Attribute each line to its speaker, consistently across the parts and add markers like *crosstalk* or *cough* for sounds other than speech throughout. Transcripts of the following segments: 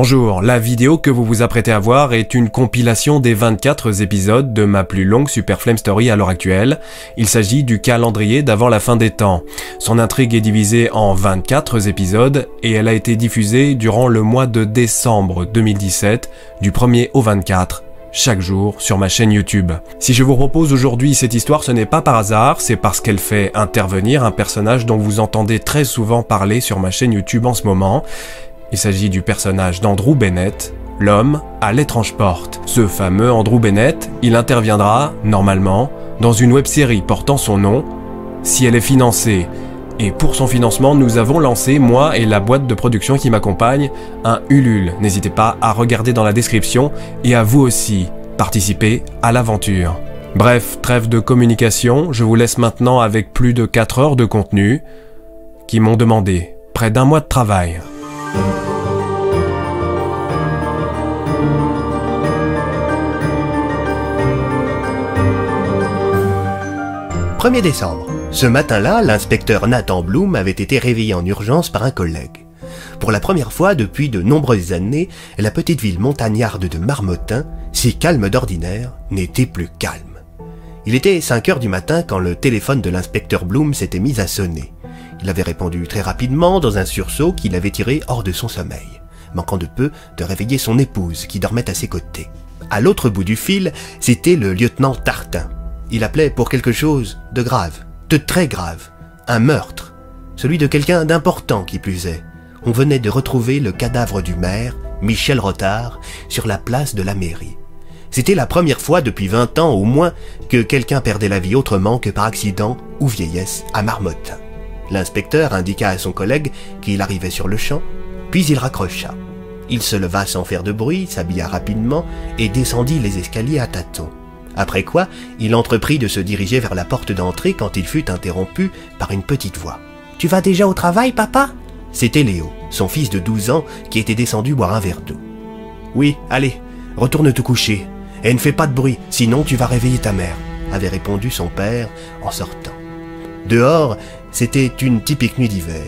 Speaker 1: Bonjour, la vidéo que vous vous apprêtez à voir est une compilation des 24 épisodes de ma plus longue Super Flame Story à l'heure actuelle. Il s'agit du calendrier d'avant la fin des temps. Son intrigue est divisée en 24 épisodes et elle a été diffusée durant le mois de décembre 2017, du 1er au 24 chaque jour sur ma chaîne YouTube. Si je vous propose aujourd'hui cette histoire, ce n'est pas par hasard, c'est parce qu'elle fait intervenir un personnage dont vous entendez très souvent parler sur ma chaîne YouTube en ce moment. Il s'agit du personnage d'Andrew Bennett, l'homme à l'étrange porte. Ce fameux Andrew Bennett, il interviendra, normalement, dans une web-série portant son nom, si elle est financée. Et pour son financement, nous avons lancé, moi et la boîte de production qui m'accompagne, un Ulule. N'hésitez pas à regarder dans la description et à vous aussi participer à l'aventure. Bref, trêve de communication, je vous laisse maintenant avec plus de 4 heures de contenu qui m'ont demandé près d'un mois de travail.
Speaker 2: 1er décembre. Ce matin-là, l'inspecteur Nathan Bloom avait été réveillé en urgence par un collègue. Pour la première fois depuis de nombreuses années, la petite ville montagnarde de Marmottin, si calme d'ordinaire, n'était plus calme. Il était 5 heures du matin quand le téléphone de l'inspecteur Bloom s'était mis à sonner. Il avait répondu très rapidement dans un sursaut qu'il avait tiré hors de son sommeil, manquant de peu de réveiller son épouse qui dormait à ses côtés. À l'autre bout du fil, c'était le lieutenant Tartin. Il appelait pour quelque chose de grave, de très grave, un meurtre, celui de quelqu'un d'important qui plus est. On venait de retrouver le cadavre du maire, Michel Rotard, sur la place de la mairie. C'était la première fois depuis 20 ans au moins que quelqu'un perdait la vie autrement que par accident ou vieillesse à Marmotte. L'inspecteur indiqua à son collègue qu'il arrivait sur le champ, puis il raccrocha. Il se leva sans faire de bruit, s'habilla rapidement et descendit les escaliers à tâtons. Après quoi, il entreprit de se diriger vers la porte d'entrée quand il fut interrompu par une petite voix. Tu vas déjà au travail, papa? C'était Léo, son fils de 12 ans, qui était descendu boire un verre d'eau. Oui, allez, retourne te coucher, et ne fais pas de bruit, sinon tu vas réveiller ta mère, avait répondu son père en sortant. Dehors, c'était une typique nuit d'hiver.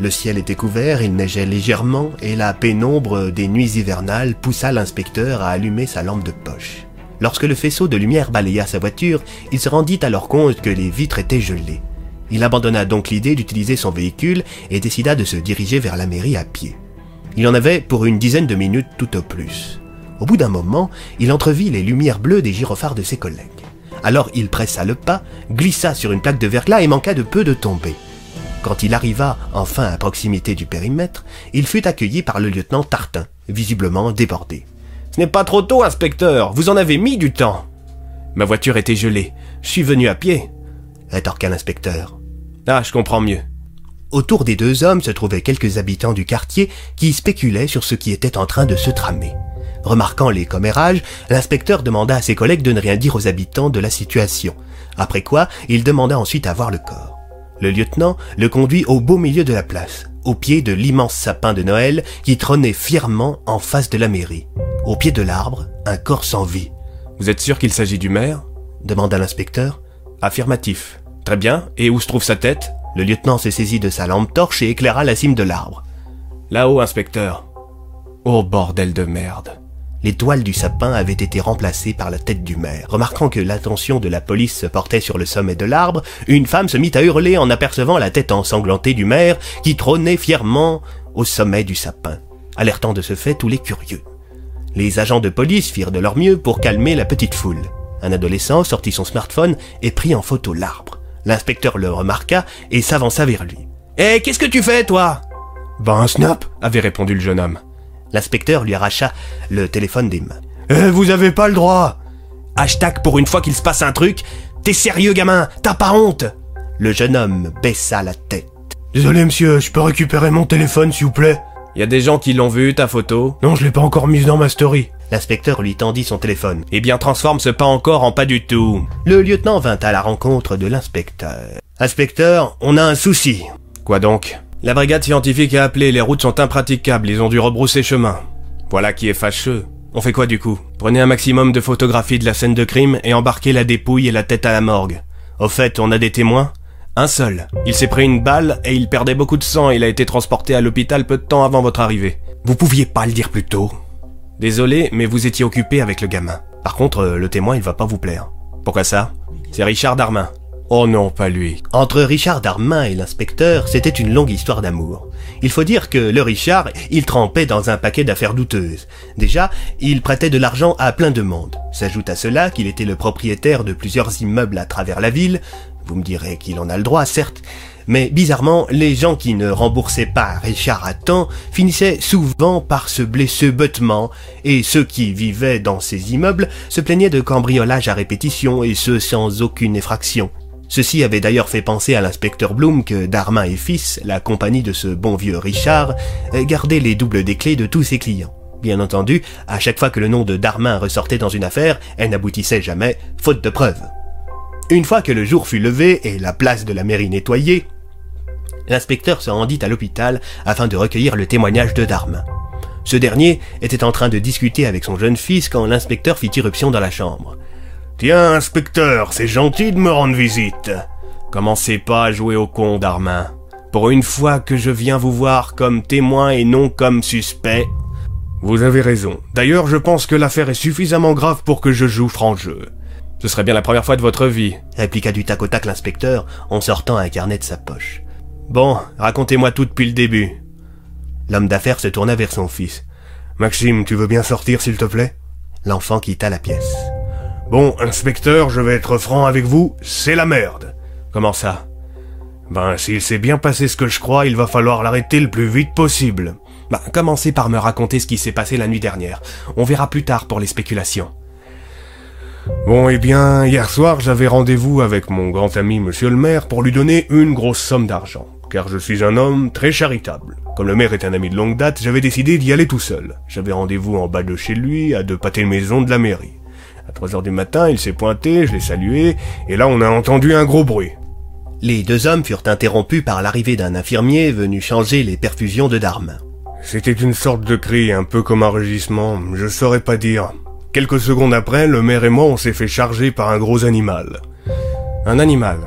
Speaker 2: Le ciel était couvert, il neigeait légèrement, et la pénombre des nuits hivernales poussa l'inspecteur à allumer sa lampe de poche. Lorsque le faisceau de lumière balaya sa voiture, il se rendit alors compte que les vitres étaient gelées. Il abandonna donc l'idée d'utiliser son véhicule et décida de se diriger vers la mairie à pied. Il en avait pour une dizaine de minutes tout au plus. Au bout d'un moment, il entrevit les lumières bleues des gyrophares de ses collègues. Alors il pressa le pas, glissa sur une plaque de verglas et manqua de peu de tomber. Quand il arriva enfin à proximité du périmètre, il fut accueilli par le lieutenant Tartin, visiblement débordé.
Speaker 1: Pas trop tôt, inspecteur, vous en avez mis du temps. Ma voiture était gelée, je suis venu à pied, rétorqua l'inspecteur. Ah, je comprends mieux.
Speaker 2: Autour des deux hommes se trouvaient quelques habitants du quartier qui spéculaient sur ce qui était en train de se tramer. Remarquant les commérages, l'inspecteur demanda à ses collègues de ne rien dire aux habitants de la situation, après quoi il demanda ensuite à voir le corps. Le lieutenant le conduit au beau milieu de la place, au pied de l'immense sapin de Noël qui trônait fièrement en face de la mairie. Au pied de l'arbre, un corps sans vie.
Speaker 1: Vous êtes sûr qu'il s'agit du maire?
Speaker 2: demanda l'inspecteur.
Speaker 1: Affirmatif. Très bien, et où se trouve sa tête?
Speaker 2: Le lieutenant se saisit de sa lampe torche et éclaira la cime de l'arbre.
Speaker 1: Là-haut, inspecteur. Oh bordel de merde.
Speaker 2: Les toiles du sapin avaient été remplacées par la tête du maire. Remarquant que l'attention de la police se portait sur le sommet de l'arbre, une femme se mit à hurler en apercevant la tête ensanglantée du maire qui trônait fièrement au sommet du sapin, alertant de ce fait tous les curieux. Les agents de police firent de leur mieux pour calmer la petite foule. Un adolescent sortit son smartphone et prit en photo l'arbre. L'inspecteur le remarqua et s'avança vers lui.
Speaker 1: Eh, qu'est-ce que tu fais, toi
Speaker 2: Ben, snap,
Speaker 1: avait répondu le jeune homme.
Speaker 2: L'inspecteur lui arracha le téléphone des mains.
Speaker 1: Eh, vous avez pas le droit Hashtag pour une fois qu'il se passe un truc. T'es sérieux, gamin T'as pas honte
Speaker 2: Le jeune homme baissa la tête.
Speaker 3: Désolé, monsieur, je peux récupérer mon téléphone, s'il vous plaît?
Speaker 1: Y a des gens qui l'ont vu, ta photo
Speaker 3: Non, je l'ai pas encore mise dans ma story.
Speaker 2: L'inspecteur lui tendit son téléphone.
Speaker 1: Eh bien, transforme ce pas encore en pas du tout.
Speaker 2: Le lieutenant vint à la rencontre de l'inspecteur. Inspecteur, on a un souci.
Speaker 1: Quoi donc? La brigade scientifique a appelé, les routes sont impraticables, ils ont dû rebrousser chemin. Voilà qui est fâcheux. On fait quoi du coup? Prenez un maximum de photographies de la scène de crime et embarquez la dépouille et la tête à la morgue. Au fait, on a des témoins? Un seul. Il s'est pris une balle et il perdait beaucoup de sang. Il a été transporté à l'hôpital peu de temps avant votre arrivée.
Speaker 2: Vous pouviez pas le dire plus tôt.
Speaker 4: Désolé, mais vous étiez occupé avec le gamin.
Speaker 2: Par contre, euh, le témoin, il va pas vous plaire.
Speaker 4: Pourquoi ça? C'est Richard Darmin. Oh non, pas lui.
Speaker 2: Entre Richard Darmin et l'inspecteur, c'était une longue histoire d'amour. Il faut dire que le Richard, il trempait dans un paquet d'affaires douteuses. Déjà, il prêtait de l'argent à plein de monde. S'ajoute à cela qu'il était le propriétaire de plusieurs immeubles à travers la ville. Vous me direz qu'il en a le droit, certes. Mais bizarrement, les gens qui ne remboursaient pas Richard à temps finissaient souvent par se blesser bêtement, et ceux qui vivaient dans ces immeubles se plaignaient de cambriolage à répétition, et ce sans aucune effraction. Ceci avait d'ailleurs fait penser à l'inspecteur Bloom que Darmin et Fils, la compagnie de ce bon vieux Richard, gardaient les doubles des clés de tous ses clients. Bien entendu, à chaque fois que le nom de Darmin ressortait dans une affaire, elle n'aboutissait jamais, faute de preuves. Une fois que le jour fut levé et la place de la mairie nettoyée, l'inspecteur se rendit à l'hôpital afin de recueillir le témoignage de Darmin. Ce dernier était en train de discuter avec son jeune fils quand l'inspecteur fit irruption dans la chambre.
Speaker 5: Tiens, inspecteur, c'est gentil de me rendre visite.
Speaker 4: Commencez pas à jouer au con, Darmin. Pour une fois que je viens vous voir comme témoin et non comme suspect.
Speaker 5: Vous avez raison. D'ailleurs, je pense que l'affaire est suffisamment grave pour que je joue franc jeu.
Speaker 4: Ce serait bien la première fois de votre vie,
Speaker 2: répliqua du tac au tac l'inspecteur en sortant un carnet de sa poche.
Speaker 4: Bon, racontez-moi tout depuis le début.
Speaker 2: L'homme d'affaires se tourna vers son fils.
Speaker 5: Maxime, tu veux bien sortir, s'il te plaît?
Speaker 2: L'enfant quitta la pièce.
Speaker 5: Bon, inspecteur, je vais être franc avec vous, c'est la merde.
Speaker 4: Comment ça?
Speaker 5: Ben, s'il s'est bien passé ce que je crois, il va falloir l'arrêter le plus vite possible.
Speaker 4: Ben, commencez par me raconter ce qui s'est passé la nuit dernière. On verra plus tard pour les spéculations.
Speaker 5: Bon, eh bien, hier soir, j'avais rendez-vous avec mon grand ami monsieur le maire pour lui donner une grosse somme d'argent, car je suis un homme très charitable. Comme le maire est un ami de longue date, j'avais décidé d'y aller tout seul. J'avais rendez-vous en bas de chez lui, à deux pâtés de maison de la mairie. À 3 heures du matin, il s'est pointé, je l'ai salué, et là on a entendu un gros bruit.
Speaker 2: Les deux hommes furent interrompus par l'arrivée d'un infirmier venu changer les perfusions de Darmin.
Speaker 5: C'était une sorte de cri, un peu comme un rugissement, je saurais pas dire. Quelques secondes après, le maire et moi on s'est fait charger par un gros animal.
Speaker 4: Un animal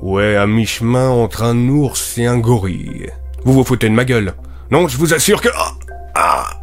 Speaker 5: Ouais, à mi-chemin entre un ours et un gorille.
Speaker 4: Vous vous foutez de ma gueule
Speaker 5: Non, je vous assure que... Ah, ah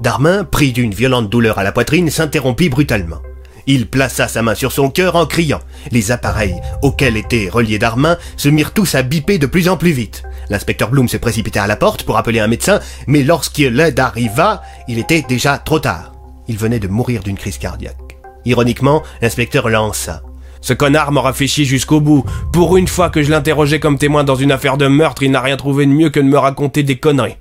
Speaker 2: Darmin, pris d'une violente douleur à la poitrine, s'interrompit brutalement. Il plaça sa main sur son cœur en criant. Les appareils auxquels était relié Darmin se mirent tous à biper de plus en plus vite. L'inspecteur Bloom se précipita à la porte pour appeler un médecin, mais lorsque l'aide arriva, il était déjà trop tard. Il venait de mourir d'une crise cardiaque. Ironiquement, l'inspecteur lança.
Speaker 4: Ce connard m'aura fait jusqu'au bout. Pour une fois que je l'interrogeais comme témoin dans une affaire de meurtre, il n'a rien trouvé de mieux que de me raconter des conneries.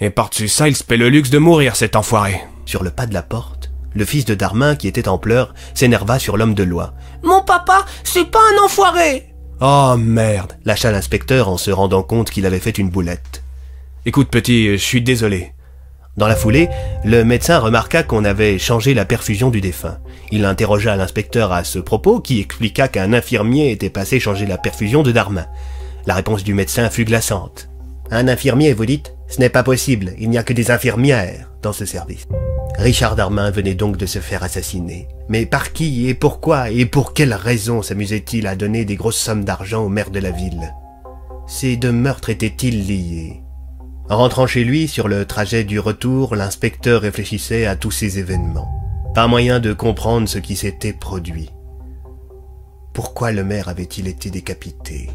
Speaker 4: Et par-dessus ça, il se paie le luxe de mourir, cet enfoiré.
Speaker 2: Sur le pas de la porte, le fils de Darmin, qui était en pleurs, s'énerva sur l'homme de loi.
Speaker 6: Mon papa, c'est pas un enfoiré
Speaker 2: Oh merde lâcha l'inspecteur en se rendant compte qu'il avait fait une boulette.
Speaker 4: Écoute petit, je suis désolé.
Speaker 2: Dans la foulée, le médecin remarqua qu'on avait changé la perfusion du défunt. Il interrogea l'inspecteur à ce propos, qui expliqua qu'un infirmier était passé changer la perfusion de Darmin. La réponse du médecin fut glaçante. Un infirmier, vous dites? Ce n'est pas possible, il n'y a que des infirmières dans ce service. Richard Darmin venait donc de se faire assassiner. Mais par qui et pourquoi et pour quelle raison s'amusait-il à donner des grosses sommes d'argent au maire de la ville? Ces deux meurtres étaient-ils liés? En rentrant chez lui, sur le trajet du retour, l'inspecteur réfléchissait à tous ces événements. Pas moyen de comprendre ce qui s'était produit. Pourquoi le maire avait-il été décapité?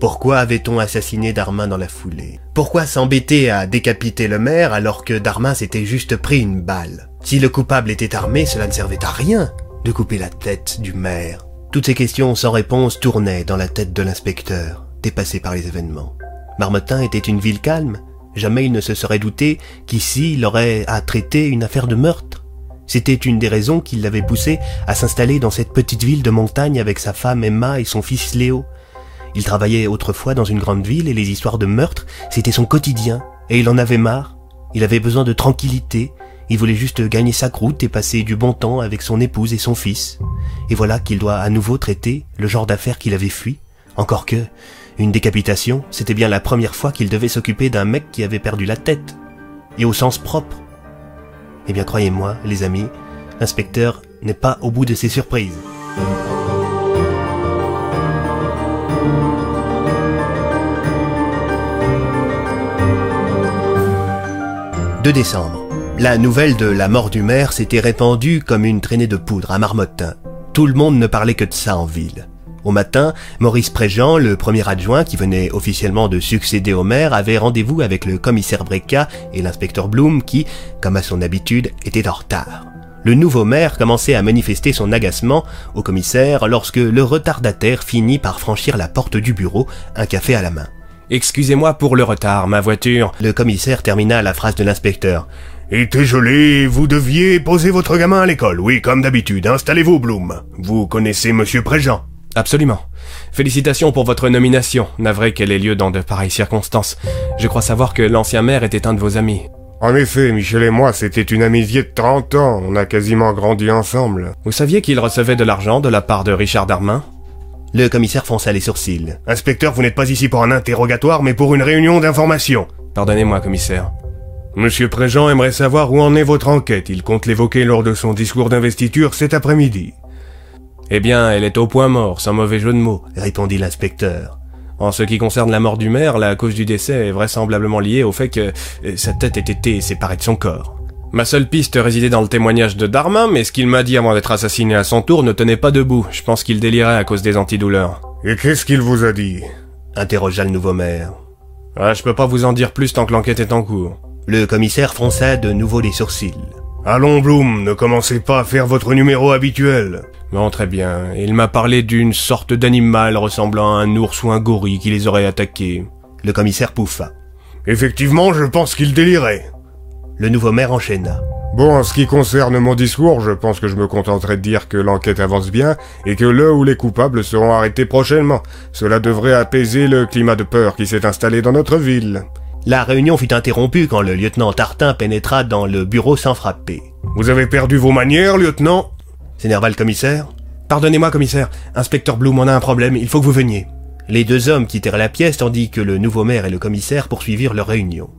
Speaker 2: Pourquoi avait-on assassiné Darmin dans la foulée? Pourquoi s'embêter à décapiter le maire alors que Darmin s'était juste pris une balle? Si le coupable était armé, cela ne servait à rien de couper la tête du maire. Toutes ces questions sans réponse tournaient dans la tête de l'inspecteur, dépassé par les événements. Marmottin était une ville calme. Jamais il ne se serait douté qu'ici il aurait à traiter une affaire de meurtre. C'était une des raisons qui l'avait poussé à s'installer dans cette petite ville de montagne avec sa femme Emma et son fils Léo. Il travaillait autrefois dans une grande ville et les histoires de meurtre, c'était son quotidien, et il en avait marre. Il avait besoin de tranquillité, il voulait juste gagner sa croûte et passer du bon temps avec son épouse et son fils. Et voilà qu'il doit à nouveau traiter le genre d'affaires qu'il avait fui. Encore que, une décapitation, c'était bien la première fois qu'il devait s'occuper d'un mec qui avait perdu la tête. Et au sens propre. Eh bien croyez-moi, les amis, l'inspecteur n'est pas au bout de ses surprises. 2 décembre. La nouvelle de la mort du maire s'était répandue comme une traînée de poudre à Marmottin. Tout le monde ne parlait que de ça en ville. Au matin, Maurice Préjean, le premier adjoint qui venait officiellement de succéder au maire, avait rendez-vous avec le commissaire Breca et l'inspecteur Bloom qui, comme à son habitude, était en retard. Le nouveau maire commençait à manifester son agacement au commissaire lorsque le retardataire finit par franchir la porte du bureau, un café à la main.
Speaker 7: Excusez-moi pour le retard, ma voiture.
Speaker 2: Le commissaire termina la phrase de l'inspecteur.
Speaker 8: Et désolé, vous deviez poser votre gamin à l'école. Oui, comme d'habitude. Installez-vous, Bloom. Vous connaissez Monsieur Préjean.
Speaker 7: Absolument. Félicitations pour votre nomination. Navré qu'elle ait lieu dans de pareilles circonstances. Je crois savoir que l'ancien maire était un de vos amis.
Speaker 8: En effet, Michel et moi, c'était une amitié de 30 ans. On a quasiment grandi ensemble.
Speaker 7: Vous saviez qu'il recevait de l'argent de la part de Richard Darmin
Speaker 2: Le commissaire fronça les sourcils.
Speaker 8: Inspecteur, vous n'êtes pas ici pour un interrogatoire, mais pour une réunion d'information.
Speaker 7: Pardonnez-moi, commissaire.
Speaker 8: Monsieur Préjean aimerait savoir où en est votre enquête. Il compte l'évoquer lors de son discours d'investiture cet après-midi.
Speaker 7: Eh bien, elle est au point mort, sans mauvais jeu de mots,
Speaker 2: répondit l'inspecteur.
Speaker 7: En ce qui concerne la mort du maire, la cause du décès est vraisemblablement liée au fait que euh, sa tête ait été séparée de son corps. Ma seule piste résidait dans le témoignage de Darmin, mais ce qu'il m'a dit avant d'être assassiné à son tour ne tenait pas debout. Je pense qu'il délirait à cause des antidouleurs.
Speaker 8: Et qu'est-ce qu'il vous a dit?
Speaker 2: Interrogea le nouveau maire.
Speaker 7: Ah, je peux pas vous en dire plus tant que l'enquête est en cours.
Speaker 2: Le commissaire fronça de nouveau les sourcils.
Speaker 8: Allons, Bloom, ne commencez pas à faire votre numéro habituel.
Speaker 7: Non, très bien. Il m'a parlé d'une sorte d'animal ressemblant à un ours ou un gorille qui les aurait attaqués.
Speaker 2: Le commissaire pouffa.
Speaker 8: Effectivement, je pense qu'il délirait.
Speaker 2: Le nouveau maire enchaîna.
Speaker 8: Bon, en ce qui concerne mon discours, je pense que je me contenterai de dire que l'enquête avance bien et que le ou les coupables seront arrêtés prochainement. Cela devrait apaiser le climat de peur qui s'est installé dans notre ville.
Speaker 2: La réunion fut interrompue quand le lieutenant Tartin pénétra dans le bureau sans frapper.
Speaker 8: Vous avez perdu vos manières, lieutenant?
Speaker 2: S'énerva le commissaire?
Speaker 7: Pardonnez-moi, commissaire. Inspecteur Bloom, on a un problème. Il faut que vous veniez.
Speaker 2: Les deux hommes quittèrent la pièce tandis que le nouveau maire et le commissaire poursuivirent leur réunion.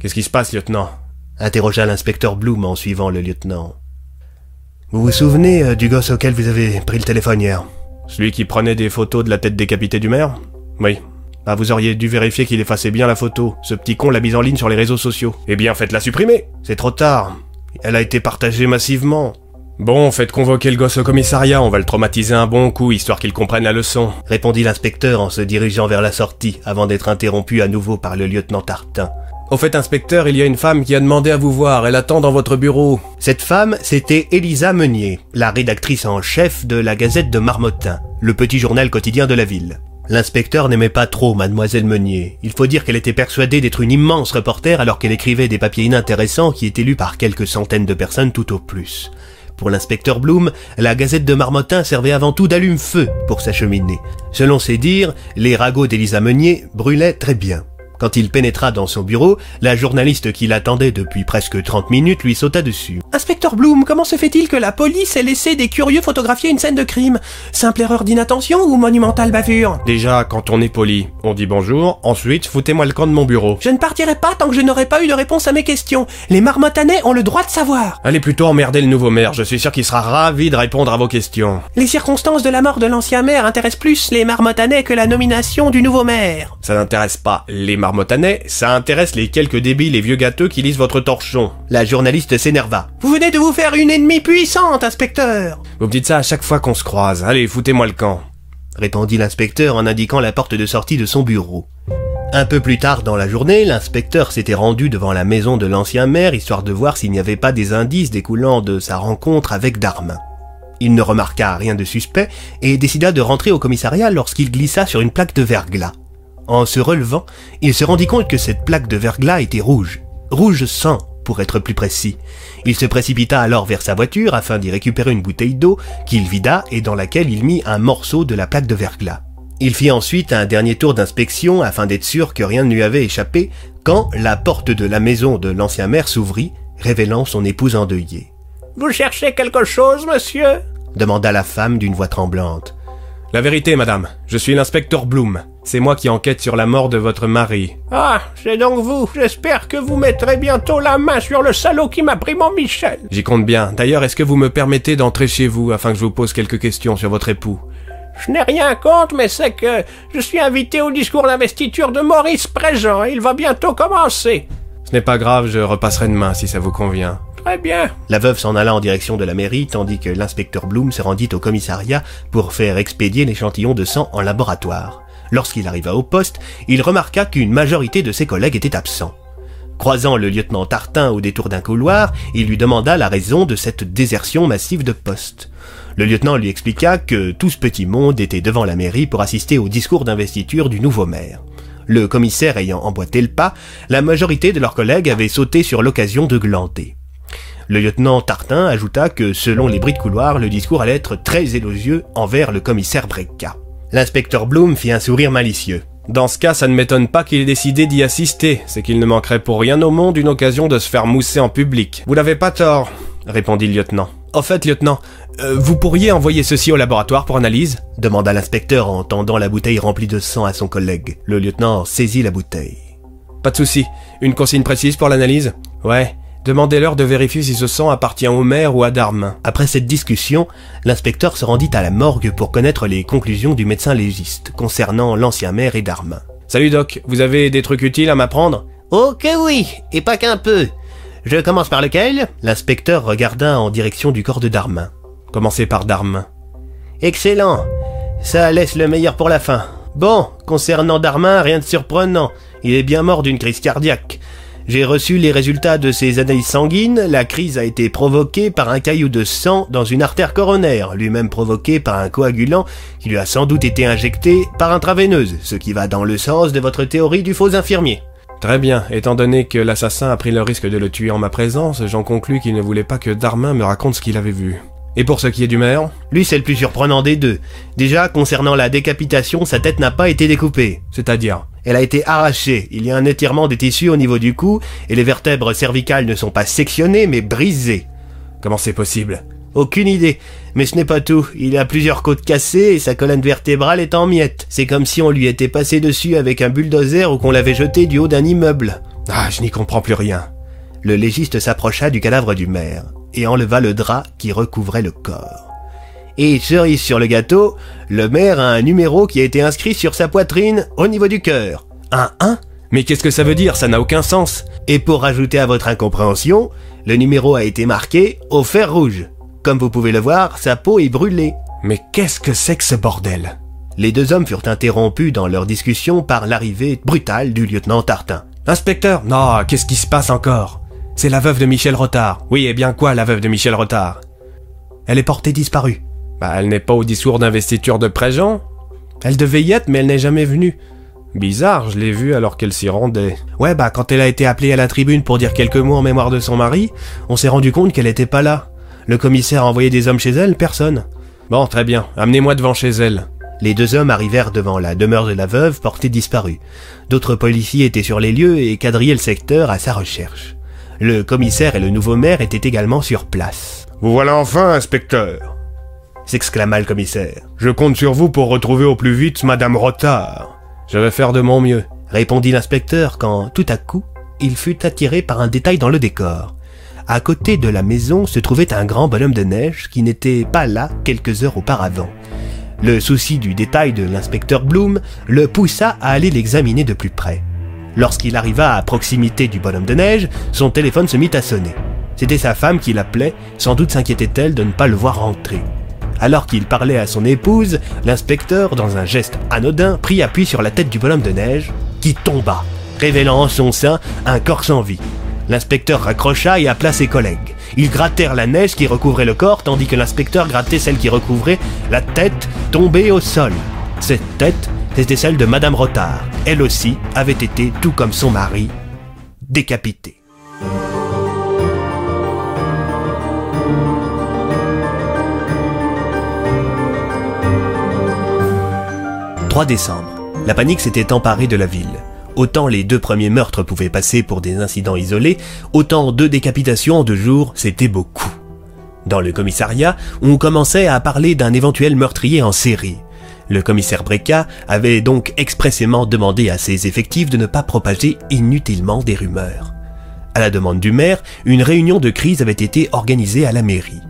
Speaker 7: Qu'est-ce qui se passe, lieutenant?
Speaker 2: Interrogea l'inspecteur Bloom en suivant le lieutenant. Vous vous souvenez euh, du gosse auquel vous avez pris le téléphone hier?
Speaker 7: Celui qui prenait des photos de la tête décapitée du maire? Oui. Ah, vous auriez dû vérifier qu'il effaçait bien la photo. Ce petit con l'a mise en ligne sur les réseaux sociaux.
Speaker 8: Eh bien, faites-la supprimer.
Speaker 2: C'est trop tard. Elle a été partagée massivement.
Speaker 7: Bon, faites convoquer le gosse au commissariat, on va le traumatiser un bon coup, histoire qu'il comprenne la leçon.
Speaker 2: Répondit l'inspecteur en se dirigeant vers la sortie, avant d'être interrompu à nouveau par le lieutenant Tartin.
Speaker 7: Au fait, inspecteur, il y a une femme qui a demandé à vous voir, elle attend dans votre bureau.
Speaker 2: Cette femme, c'était Elisa Meunier, la rédactrice en chef de la Gazette de Marmottin, le petit journal quotidien de la ville. L'inspecteur n'aimait pas trop mademoiselle Meunier. Il faut dire qu'elle était persuadée d'être une immense reporter alors qu'elle écrivait des papiers inintéressants qui étaient lus par quelques centaines de personnes tout au plus. Pour l'inspecteur Bloom, la Gazette de Marmottin servait avant tout d'allume-feu pour sa cheminée. Selon ses dires, les ragots d'Élisa Meunier brûlaient très bien. Quand il pénétra dans son bureau, la journaliste qui l'attendait depuis presque 30 minutes lui sauta dessus.
Speaker 6: Inspecteur Bloom, comment se fait-il que la police ait laissé des curieux photographier une scène de crime? Simple erreur d'inattention ou monumentale bavure?
Speaker 7: Déjà, quand on est poli, on dit bonjour, ensuite foutez-moi le camp de mon bureau.
Speaker 6: Je ne partirai pas tant que je n'aurai pas eu de réponse à mes questions. Les marmottanais ont le droit de savoir.
Speaker 7: Allez plutôt emmerder le nouveau maire, je suis sûr qu'il sera ravi de répondre à vos questions.
Speaker 6: Les circonstances de la mort de l'ancien maire intéressent plus les marmottanais que la nomination du nouveau maire.
Speaker 7: Ça n'intéresse pas les marmottanais, ça intéresse les quelques débiles et vieux gâteux qui lisent votre torchon.
Speaker 2: La journaliste s'énerva.
Speaker 6: Vous venez de vous faire une ennemie puissante, inspecteur.
Speaker 7: Vous me dites ça à chaque fois qu'on se croise. Allez, foutez-moi le camp.
Speaker 2: Répondit l'inspecteur en indiquant la porte de sortie de son bureau. Un peu plus tard dans la journée, l'inspecteur s'était rendu devant la maison de l'ancien maire histoire de voir s'il n'y avait pas des indices découlant de sa rencontre avec Darmin. Il ne remarqua rien de suspect et décida de rentrer au commissariat lorsqu'il glissa sur une plaque de verglas. En se relevant, il se rendit compte que cette plaque de verglas était rouge. Rouge sang, pour être plus précis. Il se précipita alors vers sa voiture afin d'y récupérer une bouteille d'eau qu'il vida et dans laquelle il mit un morceau de la plaque de verglas. Il fit ensuite un dernier tour d'inspection afin d'être sûr que rien ne lui avait échappé quand la porte de la maison de l'ancien maire s'ouvrit, révélant son épouse endeuillée.
Speaker 6: Vous cherchez quelque chose, monsieur?
Speaker 2: demanda la femme d'une voix tremblante.
Speaker 7: La vérité, madame, je suis l'inspecteur Bloom. C'est moi qui enquête sur la mort de votre mari.
Speaker 6: Ah, c'est donc vous. J'espère que vous mettrez bientôt la main sur le salaud qui m'a pris mon Michel.
Speaker 7: J'y compte bien. D'ailleurs, est-ce que vous me permettez d'entrer chez vous afin que je vous pose quelques questions sur votre époux?
Speaker 6: Je n'ai rien contre, mais c'est que je suis invité au discours d'investiture de Maurice Préjean. Il va bientôt commencer.
Speaker 9: Ce n'est pas grave, je repasserai demain si ça vous convient.
Speaker 6: Très bien.
Speaker 2: La veuve s'en alla en direction de la mairie tandis que l'inspecteur Bloom se rendit au commissariat pour faire expédier l'échantillon de sang en laboratoire. Lorsqu'il arriva au poste, il remarqua qu'une majorité de ses collègues étaient absents. Croisant le lieutenant Tartin au détour d'un couloir, il lui demanda la raison de cette désertion massive de poste. Le lieutenant lui expliqua que tout ce petit monde était devant la mairie pour assister au discours d'investiture du nouveau maire. Le commissaire ayant emboîté le pas, la majorité de leurs collègues avaient sauté sur l'occasion de glander. Le lieutenant Tartin ajouta que, selon les bruits de couloir, le discours allait être très élogieux envers le commissaire Brecka. L'inspecteur Bloom fit un sourire malicieux.
Speaker 9: Dans ce cas, ça ne m'étonne pas qu'il ait décidé d'y assister. C'est qu'il ne manquerait pour rien au monde une occasion de se faire mousser en public. Vous n'avez pas tort, répondit le lieutenant. Au fait, lieutenant, euh, vous pourriez envoyer ceci au laboratoire pour analyse
Speaker 2: demanda l'inspecteur en tendant la bouteille remplie de sang à son collègue. Le lieutenant saisit la bouteille.
Speaker 9: Pas de souci. Une consigne précise pour l'analyse? Ouais. Demandez-leur de vérifier si ce sang appartient au maire ou à Darmin.
Speaker 2: Après cette discussion, l'inspecteur se rendit à la morgue pour connaître les conclusions du médecin légiste concernant l'ancien maire et Darmin.
Speaker 9: Salut Doc, vous avez des trucs utiles à m'apprendre?
Speaker 2: Oh que oui, et pas qu'un peu. Je commence par lequel? L'inspecteur regarda en direction du corps de Darmin.
Speaker 9: Commencez par Darmin.
Speaker 2: Excellent. Ça laisse le meilleur pour la fin. Bon, concernant Darmin, rien de surprenant. Il est bien mort d'une crise cardiaque. J'ai reçu les résultats de ses analyses sanguines. La crise a été provoquée par un caillou de sang dans une artère coronaire, lui-même provoqué par un coagulant qui lui a sans doute été injecté par intraveineuse, ce qui va dans le sens de votre théorie du faux infirmier.
Speaker 9: Très bien. Étant donné que l'assassin a pris le risque de le tuer en ma présence, j'en conclus qu'il ne voulait pas que Darmin me raconte ce qu'il avait vu. Et pour ce qui est du maire
Speaker 2: Lui, c'est le plus surprenant des deux. Déjà, concernant la décapitation, sa tête n'a pas été découpée.
Speaker 9: C'est-à-dire?
Speaker 2: Elle a été arrachée. Il y a un étirement des tissus au niveau du cou, et les vertèbres cervicales ne sont pas sectionnées, mais brisées.
Speaker 9: Comment c'est possible?
Speaker 2: Aucune idée. Mais ce n'est pas tout. Il a plusieurs côtes cassées et sa colonne vertébrale est en miettes. C'est comme si on lui était passé dessus avec un bulldozer ou qu'on l'avait jeté du haut d'un immeuble.
Speaker 9: Ah, je n'y comprends plus rien.
Speaker 2: Le légiste s'approcha du cadavre du maire et enleva le drap qui recouvrait le corps. Et cerise sur le gâteau, le maire a un numéro qui a été inscrit sur sa poitrine au niveau du cœur. Un 1
Speaker 9: Mais qu'est-ce que ça veut dire? Ça n'a aucun sens.
Speaker 2: Et pour rajouter à votre incompréhension, le numéro a été marqué au fer rouge. Comme vous pouvez le voir, sa peau est brûlée.
Speaker 9: Mais qu'est-ce que c'est que ce bordel?
Speaker 2: Les deux hommes furent interrompus dans leur discussion par l'arrivée brutale du lieutenant Tartin.
Speaker 9: Inspecteur? Non, qu'est-ce qui se passe encore? C'est la veuve de Michel Rotard. Oui, et bien quoi, la veuve de Michel Rotard?
Speaker 2: Elle est portée disparue.
Speaker 9: Bah, elle n'est pas au discours d'investiture de Préjean. Elle devait y être, mais elle n'est jamais venue. Bizarre, je l'ai vue alors qu'elle s'y rendait.
Speaker 2: Ouais, bah quand elle a été appelée à la tribune pour dire quelques mots en mémoire de son mari, on s'est rendu compte qu'elle était pas là. Le commissaire a envoyé des hommes chez elle, personne.
Speaker 9: Bon, très bien, amenez-moi devant chez elle.
Speaker 2: Les deux hommes arrivèrent devant la demeure de la veuve portée disparue. D'autres policiers étaient sur les lieux et quadrillaient le secteur à sa recherche. Le commissaire et le nouveau maire étaient également sur place.
Speaker 10: Vous voilà enfin, inspecteur.
Speaker 2: S'exclama le commissaire.
Speaker 10: Je compte sur vous pour retrouver au plus vite Madame Rotard.
Speaker 9: Je vais faire de mon mieux.
Speaker 2: Répondit l'inspecteur quand, tout à coup, il fut attiré par un détail dans le décor. À côté de la maison se trouvait un grand bonhomme de neige qui n'était pas là quelques heures auparavant. Le souci du détail de l'inspecteur Bloom le poussa à aller l'examiner de plus près. Lorsqu'il arriva à proximité du bonhomme de neige, son téléphone se mit à sonner. C'était sa femme qui l'appelait, sans doute s'inquiétait-elle de ne pas le voir rentrer. Alors qu'il parlait à son épouse, l'inspecteur, dans un geste anodin, prit appui sur la tête du bonhomme de neige, qui tomba, révélant en son sein un corps sans vie. L'inspecteur raccrocha et appela ses collègues. Ils grattèrent la neige qui recouvrait le corps, tandis que l'inspecteur grattait celle qui recouvrait la tête tombée au sol. Cette tête, c'était celle de Madame Rotard. Elle aussi avait été, tout comme son mari, décapitée. 3 décembre. La panique s'était emparée de la ville. Autant les deux premiers meurtres pouvaient passer pour des incidents isolés, autant deux décapitations en deux jours, c'était beaucoup. Dans le commissariat, on commençait à parler d'un éventuel meurtrier en série. Le commissaire Brecka avait donc expressément demandé à ses effectifs de ne pas propager inutilement des rumeurs. À la demande du maire, une réunion de crise avait été organisée à la mairie.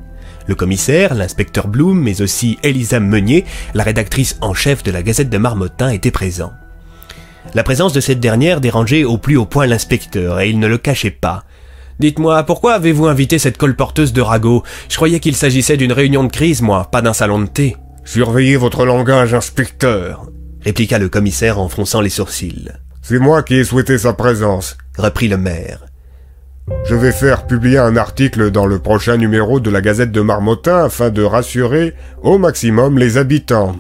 Speaker 2: Le commissaire, l'inspecteur Bloom, mais aussi Elisa Meunier, la rédactrice en chef de la Gazette de Marmottin, étaient présents.
Speaker 11: La présence de cette dernière dérangeait au plus haut point l'inspecteur, et il ne le cachait pas.
Speaker 2: Dites-moi, pourquoi avez-vous invité cette colporteuse de ragots? Je croyais qu'il s'agissait d'une réunion de crise, moi, pas d'un salon de thé.
Speaker 8: Surveillez votre langage, inspecteur,
Speaker 11: répliqua le commissaire en fronçant les sourcils.
Speaker 8: C'est moi qui ai souhaité sa présence,
Speaker 11: reprit le maire.
Speaker 8: Je vais faire publier un article dans le prochain numéro de la Gazette de Marmottin afin de rassurer au maximum les habitants.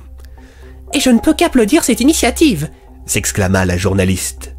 Speaker 12: Et je ne peux qu'applaudir cette initiative,
Speaker 11: s'exclama la journaliste.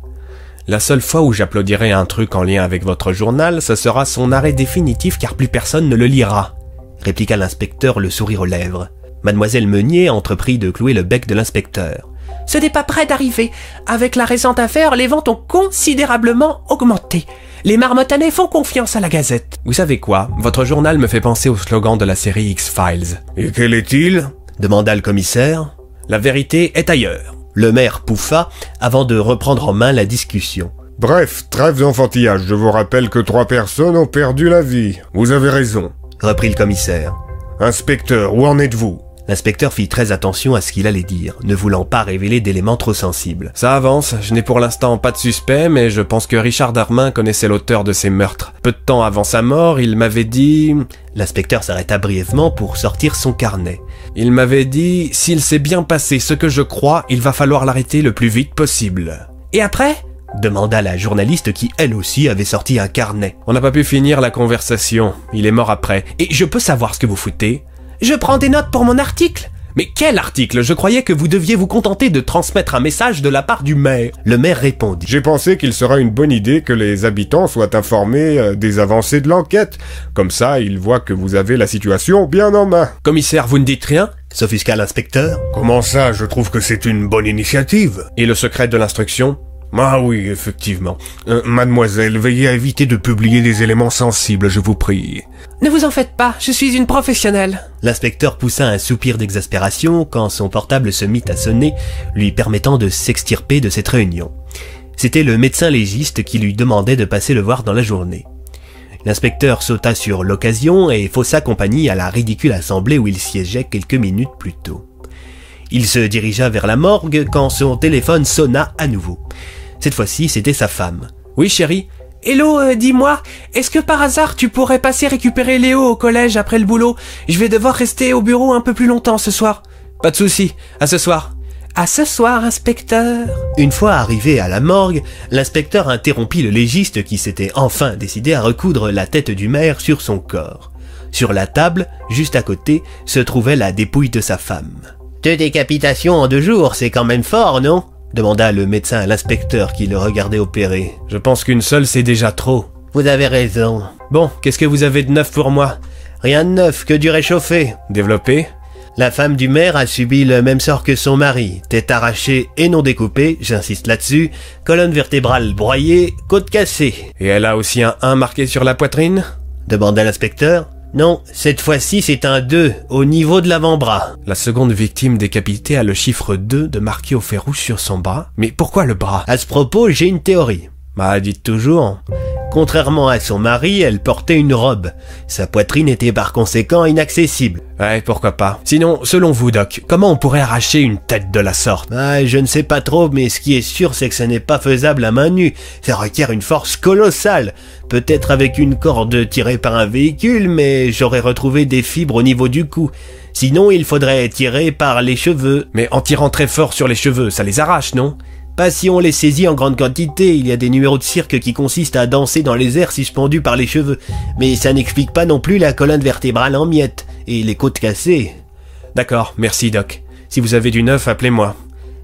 Speaker 2: La seule fois où j'applaudirai un truc en lien avec votre journal, ce sera son arrêt définitif car plus personne ne le lira,
Speaker 11: répliqua l'inspecteur le sourire aux lèvres. Mademoiselle Meunier entreprit de clouer le bec de l'inspecteur.
Speaker 12: Ce n'est pas près d'arriver. Avec la récente affaire, les ventes ont considérablement augmenté. Les marmottanais font confiance à la Gazette.
Speaker 2: Vous savez quoi? Votre journal me fait penser au slogan de la série X-Files.
Speaker 8: Et quel est-il?
Speaker 11: Demanda le commissaire.
Speaker 2: La vérité est ailleurs.
Speaker 11: Le maire pouffa avant de reprendre en main la discussion.
Speaker 8: Bref, trêve d'enfantillage. Je vous rappelle que trois personnes ont perdu la vie. Vous avez raison,
Speaker 11: reprit le commissaire.
Speaker 8: Inspecteur, où en êtes-vous?
Speaker 11: L'inspecteur fit très attention à ce qu'il allait dire, ne voulant pas révéler d'éléments trop sensibles.
Speaker 2: Ça avance, je n'ai pour l'instant pas de suspect, mais je pense que Richard Darmin connaissait l'auteur de ces meurtres. Peu de temps avant sa mort, il m'avait dit...
Speaker 11: L'inspecteur s'arrêta brièvement pour sortir son carnet.
Speaker 2: Il m'avait dit, s'il s'est bien passé ce que je crois, il va falloir l'arrêter le plus vite possible.
Speaker 12: Et après?
Speaker 11: demanda la journaliste qui, elle aussi, avait sorti un carnet.
Speaker 2: On n'a pas pu finir la conversation. Il est mort après. Et je peux savoir ce que vous foutez?
Speaker 12: Je prends des notes pour mon article.
Speaker 2: Mais quel article? Je croyais que vous deviez vous contenter de transmettre un message de la part du maire.
Speaker 11: Le maire répondit.
Speaker 8: J'ai pensé qu'il serait une bonne idée que les habitants soient informés euh, des avancées de l'enquête. Comme ça, ils voient que vous avez la situation bien en main.
Speaker 2: Commissaire, vous ne dites rien?
Speaker 11: S'offusqua l'inspecteur.
Speaker 8: Comment ça? Je trouve que c'est une bonne initiative.
Speaker 2: Et le secret de l'instruction?
Speaker 8: Ah oui, effectivement. Euh, mademoiselle, veillez à éviter de publier des éléments sensibles, je vous prie.
Speaker 12: Ne vous en faites pas, je suis une professionnelle.
Speaker 11: L'inspecteur poussa un soupir d'exaspération quand son portable se mit à sonner, lui permettant de s'extirper de cette réunion. C'était le médecin légiste qui lui demandait de passer le voir dans la journée. L'inspecteur sauta sur l'occasion et faussa compagnie à la ridicule assemblée où il siégeait quelques minutes plus tôt. Il se dirigea vers la morgue quand son téléphone sonna à nouveau. Cette fois-ci, c'était sa femme.
Speaker 2: Oui, chérie.
Speaker 12: Hello, euh, dis-moi, est-ce que par hasard tu pourrais passer récupérer Léo au collège après le boulot? Je vais devoir rester au bureau un peu plus longtemps ce soir.
Speaker 2: Pas de souci, à ce soir.
Speaker 12: À ce soir, inspecteur.
Speaker 11: Une fois arrivé à la morgue, l'inspecteur interrompit le légiste qui s'était enfin décidé à recoudre la tête du maire sur son corps. Sur la table, juste à côté, se trouvait la dépouille de sa femme. Deux décapitations en deux jours, c'est quand même fort, non? Demanda le médecin à l'inspecteur qui le regardait opérer.
Speaker 2: Je pense qu'une seule, c'est déjà trop.
Speaker 11: Vous avez raison.
Speaker 2: Bon, qu'est-ce que vous avez de neuf pour moi?
Speaker 11: Rien de neuf, que du réchauffé.
Speaker 2: Développé?
Speaker 11: La femme du maire a subi le même sort que son mari. Tête arrachée et non découpée, j'insiste là-dessus, colonne vertébrale broyée, côte cassée.
Speaker 2: Et elle a aussi un 1 marqué sur la poitrine?
Speaker 11: Demanda l'inspecteur. Non, cette fois-ci c'est un 2 au niveau de l'avant-bras.
Speaker 2: La seconde victime décapitée a le chiffre 2 de marqué au fer rouge sur son bras. Mais pourquoi le bras?
Speaker 11: À ce propos, j'ai une théorie.
Speaker 2: Bah, dites toujours.
Speaker 11: Contrairement à son mari, elle portait une robe. Sa poitrine était par conséquent inaccessible.
Speaker 2: Ouais, pourquoi pas. Sinon, selon vous, Doc, comment on pourrait arracher une tête de la sorte?
Speaker 11: Ah, je ne sais pas trop, mais ce qui est sûr, c'est que ce n'est pas faisable à main nue. Ça requiert une force colossale. Peut-être avec une corde tirée par un véhicule, mais j'aurais retrouvé des fibres au niveau du cou. Sinon, il faudrait tirer par les cheveux.
Speaker 2: Mais en tirant très fort sur les cheveux, ça les arrache, non?
Speaker 11: Pas si on les saisit en grande quantité, il y a des numéros de cirque qui consistent à danser dans les airs suspendus par les cheveux, mais ça n'explique pas non plus la colonne vertébrale en miettes, et les côtes cassées.
Speaker 2: D'accord, merci Doc. Si vous avez du neuf, appelez-moi.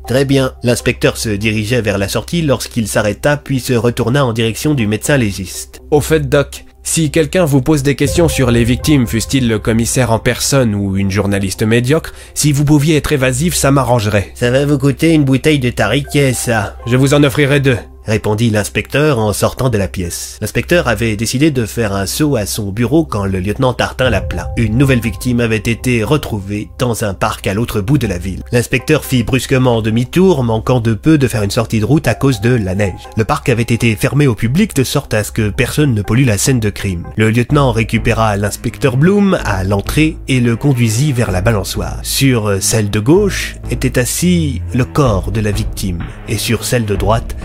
Speaker 11: Très bien. L'inspecteur se dirigeait vers la sortie lorsqu'il s'arrêta puis se retourna en direction du médecin légiste.
Speaker 2: Au fait, Doc, si quelqu'un vous pose des questions sur les victimes, fût-il le commissaire en personne ou une journaliste médiocre, si vous pouviez être évasif, ça m'arrangerait.
Speaker 11: Ça va vous coûter une bouteille de tariquet, ça.
Speaker 2: Je vous en offrirai deux.
Speaker 11: Répondit l'inspecteur en sortant de la pièce. L'inspecteur avait décidé de faire un saut à son bureau quand le lieutenant Tartin l'appela. Une nouvelle victime avait été retrouvée dans un parc à l'autre bout de la ville. L'inspecteur fit brusquement demi-tour, manquant de peu de faire une sortie de route à cause de la neige. Le parc avait été fermé au public de sorte à ce que personne ne pollue la scène de crime. Le lieutenant récupéra l'inspecteur Bloom à l'entrée et le conduisit vers la balançoire. Sur celle de gauche était assis le corps de la victime et sur celle de droite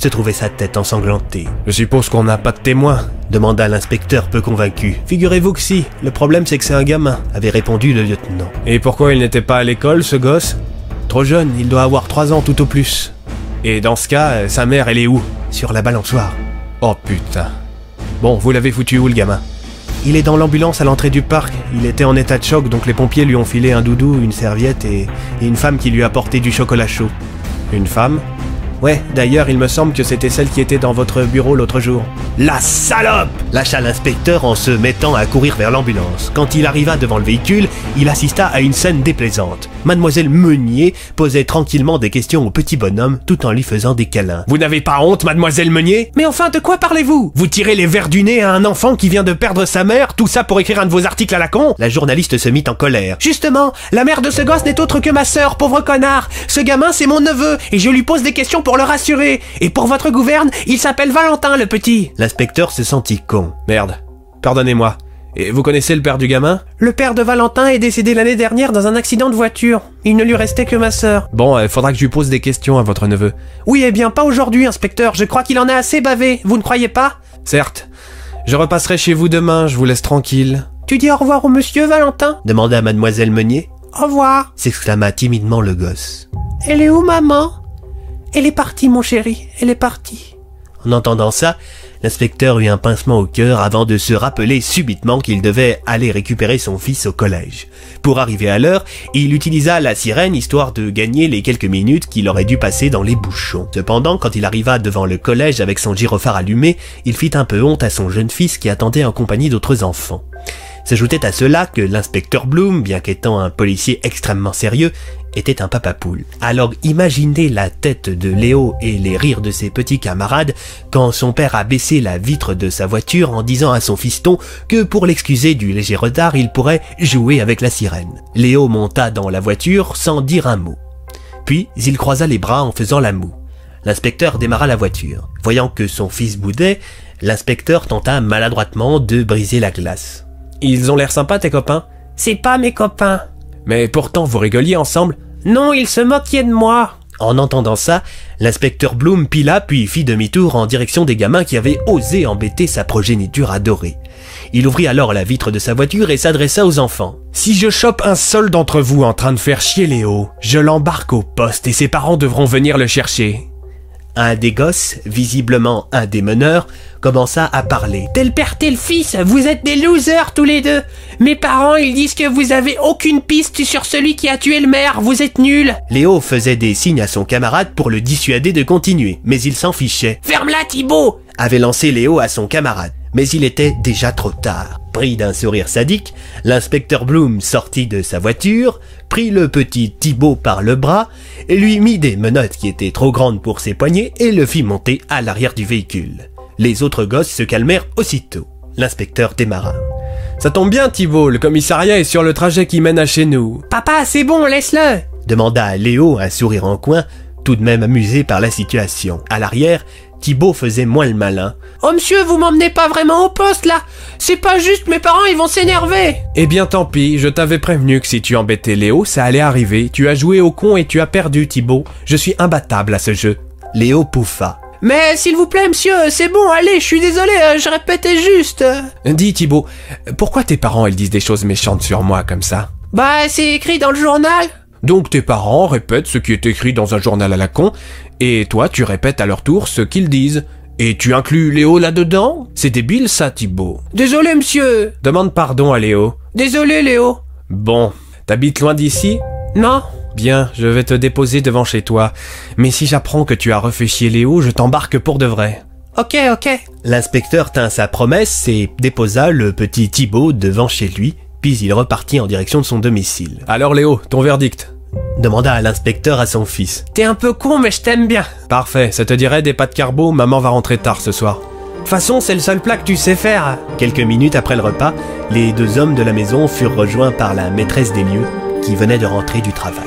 Speaker 11: se trouvait sa tête ensanglantée.
Speaker 2: Je suppose qu'on n'a pas de témoin
Speaker 11: demanda l'inspecteur peu convaincu. Figurez-vous que si, le problème c'est que c'est un gamin, avait répondu le lieutenant.
Speaker 2: Et pourquoi il n'était pas à l'école, ce gosse?
Speaker 11: Trop jeune, il doit avoir trois ans tout au plus.
Speaker 2: Et dans ce cas, sa mère, elle est où?
Speaker 11: Sur la balançoire.
Speaker 2: Oh putain. Bon, vous l'avez foutu où le gamin?
Speaker 11: Il est dans l'ambulance à l'entrée du parc. Il était en état de choc, donc les pompiers lui ont filé un doudou, une serviette et, et une femme qui lui a apporté du chocolat chaud.
Speaker 2: Une femme?
Speaker 11: Ouais, d'ailleurs, il me semble que c'était celle qui était dans votre bureau l'autre jour.
Speaker 13: La salope
Speaker 11: lâcha l'inspecteur en se mettant à courir vers l'ambulance. Quand il arriva devant le véhicule, il assista à une scène déplaisante. Mademoiselle Meunier posait tranquillement des questions au petit bonhomme tout en lui faisant des câlins.
Speaker 13: Vous n'avez pas honte, mademoiselle Meunier?
Speaker 14: Mais enfin, de quoi parlez-vous?
Speaker 13: Vous tirez les verres du nez à un enfant qui vient de perdre sa mère, tout ça pour écrire un de vos articles à la con?
Speaker 11: La journaliste se mit en colère.
Speaker 14: Justement, la mère de ce gosse n'est autre que ma sœur, pauvre connard. Ce gamin, c'est mon neveu, et je lui pose des questions pour le rassurer. Et pour votre gouverne, il s'appelle Valentin, le petit.
Speaker 11: L'inspecteur se sentit con.
Speaker 2: Merde. Pardonnez-moi. Et vous connaissez le père du gamin?
Speaker 14: Le père de Valentin est décédé l'année dernière dans un accident de voiture. Il ne lui restait que ma sœur.
Speaker 2: Bon, il faudra que je lui pose des questions à votre neveu.
Speaker 14: Oui, eh bien, pas aujourd'hui, inspecteur. Je crois qu'il en a assez bavé. Vous ne croyez pas?
Speaker 2: Certes. Je repasserai chez vous demain, je vous laisse tranquille.
Speaker 14: Tu dis au revoir au monsieur, Valentin?
Speaker 11: Demanda mademoiselle Meunier.
Speaker 14: Au revoir.
Speaker 11: s'exclama timidement le gosse.
Speaker 14: Elle est où, maman? Elle est partie, mon chéri. Elle est partie.
Speaker 11: En entendant ça, l'inspecteur eut un pincement au cœur avant de se rappeler subitement qu'il devait aller récupérer son fils au collège. Pour arriver à l'heure, il utilisa la sirène histoire de gagner les quelques minutes qu'il aurait dû passer dans les bouchons. Cependant, quand il arriva devant le collège avec son gyrophare allumé, il fit un peu honte à son jeune fils qui attendait en compagnie d'autres enfants. S'ajoutait à cela que l'inspecteur Bloom, bien qu'étant un policier extrêmement sérieux, était un papapoule. Alors imaginez la tête de Léo et les rires de ses petits camarades quand son père a baissé la vitre de sa voiture en disant à son fiston que pour l'excuser du léger retard, il pourrait jouer avec la sirène. Léo monta dans la voiture sans dire un mot. Puis il croisa les bras en faisant la moue. L'inspecteur démarra la voiture. Voyant que son fils boudait, l'inspecteur tenta maladroitement de briser la glace.
Speaker 2: Ils ont l'air sympas, tes copains?
Speaker 14: C'est pas mes copains.
Speaker 2: Mais pourtant, vous rigoliez ensemble
Speaker 14: Non, ils se moquaient de moi.
Speaker 11: En entendant ça, l'inspecteur Bloom pila puis fit demi-tour en direction des gamins qui avaient osé embêter sa progéniture adorée. Il ouvrit alors la vitre de sa voiture et s'adressa aux enfants.
Speaker 13: Si je chope un seul d'entre vous en train de faire chier Léo, je l'embarque au poste et ses parents devront venir le chercher.
Speaker 11: Un des gosses, visiblement un des meneurs, commença à parler.
Speaker 14: Tel père, tel fils, vous êtes des losers tous les deux. Mes parents, ils disent que vous avez aucune piste sur celui qui a tué le maire, vous êtes nuls.
Speaker 11: Léo faisait des signes à son camarade pour le dissuader de continuer, mais il s'en fichait.
Speaker 14: Ferme-la, Thibaut
Speaker 11: avait lancé Léo à son camarade. Mais il était déjà trop tard. Pris d'un sourire sadique, l'inspecteur Bloom sortit de sa voiture, prit le petit Thibaut par le bras, et lui mit des menottes qui étaient trop grandes pour ses poignets et le fit monter à l'arrière du véhicule. Les autres gosses se calmèrent aussitôt. L'inspecteur démarra.
Speaker 2: Ça tombe bien, Thibaut, le commissariat est sur le trajet qui mène à chez nous.
Speaker 14: Papa, c'est bon, laisse-le
Speaker 11: demanda Léo, un sourire en coin, tout de même amusé par la situation. À l'arrière, Thibaut faisait moins le malin.
Speaker 14: Oh monsieur, vous m'emmenez pas vraiment au poste là C'est pas juste, mes parents ils vont s'énerver
Speaker 2: Eh bien tant pis, je t'avais prévenu que si tu embêtais Léo, ça allait arriver. Tu as joué au con et tu as perdu, Thibaut. Je suis imbattable à ce jeu.
Speaker 11: Léo pouffa.
Speaker 14: Mais s'il vous plaît, monsieur, c'est bon, allez, je suis désolé, euh, je répétais juste.
Speaker 2: Dis, Thibaut, pourquoi tes parents ils disent des choses méchantes sur moi comme ça?
Speaker 14: Bah, c'est écrit dans le journal.
Speaker 2: Donc tes parents répètent ce qui est écrit dans un journal à la con, et toi tu répètes à leur tour ce qu'ils disent. Et tu inclus Léo là-dedans? C'est débile ça, Thibaut.
Speaker 14: Désolé, monsieur.
Speaker 2: Demande pardon à Léo.
Speaker 14: Désolé, Léo.
Speaker 2: Bon, t'habites loin d'ici?
Speaker 14: Non.
Speaker 2: Bien, je vais te déposer devant chez toi. Mais si j'apprends que tu as refait chier Léo, je t'embarque pour de vrai.
Speaker 14: Ok, ok.
Speaker 11: L'inspecteur tint sa promesse et déposa le petit Thibaut devant chez lui, puis il repartit en direction de son domicile.
Speaker 2: Alors Léo, ton verdict?
Speaker 11: Demanda l'inspecteur à son fils.
Speaker 12: T'es un peu con, mais je t'aime bien.
Speaker 2: Parfait, ça te dirait des pâtes carbo Maman va rentrer tard ce soir.
Speaker 12: De toute façon, c'est le seul plat que tu sais faire.
Speaker 11: Quelques minutes après le repas, les deux hommes de la maison furent rejoints par la maîtresse des lieux qui venait de rentrer du travail.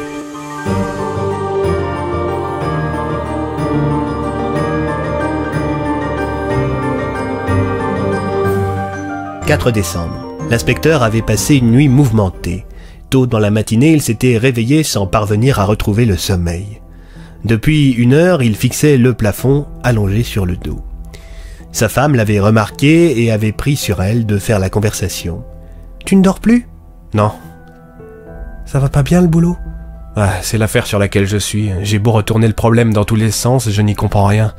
Speaker 11: 4 décembre. L'inspecteur avait passé une nuit mouvementée. Tôt dans la matinée, il s'était réveillé sans parvenir à retrouver le sommeil. Depuis une heure, il fixait le plafond allongé sur le dos. Sa femme l'avait remarqué et avait pris sur elle de faire la conversation.
Speaker 12: Tu ne dors plus?
Speaker 2: Non.
Speaker 12: Ça va pas bien le boulot?
Speaker 2: Ah, c'est l'affaire sur laquelle je suis. J'ai beau retourner le problème dans tous les sens, je n'y comprends rien.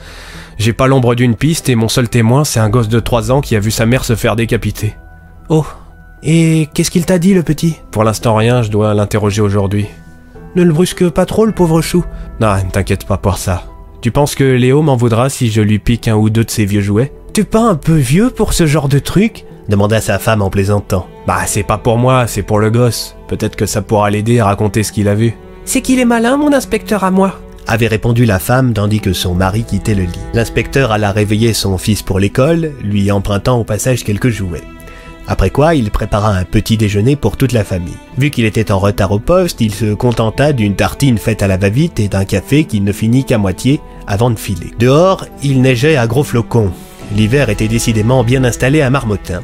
Speaker 2: J'ai pas l'ombre d'une piste et mon seul témoin, c'est un gosse de 3 ans qui a vu sa mère se faire décapiter.
Speaker 12: Oh. Et qu'est-ce qu'il t'a dit, le petit?
Speaker 2: Pour l'instant rien, je dois l'interroger aujourd'hui.
Speaker 12: Ne le brusque pas trop, le pauvre chou.
Speaker 2: Non, ne t'inquiète pas pour ça. Tu penses que Léo m'en voudra si je lui pique un ou deux de ses vieux jouets?
Speaker 12: T'es pas un peu vieux pour ce genre de truc?
Speaker 11: Demanda sa femme en plaisantant.
Speaker 2: Bah, c'est pas pour moi, c'est pour le gosse. Peut-être que ça pourra l'aider à raconter ce qu'il a vu.
Speaker 12: C'est qu'il est malin, mon inspecteur à moi.
Speaker 11: avait répondu la femme tandis que son mari quittait le lit. L'inspecteur alla réveiller son fils pour l'école, lui empruntant au passage quelques jouets. Après quoi, il prépara un petit déjeuner pour toute la famille. Vu qu'il était en retard au poste, il se contenta d'une tartine faite à la va-vite et d'un café qu'il ne finit qu'à moitié avant de filer. Dehors, il neigeait à gros flocons. L'hiver était décidément bien installé à Marmottin.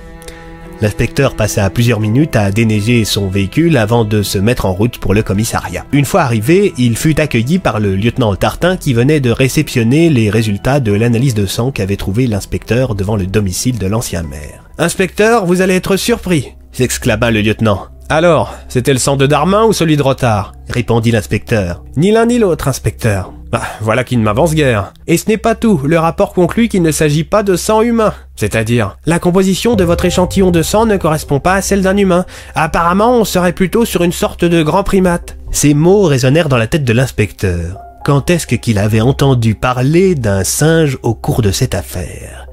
Speaker 11: L'inspecteur passa plusieurs minutes à déneiger son véhicule avant de se mettre en route pour le commissariat. Une fois arrivé, il fut accueilli par le lieutenant Tartin qui venait de réceptionner les résultats de l'analyse de sang qu'avait trouvé l'inspecteur devant le domicile de l'ancien maire.
Speaker 12: Inspecteur, vous allez être surpris.
Speaker 11: S'exclama le lieutenant.
Speaker 2: Alors, c'était le sang de Darmin ou celui de Rotard
Speaker 11: Répondit l'inspecteur.
Speaker 2: Ni l'un ni l'autre, inspecteur. Ah, voilà qui ne m'avance guère.
Speaker 12: Et ce n'est pas tout. Le rapport conclut qu'il ne s'agit pas de sang humain.
Speaker 2: C'est-à-dire
Speaker 12: La composition de votre échantillon de sang ne correspond pas à celle d'un humain. Apparemment, on serait plutôt sur une sorte de grand primate.
Speaker 11: Ces mots résonnèrent dans la tête de l'inspecteur. Quand est-ce qu'il avait entendu parler d'un singe au cours de cette affaire?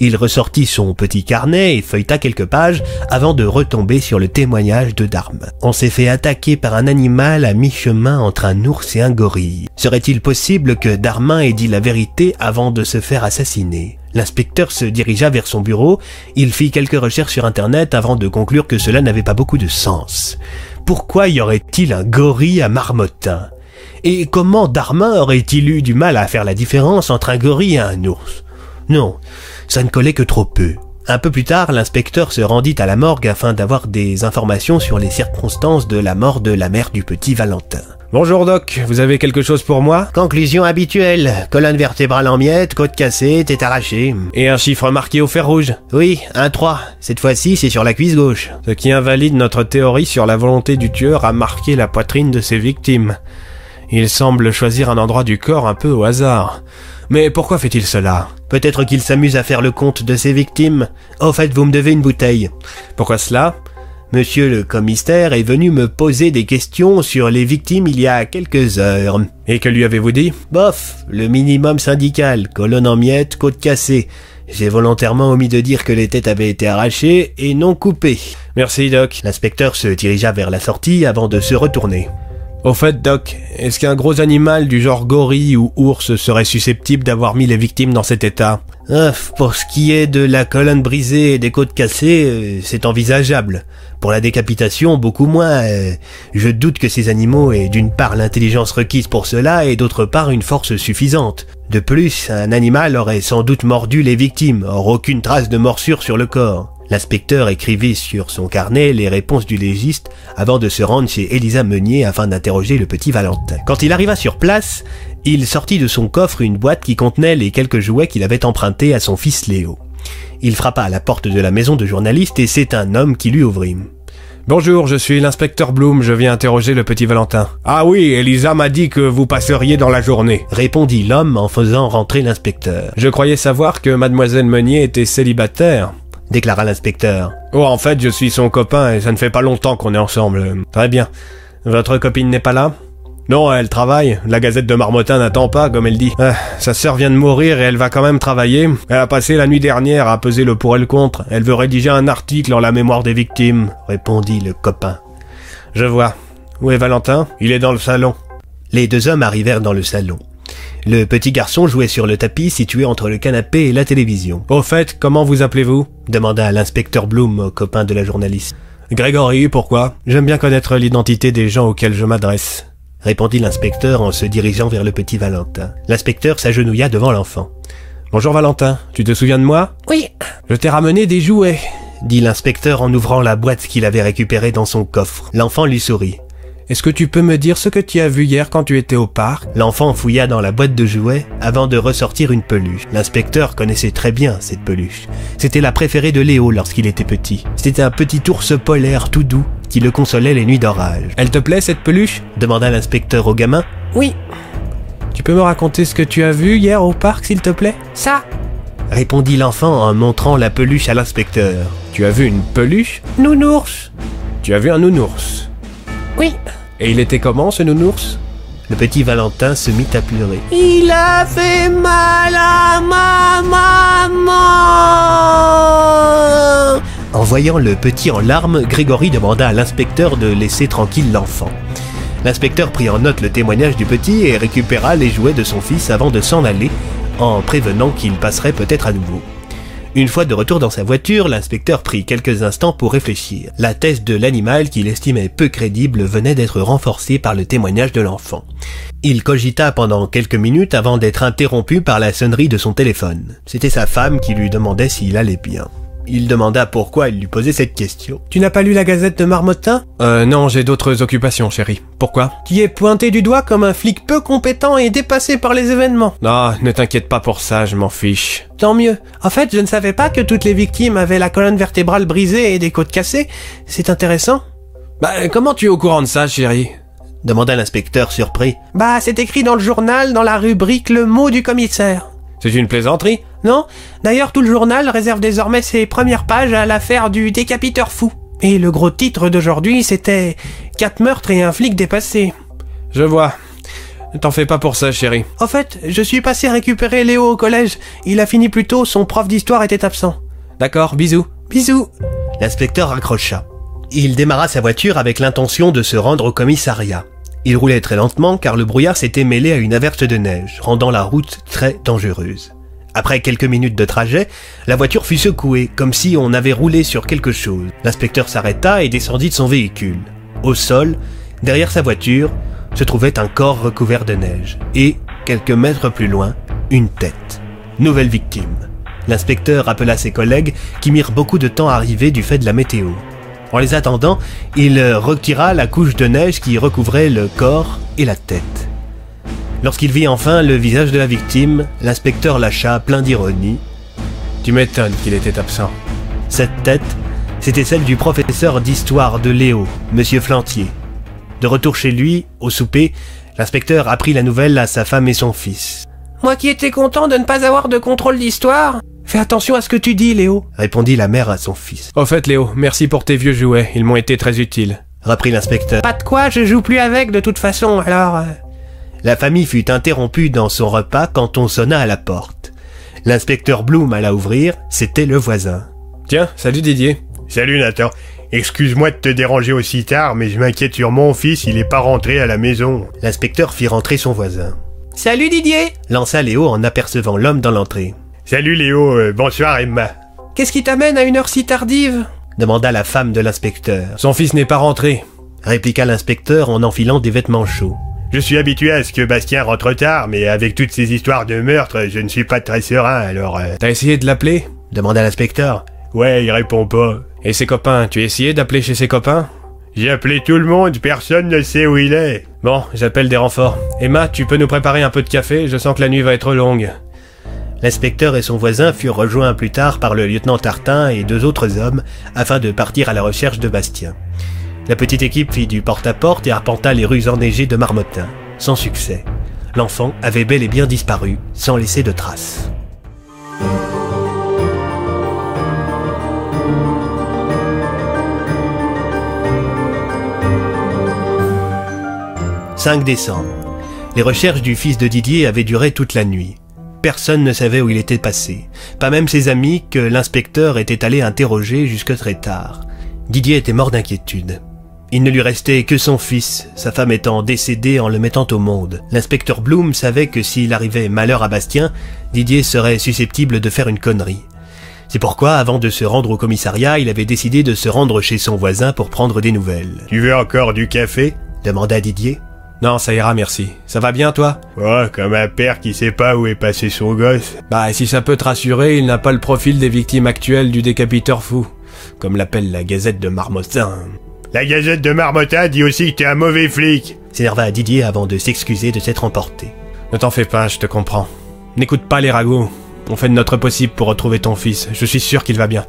Speaker 11: Il ressortit son petit carnet et feuilleta quelques pages avant de retomber sur le témoignage de Darmin. On s'est fait attaquer par un animal à mi-chemin entre un ours et un gorille. Serait-il possible que Darmin ait dit la vérité avant de se faire assassiner? L'inspecteur se dirigea vers son bureau, il fit quelques recherches sur Internet avant de conclure que cela n'avait pas beaucoup de sens. Pourquoi y aurait-il un gorille à Marmottin? Et comment Darmin aurait-il eu du mal à faire la différence entre un gorille et un ours? Non, ça ne collait que trop peu. Un peu plus tard, l'inspecteur se rendit à la morgue afin d'avoir des informations sur les circonstances de la mort de la mère du petit Valentin.
Speaker 2: Bonjour Doc, vous avez quelque chose pour moi?
Speaker 11: Conclusion habituelle. Colonne vertébrale en miettes, côte cassée, tête arrachée.
Speaker 2: Et un chiffre marqué au fer rouge?
Speaker 11: Oui, un 3. Cette fois-ci, c'est sur la cuisse gauche.
Speaker 2: Ce qui invalide notre théorie sur la volonté du tueur à marquer la poitrine de ses victimes. Il semble choisir un endroit du corps un peu au hasard. Mais pourquoi fait-il cela
Speaker 11: Peut-être qu'il s'amuse à faire le compte de ses victimes. Au fait, vous me devez une bouteille.
Speaker 2: Pourquoi cela
Speaker 11: Monsieur le commissaire est venu me poser des questions sur les victimes il y a quelques heures.
Speaker 2: Et que lui avez-vous dit
Speaker 11: Bof, le minimum syndical, colonne en miettes, côte cassée. J'ai volontairement omis de dire que les têtes avaient été arrachées et non coupées.
Speaker 2: Merci Doc.
Speaker 11: L'inspecteur se dirigea vers la sortie avant de se retourner.
Speaker 2: Au fait, Doc, est-ce qu'un gros animal du genre gorille ou ours serait susceptible d'avoir mis les victimes dans cet état?
Speaker 11: Ah, pour ce qui est de la colonne brisée et des côtes cassées, euh, c'est envisageable. Pour la décapitation, beaucoup moins. euh, je doute que ces animaux aient d'une part l'intelligence requise pour cela et d'autre part une force suffisante. De plus, un animal aurait sans doute mordu les victimes, or aucune trace de morsure sur le corps. L'inspecteur écrivit sur son carnet les réponses du légiste avant de se rendre chez Elisa Meunier afin d'interroger le petit Valentin. Quand il arriva sur place, il sortit de son coffre une boîte qui contenait les quelques jouets qu'il avait empruntés à son fils Léo. Il frappa à la porte de la maison de journaliste et c'est un homme qui lui ouvrit.
Speaker 2: Bonjour, je suis l'inspecteur Bloom, je viens interroger le petit Valentin.
Speaker 8: Ah oui, Elisa m'a dit que vous passeriez dans la journée.
Speaker 11: Répondit l'homme en faisant rentrer l'inspecteur.
Speaker 2: Je croyais savoir que mademoiselle Meunier était célibataire.
Speaker 11: Déclara l'inspecteur.
Speaker 2: Oh, en fait, je suis son copain et ça ne fait pas longtemps qu'on est ensemble. Très bien. Votre copine n'est pas là? Non, elle travaille. La gazette de Marmottin n'attend pas, comme elle dit. Ah, sa sœur vient de mourir et elle va quand même travailler. Elle a passé la nuit dernière à peser le pour et le contre. Elle veut rédiger un article en la mémoire des victimes.
Speaker 11: Répondit le copain.
Speaker 2: Je vois. Où est Valentin?
Speaker 8: Il est dans le salon.
Speaker 11: Les deux hommes arrivèrent dans le salon. Le petit garçon jouait sur le tapis situé entre le canapé et la télévision.
Speaker 2: Au fait, comment vous appelez-vous?
Speaker 11: demanda l'inspecteur Bloom au copain de la journaliste.
Speaker 2: Grégory, pourquoi? J'aime bien connaître l'identité des gens auxquels je m'adresse.
Speaker 11: Répondit l'inspecteur en se dirigeant vers le petit Valentin. L'inspecteur s'agenouilla devant l'enfant.
Speaker 2: Bonjour Valentin, tu te souviens de moi?
Speaker 12: Oui.
Speaker 2: Je t'ai ramené des jouets,
Speaker 11: dit l'inspecteur en ouvrant la boîte qu'il avait récupérée dans son coffre. L'enfant lui sourit.
Speaker 2: Est-ce que tu peux me dire ce que tu as vu hier quand tu étais au parc?
Speaker 11: L'enfant fouilla dans la boîte de jouets avant de ressortir une peluche. L'inspecteur connaissait très bien cette peluche. C'était la préférée de Léo lorsqu'il était petit. C'était un petit ours polaire tout doux qui le consolait les nuits d'orage.
Speaker 2: Elle te plaît cette peluche?
Speaker 11: demanda l'inspecteur au gamin.
Speaker 12: Oui.
Speaker 2: Tu peux me raconter ce que tu as vu hier au parc s'il te plaît?
Speaker 12: Ça.
Speaker 11: répondit l'enfant en montrant la peluche à l'inspecteur.
Speaker 2: Tu as vu une peluche?
Speaker 12: Nounours.
Speaker 2: Tu as vu un nounours?
Speaker 12: Oui.
Speaker 2: Et il était comment ce nounours?
Speaker 11: Le petit Valentin se mit à pleurer.
Speaker 12: Il a fait mal à ma maman.
Speaker 11: En voyant le petit en larmes, Grégory demanda à l'inspecteur de laisser tranquille l'enfant. L'inspecteur prit en note le témoignage du petit et récupéra les jouets de son fils avant de s'en aller, en prévenant qu'il passerait peut-être à nouveau. Une fois de retour dans sa voiture, l'inspecteur prit quelques instants pour réfléchir. La thèse de l'animal qu'il estimait peu crédible venait d'être renforcée par le témoignage de l'enfant. Il cogita pendant quelques minutes avant d'être interrompu par la sonnerie de son téléphone. C'était sa femme qui lui demandait s'il allait bien. Il demanda pourquoi il lui posait cette question.
Speaker 12: Tu n'as pas lu la gazette de Marmottin?
Speaker 2: Euh non, j'ai d'autres occupations, chérie. Pourquoi?
Speaker 12: Qui est pointé du doigt comme un flic peu compétent et dépassé par les événements.
Speaker 2: Non, ne t'inquiète pas pour ça, je m'en fiche.
Speaker 12: Tant mieux. En fait, je ne savais pas que toutes les victimes avaient la colonne vertébrale brisée et des côtes cassées. C'est intéressant.
Speaker 2: Bah, comment tu es au courant de ça, chérie?
Speaker 11: demanda l'inspecteur surpris.
Speaker 12: Bah, c'est écrit dans le journal, dans la rubrique Le mot du commissaire.
Speaker 2: C'est une plaisanterie
Speaker 12: Non? D'ailleurs, tout le journal réserve désormais ses premières pages à l'affaire du décapiteur fou. Et le gros titre d'aujourd'hui, c'était Quatre meurtres et un flic dépassé.
Speaker 2: Je vois. T'en fais pas pour ça, chérie.
Speaker 12: En fait, je suis passé récupérer Léo au collège. Il a fini plus tôt, son prof d'histoire était absent.
Speaker 2: D'accord, bisous.
Speaker 12: Bisous.
Speaker 11: L'inspecteur raccrocha. Il démarra sa voiture avec l'intention de se rendre au commissariat. Il roulait très lentement car le brouillard s'était mêlé à une averse de neige, rendant la route très dangereuse. Après quelques minutes de trajet, la voiture fut secouée, comme si on avait roulé sur quelque chose. L'inspecteur s'arrêta et descendit de son véhicule. Au sol, derrière sa voiture, se trouvait un corps recouvert de neige. Et, quelques mètres plus loin, une tête. Nouvelle victime. L'inspecteur appela ses collègues qui mirent beaucoup de temps à arriver du fait de la météo. En les attendant, il retira la couche de neige qui recouvrait le corps et la tête. Lorsqu'il vit enfin le visage de la victime, l'inspecteur lâcha plein d'ironie.
Speaker 2: Tu m'étonnes qu'il était absent.
Speaker 11: Cette tête, c'était celle du professeur d'histoire de Léo, monsieur Flantier. De retour chez lui, au souper, l'inspecteur apprit la nouvelle à sa femme et son fils.
Speaker 12: Moi qui étais content de ne pas avoir de contrôle d'histoire. Fais attention à ce que tu dis, Léo.
Speaker 11: Répondit la mère à son fils.
Speaker 2: Au fait, Léo, merci pour tes vieux jouets. Ils m'ont été très utiles.
Speaker 11: Reprit l'inspecteur.
Speaker 12: Pas de quoi, je joue plus avec de toute façon, alors... euh,
Speaker 11: La famille fut interrompue dans son repas quand on sonna à la porte. L'inspecteur Bloom alla ouvrir, c'était le voisin.
Speaker 2: Tiens, salut Didier.
Speaker 8: Salut Nathan. Excuse-moi de te déranger aussi tard, mais je m'inquiète sur mon fils, il est pas rentré à la maison.
Speaker 11: L'inspecteur fit rentrer son voisin.
Speaker 12: Salut Didier
Speaker 11: Lança Léo en apercevant l'homme dans l'entrée.
Speaker 8: Salut Léo, euh, bonsoir Emma.
Speaker 12: Qu'est-ce qui t'amène à une heure si tardive?
Speaker 11: Demanda la femme de l'inspecteur.
Speaker 2: Son fils n'est pas rentré.
Speaker 11: Répliqua l'inspecteur en enfilant des vêtements chauds.
Speaker 8: Je suis habitué à ce que Bastien rentre tard, mais avec toutes ces histoires de meurtre, je ne suis pas très serein, alors... euh,
Speaker 2: T'as essayé de l'appeler?
Speaker 11: Demanda l'inspecteur.
Speaker 8: Ouais, il répond pas.
Speaker 2: Et ses copains, tu as essayé d'appeler chez ses copains?
Speaker 8: J'ai appelé tout le monde, personne ne sait où il est.
Speaker 2: Bon, j'appelle des renforts. Emma, tu peux nous préparer un peu de café? Je sens que la nuit va être longue.
Speaker 11: L'inspecteur et son voisin furent rejoints plus tard par le lieutenant Tartin et deux autres hommes afin de partir à la recherche de Bastien. La petite équipe fit du porte-à-porte et arpenta les rues enneigées de Marmottin, sans succès. L'enfant avait bel et bien disparu, sans laisser de traces. 5 décembre. Les recherches du fils de Didier avaient duré toute la nuit. Personne ne savait où il était passé, pas même ses amis que l'inspecteur était allé interroger jusque très tard. Didier était mort d'inquiétude. Il ne lui restait que son fils, sa femme étant décédée en le mettant au monde. L'inspecteur Bloom savait que s'il arrivait malheur à Bastien, Didier serait susceptible de faire une connerie. C'est pourquoi, avant de se rendre au commissariat, il avait décidé de se rendre chez son voisin pour prendre des nouvelles.
Speaker 8: Tu veux encore du café?
Speaker 11: demanda Didier.
Speaker 2: Non, ça ira, merci. Ça va bien, toi?
Speaker 8: Oh, comme un père qui sait pas où est passé son gosse.
Speaker 2: Bah, si ça peut te rassurer, il n'a pas le profil des victimes actuelles du décapiteur fou, comme l'appelle la Gazette de Marmottin.
Speaker 8: La Gazette de Marmottin dit aussi que t'es un mauvais flic.
Speaker 11: S'énerva Didier avant de s'excuser de s'être emporté.
Speaker 2: Ne t'en fais pas, je te comprends. N'écoute pas les ragots. On fait de notre possible pour retrouver ton fils. Je suis sûr qu'il va bien.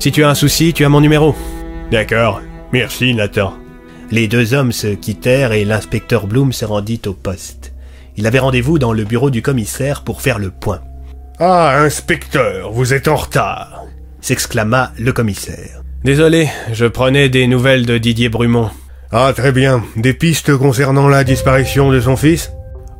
Speaker 2: Si tu as un souci, tu as mon numéro.
Speaker 8: D'accord. Merci, Nathan.
Speaker 11: Les deux hommes se quittèrent et l'inspecteur Bloom se rendit au poste. Il avait rendez-vous dans le bureau du commissaire pour faire le point.
Speaker 8: Ah, inspecteur, vous êtes en retard.
Speaker 11: s'exclama le commissaire.
Speaker 2: Désolé, je prenais des nouvelles de Didier Brumont.
Speaker 8: Ah, très bien. Des pistes concernant la disparition de son fils?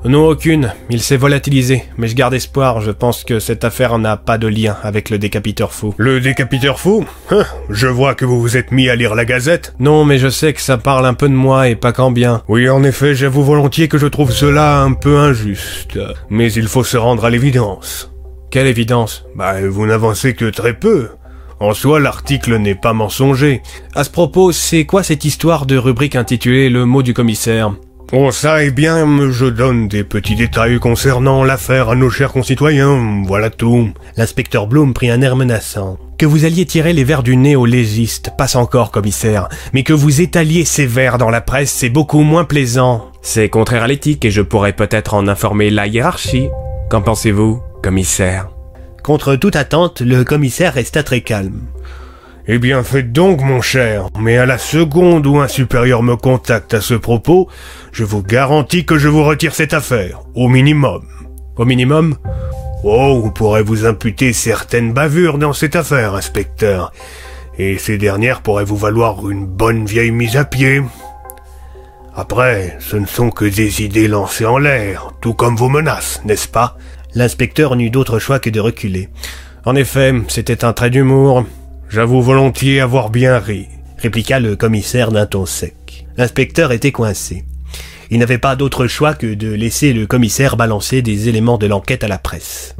Speaker 2: Non, aucune. Il s'est volatilisé. Mais je garde espoir. Je pense que cette affaire n'a pas de lien avec le décapiteur fou.
Speaker 8: Le décapiteur fou? Hein, Je vois que vous vous êtes mis à lire la Gazette.
Speaker 2: Non, mais je sais que ça parle un peu de moi et pas qu'en bien.
Speaker 8: Oui, en effet, j'avoue volontiers que je trouve cela un peu injuste. Mais il faut se rendre à l'évidence.
Speaker 2: Quelle évidence?
Speaker 8: Bah, vous n'avancez que très peu. En soi, l'article n'est pas mensonger.
Speaker 2: À ce propos, c'est quoi cette histoire de rubrique intitulée Le mot du commissaire?
Speaker 8: Oh ça, eh bien, je donne des petits détails concernant l'affaire à nos chers concitoyens, voilà tout.
Speaker 11: L'inspecteur Bloom prit un air menaçant.
Speaker 2: Que vous alliez tirer les vers du nez aux légistes, passe encore, commissaire. Mais que vous étaliez ces vers dans la presse, c'est beaucoup moins plaisant. C'est contraire à l'éthique et je pourrais peut-être en informer la hiérarchie. Qu'en pensez-vous, commissaire?
Speaker 11: Contre toute attente, le commissaire resta très calme.
Speaker 8: Eh bien, faites donc, mon cher, mais à la seconde où un supérieur me contacte à ce propos, je vous garantis que je vous retire cette affaire, au minimum.
Speaker 2: Au minimum?
Speaker 8: Oh, on pourrait vous imputer certaines bavures dans cette affaire, inspecteur, et ces dernières pourraient vous valoir une bonne vieille mise à pied. Après, ce ne sont que des idées lancées en l'air, tout comme vos menaces, n'est-ce pas?
Speaker 11: L'inspecteur n'eut d'autre choix que de reculer.
Speaker 2: En effet, c'était un trait d'humour.
Speaker 8: J'avoue volontiers avoir bien ri.
Speaker 11: répliqua le commissaire d'un ton sec. L'inspecteur était coincé. Il n'avait pas d'autre choix que de laisser le commissaire balancer des éléments de l'enquête à la presse.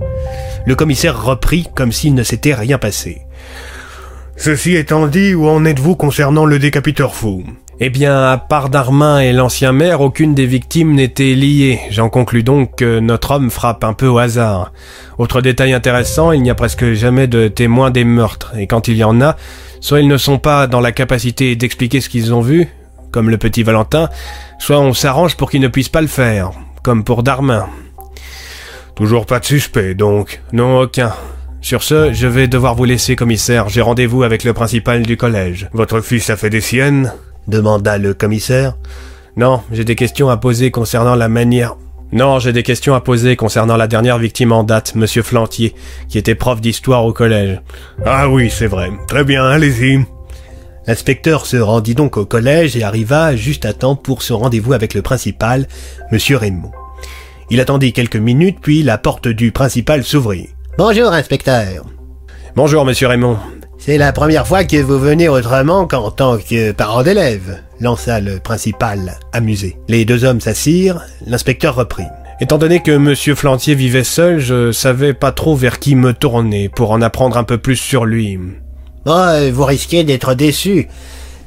Speaker 11: Le commissaire reprit comme s'il ne s'était rien passé.
Speaker 8: Ceci étant dit, où en êtes-vous concernant le décapiteur fou?
Speaker 2: Eh bien, à part Darmin et l'ancien maire, aucune des victimes n'était liée. J'en conclus donc que notre homme frappe un peu au hasard. Autre détail intéressant, il n'y a presque jamais de témoins des meurtres, et quand il y en a, soit ils ne sont pas dans la capacité d'expliquer ce qu'ils ont vu, comme le petit Valentin, soit on s'arrange pour qu'ils ne puissent pas le faire, comme pour Darmin.
Speaker 8: Toujours pas de suspect, donc.
Speaker 2: Non, aucun. Sur ce, je vais devoir vous laisser, commissaire. J'ai rendez-vous avec le principal du collège.
Speaker 8: Votre fils a fait des siennes
Speaker 11: demanda le commissaire.
Speaker 2: Non, j'ai des questions à poser concernant la manière. Non, j'ai des questions à poser concernant la dernière victime en date, monsieur Flantier, qui était prof d'histoire au collège.
Speaker 8: Ah oui, c'est vrai. Très bien, allez-y.
Speaker 11: L'inspecteur se rendit donc au collège et arriva juste à temps pour son rendez-vous avec le principal, monsieur Raymond. Il attendit quelques minutes, puis la porte du principal s'ouvrit. Bonjour, inspecteur.
Speaker 2: Bonjour, monsieur Raymond.
Speaker 11: C'est la première fois que vous venez autrement qu'en tant que parent d'élève, lança le principal, amusé. Les deux hommes s'assirent, l'inspecteur reprit.
Speaker 2: Étant donné que monsieur Flantier vivait seul, je savais pas trop vers qui me tourner pour en apprendre un peu plus sur lui.
Speaker 11: Oh, vous risquez d'être déçu.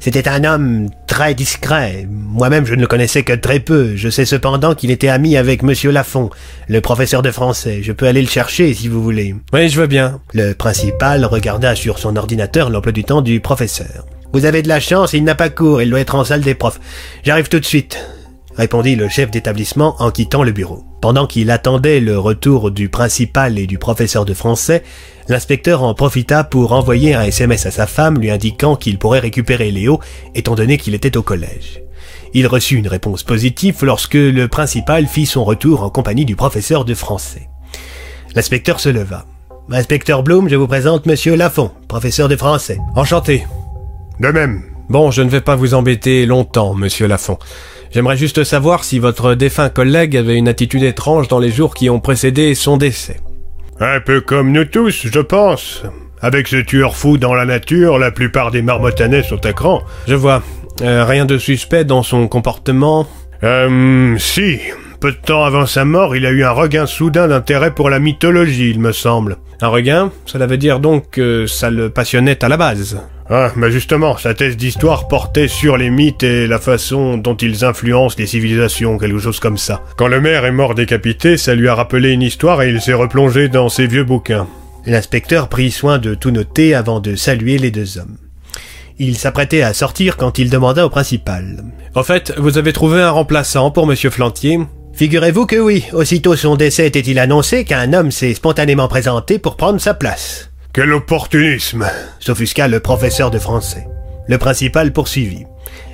Speaker 11: C'était un homme très discret. Moi-même, je ne le connaissais que très peu. Je sais cependant qu'il était ami avec Monsieur Lafont, le professeur de français. Je peux aller le chercher si vous voulez.
Speaker 2: Oui, je veux bien.
Speaker 11: Le principal regarda sur son ordinateur l'emploi du temps du professeur. Vous avez de la chance, il n'a pas cours, il doit être en salle des profs. J'arrive tout de suite répondit le chef d'établissement en quittant le bureau. Pendant qu'il attendait le retour du principal et du professeur de français, l'inspecteur en profita pour envoyer un SMS à sa femme lui indiquant qu'il pourrait récupérer Léo étant donné qu'il était au collège. Il reçut une réponse positive lorsque le principal fit son retour en compagnie du professeur de français. L'inspecteur se leva. Inspecteur Bloom, je vous présente monsieur Lafont, professeur de français.
Speaker 2: Enchanté.
Speaker 8: De même.
Speaker 2: Bon, je ne vais pas vous embêter longtemps, monsieur Lafont. J'aimerais juste savoir si votre défunt collègue avait une attitude étrange dans les jours qui ont précédé son décès.
Speaker 8: Un peu comme nous tous, je pense. Avec ce tueur fou dans la nature, la plupart des marmottanais sont à cran.
Speaker 2: Je vois. Euh, rien de suspect dans son comportement?
Speaker 8: Euh, si. Peu de temps avant sa mort, il a eu un regain soudain d'intérêt pour la mythologie, il me semble.
Speaker 2: Un regain Cela veut dire donc que ça le passionnait à la base.
Speaker 8: Ah, mais justement, sa thèse d'histoire portait sur les mythes et la façon dont ils influencent les civilisations, quelque chose comme ça. Quand le maire est mort décapité, ça lui a rappelé une histoire et il s'est replongé dans ses vieux bouquins.
Speaker 11: L'inspecteur prit soin de tout noter avant de saluer les deux hommes. Il s'apprêtait à sortir quand il demanda au principal.
Speaker 2: Au fait, vous avez trouvé un remplaçant pour Monsieur Flantier?
Speaker 11: Figurez-vous que oui, aussitôt son décès était-il annoncé qu'un homme s'est spontanément présenté pour prendre sa place.
Speaker 8: Quel opportunisme
Speaker 11: S'offusqua le professeur de français. Le principal poursuivit.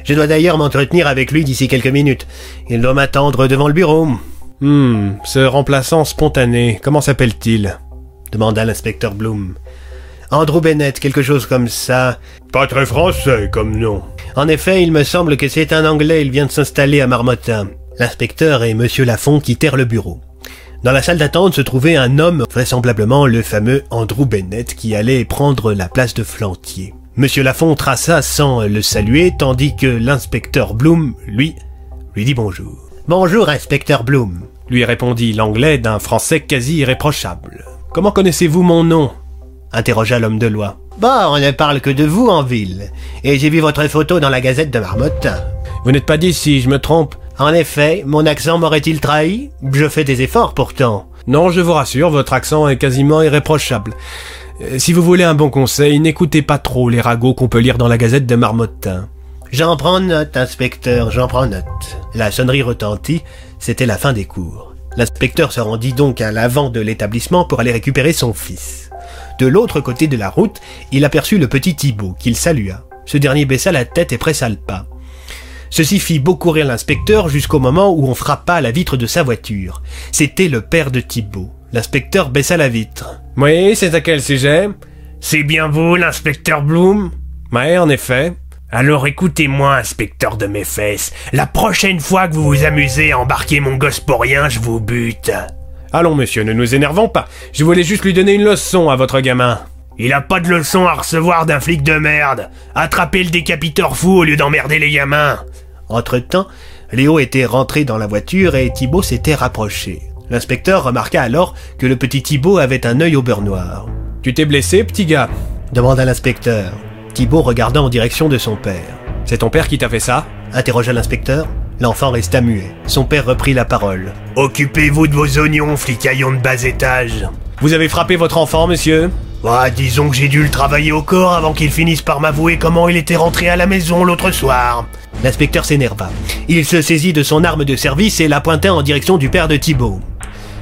Speaker 11: Je dois d'ailleurs m'entretenir avec lui d'ici quelques minutes. Il doit m'attendre devant le bureau.
Speaker 2: Hmm, ce remplaçant spontané, comment s'appelle-t-il?
Speaker 11: demanda l'inspecteur Bloom. Andrew Bennett, quelque chose comme ça.
Speaker 8: Pas très français comme nom.
Speaker 11: En effet, il me semble que c'est un Anglais, il vient de s'installer à Marmottin. L'inspecteur et Monsieur Lafont quittèrent le bureau. Dans la salle d'attente se trouvait un homme, vraisemblablement le fameux Andrew Bennett, qui allait prendre la place de Flantier. Monsieur Lafont traça sans le saluer, tandis que l'inspecteur Bloom, lui, lui dit bonjour. Bonjour, inspecteur Bloom,
Speaker 2: lui répondit l'anglais d'un français quasi irréprochable. Comment connaissez-vous mon nom?
Speaker 11: interrogea l'homme de loi. Bah, on ne parle que de vous en ville, et j'ai vu votre photo dans la gazette de Marmottin.
Speaker 2: Vous n'êtes pas d'ici, je me trompe?
Speaker 11: En effet, mon accent m'aurait-il trahi? Je fais des efforts pourtant.
Speaker 2: Non, je vous rassure, votre accent est quasiment irréprochable. Euh, Si vous voulez un bon conseil, n'écoutez pas trop les ragots qu'on peut lire dans la gazette de Marmottin.
Speaker 11: J'en prends note, inspecteur, j'en prends note. La sonnerie retentit, c'était la fin des cours. L'inspecteur se rendit donc à l'avant de l'établissement pour aller récupérer son fils. De l'autre côté de la route, il aperçut le petit Thibault, qu'il salua. Ce dernier baissa la tête et pressa le pas. Ceci fit beaucoup rire l'inspecteur jusqu'au moment où on frappa à la vitre de sa voiture. C'était le père de Thibault. L'inspecteur baissa la vitre.
Speaker 2: Oui, c'est à quel sujet?
Speaker 15: C'est bien vous, l'inspecteur Bloom?
Speaker 2: Ouais, en effet.
Speaker 15: Alors écoutez-moi, inspecteur de mes fesses. La prochaine fois que vous vous amusez à embarquer mon gosse pour rien, je vous bute.
Speaker 2: Allons, monsieur, ne nous énervons pas. Je voulais juste lui donner une leçon à votre gamin.
Speaker 15: Il a pas de leçon à recevoir d'un flic de merde. Attrapez le décapiteur fou au lieu d'emmerder les gamins.
Speaker 11: Entre-temps, Léo était rentré dans la voiture et Thibault s'était rapproché. L'inspecteur remarqua alors que le petit Thibault avait un œil au beurre noir.
Speaker 2: Tu t'es blessé, petit gars?
Speaker 11: demanda l'inspecteur. Thibault regarda en direction de son père.
Speaker 2: C'est ton père qui t'a fait ça?
Speaker 11: interrogea l'inspecteur. L'enfant resta muet. Son père reprit la parole.
Speaker 15: Occupez-vous de vos oignons, flicaillons de bas étage.
Speaker 2: Vous avez frappé votre enfant, monsieur?
Speaker 15: Bah, disons que j'ai dû le travailler au corps avant qu'il finisse par m'avouer comment il était rentré à la maison l'autre soir.
Speaker 11: L'inspecteur s'énerva. Il se saisit de son arme de service et la pointa en direction du père de Thibault.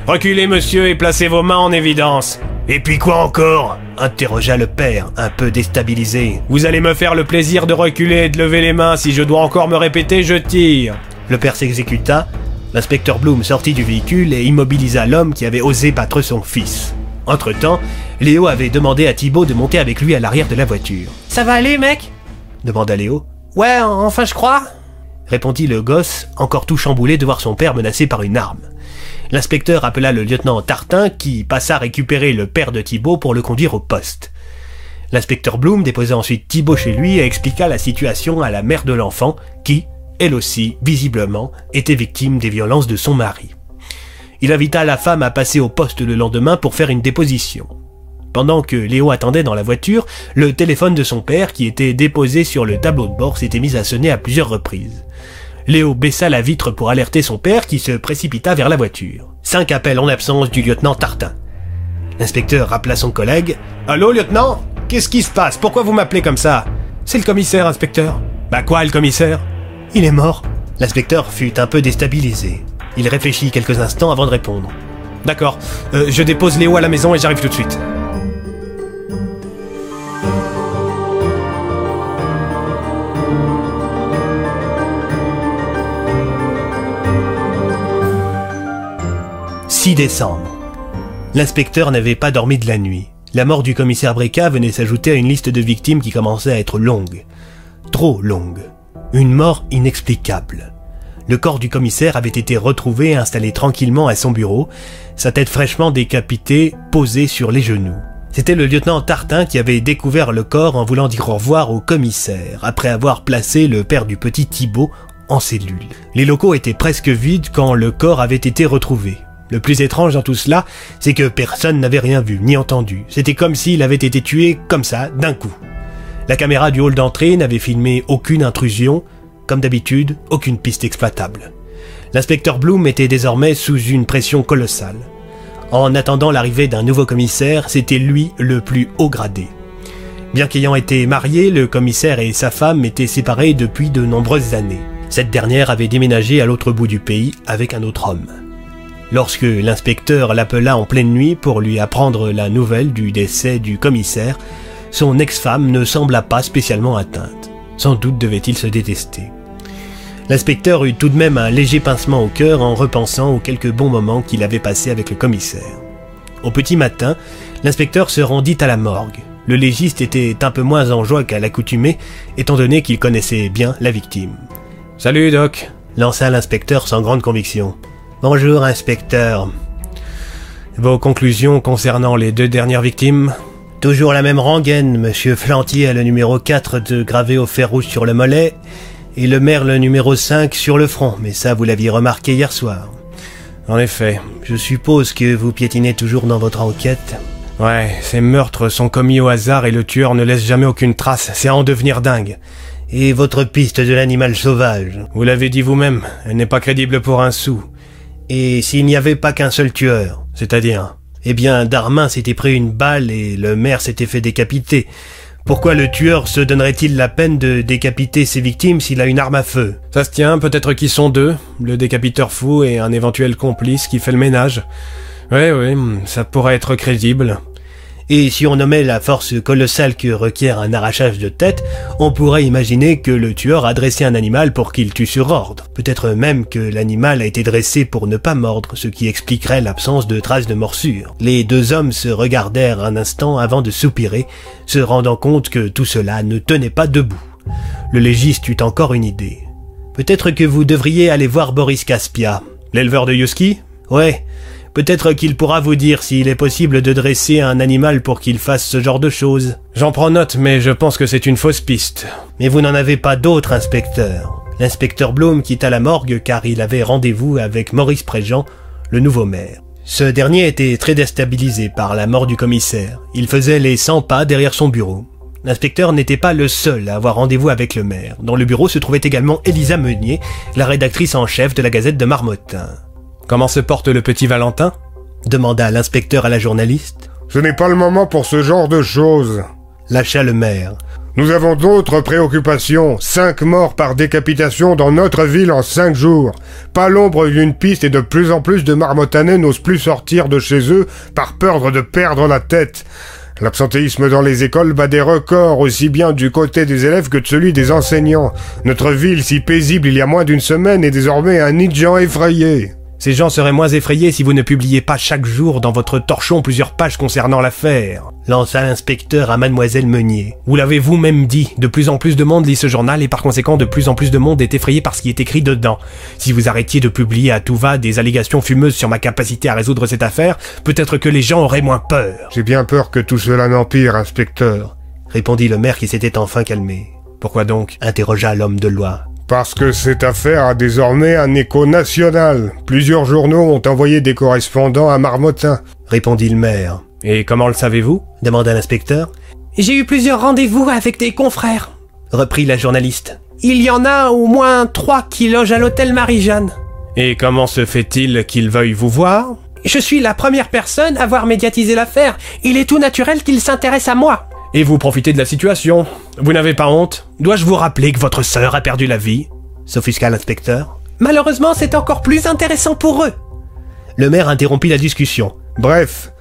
Speaker 2: Reculez, monsieur, et placez vos mains en évidence.
Speaker 15: Et puis quoi encore?
Speaker 11: Interrogea le père, un peu déstabilisé.
Speaker 2: Vous allez me faire le plaisir de reculer et de lever les mains. Si je dois encore me répéter, je tire.
Speaker 11: Le père s'exécuta. L'inspecteur Bloom sortit du véhicule et immobilisa l'homme qui avait osé battre son fils. Entre-temps, Léo avait demandé à Thibault de monter avec lui à l'arrière de la voiture.
Speaker 12: Ça va aller, mec?
Speaker 11: demanda Léo.
Speaker 12: Ouais, enfin je crois.
Speaker 11: répondit le gosse, encore tout chamboulé de voir son père menacé par une arme. L'inspecteur appela le lieutenant Tartin qui passa récupérer le père de Thibault pour le conduire au poste. L'inspecteur Bloom déposa ensuite Thibault chez lui et expliqua la situation à la mère de l'enfant qui, elle aussi, visiblement, était victime des violences de son mari. Il invita la femme à passer au poste le lendemain pour faire une déposition. Pendant que Léo attendait dans la voiture, le téléphone de son père, qui était déposé sur le tableau de bord, s'était mis à sonner à plusieurs reprises. Léo baissa la vitre pour alerter son père qui se précipita vers la voiture. Cinq appels en absence du lieutenant Tartin. L'inspecteur rappela son collègue.
Speaker 2: Allô, lieutenant? Qu'est-ce qui se passe? Pourquoi vous m'appelez comme ça? C'est le commissaire, inspecteur. Bah quoi, le commissaire?
Speaker 11: Il est mort. L'inspecteur fut un peu déstabilisé. Il réfléchit quelques instants avant de répondre.
Speaker 2: D'accord. Euh, je dépose Léo à la maison et j'arrive tout de suite.
Speaker 11: « 6 décembre. L'inspecteur n'avait pas dormi de la nuit. La mort du commissaire Breca venait s'ajouter à une liste de victimes qui commençait à être longue. Trop longue. Une mort inexplicable. Le corps du commissaire avait été retrouvé et installé tranquillement à son bureau, sa tête fraîchement décapitée posée sur les genoux. C'était le lieutenant Tartin qui avait découvert le corps en voulant dire au revoir au commissaire, après avoir placé le père du petit Thibault en cellule. Les locaux étaient presque vides quand le corps avait été retrouvé. Le plus étrange dans tout cela, c'est que personne n'avait rien vu ni entendu. C'était comme s'il avait été tué comme ça, d'un coup. La caméra du hall d'entrée n'avait filmé aucune intrusion, comme d'habitude, aucune piste exploitable. L'inspecteur Bloom était désormais sous une pression colossale. En attendant l'arrivée d'un nouveau commissaire, c'était lui le plus haut gradé. Bien qu'ayant été marié, le commissaire et sa femme étaient séparés depuis de nombreuses années. Cette dernière avait déménagé à l'autre bout du pays avec un autre homme. Lorsque l'inspecteur l'appela en pleine nuit pour lui apprendre la nouvelle du décès du commissaire, son ex-femme ne sembla pas spécialement atteinte. Sans doute devait-il se détester. L'inspecteur eut tout de même un léger pincement au cœur en repensant aux quelques bons moments qu'il avait passés avec le commissaire. Au petit matin, l'inspecteur se rendit à la morgue. Le légiste était un peu moins en joie qu'à l'accoutumée, étant donné qu'il connaissait bien la victime.
Speaker 2: Salut, Doc.
Speaker 11: Lança l'inspecteur sans grande conviction. Bonjour, inspecteur.
Speaker 2: Vos conclusions concernant les deux dernières victimes?
Speaker 11: Toujours la même rengaine, monsieur Flantier a le numéro 4 de gravé au fer rouge sur le mollet, et le maire le numéro 5 sur le front, mais ça vous l'aviez remarqué hier soir.
Speaker 2: En effet.
Speaker 11: Je suppose que vous piétinez toujours dans votre enquête.
Speaker 2: Ouais, ces meurtres sont commis au hasard et le tueur ne laisse jamais aucune trace, c'est à en devenir dingue.
Speaker 11: Et votre piste de l'animal sauvage?
Speaker 2: Vous l'avez dit vous-même, elle n'est pas crédible pour un sou.
Speaker 11: Et s'il n'y avait pas qu'un seul tueur?
Speaker 2: C'est-à-dire?
Speaker 11: Eh bien, Darmin s'était pris une balle et le maire s'était fait décapiter. Pourquoi le tueur se donnerait-il la peine de décapiter ses victimes s'il a une arme à feu?
Speaker 2: Ça se tient, peut-être qu'ils sont deux, le décapiteur fou et un éventuel complice qui fait le ménage. Ouais, ouais, ça pourrait être crédible.
Speaker 11: Et si on nommait la force colossale que requiert un arrachage de tête, on pourrait imaginer que le tueur a dressé un animal pour qu'il tue sur ordre. Peut-être même que l'animal a été dressé pour ne pas mordre, ce qui expliquerait l'absence de traces de morsure. Les deux hommes se regardèrent un instant avant de soupirer, se rendant compte que tout cela ne tenait pas debout. Le légiste eut encore une idée. Peut-être que vous devriez aller voir Boris Kaspia.
Speaker 2: L'éleveur de Yuski
Speaker 11: Ouais, Peut-être qu'il pourra vous dire s'il est possible de dresser un animal pour qu'il fasse ce genre de choses.
Speaker 2: J'en prends note, mais je pense que c'est une fausse piste.
Speaker 11: Mais vous n'en avez pas d'autre, inspecteur. L'inspecteur Blum quitta la morgue car il avait rendez-vous avec Maurice Préjean, le nouveau maire. Ce dernier était très déstabilisé par la mort du commissaire. Il faisait les 100 pas derrière son bureau. L'inspecteur n'était pas le seul à avoir rendez-vous avec le maire. Dans le bureau se trouvait également Elisa Meunier, la rédactrice en chef de la Gazette de Marmottin.
Speaker 2: Comment se porte le petit Valentin
Speaker 11: demanda l'inspecteur à la journaliste.
Speaker 8: Ce n'est pas le moment pour ce genre de choses.
Speaker 11: Lâcha le maire.
Speaker 8: Nous avons d'autres préoccupations. Cinq morts par décapitation dans notre ville en cinq jours. Pas l'ombre d'une piste et de plus en plus de marmottanais n'osent plus sortir de chez eux par peur de perdre la tête. L'absentéisme dans les écoles bat des records aussi bien du côté des élèves que de celui des enseignants. Notre ville, si paisible il y a moins d'une semaine, est désormais un nid de gens effrayés.
Speaker 2: Ces gens seraient moins effrayés si vous ne publiez pas chaque jour dans votre torchon plusieurs pages concernant l'affaire.
Speaker 11: Lança l'inspecteur à mademoiselle Meunier.
Speaker 2: Vous l'avez vous-même dit, de plus en plus de monde lit ce journal et par conséquent de plus en plus de monde est effrayé par ce qui est écrit dedans. Si vous arrêtiez de publier à tout va des allégations fumeuses sur ma capacité à résoudre cette affaire, peut-être que les gens auraient moins peur.
Speaker 8: J'ai bien peur que tout cela n'empire, inspecteur.
Speaker 11: Répondit le maire qui s'était enfin calmé.
Speaker 2: Pourquoi donc?
Speaker 11: interrogea l'homme de loi.
Speaker 8: Parce que cette affaire a désormais un écho national. Plusieurs journaux ont envoyé des correspondants à Marmottin,
Speaker 11: répondit le maire.
Speaker 2: Et comment le savez-vous
Speaker 11: demanda l'inspecteur.
Speaker 12: J'ai eu plusieurs rendez-vous avec des confrères,
Speaker 11: reprit la journaliste.
Speaker 12: Il y en a au moins trois qui logent à l'hôtel Marie-Jeanne.
Speaker 2: Et comment se fait-il qu'ils veuillent vous voir?
Speaker 12: Je suis la première personne à avoir médiatisé l'affaire. Il est tout naturel qu'ils s'intéressent à moi.
Speaker 2: Et vous profitez de la situation. Vous n'avez pas honte Dois-je vous rappeler que votre sœur a perdu la vie?
Speaker 11: S'offusqua l'inspecteur.
Speaker 12: Malheureusement, c'est encore plus intéressant pour eux.
Speaker 11: Le maire interrompit la discussion.
Speaker 8: Bref,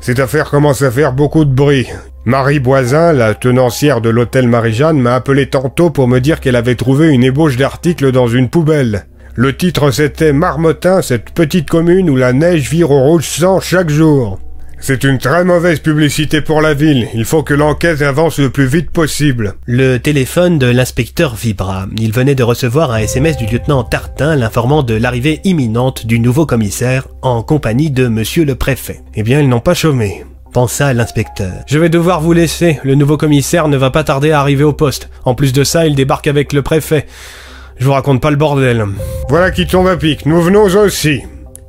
Speaker 8: cette affaire commence à faire beaucoup de bruit. Marie Boisin, la tenancière de l'hôtel Marie-Jeanne, m'a appelé tantôt pour me dire qu'elle avait trouvé une ébauche d'article dans une poubelle. Le titre c'était Marmottin, cette petite commune où la neige vire au rouge sang chaque jour. C'est une très mauvaise publicité pour la ville. Il faut que l'enquête avance le plus vite possible.
Speaker 11: Le téléphone de l'inspecteur vibra. Il venait de recevoir un SMS du lieutenant Tartin l'informant de l'arrivée imminente du nouveau commissaire en compagnie de monsieur le préfet.
Speaker 2: Eh bien, ils n'ont pas chômé.
Speaker 11: pensa l'inspecteur.
Speaker 2: Je vais devoir vous laisser. Le nouveau commissaire ne va pas tarder à arriver au poste. En plus de ça, il débarque avec le préfet. Je vous raconte pas le bordel.
Speaker 8: Voilà qui tombe à pic, nous venons aussi.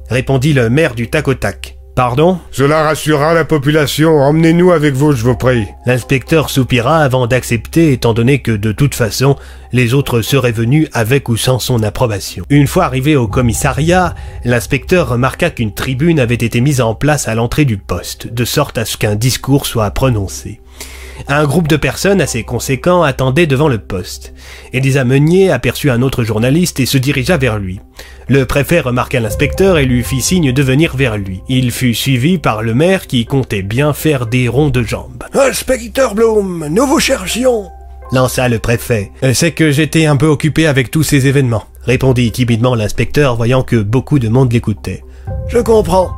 Speaker 11: Répondit le maire du tac au tac.
Speaker 2: Pardon?
Speaker 8: Cela rassurera la population, emmenez-nous avec vous, je vous prie.
Speaker 11: L'inspecteur soupira avant d'accepter étant donné que de toute façon, les autres seraient venus avec ou sans son approbation. Une fois arrivé au commissariat, l'inspecteur remarqua qu'une tribune avait été mise en place à l'entrée du poste, de sorte à ce qu'un discours soit prononcé. Un groupe de personnes assez conséquent attendait devant le poste. Elisa Meunier aperçut un autre journaliste et se dirigea vers lui. Le préfet remarqua l'inspecteur et lui fit signe de venir vers lui. Il fut suivi par le maire qui comptait bien faire des ronds de jambes.
Speaker 16: Inspecteur Bloom, nous vous cherchions.
Speaker 11: Lança le préfet.
Speaker 2: C'est que j'étais un peu occupé avec tous ces événements.
Speaker 11: Répondit timidement l'inspecteur voyant que beaucoup de monde l'écoutait.
Speaker 16: Je comprends.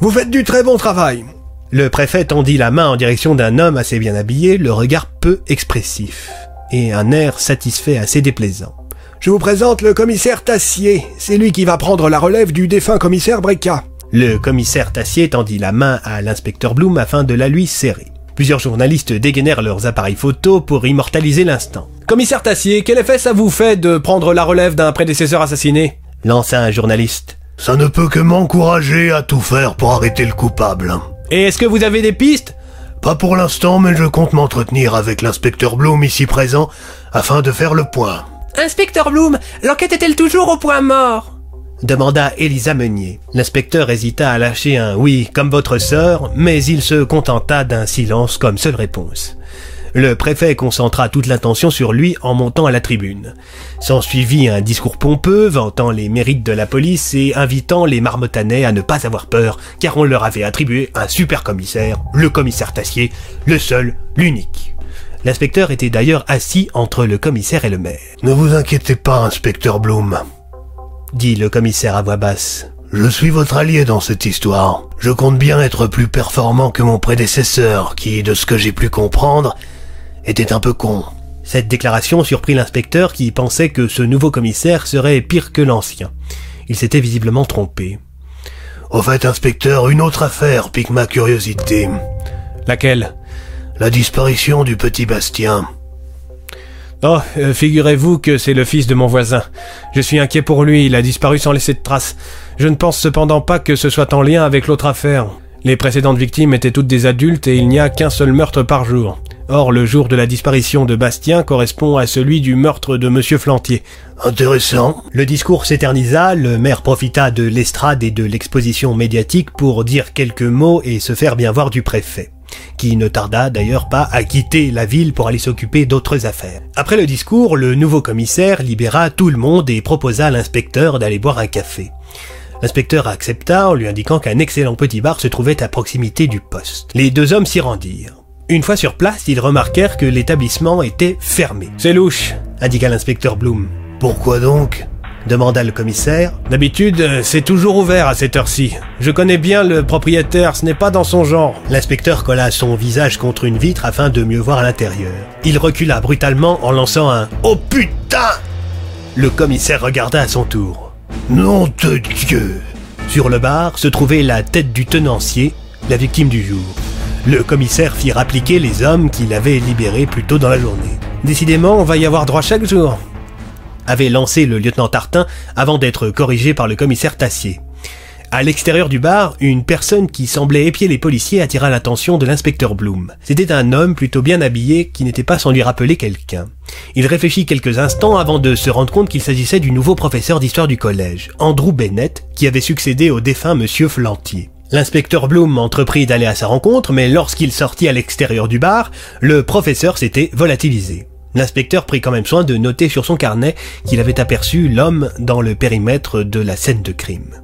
Speaker 16: Vous faites du très bon travail.
Speaker 11: Le préfet tendit la main en direction d'un homme assez bien habillé, le regard peu expressif, et un air satisfait assez déplaisant.
Speaker 16: Je vous présente le commissaire Tassier. C'est lui qui va prendre la relève du défunt commissaire Breca.
Speaker 11: Le commissaire Tassier tendit la main à l'inspecteur Bloom afin de la lui serrer. Plusieurs journalistes dégainèrent leurs appareils photo pour immortaliser l'instant.
Speaker 2: Commissaire Tassier, quel effet ça vous fait de prendre la relève d'un prédécesseur assassiné?
Speaker 11: Lança un journaliste.
Speaker 17: Ça ne peut que m'encourager à tout faire pour arrêter le coupable.
Speaker 2: Et est-ce que vous avez des pistes?
Speaker 17: Pas pour l'instant, mais je compte m'entretenir avec l'inspecteur Bloom ici présent afin de faire le point.
Speaker 12: Inspecteur Bloom, l'enquête est-elle toujours au point mort?
Speaker 11: demanda Elisa Meunier. L'inspecteur hésita à lâcher un oui comme votre sœur, mais il se contenta d'un silence comme seule réponse. Le préfet concentra toute l'attention sur lui en montant à la tribune. S'ensuivit un discours pompeux vantant les mérites de la police et invitant les marmottanais à ne pas avoir peur, car on leur avait attribué un super commissaire, le commissaire Tassier, le seul, l'unique. L'inspecteur était d'ailleurs assis entre le commissaire et le maire.
Speaker 17: Ne vous inquiétez pas, inspecteur Bloom.
Speaker 11: Dit le commissaire à voix basse.
Speaker 17: Je suis votre allié dans cette histoire. Je compte bien être plus performant que mon prédécesseur, qui, de ce que j'ai pu comprendre, était un peu con.
Speaker 11: Cette déclaration surprit l'inspecteur qui pensait que ce nouveau commissaire serait pire que l'ancien. Il s'était visiblement trompé.
Speaker 17: Au fait, inspecteur, une autre affaire pique ma curiosité.
Speaker 2: Laquelle?
Speaker 17: La disparition du petit Bastien.
Speaker 2: Oh, euh, figurez-vous que c'est le fils de mon voisin. Je suis inquiet pour lui, il a disparu sans laisser de traces. Je ne pense cependant pas que ce soit en lien avec l'autre affaire. Les précédentes victimes étaient toutes des adultes et il n'y a qu'un seul meurtre par jour. Or, le jour de la disparition de Bastien correspond à celui du meurtre de Monsieur Flantier.
Speaker 17: Intéressant.
Speaker 11: Le discours s'éternisa, le maire profita de l'estrade et de l'exposition médiatique pour dire quelques mots et se faire bien voir du préfet qui ne tarda d'ailleurs pas à quitter la ville pour aller s'occuper d'autres affaires. Après le discours, le nouveau commissaire libéra tout le monde et proposa à l'inspecteur d'aller boire un café. L'inspecteur accepta en lui indiquant qu'un excellent petit bar se trouvait à proximité du poste. Les deux hommes s'y rendirent. Une fois sur place, ils remarquèrent que l'établissement était fermé.
Speaker 2: C'est louche,
Speaker 11: indiqua l'inspecteur Bloom.
Speaker 17: Pourquoi donc?
Speaker 11: Demanda le commissaire.
Speaker 2: D'habitude, c'est toujours ouvert à cette heure-ci. Je connais bien le propriétaire, ce n'est pas dans son genre.
Speaker 11: L'inspecteur colla son visage contre une vitre afin de mieux voir à l'intérieur. Il recula brutalement en lançant un
Speaker 17: Oh putain
Speaker 11: Le commissaire regarda à son tour.
Speaker 17: Nom de Dieu
Speaker 11: Sur le bar se trouvait la tête du tenancier, la victime du jour. Le commissaire fit rappliquer les hommes qu'il avait libérés plus tôt dans la journée.
Speaker 2: Décidément, on va y avoir droit chaque jour
Speaker 11: avait lancé le lieutenant Tartin avant d'être corrigé par le commissaire Tassier. À l'extérieur du bar, une personne qui semblait épier les policiers attira l'attention de l'inspecteur Bloom. C'était un homme plutôt bien habillé qui n'était pas sans lui rappeler quelqu'un. Il réfléchit quelques instants avant de se rendre compte qu'il s'agissait du nouveau professeur d'histoire du collège, Andrew Bennett, qui avait succédé au défunt monsieur Flantier. L'inspecteur Bloom entreprit d'aller à sa rencontre, mais lorsqu'il sortit à l'extérieur du bar, le professeur s'était volatilisé. L'inspecteur prit quand même soin de noter sur son carnet qu'il avait aperçu l'homme dans le périmètre de la scène de crime.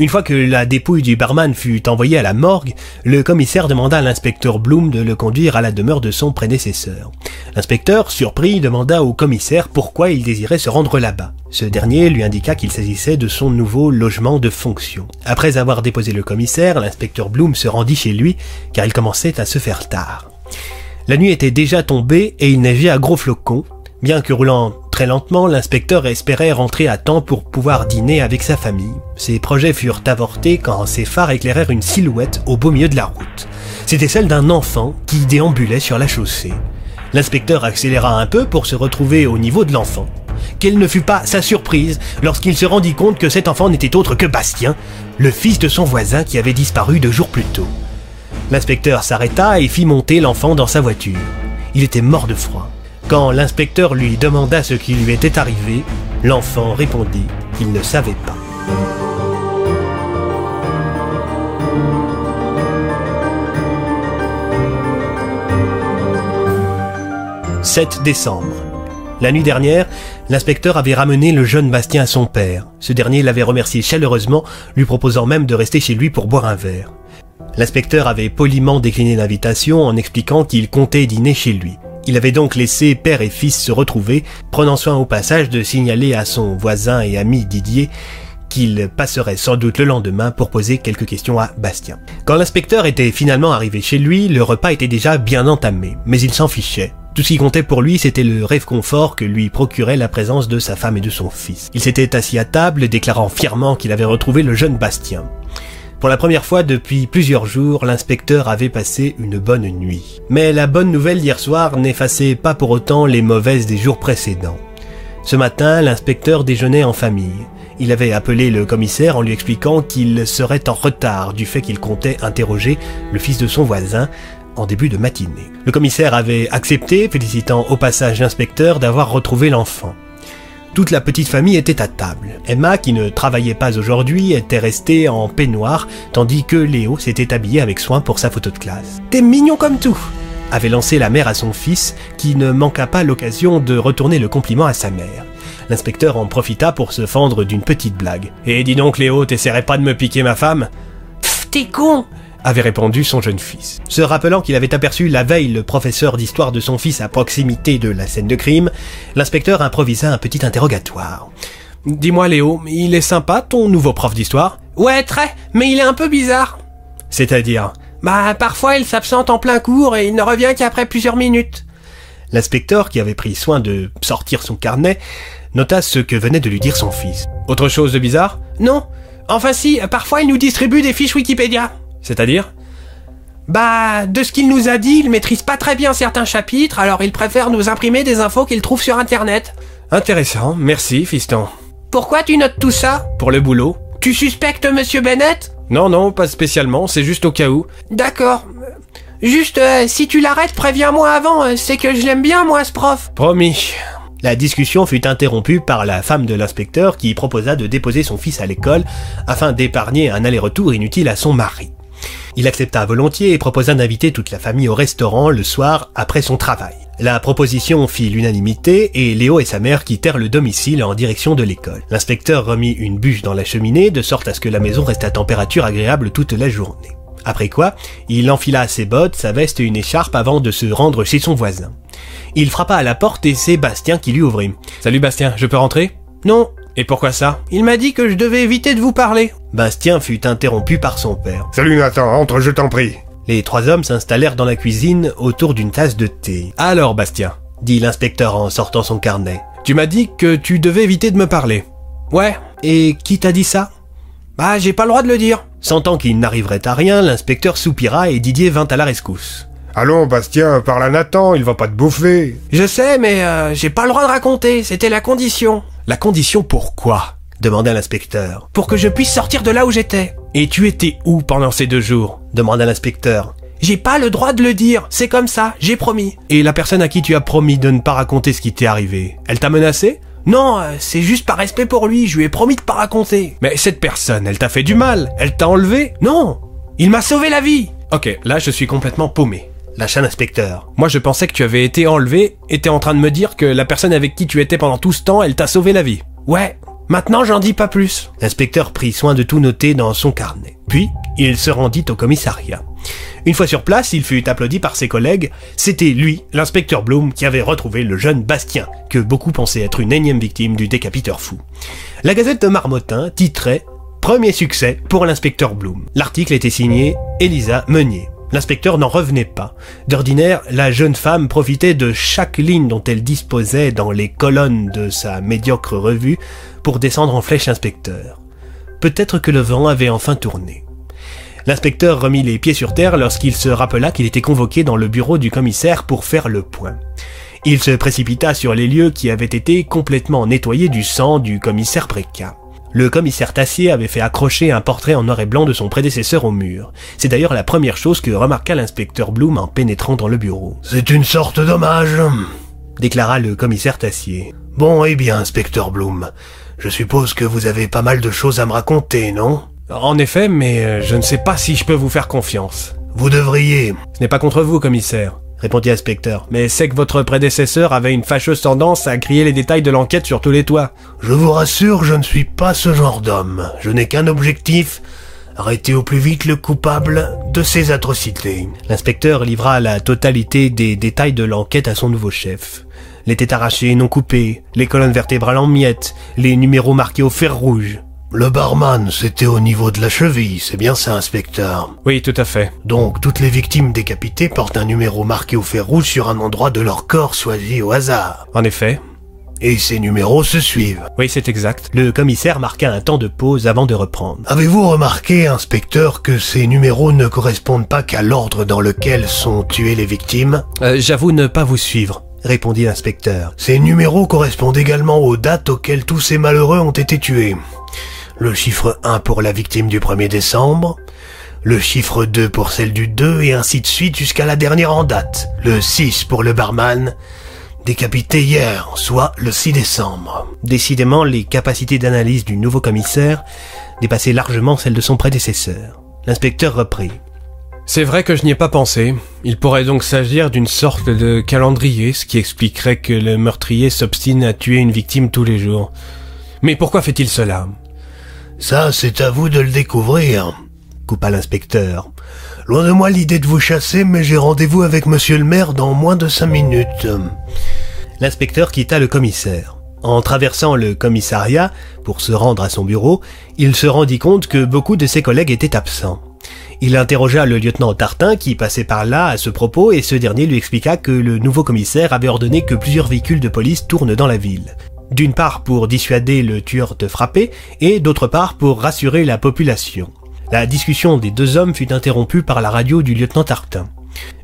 Speaker 11: Une fois que la dépouille du barman fut envoyée à la morgue, le commissaire demanda à l'inspecteur Bloom de le conduire à la demeure de son prédécesseur. L'inspecteur, surpris, demanda au commissaire pourquoi il désirait se rendre là-bas. Ce dernier lui indiqua qu'il s'agissait de son nouveau logement de fonction. Après avoir déposé le commissaire, l'inspecteur Bloom se rendit chez lui car il commençait à se faire tard. La nuit était déjà tombée et il neigeait à gros flocons, bien que roulant Très lentement, l'inspecteur espérait rentrer à temps pour pouvoir dîner avec sa famille. Ses projets furent avortés quand ses phares éclairèrent une silhouette au beau milieu de la route. C'était celle d'un enfant qui déambulait sur la chaussée. L'inspecteur accéléra un peu pour se retrouver au niveau de l'enfant. Quelle ne fut pas sa surprise lorsqu'il se rendit compte que cet enfant n'était autre que Bastien, le fils de son voisin qui avait disparu deux jours plus tôt. L'inspecteur s'arrêta et fit monter l'enfant dans sa voiture. Il était mort de froid. Quand l'inspecteur lui demanda ce qui lui était arrivé, l'enfant répondit qu'il ne savait pas. 7 décembre. La nuit dernière, l'inspecteur avait ramené le jeune Bastien à son père. Ce dernier l'avait remercié chaleureusement, lui proposant même de rester chez lui pour boire un verre. L'inspecteur avait poliment décliné l'invitation en expliquant qu'il comptait dîner chez lui. Il avait donc laissé père et fils se retrouver, prenant soin au passage de signaler à son voisin et ami Didier qu'il passerait sans doute le lendemain pour poser quelques questions à Bastien. Quand l'inspecteur était finalement arrivé chez lui, le repas était déjà bien entamé, mais il s'en fichait. Tout ce qui comptait pour lui, c'était le rêve confort que lui procurait la présence de sa femme et de son fils. Il s'était assis à table, déclarant fièrement qu'il avait retrouvé le jeune Bastien. Pour la première fois depuis plusieurs jours, l'inspecteur avait passé une bonne nuit. Mais la bonne nouvelle d'hier soir n'effaçait pas pour autant les mauvaises des jours précédents. Ce matin, l'inspecteur déjeunait en famille. Il avait appelé le commissaire en lui expliquant qu'il serait en retard du fait qu'il comptait interroger le fils de son voisin en début de matinée. Le commissaire avait accepté, félicitant au passage l'inspecteur d'avoir retrouvé l'enfant. Toute la petite famille était à table. Emma, qui ne travaillait pas aujourd'hui, était restée en peignoir, tandis que Léo s'était habillé avec soin pour sa photo de classe. T'es mignon comme tout avait lancé la mère à son fils, qui ne manqua pas l'occasion de retourner le compliment à sa mère. L'inspecteur en profita pour se fendre d'une petite blague. Et dis donc Léo, t'essaierais pas de me piquer ma femme?
Speaker 12: Pfff, t'es con
Speaker 11: avait répondu son jeune fils. Se rappelant qu'il avait aperçu la veille le professeur d'histoire de son fils à proximité de la scène de crime, l'inspecteur improvisa un petit interrogatoire.
Speaker 2: Dis-moi Léo, il est sympa ton nouveau prof d'histoire?
Speaker 12: Ouais, très, mais il est un peu bizarre.
Speaker 11: C'est-à-dire?
Speaker 12: Bah, parfois il s'absente en plein cours et il ne revient qu'après plusieurs minutes.
Speaker 11: L'inspecteur, qui avait pris soin de sortir son carnet, nota ce que venait de lui dire son fils.
Speaker 2: Autre chose de bizarre?
Speaker 12: Non. Enfin si, parfois il nous distribue des fiches Wikipédia.
Speaker 2: C'est-à-dire
Speaker 12: Bah, de ce qu'il nous a dit, il maîtrise pas très bien certains chapitres, alors il préfère nous imprimer des infos qu'il trouve sur internet.
Speaker 2: Intéressant, merci, fiston.
Speaker 12: Pourquoi tu notes tout ça
Speaker 2: Pour le boulot.
Speaker 12: Tu suspectes Monsieur Bennett?
Speaker 2: Non, non, pas spécialement, c'est juste au cas où.
Speaker 12: D'accord. Juste, euh, si tu l'arrêtes, préviens-moi avant, euh, c'est que je l'aime bien, moi, ce prof.
Speaker 2: Promis.
Speaker 11: La discussion fut interrompue par la femme de l'inspecteur qui proposa de déposer son fils à l'école afin d'épargner un aller-retour inutile à son mari. Il accepta volontiers et proposa d'inviter toute la famille au restaurant le soir après son travail. La proposition fit l'unanimité et Léo et sa mère quittèrent le domicile en direction de l'école. L'inspecteur remit une bûche dans la cheminée de sorte à ce que la maison reste à température agréable toute la journée. Après quoi, il enfila ses bottes, sa veste et une écharpe avant de se rendre chez son voisin. Il frappa à la porte et c'est Bastien qui lui ouvrit.
Speaker 2: Salut Bastien, je peux rentrer?
Speaker 12: Non.
Speaker 2: Et pourquoi ça?
Speaker 12: Il m'a dit que je devais éviter de vous parler.
Speaker 11: Bastien fut interrompu par son père.
Speaker 8: Salut Nathan, entre, je t'en prie.
Speaker 11: Les trois hommes s'installèrent dans la cuisine autour d'une tasse de thé.
Speaker 2: Alors Bastien,
Speaker 11: dit l'inspecteur en sortant son carnet.
Speaker 2: Tu m'as dit que tu devais éviter de me parler.
Speaker 12: Ouais.
Speaker 11: Et qui t'a dit ça?
Speaker 12: Bah, j'ai pas le droit de le dire.
Speaker 11: Sentant qu'il n'arriverait à rien, l'inspecteur soupira et Didier vint à la rescousse.
Speaker 8: Allons, Bastien, parle à Nathan, il va pas te bouffer.
Speaker 12: Je sais, mais euh, j'ai pas le droit de raconter, c'était la condition.
Speaker 2: La condition pourquoi
Speaker 11: demanda l'inspecteur.
Speaker 12: Pour que je puisse sortir de là où j'étais.
Speaker 2: Et tu étais où pendant ces deux jours
Speaker 11: demanda l'inspecteur.
Speaker 12: J'ai pas le droit de le dire, c'est comme ça, j'ai promis.
Speaker 11: Et la personne à qui tu as promis de ne pas raconter ce qui t'est arrivé, elle t'a menacé?
Speaker 12: Non, euh, c'est juste par respect pour lui, je lui ai promis de pas raconter.
Speaker 2: Mais cette personne, elle t'a fait du mal, elle t'a enlevé?
Speaker 12: Non, il m'a sauvé la vie.
Speaker 2: Ok, là je suis complètement paumé.
Speaker 11: Lâcha l'inspecteur.
Speaker 2: Moi je pensais que tu avais été enlevé et t'es en train de me dire que la personne avec qui tu étais pendant tout ce temps, elle t'a sauvé la vie.
Speaker 12: Ouais, maintenant j'en dis pas plus.
Speaker 11: L'inspecteur prit soin de tout noter dans son carnet. Puis, il se rendit au commissariat. Une fois sur place, il fut applaudi par ses collègues. C'était lui, l'inspecteur Bloom, qui avait retrouvé le jeune Bastien, que beaucoup pensaient être une énième victime du décapiteur fou. La Gazette de Marmottin titrait Premier succès pour l'inspecteur Bloom. L'article était signé Elisa Meunier.
Speaker 2: L'inspecteur n'en revenait pas. D'ordinaire, la jeune femme profitait de chaque ligne dont elle disposait dans les colonnes de sa médiocre revue pour descendre en flèche inspecteur. Peut-être que le vent avait enfin tourné. L'inspecteur remit les pieds sur terre lorsqu'il se rappela qu'il était convoqué dans le bureau du commissaire pour faire le point. Il se précipita sur les lieux qui avaient été complètement nettoyés du sang du commissaire Brecca. Le commissaire Tassier avait fait accrocher un portrait en noir et blanc de son prédécesseur au mur. C'est d'ailleurs la première chose que remarqua l'inspecteur Bloom en pénétrant dans le bureau.
Speaker 11: C'est une sorte d'hommage,
Speaker 2: déclara le commissaire Tassier.
Speaker 11: Bon, eh bien, inspecteur Bloom, je suppose que vous avez pas mal de choses à me raconter, non?
Speaker 18: En effet, mais euh, je ne sais pas si je peux vous faire confiance.
Speaker 11: Vous devriez.
Speaker 18: Ce n'est pas contre vous, commissaire répondit l'inspecteur. Mais c'est que votre prédécesseur avait une fâcheuse tendance à crier les détails de l'enquête sur tous les toits.
Speaker 11: Je vous rassure, je ne suis pas ce genre d'homme. Je n'ai qu'un objectif, arrêter au plus vite le coupable de ces atrocités.
Speaker 2: L'inspecteur livra la totalité des détails de l'enquête à son nouveau chef. Les têtes arrachées non coupées, les colonnes vertébrales en miettes, les numéros marqués au fer rouge.
Speaker 11: Le barman, c'était au niveau de la cheville, c'est bien ça, inspecteur
Speaker 18: Oui, tout à fait.
Speaker 11: Donc, toutes les victimes décapitées portent un numéro marqué au fer rouge sur un endroit de leur corps choisi au hasard.
Speaker 18: En effet.
Speaker 11: Et ces numéros se suivent.
Speaker 18: Oui, c'est exact.
Speaker 2: Le commissaire marqua un temps de pause avant de reprendre.
Speaker 11: Avez-vous remarqué, inspecteur, que ces numéros ne correspondent pas qu'à l'ordre dans lequel sont tuées les victimes?
Speaker 2: Euh, J'avoue ne pas vous suivre répondit l'inspecteur.
Speaker 11: Ces numéros correspondent également aux dates auxquelles tous ces malheureux ont été tués le chiffre 1 pour la victime du 1er décembre, le chiffre 2 pour celle du 2 et ainsi de suite jusqu'à la dernière en date, le 6 pour le barman, décapité hier, soit le 6 décembre.
Speaker 2: Décidément, les capacités d'analyse du nouveau commissaire dépassaient largement celles de son prédécesseur. L'inspecteur reprit.
Speaker 18: C'est vrai que je n'y ai pas pensé. Il pourrait donc s'agir d'une sorte de calendrier, ce qui expliquerait que le meurtrier s'obstine à tuer une victime tous les jours. Mais pourquoi fait-il cela?
Speaker 11: Ça, c'est à vous de le découvrir, coupa l'inspecteur. Loin de moi l'idée de vous chasser, mais j'ai rendez-vous avec monsieur le maire dans moins de cinq minutes.
Speaker 2: L'inspecteur quitta le commissaire. En traversant le commissariat pour se rendre à son bureau, il se rendit compte que beaucoup de ses collègues étaient absents. Il interrogea le lieutenant Tartin qui passait par là à ce propos et ce dernier lui expliqua que le nouveau commissaire avait ordonné que plusieurs véhicules de police tournent dans la ville d'une part pour dissuader le tueur de frapper, et d'autre part pour rassurer la population. La discussion des deux hommes fut interrompue par la radio du lieutenant Tartin.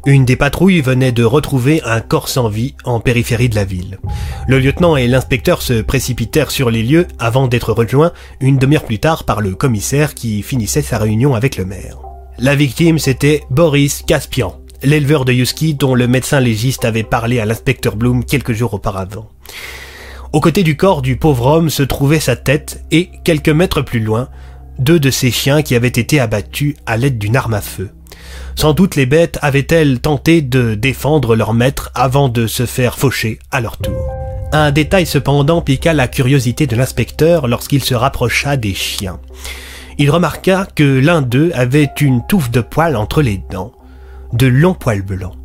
Speaker 2: Une des patrouilles venait de retrouver un corps sans vie en périphérie de la ville. Le lieutenant et l'inspecteur se précipitèrent sur les lieux avant d'être rejoints une demi-heure plus tard par le commissaire qui finissait sa réunion avec le maire. La victime c'était Boris Caspian, l'éleveur de Yuski dont le médecin légiste avait parlé à l'inspecteur Bloom quelques jours auparavant. Au côté du corps du pauvre homme se trouvait sa tête et, quelques mètres plus loin, deux de ces chiens qui avaient été abattus à l'aide d'une arme à feu. Sans doute les bêtes avaient-elles tenté de défendre leur maître avant de se faire faucher à leur tour. Un détail cependant piqua la curiosité de l'inspecteur lorsqu'il se rapprocha des chiens. Il remarqua que l'un d'eux avait une touffe de poils entre les dents, de longs poils blancs.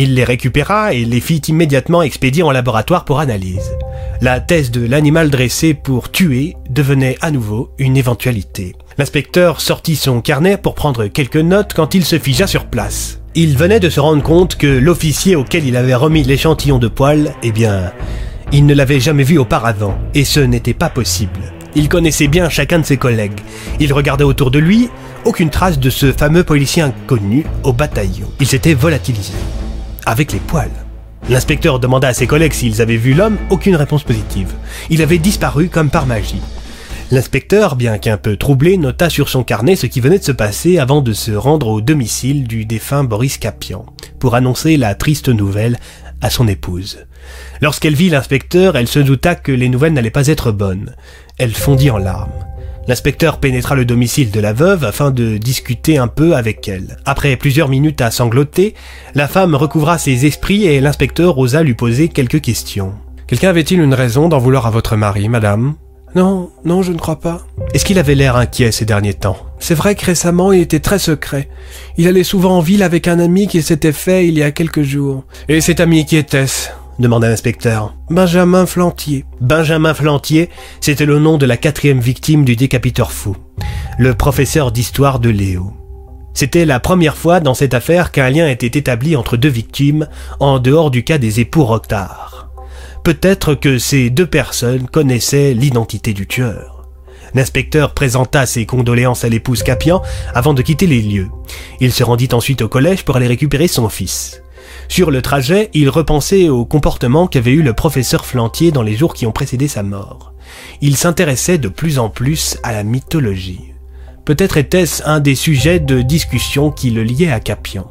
Speaker 2: Il les récupéra et les fit immédiatement expédier en laboratoire pour analyse. La thèse de l'animal dressé pour tuer devenait à nouveau une éventualité. L'inspecteur sortit son carnet pour prendre quelques notes quand il se figea sur place. Il venait de se rendre compte que l'officier auquel il avait remis l'échantillon de poils, eh bien, il ne l'avait jamais vu auparavant, et ce n'était pas possible. Il connaissait bien chacun de ses collègues. Il regardait autour de lui, aucune trace de ce fameux policier inconnu au bataillon. Il s'était volatilisé avec les poils. L'inspecteur demanda à ses collègues s'ils avaient vu l'homme, aucune réponse positive. Il avait disparu comme par magie. L'inspecteur, bien qu'un peu troublé, nota sur son carnet ce qui venait de se passer avant de se rendre au domicile du défunt Boris Capian, pour annoncer la triste nouvelle à son épouse. Lorsqu'elle vit l'inspecteur, elle se douta que les nouvelles n'allaient pas être bonnes. Elle fondit en larmes. L'inspecteur pénétra le domicile de la veuve afin de discuter un peu avec elle. Après plusieurs minutes à sangloter, la femme recouvra ses esprits et l'inspecteur osa lui poser quelques questions.
Speaker 18: Quelqu'un avait-il une raison d'en vouloir à votre mari, madame?
Speaker 19: Non, non, je ne crois pas.
Speaker 2: Est-ce qu'il avait l'air inquiet ces derniers temps?
Speaker 19: C'est vrai que récemment il était très secret. Il allait souvent en ville avec un ami qui s'était fait il y a quelques jours.
Speaker 18: Et cet ami qui était-ce?
Speaker 2: Demanda l'inspecteur.
Speaker 19: Benjamin Flantier.
Speaker 2: Benjamin Flantier, c'était le nom de la quatrième victime du décapiteur fou, le professeur d'histoire de Léo. C'était la première fois dans cette affaire qu'un lien était établi entre deux victimes, en dehors du cas des époux Roquetard. Peut-être que ces deux personnes connaissaient l'identité du tueur. L'inspecteur présenta ses condoléances à l'épouse Capian avant de quitter les lieux. Il se rendit ensuite au collège pour aller récupérer son fils. Sur le trajet, il repensait au comportement qu'avait eu le professeur Flantier dans les jours qui ont précédé sa mort. Il s'intéressait de plus en plus à la mythologie. Peut-être était-ce un des sujets de discussion qui le liait à Capian.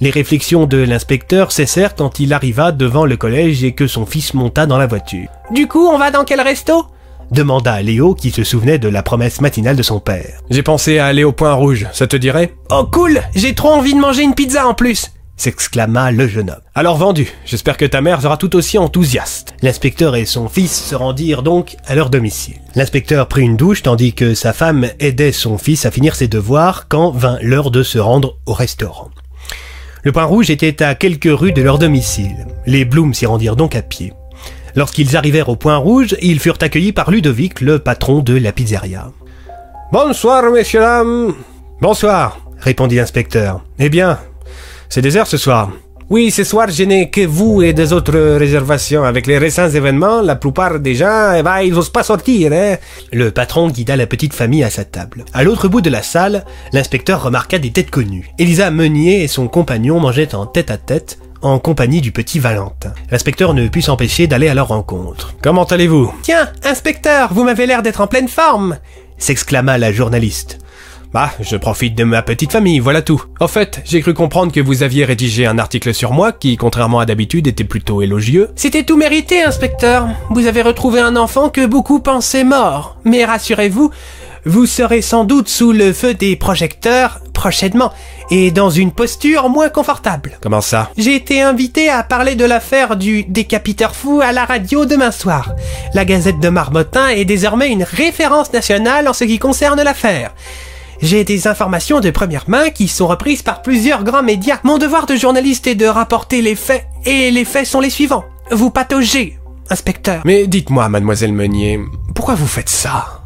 Speaker 2: Les réflexions de l'inspecteur cessèrent quand il arriva devant le collège et que son fils monta dans la voiture.
Speaker 20: Du coup, on va dans quel resto?
Speaker 2: demanda Léo qui se souvenait de la promesse matinale de son père.
Speaker 21: J'ai pensé à aller au Point Rouge, ça te dirait?
Speaker 20: Oh cool J'ai trop envie de manger une pizza en plus
Speaker 2: s'exclama le jeune homme.
Speaker 21: Alors vendu, j'espère que ta mère sera tout aussi enthousiaste.
Speaker 2: L'inspecteur et son fils se rendirent donc à leur domicile. L'inspecteur prit une douche tandis que sa femme aidait son fils à finir ses devoirs quand vint l'heure de se rendre au restaurant. Le point rouge était à quelques rues de leur domicile. Les Blooms s'y rendirent donc à pied. Lorsqu'ils arrivèrent au point rouge, ils furent accueillis par Ludovic, le patron de la pizzeria.
Speaker 22: Bonsoir, messieurs, dames.
Speaker 2: Bonsoir, répondit l'inspecteur.
Speaker 21: Eh bien, c'est désert ce soir.
Speaker 22: Oui, ce soir, je n'ai que vous et des autres réservations. Avec les récents événements, la plupart des gens, eh ben, ils n'osent pas sortir, hein.
Speaker 2: Le patron guida la petite famille à sa table. À l'autre bout de la salle, l'inspecteur remarqua des têtes connues. Elisa Meunier et son compagnon mangeaient en tête à tête, en compagnie du petit Valentin. L'inspecteur ne put s'empêcher d'aller à leur rencontre.
Speaker 21: Comment allez-vous?
Speaker 20: Tiens, inspecteur, vous m'avez l'air d'être en pleine forme
Speaker 2: s'exclama la journaliste.
Speaker 21: Bah, je profite de ma petite famille, voilà tout. Au fait, j'ai cru comprendre que vous aviez rédigé un article sur moi qui, contrairement à d'habitude, était plutôt élogieux.
Speaker 20: C'était tout mérité, inspecteur. Vous avez retrouvé un enfant que beaucoup pensaient mort. Mais rassurez-vous, vous serez sans doute sous le feu des projecteurs prochainement et dans une posture moins confortable.
Speaker 21: Comment ça?
Speaker 20: J'ai été invité à parler de l'affaire du décapiteur fou à la radio demain soir. La Gazette de Marmottin est désormais une référence nationale en ce qui concerne l'affaire. J'ai des informations de première main qui sont reprises par plusieurs grands médias. Mon devoir de journaliste est de rapporter les faits, et les faits sont les suivants. Vous pataugez, inspecteur.
Speaker 21: Mais dites-moi, mademoiselle Meunier, pourquoi vous faites ça?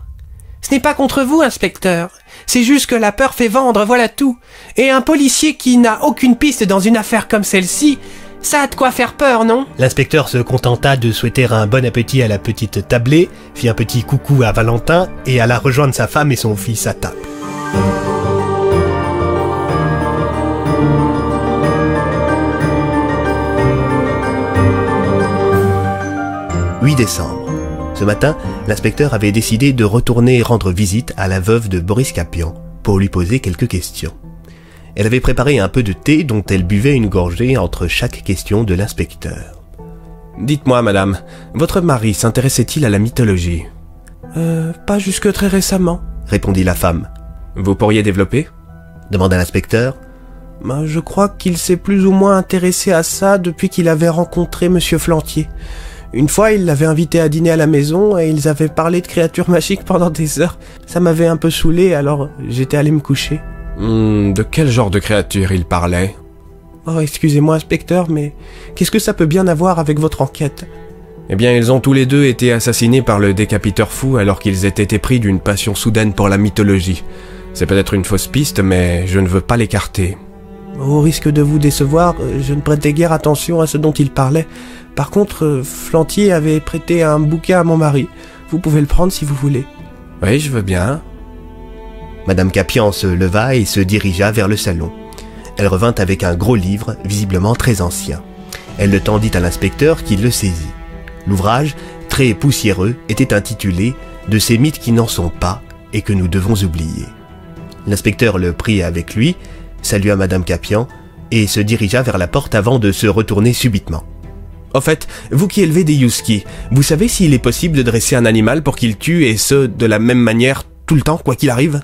Speaker 20: Ce n'est pas contre vous, inspecteur. C'est juste que la peur fait vendre, voilà tout. Et un policier qui n'a aucune piste dans une affaire comme celle-ci, ça a de quoi faire peur, non
Speaker 2: L'inspecteur se contenta de souhaiter un bon appétit à la petite tablée, fit un petit coucou à Valentin et alla rejoindre sa femme et son fils à table. 8 décembre. Ce matin, l'inspecteur avait décidé de retourner rendre visite à la veuve de Boris Capian pour lui poser quelques questions. Elle avait préparé un peu de thé dont elle buvait une gorgée entre chaque question de l'inspecteur.
Speaker 21: Dites-moi, madame, votre mari s'intéressait-il à la mythologie?
Speaker 20: Euh, pas jusque très récemment,
Speaker 2: répondit la femme.
Speaker 21: Vous pourriez développer?
Speaker 2: demanda l'inspecteur.
Speaker 20: Ben, je crois qu'il s'est plus ou moins intéressé à ça depuis qu'il avait rencontré Monsieur Flantier. Une fois, il l'avait invité à dîner à la maison et ils avaient parlé de créatures *laughs* magiques pendant des heures. Ça m'avait un peu saoulé, alors j'étais allé me coucher.
Speaker 21: Hmm, de quel genre de créatures il parlait?
Speaker 20: Oh, excusez-moi, inspecteur, mais qu'est-ce que ça peut bien avoir avec votre enquête?
Speaker 21: Eh bien, ils ont tous les deux été assassinés par le décapiteur fou alors qu'ils étaient épris d'une passion soudaine pour la mythologie. C'est peut-être une fausse piste, mais je ne veux pas l'écarter.
Speaker 20: Au risque de vous décevoir, je ne prêtais guère attention à ce dont il parlait. Par contre, Flantier avait prêté un bouquin à mon mari. Vous pouvez le prendre si vous voulez.
Speaker 21: Oui, je veux bien.
Speaker 2: Madame Capian se leva et se dirigea vers le salon. Elle revint avec un gros livre, visiblement très ancien. Elle le tendit à l'inspecteur qui le saisit. L'ouvrage, très poussiéreux, était intitulé De ces mythes qui n'en sont pas et que nous devons oublier. L'inspecteur le prit avec lui, salua Madame Capian et se dirigea vers la porte avant de se retourner subitement.
Speaker 21: Au fait, vous qui élevez des Yuski, vous savez s'il est possible de dresser un animal pour qu'il tue et ce, de la même manière, tout le temps, quoi qu'il arrive?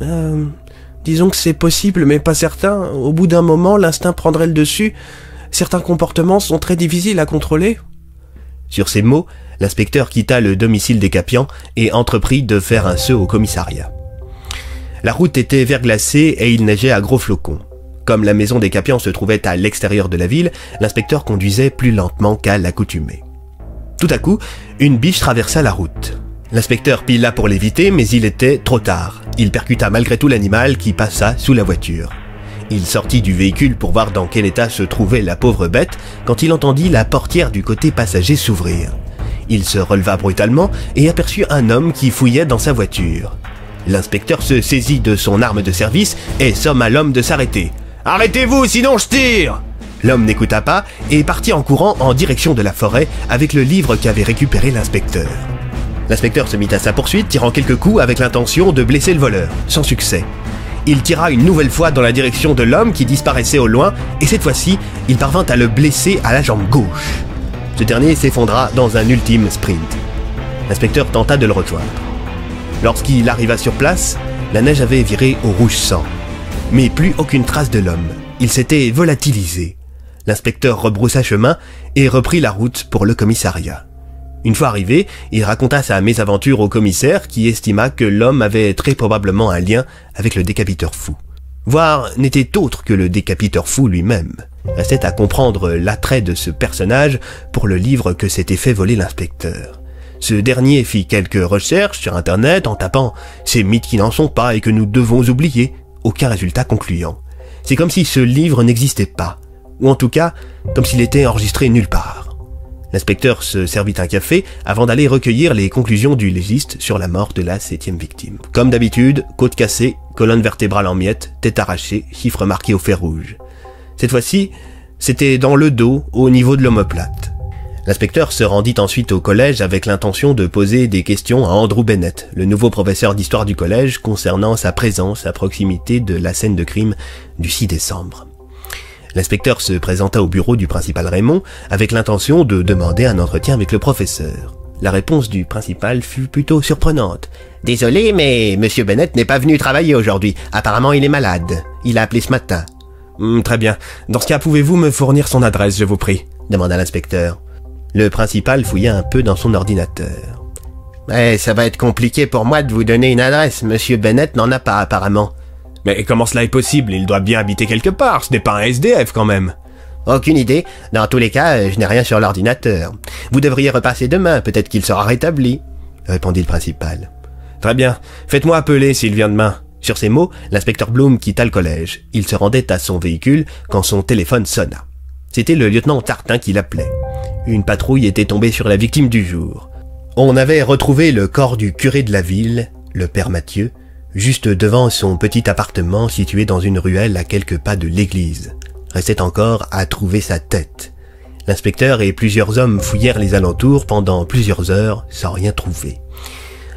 Speaker 20: Euh. Disons que c'est possible, mais pas certain. Au bout d'un moment, l'instinct prendrait le dessus. Certains comportements sont très difficiles à contrôler.
Speaker 2: Sur ces mots, l'inspecteur quitta le domicile des Capians et entreprit de faire un saut au commissariat. La route était verglacée et il neigeait à gros flocons. Comme la maison des Capians se trouvait à l'extérieur de la ville, l'inspecteur conduisait plus lentement qu'à l'accoutumée. Tout à coup, une biche traversa la route. L'inspecteur pila pour l'éviter, mais il était trop tard. Il percuta malgré tout l'animal qui passa sous la voiture. Il sortit du véhicule pour voir dans quel état se trouvait la pauvre bête quand il entendit la portière du côté passager s'ouvrir. Il se releva brutalement et aperçut un homme qui fouillait dans sa voiture. L'inspecteur se saisit de son arme de service et somma l'homme de s'arrêter. Arrêtez-vous, sinon je tire L'homme n'écouta pas et partit en courant en direction de la forêt avec le livre qu'avait récupéré l'inspecteur. L'inspecteur se mit à sa poursuite, tirant quelques coups avec l'intention de blesser le voleur, sans succès. Il tira une nouvelle fois dans la direction de l'homme qui disparaissait au loin, et cette fois-ci, il parvint à le blesser à la jambe gauche. Ce dernier s'effondra dans un ultime sprint. L'inspecteur tenta de le rejoindre. Lorsqu'il arriva sur place, la neige avait viré au rouge sang. Mais plus aucune trace de l'homme. Il s'était volatilisé. L'inspecteur rebroussa chemin et reprit la route pour le commissariat. Une fois arrivé, il raconta sa mésaventure au commissaire qui estima que l'homme avait très probablement un lien avec le décapiteur fou. Voire n'était autre que le décapiteur fou lui-même. Restait à comprendre l'attrait de ce personnage pour le livre que s'était fait voler l'inspecteur. Ce dernier fit quelques recherches sur Internet en tapant ces mythes qui n'en sont pas et que nous devons oublier. Aucun résultat concluant. C'est comme si ce livre n'existait pas. Ou en tout cas, comme s'il était enregistré nulle part. L'inspecteur se servit un café avant d'aller recueillir les conclusions du légiste sur la mort de la septième victime. Comme d'habitude, côte cassée, colonne vertébrale en miettes, tête arrachée, chiffre marqué au fer rouge. Cette fois-ci, c'était dans le dos, au niveau de l'omoplate. L'inspecteur se rendit ensuite au collège avec l'intention de poser des questions à Andrew Bennett, le nouveau professeur d'histoire du collège, concernant sa présence à proximité de la scène de crime du 6 décembre. L'inspecteur se présenta au bureau du principal Raymond avec l'intention de demander un entretien avec le professeur. La réponse du principal fut plutôt surprenante. Désolé, mais Monsieur Bennett n'est pas venu travailler aujourd'hui. Apparemment, il est malade. Il a appelé ce matin.
Speaker 11: Hmm, très bien. Dans ce cas, pouvez-vous me fournir son adresse, je vous prie?
Speaker 2: demanda l'inspecteur. Le principal fouilla un peu dans son ordinateur. Eh, ça va être compliqué pour moi de vous donner une adresse. Monsieur Bennett n'en a pas apparemment.
Speaker 11: Mais comment cela est possible? Il doit bien habiter quelque part, ce n'est pas un SDF quand même.
Speaker 2: Aucune idée. Dans tous les cas, je n'ai rien sur l'ordinateur. Vous devriez repasser demain, peut-être qu'il sera rétabli, répondit le principal.
Speaker 11: Très bien. Faites-moi appeler s'il vient demain.
Speaker 2: Sur ces mots, l'inspecteur Bloom quitta le collège. Il se rendait à son véhicule quand son téléphone sonna. C'était le lieutenant Tartin qui l'appelait. Une patrouille était tombée sur la victime du jour. On avait retrouvé le corps du curé de la ville, le père Mathieu, juste devant son petit appartement situé dans une ruelle à quelques pas de l'église. Restait encore à trouver sa tête. L'inspecteur et plusieurs hommes fouillèrent les alentours pendant plusieurs heures sans rien trouver.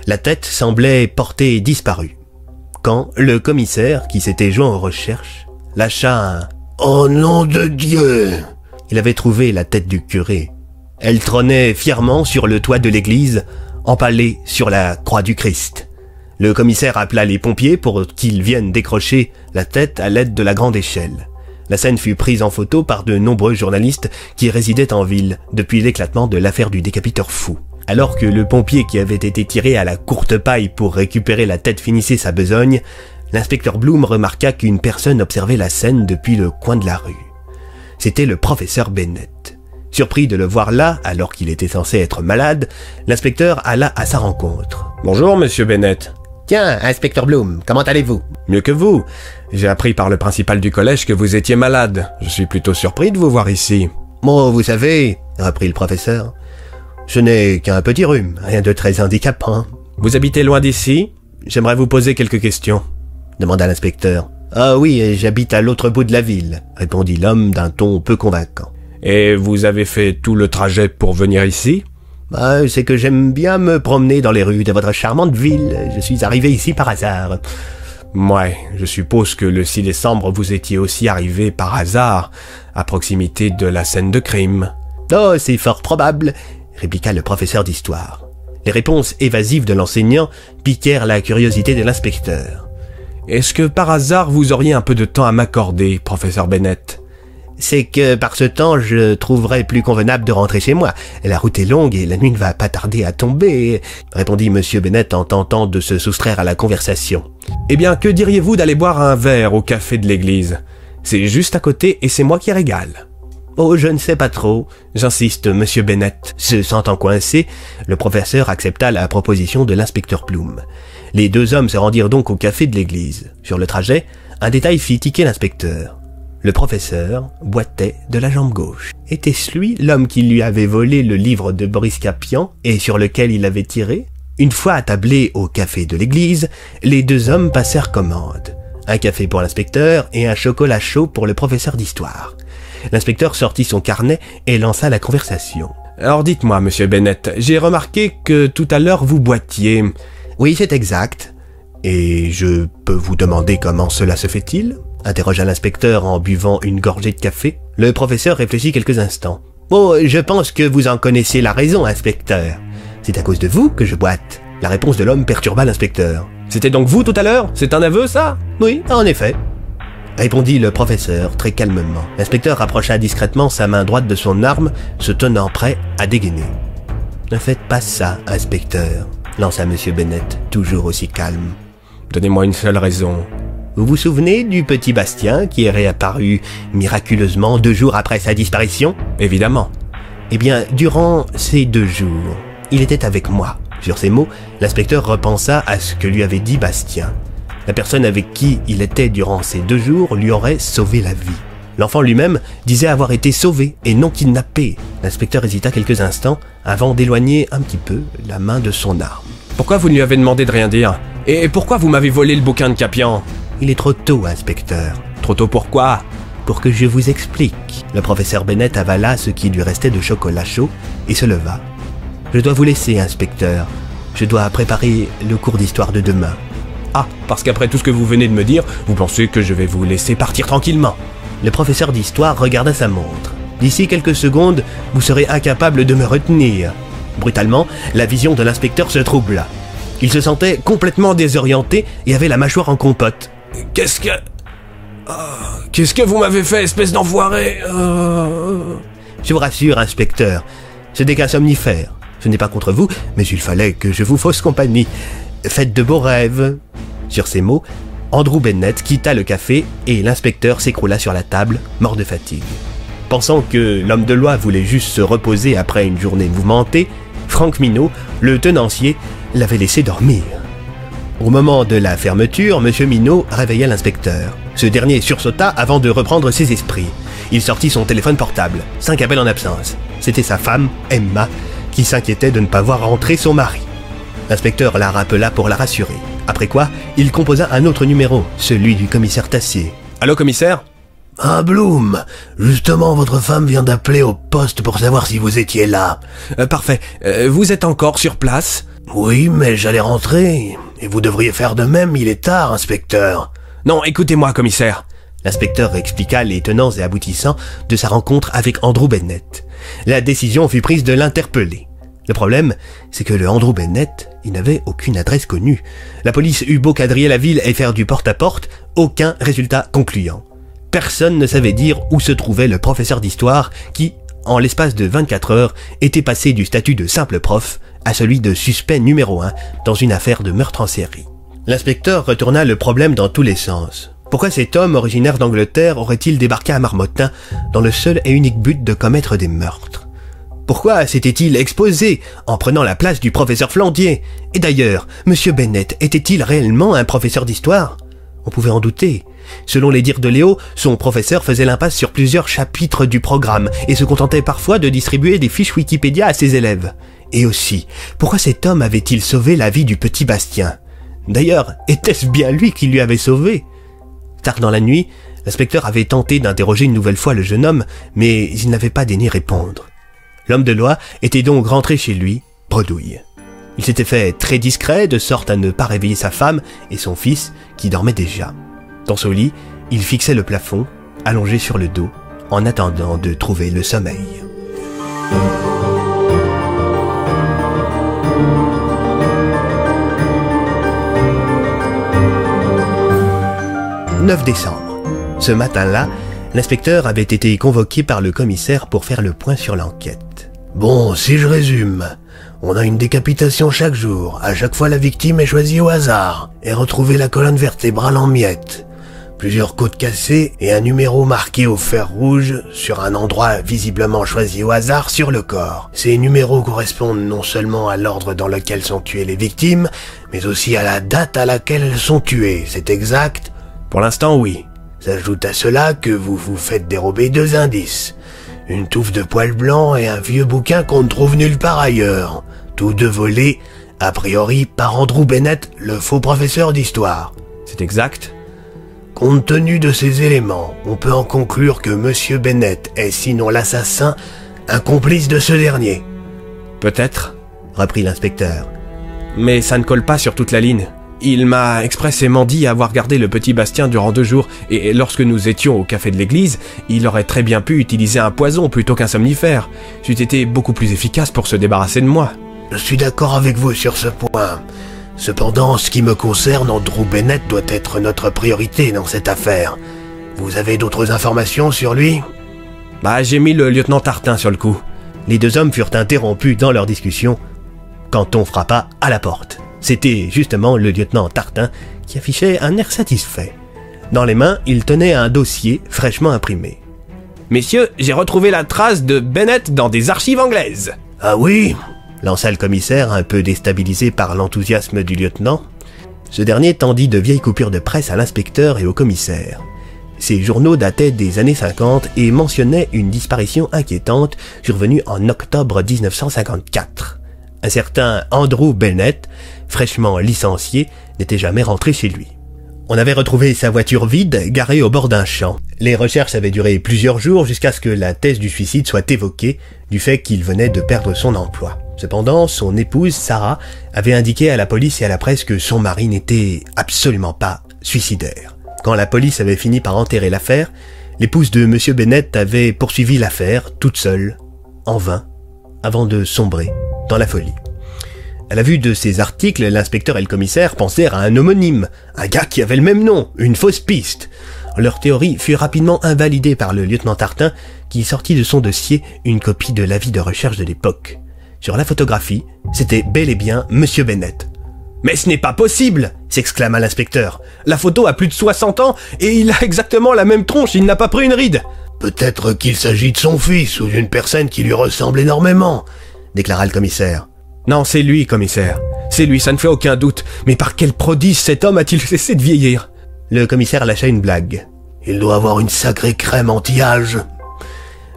Speaker 2: La tête semblait portée disparue. Quand le commissaire, qui s'était joint aux recherches, lâcha un Oh nom de Dieu Il avait trouvé la tête du curé. Elle trônait fièrement sur le toit de l'église, empalée sur la croix du Christ. Le commissaire appela les pompiers pour qu'ils viennent décrocher la tête à l'aide de la grande échelle. La scène fut prise en photo par de nombreux journalistes qui résidaient en ville depuis l'éclatement de l'affaire du décapiteur fou. Alors que le pompier qui avait été tiré à la courte paille pour récupérer la tête finissait sa besogne, l'inspecteur Bloom remarqua qu'une personne observait la scène depuis le coin de la rue. C'était le professeur Bennett. Surpris de le voir là, alors qu'il était censé être malade, l'inspecteur alla à sa rencontre.
Speaker 11: Bonjour, monsieur Bennett.
Speaker 2: Tiens, inspecteur Bloom, comment allez-vous?
Speaker 11: Mieux que vous. J'ai appris par le principal du collège que vous étiez malade. Je suis plutôt surpris de vous voir ici.
Speaker 2: Bon, vous savez, reprit le professeur, ce n'est qu'un petit rhume, rien de très handicapant.
Speaker 11: Vous habitez loin d'ici? J'aimerais vous poser quelques questions.
Speaker 2: demanda l'inspecteur. Ah oui, j'habite à l'autre bout de la ville, répondit l'homme d'un ton peu convaincant.
Speaker 11: Et vous avez fait tout le trajet pour venir ici?
Speaker 2: Bah, c'est que j'aime bien me promener dans les rues de votre charmante ville. Je suis arrivé ici par hasard.
Speaker 11: Ouais, je suppose que le 6 décembre vous étiez aussi arrivé par hasard à proximité de la scène de crime.
Speaker 2: Oh, c'est fort probable, répliqua le professeur d'histoire. Les réponses évasives de l'enseignant piquèrent la curiosité de l'inspecteur.
Speaker 11: Est-ce que par hasard vous auriez un peu de temps à m'accorder, professeur Bennett?
Speaker 2: C'est que par ce temps, je trouverais plus convenable de rentrer chez moi. La route est longue et la nuit ne va pas tarder à tomber, répondit monsieur Bennett en tentant de se soustraire à la conversation.
Speaker 11: Eh bien, que diriez-vous d'aller boire un verre au café de l'église? C'est juste à côté et c'est moi qui régale.
Speaker 2: Oh, je ne sais pas trop. J'insiste, monsieur Bennett. Se sentant coincé, le professeur accepta la proposition de l'inspecteur Bloom. Les deux hommes se rendirent donc au café de l'église. Sur le trajet, un détail fit tiquer l'inspecteur. Le professeur boitait de la jambe gauche. Était-ce lui, l'homme qui lui avait volé le livre de Boris Capian et sur lequel il avait tiré? Une fois attablés au café de l'église, les deux hommes passèrent commande. Un café pour l'inspecteur et un chocolat chaud pour le professeur d'histoire. L'inspecteur sortit son carnet et lança la conversation.
Speaker 23: Alors dites-moi, monsieur Bennett, j'ai remarqué que tout à l'heure vous boitiez.
Speaker 2: Oui, c'est exact. Et je peux vous demander comment cela se fait-il? Interrogea l'inspecteur en buvant une gorgée de café. Le professeur réfléchit quelques instants. Oh, je pense que vous en connaissez la raison, inspecteur. C'est à cause de vous que je boite. La réponse de l'homme perturba l'inspecteur.
Speaker 23: C'était donc vous tout à l'heure? C'est un aveu, ça
Speaker 2: Oui, en effet. Répondit le professeur très calmement. L'inspecteur rapprocha discrètement sa main droite de son arme, se tenant prêt à dégainer. Ne faites pas ça, inspecteur, lança M. Bennett, toujours aussi calme.
Speaker 23: Donnez-moi une seule raison.
Speaker 2: Vous vous souvenez du petit Bastien qui est réapparu miraculeusement deux jours après sa disparition?
Speaker 23: Évidemment.
Speaker 2: Eh bien, durant ces deux jours, il était avec moi. Sur ces mots, l'inspecteur repensa à ce que lui avait dit Bastien. La personne avec qui il était durant ces deux jours lui aurait sauvé la vie. L'enfant lui-même disait avoir été sauvé et non kidnappé. L'inspecteur hésita quelques instants avant d'éloigner un petit peu la main de son arme.
Speaker 23: Pourquoi vous lui avez demandé de rien dire? Et pourquoi vous m'avez volé le bouquin de Capian?
Speaker 2: Il est trop tôt, inspecteur.
Speaker 23: Trop tôt pourquoi
Speaker 2: Pour que je vous explique. Le professeur Bennett avala ce qui lui restait de chocolat chaud et se leva. Je dois vous laisser, inspecteur. Je dois préparer le cours d'histoire de demain.
Speaker 23: Ah, parce qu'après tout ce que vous venez de me dire, vous pensez que je vais vous laisser partir tranquillement.
Speaker 2: Le professeur d'histoire regarda sa montre. D'ici quelques secondes, vous serez incapable de me retenir. Brutalement, la vision de l'inspecteur se troubla. Il se sentait complètement désorienté et avait la mâchoire en compote.
Speaker 23: Qu'est-ce que... Ah, Qu'est-ce que vous m'avez fait, espèce d'enfoiré Ah.
Speaker 2: Je vous rassure, inspecteur, ce n'est qu'un somnifère. Ce n'est pas contre vous, mais il fallait que je vous fausse compagnie. Faites de beaux rêves. Sur ces mots, Andrew Bennett quitta le café et l'inspecteur s'écroula sur la table, mort de fatigue. Pensant que l'homme de loi voulait juste se reposer après une journée mouvementée, Frank Minot, le tenancier, l'avait laissé dormir. Au moment de la fermeture, M. Minot réveilla l'inspecteur. Ce dernier sursauta avant de reprendre ses esprits. Il sortit son téléphone portable. Cinq appels en absence. C'était sa femme, Emma, qui s'inquiétait de ne pas voir rentrer son mari. L'inspecteur la rappela pour la rassurer. Après quoi, il composa un autre numéro, celui du commissaire Tassier.
Speaker 23: Allô, commissaire?
Speaker 11: Ah, Bloom Justement, votre femme vient d'appeler au poste pour savoir si vous étiez là.
Speaker 23: Euh, Parfait. Euh, vous êtes encore sur place?
Speaker 11: Oui, mais j'allais rentrer. Et vous devriez faire de même, il est tard, inspecteur.
Speaker 23: Non, écoutez-moi, commissaire.
Speaker 2: L'inspecteur expliqua les tenants et aboutissants de sa rencontre avec Andrew Bennett. La décision fut prise de l'interpeller. Le problème, c'est que le Andrew Bennett, il n'avait aucune adresse connue. La police eut beau quadriller la ville et faire du porte-à-porte, aucun résultat concluant. Personne ne savait dire où se trouvait le professeur d'histoire qui, en l'espace de 24 heures, était passé du statut de simple prof à celui de suspect numéro 1 dans une affaire de meurtre en série. L'inspecteur retourna le problème dans tous les sens. Pourquoi cet homme originaire d'Angleterre aurait-il débarqué à Marmottin dans le seul et unique but de commettre des meurtres? Pourquoi s'était-il exposé en prenant la place du professeur Flandier? Et d'ailleurs, Monsieur Bennett était-il réellement un professeur d'histoire? On pouvait en douter. Selon les dires de Léo, son professeur faisait l'impasse sur plusieurs chapitres du programme et se contentait parfois de distribuer des fiches Wikipédia à ses élèves. Et aussi, pourquoi cet homme avait-il sauvé la vie du petit Bastien? D'ailleurs, était-ce bien lui qui lui avait sauvé? Tard dans la nuit, l'inspecteur avait tenté d'interroger une nouvelle fois le jeune homme, mais il n'avait pas daigné répondre. L'homme de loi était donc rentré chez lui, bredouille. Il s'était fait très discret, de sorte à ne pas réveiller sa femme et son fils, qui dormaient déjà. Dans son lit, il fixait le plafond, allongé sur le dos, en attendant de trouver le sommeil. 9 décembre. Ce matin-là, l'inspecteur avait été convoqué par le commissaire pour faire le point sur l'enquête.
Speaker 11: Bon, si je résume, on a une décapitation chaque jour. À chaque fois, la victime est choisie au hasard et retrouver la colonne vertébrale en miettes. plusieurs côtes cassées et un numéro marqué au fer rouge sur un endroit visiblement choisi au hasard sur le corps. Ces numéros correspondent non seulement à l'ordre dans lequel sont tuées les victimes, mais aussi à la date à laquelle elles sont tuées. C'est exact?
Speaker 2: Pour l'instant, oui.
Speaker 11: S'ajoute à cela que vous vous faites dérober deux indices. Une touffe de poils blancs et un vieux bouquin qu'on ne trouve nulle part ailleurs. Tous deux volés, a priori, par Andrew Bennett, le faux professeur d'histoire.
Speaker 2: C'est exact.
Speaker 11: Compte tenu de ces éléments, on peut en conclure que Monsieur Bennett est sinon l'assassin, un complice de ce dernier.
Speaker 2: Peut-être, reprit l'inspecteur. Mais ça ne colle pas sur toute la ligne. Il m'a expressément dit avoir gardé le petit Bastien durant deux jours, et lorsque nous étions au café de l'église, il aurait très bien pu utiliser un poison plutôt qu'un somnifère. C'eût été beaucoup plus efficace pour se débarrasser de moi.
Speaker 11: Je suis d'accord avec vous sur ce point. Cependant, en ce qui me concerne, Andrew Bennett doit être notre priorité dans cette affaire. Vous avez d'autres informations sur lui?
Speaker 2: Bah, j'ai mis le lieutenant Tartin sur le coup. Les deux hommes furent interrompus dans leur discussion quand on frappa à la porte. C'était justement le lieutenant Tartin qui affichait un air satisfait. Dans les mains, il tenait un dossier fraîchement imprimé. Messieurs, j'ai retrouvé la trace de Bennett dans des archives anglaises.
Speaker 11: Ah oui
Speaker 2: lança le commissaire, un peu déstabilisé par l'enthousiasme du lieutenant. Ce dernier tendit de vieilles coupures de presse à l'inspecteur et au commissaire. Ces journaux dataient des années 50 et mentionnaient une disparition inquiétante survenue en octobre 1954. Un certain Andrew Bennett, fraîchement licencié, n'était jamais rentré chez lui. On avait retrouvé sa voiture vide, garée au bord d'un champ. Les recherches avaient duré plusieurs jours jusqu'à ce que la thèse du suicide soit évoquée, du fait qu'il venait de perdre son emploi. Cependant, son épouse, Sarah, avait indiqué à la police et à la presse que son mari n'était absolument pas suicidaire. Quand la police avait fini par enterrer l'affaire, l'épouse de M. Bennett avait poursuivi l'affaire toute seule, en vain, avant de sombrer dans la folie. À la vue de ces articles, l'inspecteur et le commissaire pensèrent à un homonyme, un gars qui avait le même nom, une fausse piste. Leur théorie fut rapidement invalidée par le lieutenant Tartin, qui sortit de son dossier une copie de l'avis de recherche de l'époque. Sur la photographie, c'était bel et bien Monsieur Bennett. Mais ce n'est pas possible s'exclama l'inspecteur. La photo a plus de 60 ans et il a exactement la même tronche, il n'a pas pris une ride.
Speaker 11: Peut-être qu'il s'agit de son fils ou d'une personne qui lui ressemble énormément, déclara le commissaire.
Speaker 2: Non, c'est lui, commissaire. C'est lui, ça ne fait aucun doute. Mais par quel prodige cet homme a-t-il *laughs* cessé de vieillir? Le commissaire lâcha une blague.
Speaker 11: Il doit avoir une sacrée crème anti-âge.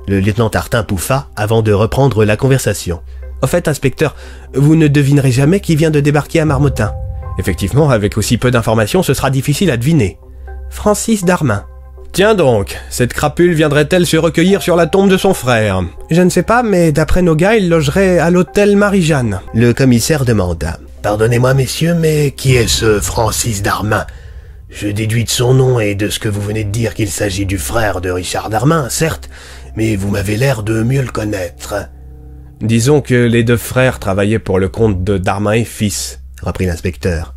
Speaker 2: Le lieutenant Tartin pouffa avant de reprendre la conversation. Au fait, inspecteur, vous ne devinerez jamais qui vient de débarquer à Marmottin. Effectivement, avec aussi peu d'informations, ce sera difficile à deviner. Francis Darmin. Tiens donc, cette crapule viendrait-elle se recueillir sur la tombe de son frère Je ne sais pas, mais d'après nos gars, il logerait à l'hôtel Marie-Jeanne. Le commissaire demanda.
Speaker 11: Pardonnez-moi, messieurs, mais qui est ce Francis Darmin? Je déduis de son nom et de ce que vous venez de dire qu'il s'agit du frère de Richard Darmin, certes, mais vous m'avez l'air de mieux le connaître.
Speaker 2: Disons que les deux frères travaillaient pour le compte de Darmin et Fils, reprit l'inspecteur.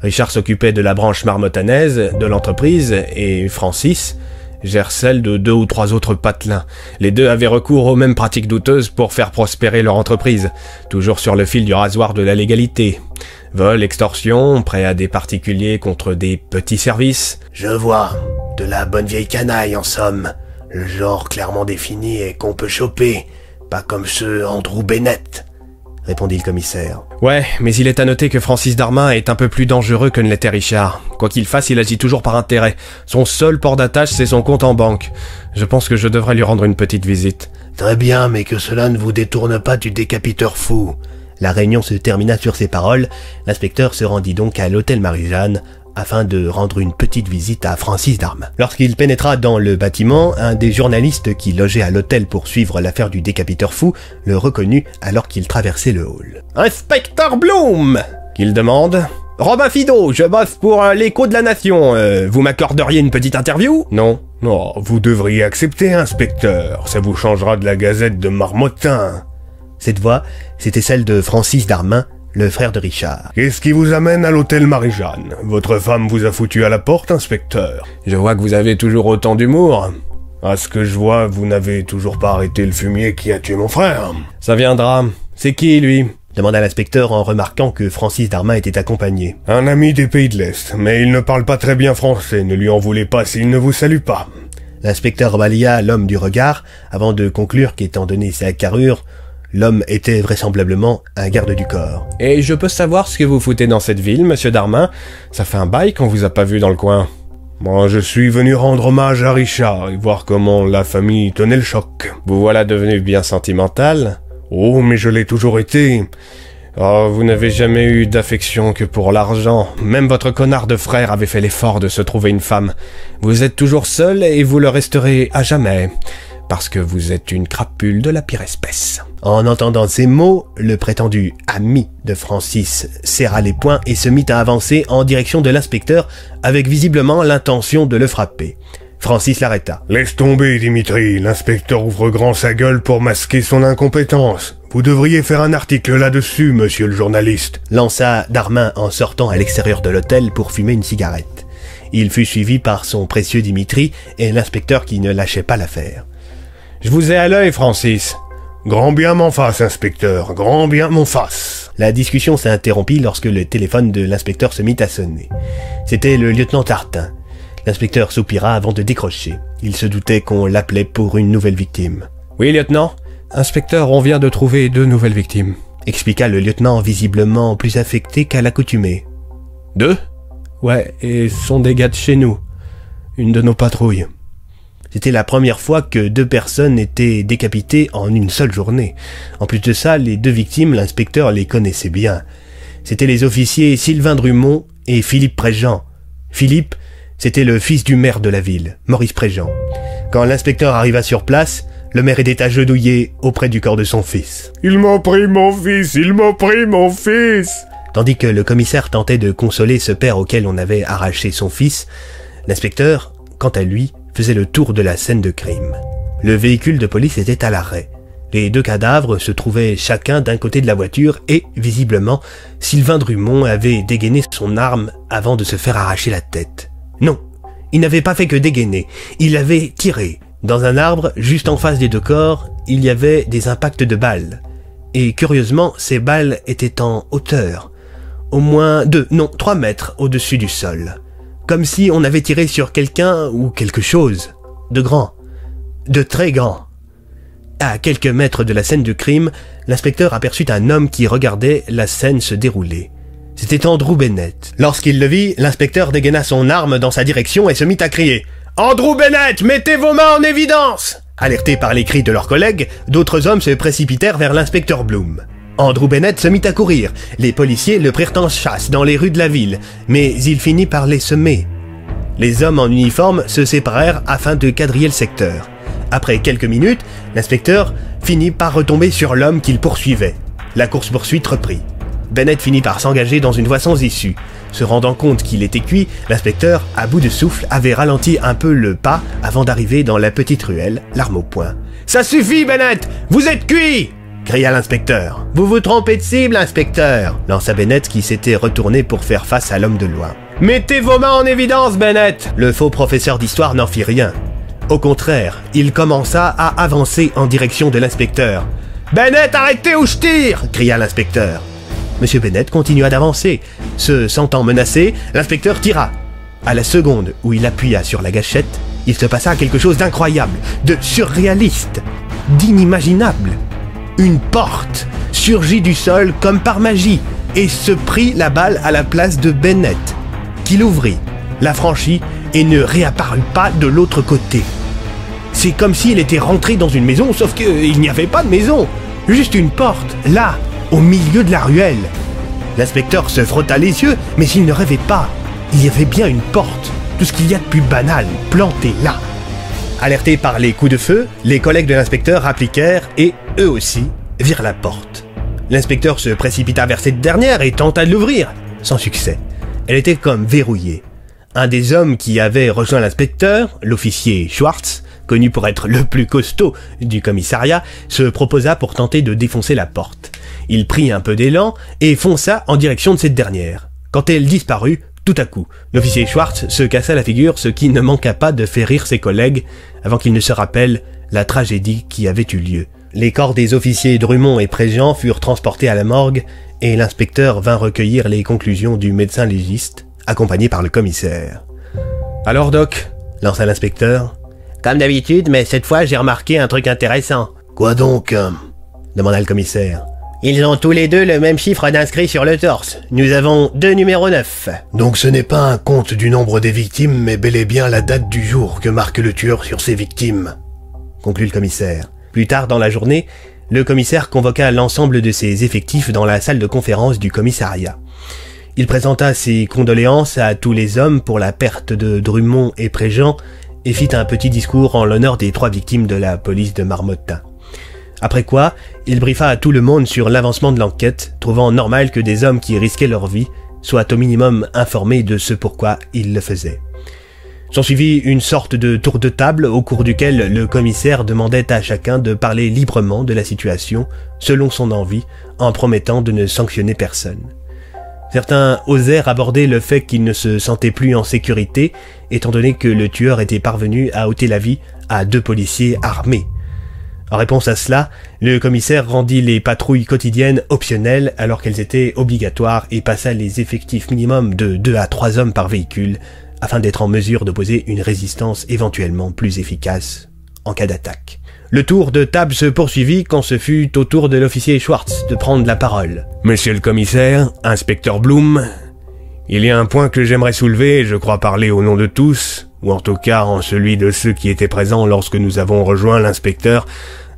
Speaker 2: Richard s'occupait de la branche marmotanaise de l'entreprise et Francis gère celle de deux ou trois autres patelins. Les deux avaient recours aux mêmes pratiques douteuses pour faire prospérer leur entreprise, toujours sur le fil du rasoir de la légalité. Vol, extorsion, prêt à des particuliers contre des petits services.
Speaker 11: Je vois. De la bonne vieille canaille, en somme. Le genre clairement défini et qu'on peut choper. Pas comme ce Andrew Bennett, répondit le commissaire.
Speaker 2: Ouais, mais il est à noter que Francis Darmin est un peu plus dangereux que ne l'était Richard. Quoi qu'il fasse, il agit toujours par intérêt. Son seul port d'attache, c'est son compte en banque. Je pense que je devrais lui rendre une petite visite.
Speaker 11: Très bien, mais que cela ne vous détourne pas du décapiteur fou.
Speaker 2: La réunion se termina sur ces paroles. L'inspecteur se rendit donc à l'hôtel Marie-Jeanne, afin de rendre une petite visite à Francis Darme. Lorsqu'il pénétra dans le bâtiment, un des journalistes qui logeait à l'hôtel pour suivre l'affaire du décapiteur fou le reconnut alors qu'il traversait le hall. Inspecteur Bloom qu'il demande. Robin Fido, je bosse pour euh, l'écho de la nation. Euh, vous m'accorderiez une petite interview?
Speaker 24: Non. Non, vous devriez accepter, inspecteur. Ça vous changera de la gazette de Marmottin.
Speaker 2: Cette voix, c'était celle de Francis Darmin, le frère de Richard.
Speaker 24: Qu'est-ce qui vous amène à l'hôtel Marie-Jeanne? Votre femme vous a foutu à la porte, inspecteur?
Speaker 2: Je vois que vous avez toujours autant d'humour.
Speaker 24: À ce que je vois, vous n'avez toujours pas arrêté le fumier qui a tué mon frère.
Speaker 2: Ça viendra. C'est qui, lui? Demanda l'inspecteur en remarquant que Francis Darmin était accompagné.
Speaker 24: Un ami des pays de l'Est, mais il ne parle pas très bien français, ne lui en voulez pas s'il ne vous salue pas.
Speaker 2: L'inspecteur balia l'homme du regard avant de conclure qu'étant donné sa carrure, l'homme était vraisemblablement un garde du corps.
Speaker 25: Et je peux savoir ce que vous foutez dans cette ville, monsieur Darmin Ça fait un bail qu'on vous a pas vu dans le coin.
Speaker 24: Moi, je suis venu rendre hommage à Richard et voir comment la famille tenait le choc.
Speaker 25: Vous voilà devenu bien sentimental
Speaker 24: Oh, mais je l'ai toujours été.
Speaker 25: Oh, vous n'avez jamais eu d'affection que pour l'argent. Même votre connard de frère avait fait l'effort de se trouver une femme. Vous êtes toujours seul et vous le resterez à jamais. Parce que vous êtes une crapule de la pire espèce.
Speaker 2: En entendant ces mots, le prétendu ami de Francis serra les poings et se mit à avancer en direction de l'inspecteur avec visiblement l'intention de le frapper. Francis l'arrêta.
Speaker 24: Laisse tomber, Dimitri. L'inspecteur ouvre grand sa gueule pour masquer son incompétence. Vous devriez faire un article là-dessus, monsieur le journaliste.
Speaker 2: Lança Darmin en sortant à l'extérieur de l'hôtel pour fumer une cigarette. Il fut suivi par son précieux Dimitri et l'inspecteur qui ne lâchait pas l'affaire.
Speaker 25: Je vous ai à l'œil, Francis.
Speaker 24: Grand bien m'en fasse, inspecteur. Grand bien m'en fasse.
Speaker 2: La discussion s'interrompit lorsque le téléphone de l'inspecteur se mit à sonner. C'était le lieutenant Tartin. L'inspecteur soupira avant de décrocher. Il se doutait qu'on l'appelait pour une nouvelle victime.
Speaker 25: Oui, lieutenant. Inspecteur, on vient de trouver deux nouvelles victimes.
Speaker 2: Expliqua le lieutenant visiblement plus affecté qu'à l'accoutumée.
Speaker 25: Deux?
Speaker 2: Ouais, et sont des gars de chez nous. Une de nos patrouilles. C'était la première fois que deux personnes étaient décapitées en une seule journée. En plus de ça, les deux victimes, l'inspecteur les connaissait bien. C'étaient les officiers Sylvain Drummond et Philippe Préjean. Philippe, c'était le fils du maire de la ville, Maurice Préjean. Quand l'inspecteur arriva sur place, le maire était agenouillé auprès du corps de son fils.
Speaker 24: Il m'a pris mon fils, il m'a pris mon fils.
Speaker 2: Tandis que le commissaire tentait de consoler ce père auquel on avait arraché son fils, l'inspecteur, quant à lui, faisait le tour de la scène de crime. Le véhicule de police était à l'arrêt. Les deux cadavres se trouvaient chacun d'un côté de la voiture et, visiblement, Sylvain Drummond avait dégainé son arme avant de se faire arracher la tête. Non, il n'avait pas fait que dégainer, il avait tiré. Dans un arbre, juste en face des deux corps, il y avait des impacts de balles. Et curieusement, ces balles étaient en hauteur. Au moins deux, non, trois mètres au-dessus du sol. Comme si on avait tiré sur quelqu'un ou quelque chose. De grand. De très grand. À quelques mètres de la scène du crime, l'inspecteur aperçut un homme qui regardait la scène se dérouler. C'était Andrew Bennett. Lorsqu'il le vit, l'inspecteur dégaina son arme dans sa direction et se mit à crier Andrew Bennett, mettez vos mains en évidence Alertés par les cris de leurs collègues, d'autres hommes se précipitèrent vers l'inspecteur Bloom. Andrew Bennett se mit à courir. Les policiers le prirent en chasse dans les rues de la ville, mais il finit par les semer. Les hommes en uniforme se séparèrent afin de quadriller le secteur. Après quelques minutes, l'inspecteur finit par retomber sur l'homme qu'il poursuivait. La course-poursuite reprit. Bennett finit par s'engager dans une voie sans issue. Se rendant compte qu'il était cuit, l'inspecteur, à bout de souffle, avait ralenti un peu le pas avant d'arriver dans la petite ruelle, l'arme au poing. Ça suffit, Bennett Vous êtes cuit cria l'inspecteur. Vous vous trompez de cible, inspecteur lança Bennett qui s'était retourné pour faire face à l'homme de loin. Mettez vos mains en évidence, Bennett Le faux professeur d'histoire n'en fit rien. Au contraire, il commença à avancer en direction de l'inspecteur. Bennett, arrêtez ou je tire cria l'inspecteur. Monsieur Bennett continua d'avancer. Se sentant menacé, l'inspecteur tira. À la seconde où il appuya sur la gâchette, il se passa quelque chose d'incroyable, de surréaliste, d'inimaginable. Une porte surgit du sol comme par magie et se prit la balle à la place de Bennett, qui l'ouvrit, la franchit et ne réapparut pas de l'autre côté. C'est comme s'il était rentré dans une maison, sauf qu'il n'y avait pas de maison, juste une porte, là, au milieu de la ruelle. L'inspecteur se frotta les yeux, mais il ne rêvait pas. Il y avait bien une porte, tout ce qu'il y a de plus banal, plantée là. Alertés par les coups de feu, les collègues de l'inspecteur appliquèrent et, eux aussi, virent la porte. L'inspecteur se précipita vers cette dernière et tenta de l'ouvrir, sans succès. Elle était comme verrouillée. Un des hommes qui avait rejoint l'inspecteur, l'officier Schwartz, connu pour être le plus costaud du commissariat, se proposa pour tenter de défoncer la porte. Il prit un peu d'élan et fonça en direction de cette dernière. Quand elle disparut, tout à coup, l'officier Schwartz se cassa la figure, ce qui ne manqua pas de faire rire ses collègues avant qu'ils ne se rappellent la tragédie qui avait eu lieu Les corps des officiers Drummond et Préjean furent transportés à la morgue et l'inspecteur vint recueillir les conclusions du médecin légiste, accompagné par le commissaire.
Speaker 26: Alors, Doc?
Speaker 2: Lança l'inspecteur. Comme d'habitude, mais cette fois j'ai remarqué un truc intéressant.
Speaker 11: Quoi donc hein
Speaker 2: demanda le commissaire. Ils ont tous les deux le même chiffre d'inscrits sur le torse. Nous avons deux numéros 9.
Speaker 11: Donc ce n'est pas un compte du nombre des victimes, mais bel et bien la date du jour que marque le tueur sur ses victimes.
Speaker 2: Conclut le commissaire. Plus tard dans la journée, le commissaire convoqua l'ensemble de ses effectifs dans la salle de conférence du commissariat. Il présenta ses condoléances à tous les hommes pour la perte de Drummond et Préjean et fit un petit discours en l'honneur des trois victimes de la police de Marmottin. Après quoi, il briefa à tout le monde sur l'avancement de l'enquête, trouvant normal que des hommes qui risquaient leur vie soient au minimum informés de ce pourquoi ils le faisaient. S'en suivit une sorte de tour de table au cours duquel le commissaire demandait à chacun de parler librement de la situation, selon son envie, en promettant de ne sanctionner personne. Certains osèrent aborder le fait qu'ils ne se sentaient plus en sécurité, étant donné que le tueur était parvenu à ôter la vie à deux policiers armés. En réponse à cela, le commissaire rendit les patrouilles quotidiennes optionnelles alors qu'elles étaient obligatoires et passa les effectifs minimum de deux à trois hommes par véhicule afin d'être en mesure d'opposer une résistance éventuellement plus efficace en cas d'attaque. Le tour de table se poursuivit quand ce fut au tour de l'officier Schwartz de prendre la parole.
Speaker 27: Monsieur le commissaire, inspecteur Bloom, il y a un point que j'aimerais soulever et je crois parler au nom de tous, ou en tout cas en celui de ceux qui étaient présents lorsque nous avons rejoint l'inspecteur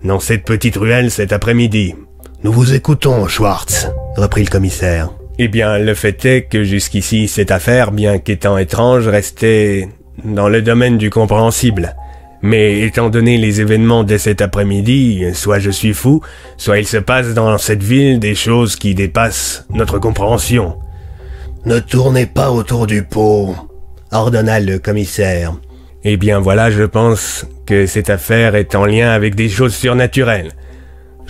Speaker 27: dans cette petite ruelle cet après-midi.
Speaker 11: Nous vous écoutons, Schwartz, reprit le commissaire.
Speaker 27: Eh bien, le fait est que jusqu'ici, cette affaire, bien qu'étant étrange, restait dans le domaine du compréhensible. Mais étant donné les événements de cet après-midi, soit je suis fou, soit il se passe dans cette ville des choses qui dépassent notre compréhension.
Speaker 11: Ne tournez pas autour du pot, ordonna le commissaire.
Speaker 27: Eh bien voilà, je pense que cette affaire est en lien avec des choses surnaturelles.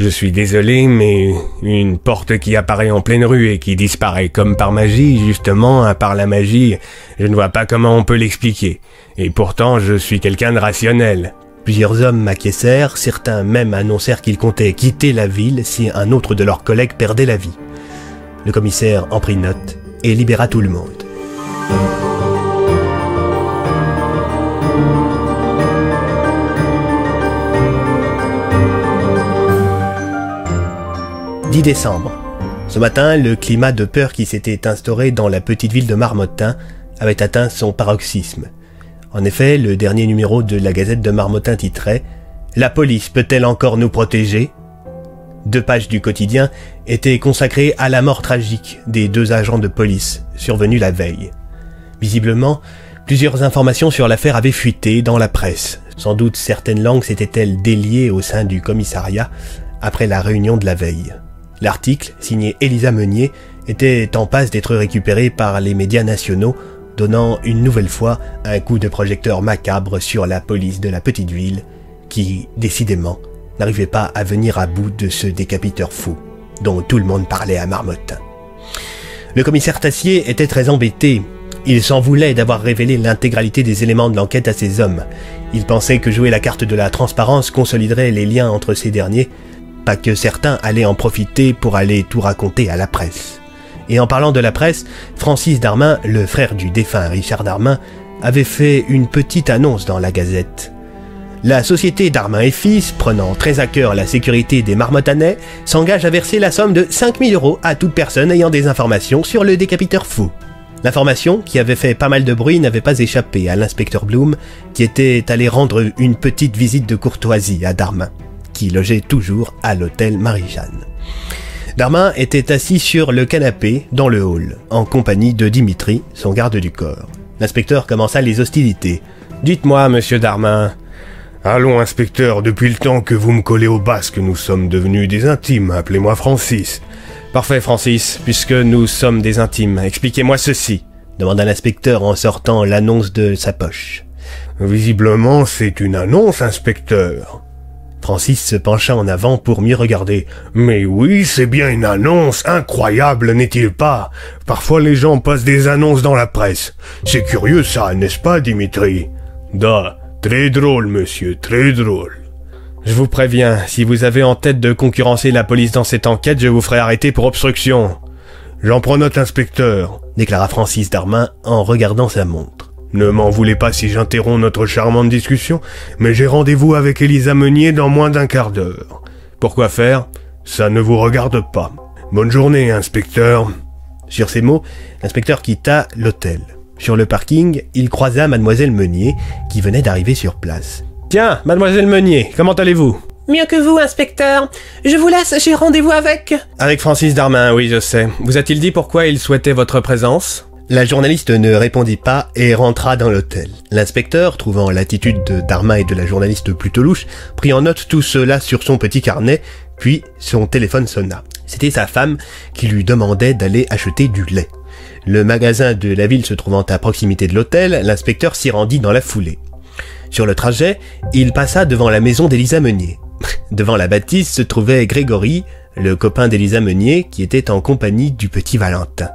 Speaker 27: Je suis désolé, mais une porte qui apparaît en pleine rue et qui disparaît comme par magie, justement, à part la magie, je ne vois pas comment on peut l'expliquer. Et pourtant, je suis quelqu'un de rationnel.
Speaker 2: Plusieurs hommes m'acquiescèrent, certains même annoncèrent qu'ils comptaient quitter la ville si un autre de leurs collègues perdait la vie. Le commissaire en prit note et libéra tout le monde. 10 décembre. Ce matin, le climat de peur qui s'était instauré dans la petite ville de Marmottin avait atteint son paroxysme. En effet, le dernier numéro de la Gazette de Marmottin titrait La police peut-elle encore nous protéger? Deux pages du quotidien étaient consacrées à la mort tragique des deux agents de police survenus la veille. Visiblement, plusieurs informations sur l'affaire avaient fuité dans la presse. Sans doute certaines langues s'étaient-elles déliées au sein du commissariat après la réunion de la veille. L'article, signé Elisa Meunier, était en passe d'être récupéré par les médias nationaux, donnant une nouvelle fois un coup de projecteur macabre sur la police de la petite ville, qui, décidément, n'arrivait pas à venir à bout de ce décapiteur fou, dont tout le monde parlait à Marmotte. Le commissaire Tassier était très embêté. Il s'en voulait d'avoir révélé l'intégralité des éléments de l'enquête à ses hommes. Il pensait que jouer la carte de la transparence consoliderait les liens entre ces derniers, pas que certains allaient en profiter pour aller tout raconter à la presse. Et en parlant de la presse, Francis Darmin, le frère du défunt Richard Darmin, avait fait une petite annonce dans la Gazette. La société Darmin et Fils, prenant très à cœur la sécurité des marmottanais, s'engage à verser la somme de 5000 euros à toute personne ayant des informations sur le décapiteur fou. L'information, qui avait fait pas mal de bruit, n'avait pas échappé à l'inspecteur Bloom, qui était allé rendre une petite visite de courtoisie à Darmin qui logeait toujours à l'hôtel Marie-Jeanne. Darmin était assis sur le canapé dans le hall, en compagnie de Dimitri, son garde du corps. L'inspecteur commença les hostilités.
Speaker 27: Dites-moi, monsieur Darmin. Allons, inspecteur, depuis le temps que vous me collez au basque, nous sommes devenus des intimes. Appelez-moi Francis.
Speaker 26: Parfait, Francis, puisque nous sommes des intimes. Expliquez-moi ceci,
Speaker 2: demanda l'inspecteur en sortant l'annonce de sa poche.
Speaker 27: Visiblement, c'est une annonce, inspecteur.
Speaker 2: Francis se pencha en avant pour mieux regarder.
Speaker 27: Mais oui, c'est bien une annonce incroyable, n'est-il pas? Parfois les gens passent des annonces dans la presse. C'est curieux ça, n'est-ce pas, Dimitri? Da, très drôle, monsieur, très drôle.
Speaker 28: Je vous préviens, si vous avez en tête de concurrencer la police dans cette enquête, je vous ferai arrêter pour obstruction. J'en prends note, inspecteur,
Speaker 2: déclara Francis Darmin en regardant sa montre.
Speaker 28: Ne m'en voulez pas si j'interromps notre charmante discussion, mais j'ai rendez-vous avec Elisa Meunier dans moins d'un quart d'heure. Pourquoi faire? Ça ne vous regarde pas. Bonne journée, inspecteur.
Speaker 2: Sur ces mots, l'inspecteur quitta l'hôtel. Sur le parking, il croisa mademoiselle Meunier, qui venait d'arriver sur place.
Speaker 29: Tiens, mademoiselle Meunier, comment allez-vous?
Speaker 30: Mieux que vous, inspecteur. Je vous laisse, j'ai rendez-vous avec...
Speaker 29: Avec Francis Darmin, oui, je sais. Vous a-t-il dit pourquoi il souhaitait votre présence?
Speaker 2: La journaliste ne répondit pas et rentra dans l'hôtel. L'inspecteur, trouvant l'attitude de Darmin et de la journaliste plutôt louche, prit en note tout cela sur son petit carnet, puis son téléphone sonna. C'était sa femme qui lui demandait d'aller acheter du lait. Le magasin de la ville se trouvant à proximité de l'hôtel, l'inspecteur s'y rendit dans la foulée. Sur le trajet, il passa devant la maison d'Elisa Meunier. *laughs* Devant la bâtisse se trouvait Grégory, le copain d'Elisa Meunier, qui était en compagnie du petit Valentin.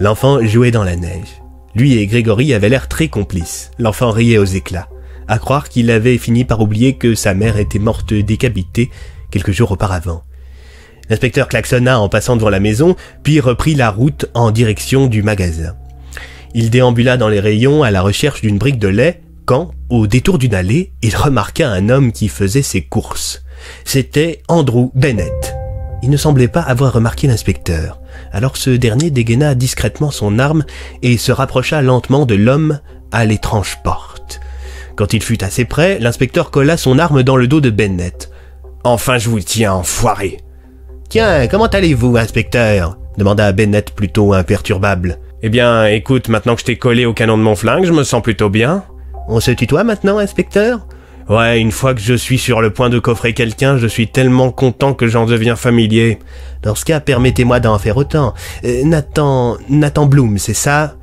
Speaker 2: L'enfant jouait dans la neige. Lui et Grégory avaient l'air très complices. L'enfant riait aux éclats. À croire qu'il avait fini par oublier que sa mère était morte décapitée quelques jours auparavant. L'inspecteur klaxonna en passant devant la maison, puis reprit la route en direction du magasin. Il déambula dans les rayons à la recherche d'une brique de lait, quand, au détour d'une allée, il remarqua un homme qui faisait ses courses. C'était Andrew Bennett. Il ne semblait pas avoir remarqué l'inspecteur. Alors ce dernier dégaina discrètement son arme et se rapprocha lentement de l'homme à l'étrange porte. Quand il fut assez près, l'inspecteur colla son arme dans le dos de Bennett.
Speaker 29: Enfin je vous tiens, enfoiré.
Speaker 2: Tiens, comment allez-vous, inspecteur? demanda Bennett plutôt imperturbable.
Speaker 29: Eh bien, écoute, maintenant que je t'ai collé au canon de mon flingue, je me sens plutôt bien.
Speaker 2: On se tutoie maintenant, inspecteur?
Speaker 29: Ouais, une fois que je suis sur le point de coffrer quelqu'un, je suis tellement content que j'en deviens familier.
Speaker 2: Dans ce cas, permettez-moi d'en faire autant. Euh, Nathan... Nathan Bloom, c'est ça?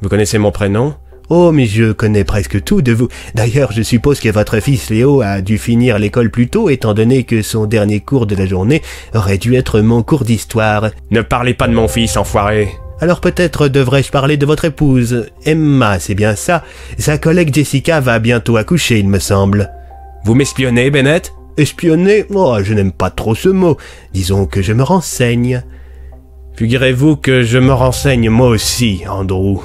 Speaker 29: Vous connaissez mon prénom?
Speaker 2: Oh, mais je connais presque tout de vous. D'ailleurs, je suppose que votre fils Léo a dû finir l'école plus tôt, étant donné que son dernier cours de la journée aurait dû être mon cours d'histoire.
Speaker 29: Ne parlez pas de mon fils, enfoiré.
Speaker 2: Alors peut-être devrais-je parler de votre épouse. Emma, c'est bien ça. Sa collègue Jessica va bientôt accoucher, il me semble.
Speaker 29: Vous m'espionnez, Bennett?
Speaker 2: Espionner? Oh, je n'aime pas trop ce mot. Disons que je me renseigne.
Speaker 29: Figurez-vous que je me renseigne moi aussi, Andrew.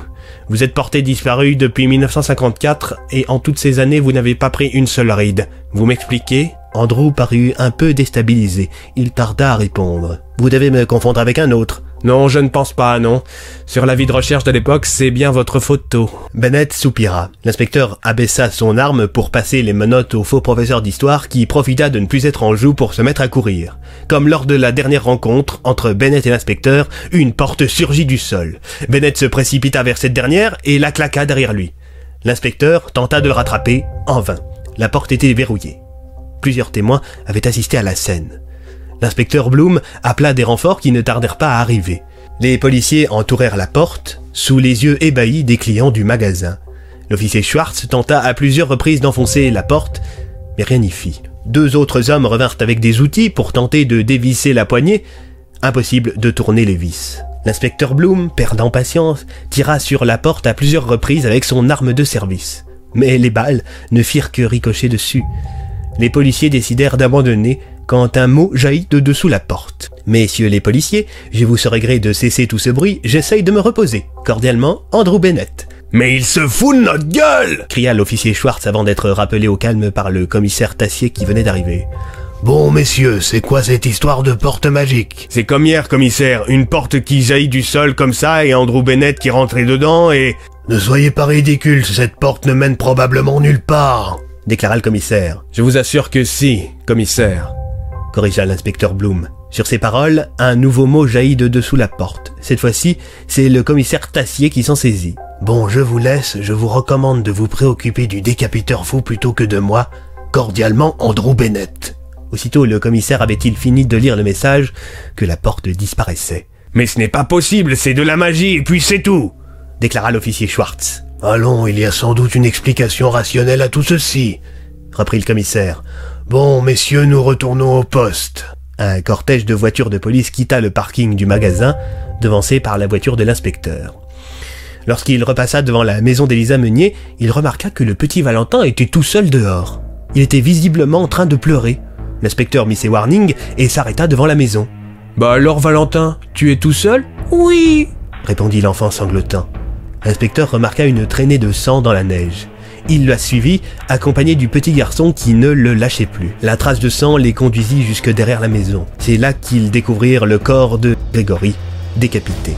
Speaker 29: Vous êtes porté disparu depuis 1954 et en toutes ces années vous n'avez pas pris une seule ride. Vous m'expliquez?
Speaker 2: Andrew parut un peu déstabilisé. Il tarda à répondre. Vous devez me confondre avec un autre.
Speaker 29: Non, je ne pense pas, non. Sur l'avis de recherche de l'époque, c'est bien votre photo.
Speaker 2: Bennett soupira. L'inspecteur abaissa son arme pour passer les menottes au faux professeur d'histoire qui profita de ne plus être en joue pour se mettre à courir. Comme lors de la dernière rencontre entre Bennett et l'inspecteur, une porte surgit du sol. Bennett se précipita vers cette dernière et la claqua derrière lui. L'inspecteur tenta de le rattraper, en vain. La porte était verrouillée. Plusieurs témoins avaient assisté à la scène. L'inspecteur Bloom appela des renforts qui ne tardèrent pas à arriver. Les policiers entourèrent la porte, sous les yeux ébahis des clients du magasin. L'officier Schwartz tenta à plusieurs reprises d'enfoncer la porte, mais rien n'y fit. Deux autres hommes revinrent avec des outils pour tenter de dévisser la poignée. Impossible de tourner les vis. L'inspecteur Bloom, perdant patience, tira sur la porte à plusieurs reprises avec son arme de service. Mais les balles ne firent que ricocher dessus. Les policiers décidèrent d'abandonner quand un mot jaillit de dessous la porte. Messieurs les policiers, je vous serai gré de cesser tout ce bruit, j'essaye de me reposer. Cordialement, Andrew Bennett.
Speaker 31: Mais il se fout de notre gueule
Speaker 2: cria l'officier Schwartz avant d'être rappelé au calme par le commissaire Tassier qui venait d'arriver.
Speaker 11: Bon, messieurs, c'est quoi cette histoire de porte magique?
Speaker 28: C'est comme hier, commissaire, une porte qui jaillit du sol comme ça et Andrew Bennett qui rentrait dedans et...
Speaker 11: Ne soyez pas ridicules, cette porte ne mène probablement nulle part
Speaker 2: déclara le commissaire.
Speaker 29: Je vous assure que si, commissaire
Speaker 2: corrigea l'inspecteur Bloom. Sur ces paroles, un nouveau mot jaillit de dessous la porte. Cette fois-ci, c'est le commissaire Tassier qui s'en saisit.
Speaker 11: Bon, je vous laisse, je vous recommande de vous préoccuper du décapiteur fou plutôt que de moi. Cordialement, Andrew Bennett.
Speaker 2: Aussitôt le commissaire avait-il fini de lire le message que la porte disparaissait.
Speaker 31: Mais ce n'est pas possible, c'est de la magie, et puis c'est tout
Speaker 2: déclara l'officier Schwartz.
Speaker 11: Allons, il y a sans doute une explication rationnelle à tout ceci,
Speaker 2: reprit le commissaire.
Speaker 11: Bon, messieurs, nous retournons au poste.
Speaker 2: Un cortège de voitures de police quitta le parking du magasin, devancé par la voiture de l'inspecteur. Lorsqu'il repassa devant la maison d'Élisa Meunier, il remarqua que le petit Valentin était tout seul dehors. Il était visiblement en train de pleurer. L'inspecteur mit ses warnings et s'arrêta devant la maison.
Speaker 32: Bah alors Valentin, tu es tout seul?
Speaker 33: Oui.
Speaker 2: répondit l'enfant sanglotant. L'inspecteur remarqua une traînée de sang dans la neige. Il la suivit, accompagné du petit garçon qui ne le lâchait plus. La trace de sang les conduisit jusque derrière la maison. C'est là qu'ils découvrirent le corps de Grégory, décapité.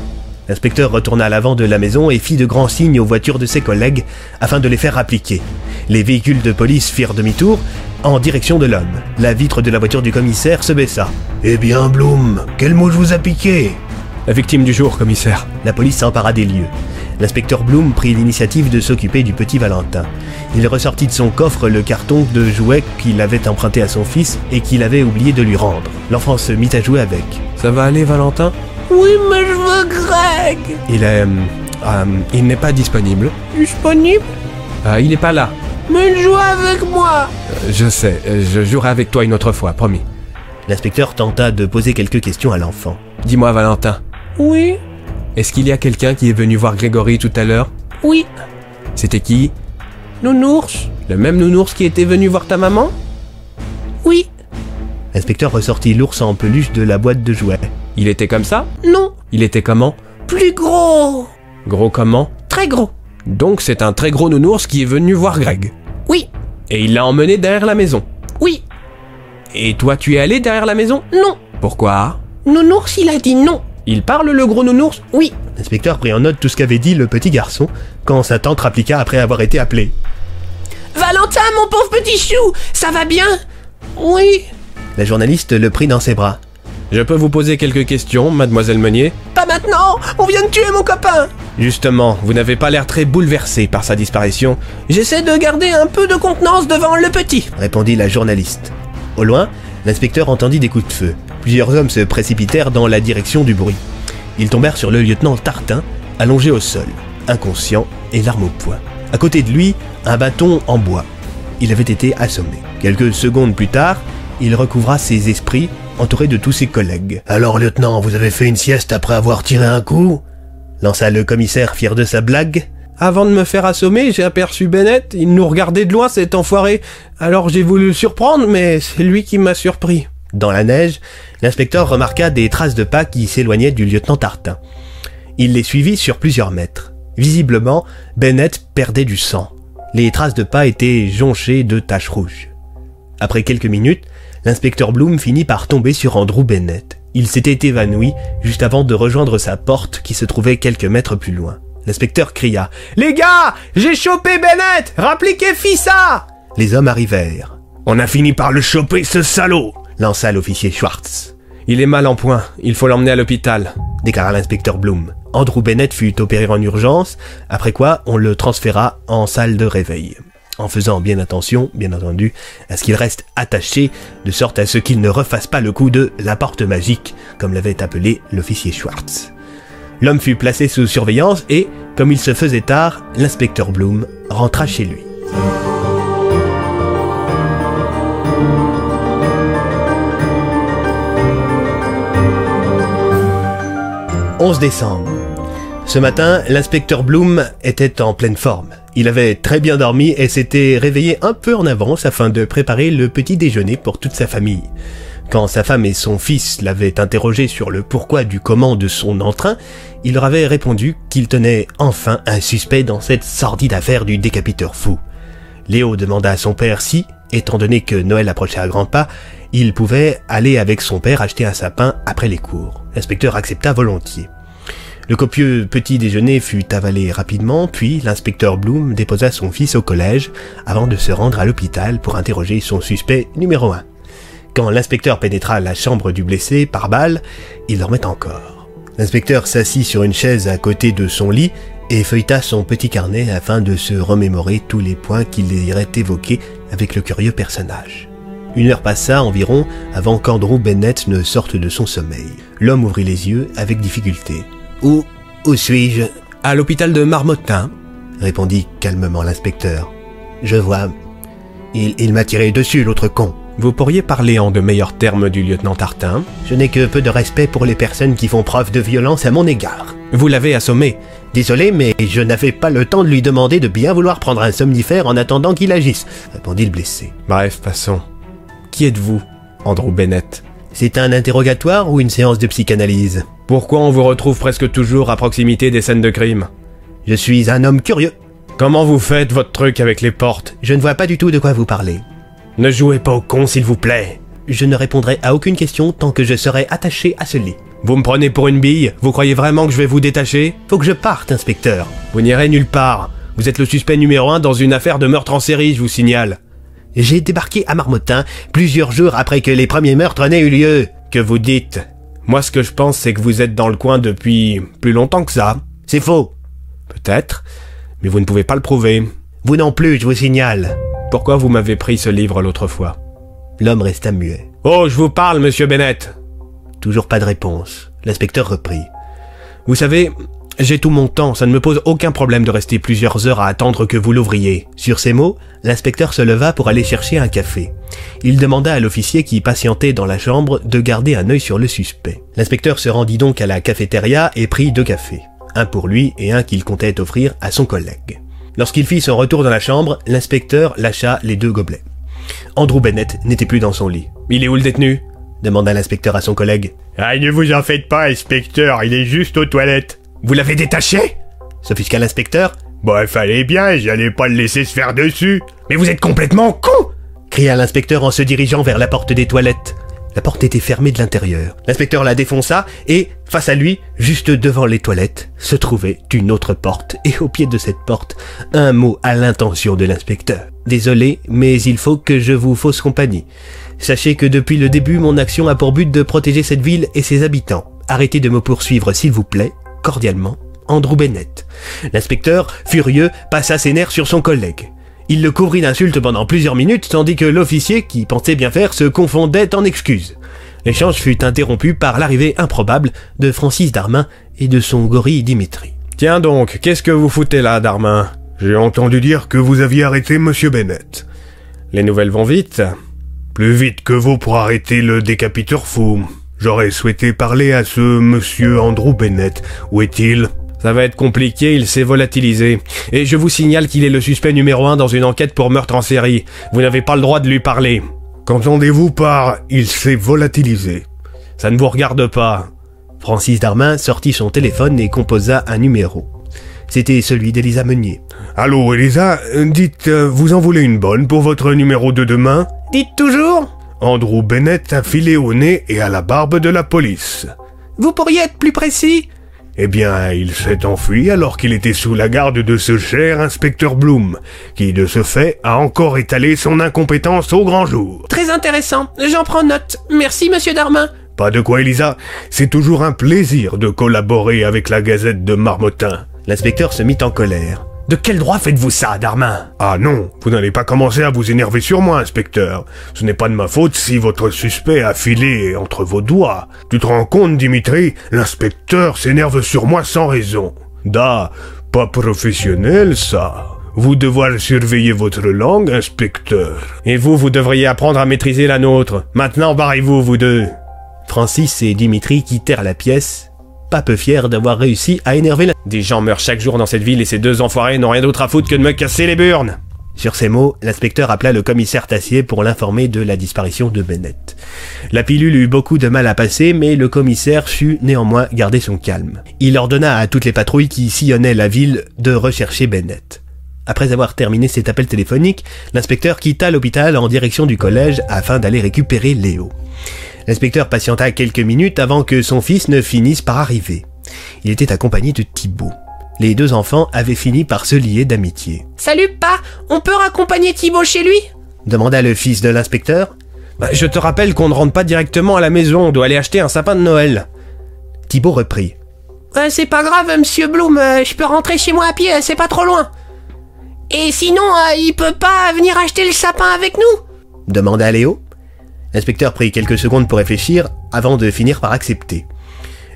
Speaker 2: L'inspecteur retourna à l'avant de la maison et fit de grands signes aux voitures de ses collègues afin de les faire appliquer. Les véhicules de police firent demi-tour en direction de l'homme. La vitre de la voiture du commissaire se baissa.
Speaker 11: Eh bien, Bloom, quel mot je vous a piqué?
Speaker 32: La victime du jour, commissaire.
Speaker 2: La police s'empara des lieux. L'inspecteur Bloom prit l'initiative de s'occuper du petit Valentin. Il ressortit de son coffre le carton de jouets qu'il avait emprunté à son fils et qu'il avait oublié de lui rendre. L'enfant se mit à jouer avec.
Speaker 32: Ça va aller Valentin?
Speaker 33: Oui, mais je veux Greg.
Speaker 32: Il est... euh, il n'est pas disponible.
Speaker 33: Disponible?
Speaker 32: Ah, il n'est pas là.
Speaker 33: Mais il joue avec moi.
Speaker 32: Euh, je sais, euh, je jouerai avec toi une autre fois, promis.
Speaker 2: L'inspecteur tenta de poser quelques questions à l'enfant.
Speaker 32: Dis-moi Valentin,
Speaker 33: Oui.
Speaker 32: Est-ce qu'il y a quelqu'un qui est venu voir Grégory tout à l'heure?
Speaker 33: Oui.
Speaker 32: C'était qui?
Speaker 33: Nounours.
Speaker 32: Le même nounours qui était venu voir ta maman?
Speaker 33: Oui.
Speaker 2: L'inspecteur ressortit l'ours en peluche de la boîte de jouets.
Speaker 32: Il était comme ça?
Speaker 33: Non.
Speaker 32: Il était comment?
Speaker 33: Plus gros.
Speaker 32: Gros comment?
Speaker 33: Très gros.
Speaker 32: Donc c'est un très gros nounours qui est venu voir Greg.
Speaker 33: Oui.
Speaker 32: Et il l'a emmené derrière la maison.
Speaker 33: Oui.
Speaker 32: Et toi tu es allé derrière la maison?
Speaker 33: Non.
Speaker 32: Pourquoi?
Speaker 33: Nounours, il a dit non.
Speaker 32: Il parle le gros nounours
Speaker 33: Oui.
Speaker 2: L'inspecteur prit en note tout ce qu'avait dit le petit garçon quand sa tante rappliqua après avoir été appelé.
Speaker 33: Valentin, mon pauvre petit chou, ça va bien Oui.
Speaker 2: La journaliste le prit dans ses bras.
Speaker 32: Je peux vous poser quelques questions, mademoiselle Meunier
Speaker 33: Pas maintenant. On vient de tuer mon copain.
Speaker 32: Justement, vous n'avez pas l'air très bouleversé par sa disparition.
Speaker 33: J'essaie de garder un peu de contenance devant le petit.
Speaker 2: répondit la journaliste. Au loin, l'inspecteur entendit des coups de feu. Plusieurs hommes se précipitèrent dans la direction du bruit. Ils tombèrent sur le lieutenant Tartin, allongé au sol, inconscient et l'arme au poing. À côté de lui, un bâton en bois. Il avait été assommé. Quelques secondes plus tard, il recouvra ses esprits, entouré de tous ses collègues.
Speaker 11: Alors, lieutenant, vous avez fait une sieste après avoir tiré un coup?
Speaker 2: Lança le commissaire fier de sa blague.
Speaker 32: Avant de me faire assommer, j'ai aperçu Bennett, il nous regardait de loin cet enfoiré. Alors j'ai voulu le surprendre, mais c'est lui qui m'a surpris.
Speaker 2: Dans la neige, l'inspecteur remarqua des traces de pas qui s'éloignaient du lieutenant Tartin. Il les suivit sur plusieurs mètres. Visiblement, Bennett perdait du sang. Les traces de pas étaient jonchées de taches rouges. Après quelques minutes, l'inspecteur Bloom finit par tomber sur Andrew Bennett. Il s'était évanoui juste avant de rejoindre sa porte qui se trouvait quelques mètres plus loin. L'inspecteur cria ⁇
Speaker 32: Les gars J'ai chopé Bennett Rappliquez Fissa
Speaker 2: Les hommes arrivèrent.
Speaker 34: On a fini par le choper, ce salaud
Speaker 2: Lança l'officier Schwartz.
Speaker 32: Il est mal en point, il faut l'emmener à l'hôpital.
Speaker 2: déclara l'inspecteur Bloom. Andrew Bennett fut opéré en urgence, après quoi on le transféra en salle de réveil. En faisant bien attention, bien entendu, à ce qu'il reste attaché, de sorte à ce qu'il ne refasse pas le coup de la porte magique, comme l'avait appelé l'officier Schwartz. L'homme fut placé sous surveillance et, comme il se faisait tard, l'inspecteur Bloom rentra chez lui. 11 décembre. Ce matin, l'inspecteur Bloom était en pleine forme. Il avait très bien dormi et s'était réveillé un peu en avance afin de préparer le petit déjeuner pour toute sa famille. Quand sa femme et son fils l'avaient interrogé sur le pourquoi du comment de son entrain, il leur avait répondu qu'il tenait enfin un suspect dans cette sordide affaire du décapiteur fou. Léo demanda à son père si, étant donné que Noël approchait à grands pas, il pouvait aller avec son père acheter un sapin après les cours. L'inspecteur accepta volontiers. Le copieux petit déjeuner fut avalé rapidement, puis l'inspecteur Bloom déposa son fils au collège avant de se rendre à l'hôpital pour interroger son suspect numéro 1. Quand l'inspecteur pénétra la chambre du blessé par balle, il dormait encore. L'inspecteur s'assit sur une chaise à côté de son lit et feuilleta son petit carnet afin de se remémorer tous les points qu'il désirait évoquer avec le curieux personnage. Une heure passa environ avant qu'Andrew Bennett ne sorte de son sommeil. L'homme ouvrit les yeux avec difficulté. Où, où suis-je?
Speaker 32: À l'hôpital de Marmottin.
Speaker 2: répondit calmement l'inspecteur. Je vois. Il, il m'a tiré dessus, l'autre con.
Speaker 32: Vous pourriez parler en de meilleurs termes du lieutenant Tartin.
Speaker 2: Je n'ai que peu de respect pour les personnes qui font preuve de violence à mon égard.
Speaker 32: Vous l'avez assommé.
Speaker 2: Désolé, mais je n'avais pas le temps de lui demander de bien vouloir prendre un somnifère en attendant qu'il agisse, répondit le blessé.
Speaker 32: Bref, passons. Qui êtes-vous
Speaker 35: Andrew Bennett?
Speaker 2: C'est un interrogatoire ou une séance de psychanalyse?
Speaker 35: Pourquoi on vous retrouve presque toujours à proximité des scènes de crime?
Speaker 2: Je suis un homme curieux.
Speaker 35: Comment vous faites votre truc avec les portes?
Speaker 2: Je ne vois pas du tout de quoi vous parlez.
Speaker 35: Ne jouez pas au con, s'il vous plaît.
Speaker 2: Je ne répondrai à aucune question tant que je serai attaché à ce lit.
Speaker 35: Vous me prenez pour une bille? Vous croyez vraiment que je vais vous détacher?
Speaker 2: Faut que je parte, inspecteur.
Speaker 35: Vous n'irez nulle part. Vous êtes le suspect numéro un dans une affaire de meurtre en série, je vous signale.
Speaker 2: J'ai débarqué à Marmottin plusieurs jours après que les premiers meurtres n'aient eu lieu.
Speaker 35: Que vous dites? Moi, ce que je pense, c'est que vous êtes dans le coin depuis plus longtemps que ça.
Speaker 2: C'est faux.
Speaker 35: Peut-être, mais vous ne pouvez pas le prouver.
Speaker 2: Vous non plus, je vous signale.
Speaker 35: Pourquoi vous m'avez pris ce livre l'autre fois
Speaker 2: L'homme resta muet.
Speaker 35: Oh, je vous parle, monsieur Bennett
Speaker 2: Toujours pas de réponse. L'inspecteur reprit.
Speaker 35: Vous savez, j'ai tout mon temps, ça ne me pose aucun problème de rester plusieurs heures à attendre que vous l'ouvriez.
Speaker 2: Sur ces mots, l'inspecteur se leva pour aller chercher un café. Il demanda à l'officier qui patientait dans la chambre de garder un œil sur le suspect. L'inspecteur se rendit donc à la cafétéria et prit deux cafés. Un pour lui et un qu'il comptait offrir à son collègue. Lorsqu'il fit son retour dans la chambre, l'inspecteur lâcha les deux gobelets. Andrew Bennett n'était plus dans son lit.
Speaker 35: Il est où le détenu?
Speaker 2: demanda l'inspecteur à son collègue.
Speaker 36: Ah, ne vous en faites pas, inspecteur, il est juste aux toilettes.
Speaker 35: Vous l'avez détaché?
Speaker 2: S'offusqua l'inspecteur.
Speaker 36: Bon, il fallait bien, j'allais pas le laisser se faire dessus.
Speaker 35: Mais vous êtes complètement con
Speaker 2: cria l'inspecteur en se dirigeant vers la porte des toilettes. La porte était fermée de l'intérieur. L'inspecteur la défonça et, face à lui, juste devant les toilettes, se trouvait une autre porte. Et au pied de cette porte, un mot à l'intention de l'inspecteur. Désolé, mais il faut que je vous fausse compagnie. Sachez que depuis le début, mon action a pour but de protéger cette ville et ses habitants. Arrêtez de me poursuivre, s'il vous plaît. Cordialement, Andrew Bennett. L'inspecteur, furieux, passa ses nerfs sur son collègue. Il le couvrit d'insultes pendant plusieurs minutes, tandis que l'officier, qui pensait bien faire, se confondait en excuses. L'échange fut interrompu par l'arrivée improbable de Francis Darmin et de son gorille Dimitri.
Speaker 35: Tiens donc, qu'est-ce que vous foutez là, Darmin?
Speaker 24: J'ai entendu dire que vous aviez arrêté Monsieur Bennett.
Speaker 35: Les nouvelles vont vite.
Speaker 24: Plus vite que vous pour arrêter le décapiteur fou. J'aurais souhaité parler à ce Monsieur Andrew Bennett. Où est-il?
Speaker 35: Ça va être compliqué, il s'est volatilisé. Et je vous signale qu'il est le suspect numéro un dans une enquête pour meurtre en série. Vous n'avez pas le droit de lui parler.
Speaker 24: Qu'entendez-vous par il s'est volatilisé
Speaker 35: Ça ne vous regarde pas.
Speaker 2: Francis Darmin sortit son téléphone et composa un numéro. C'était celui d'Elisa Meunier.
Speaker 24: Allô, Elisa, dites, euh, vous en voulez une bonne pour votre numéro de demain?
Speaker 37: Dites toujours
Speaker 24: Andrew Bennett a filé au nez et à la barbe de la police.
Speaker 37: Vous pourriez être plus précis
Speaker 24: eh bien, il s'est enfui alors qu'il était sous la garde de ce cher inspecteur Bloom, qui de ce fait a encore étalé son incompétence au grand jour.
Speaker 37: Très intéressant, j'en prends note. Merci, monsieur Darmin.
Speaker 24: Pas de quoi, Elisa. C'est toujours un plaisir de collaborer avec la Gazette de Marmottin.
Speaker 2: L'inspecteur se mit en colère.
Speaker 35: De quel droit faites-vous ça, Darmin?
Speaker 24: Ah non, vous n'allez pas commencer à vous énerver sur moi, inspecteur. Ce n'est pas de ma faute si votre suspect a filé entre vos doigts. Tu te rends compte, Dimitri? L'inspecteur s'énerve sur moi sans raison. Da, pas professionnel, ça. Vous devoir surveiller votre langue, inspecteur.
Speaker 35: Et vous, vous devriez apprendre à maîtriser la nôtre. Maintenant, barrez-vous, vous deux.
Speaker 2: Francis et Dimitri quittèrent la pièce pas peu fier d'avoir réussi à énerver la...
Speaker 35: Des gens meurent chaque jour dans cette ville et ces deux enfoirés n'ont rien d'autre à foutre que de me casser les burnes.
Speaker 2: Sur ces mots, l'inspecteur appela le commissaire Tassier pour l'informer de la disparition de Bennett. La pilule eut beaucoup de mal à passer, mais le commissaire sut néanmoins garder son calme. Il ordonna à toutes les patrouilles qui sillonnaient la ville de rechercher Bennett. Après avoir terminé cet appel téléphonique, l'inspecteur quitta l'hôpital en direction du collège afin d'aller récupérer Léo. L'inspecteur patienta quelques minutes avant que son fils ne finisse par arriver. Il était accompagné de Thibaut. Les deux enfants avaient fini par se lier d'amitié.
Speaker 37: Salut, pas On peut raccompagner Thibaut chez lui?
Speaker 2: Demanda le fils de l'inspecteur.
Speaker 35: Bah, je te rappelle qu'on ne rentre pas directement à la maison, on doit aller acheter un sapin de Noël.
Speaker 2: Thibaut reprit.
Speaker 37: Euh, c'est pas grave, monsieur Bloom, euh, je peux rentrer chez moi à pied, c'est pas trop loin. Et sinon, euh, il peut pas venir acheter le sapin avec nous?
Speaker 2: Demanda Léo. L'inspecteur prit quelques secondes pour réfléchir avant de finir par accepter.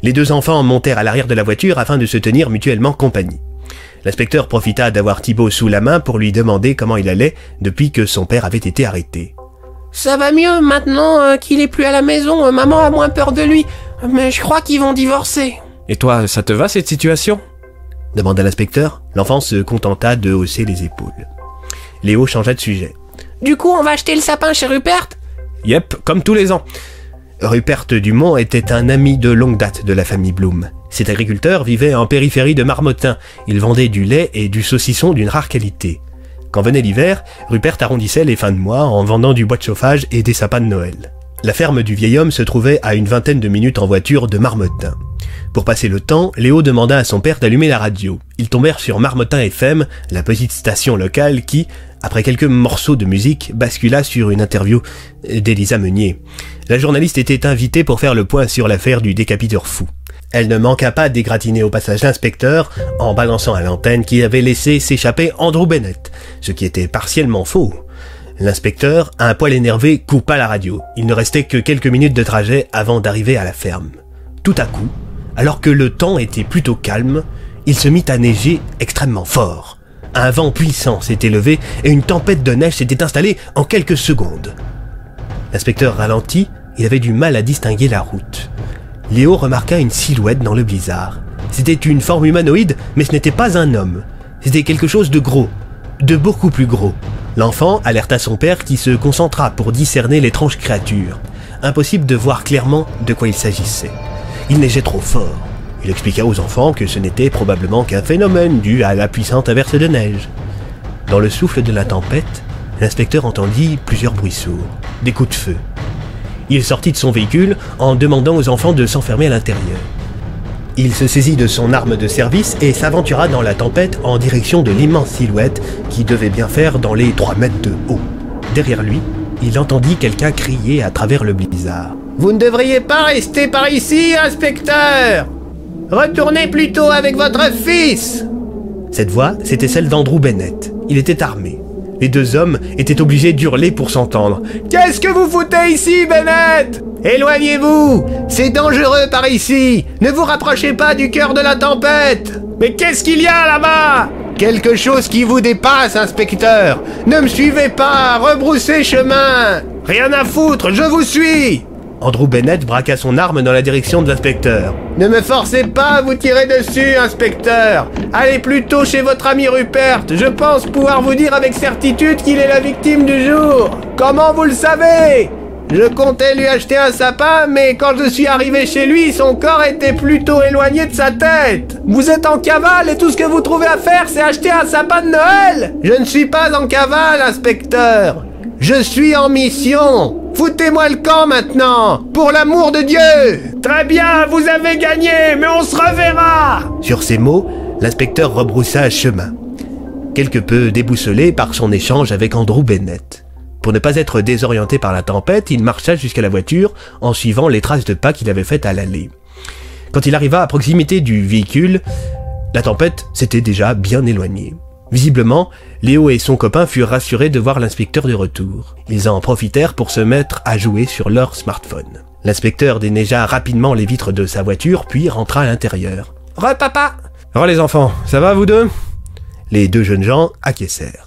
Speaker 2: Les deux enfants montèrent à l'arrière de la voiture afin de se tenir mutuellement compagnie. L'inspecteur profita d'avoir Thibaut sous la main pour lui demander comment il allait depuis que son père avait été arrêté.
Speaker 37: Ça va mieux maintenant euh, qu'il est plus à la maison, euh, maman a moins peur de lui, mais je crois qu'ils vont divorcer.
Speaker 35: Et toi, ça te va cette situation?
Speaker 2: Demanda l'inspecteur. L'enfant se contenta de hausser les épaules. Léo changea de sujet.
Speaker 37: Du coup, on va acheter le sapin chez Rupert?
Speaker 38: Yep, comme tous les ans.
Speaker 2: Rupert Dumont était un ami de longue date de la famille Bloom. Cet agriculteur vivait en périphérie de Marmottin. Il vendait du lait et du saucisson d'une rare qualité. Quand venait l'hiver, Rupert arrondissait les fins de mois en vendant du bois de chauffage et des sapins de Noël. La ferme du vieil homme se trouvait à une vingtaine de minutes en voiture de Marmottin. Pour passer le temps, Léo demanda à son père d'allumer la radio. Ils tombèrent sur Marmottin FM, la petite station locale qui, après quelques morceaux de musique, bascula sur une interview d'Elisa Meunier. La journaliste était invitée pour faire le point sur l'affaire du décapiteur fou. Elle ne manqua pas d'égratiner au passage l'inspecteur en balançant à l'antenne qui avait laissé s'échapper Andrew Bennett, ce qui était partiellement faux. L'inspecteur, un poil énervé, coupa la radio. Il ne restait que quelques minutes de trajet avant d'arriver à la ferme. Tout à coup, alors que le temps était plutôt calme, il se mit à neiger extrêmement fort. Un vent puissant s'était levé et une tempête de neige s'était installée en quelques secondes. L'inspecteur ralentit, il avait du mal à distinguer la route. Léo remarqua une silhouette dans le blizzard. C'était une forme humanoïde, mais ce n'était pas un homme. C'était quelque chose de gros, de beaucoup plus gros. L'enfant alerta son père qui se concentra pour discerner l'étrange créature. Impossible de voir clairement de quoi il s'agissait. Il neigeait trop fort. Il expliqua aux enfants que ce n'était probablement qu'un phénomène dû à la puissante averse de neige. Dans le souffle de la tempête, l'inspecteur entendit plusieurs bruits sourds, des coups de feu. Il sortit de son véhicule en demandant aux enfants de s'enfermer à l'intérieur. Il se saisit de son arme de service et s'aventura dans la tempête en direction de l'immense silhouette qui devait bien faire dans les 3 mètres de haut. Derrière lui, il entendit quelqu'un crier à travers le blizzard.
Speaker 39: Vous ne devriez pas rester par ici, inspecteur Retournez plutôt avec votre fils.
Speaker 2: Cette voix, c'était celle d'Andrew Bennett. Il était armé. Les deux hommes étaient obligés d'hurler pour s'entendre.
Speaker 39: Qu'est-ce que vous foutez ici, Bennett? Éloignez-vous. C'est dangereux par ici. Ne vous rapprochez pas du cœur de la tempête. Mais qu'est-ce qu'il y a là-bas? Quelque chose qui vous dépasse, inspecteur. Ne me suivez pas. Rebroussez chemin. Rien à foutre, je vous suis
Speaker 2: Andrew Bennett braqua son arme dans la direction de l'inspecteur.
Speaker 39: Ne me forcez pas à vous tirer dessus, inspecteur Allez plutôt chez votre ami Rupert, je pense pouvoir vous dire avec certitude qu'il est la victime du jour Comment vous le savez? Je comptais lui acheter un sapin, mais quand je suis arrivé chez lui, son corps était plutôt éloigné de sa tête. Vous êtes en cavale et tout ce que vous trouvez à faire, c'est acheter un sapin de Noël Je ne suis pas en cavale, inspecteur. Je suis en mission. Foutez-moi le camp maintenant, pour l'amour de Dieu Très bien, vous avez gagné, mais on se reverra
Speaker 2: Sur ces mots, l'inspecteur rebroussa chemin, quelque peu déboussolé par son échange avec Andrew Bennett. Pour ne pas être désorienté par la tempête, il marcha jusqu'à la voiture en suivant les traces de pas qu'il avait faites à l'allée. Quand il arriva à proximité du véhicule, la tempête s'était déjà bien éloignée. Visiblement, Léo et son copain furent rassurés de voir l'inspecteur de retour. Ils en profitèrent pour se mettre à jouer sur leur smartphone. L'inspecteur déneigea rapidement les vitres de sa voiture, puis rentra à l'intérieur.
Speaker 39: Re papa
Speaker 38: Re les enfants, ça va vous deux?
Speaker 2: Les deux jeunes gens acquiescèrent.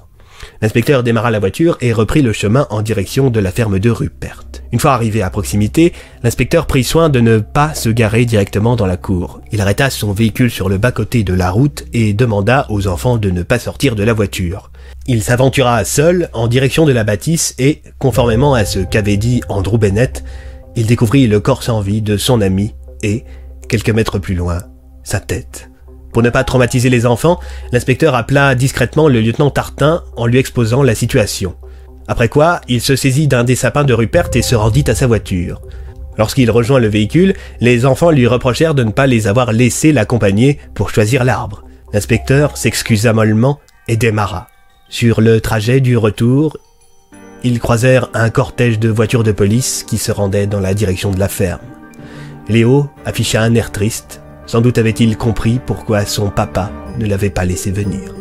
Speaker 2: L'inspecteur démarra la voiture et reprit le chemin en direction de la ferme de Rupert. Une fois arrivé à proximité, l'inspecteur prit soin de ne pas se garer directement dans la cour. Il arrêta son véhicule sur le bas-côté de la route et demanda aux enfants de ne pas sortir de la voiture. Il s'aventura seul en direction de la bâtisse et, conformément à ce qu'avait dit Andrew Bennett, il découvrit le corps sans vie de son ami et, quelques mètres plus loin, sa tête. Pour ne pas traumatiser les enfants, l'inspecteur appela discrètement le lieutenant Tartin en lui exposant la situation. Après quoi, il se saisit d'un des sapins de Rupert et se rendit à sa voiture. Lorsqu'il rejoint le véhicule, les enfants lui reprochèrent de ne pas les avoir laissés l'accompagner pour choisir l'arbre. L'inspecteur s'excusa mollement et démarra. Sur le trajet du retour, ils croisèrent un cortège de voitures de police qui se rendaient dans la direction de la ferme. Léo afficha un air triste sans doute avait-il compris pourquoi son papa ne l'avait pas laissé venir.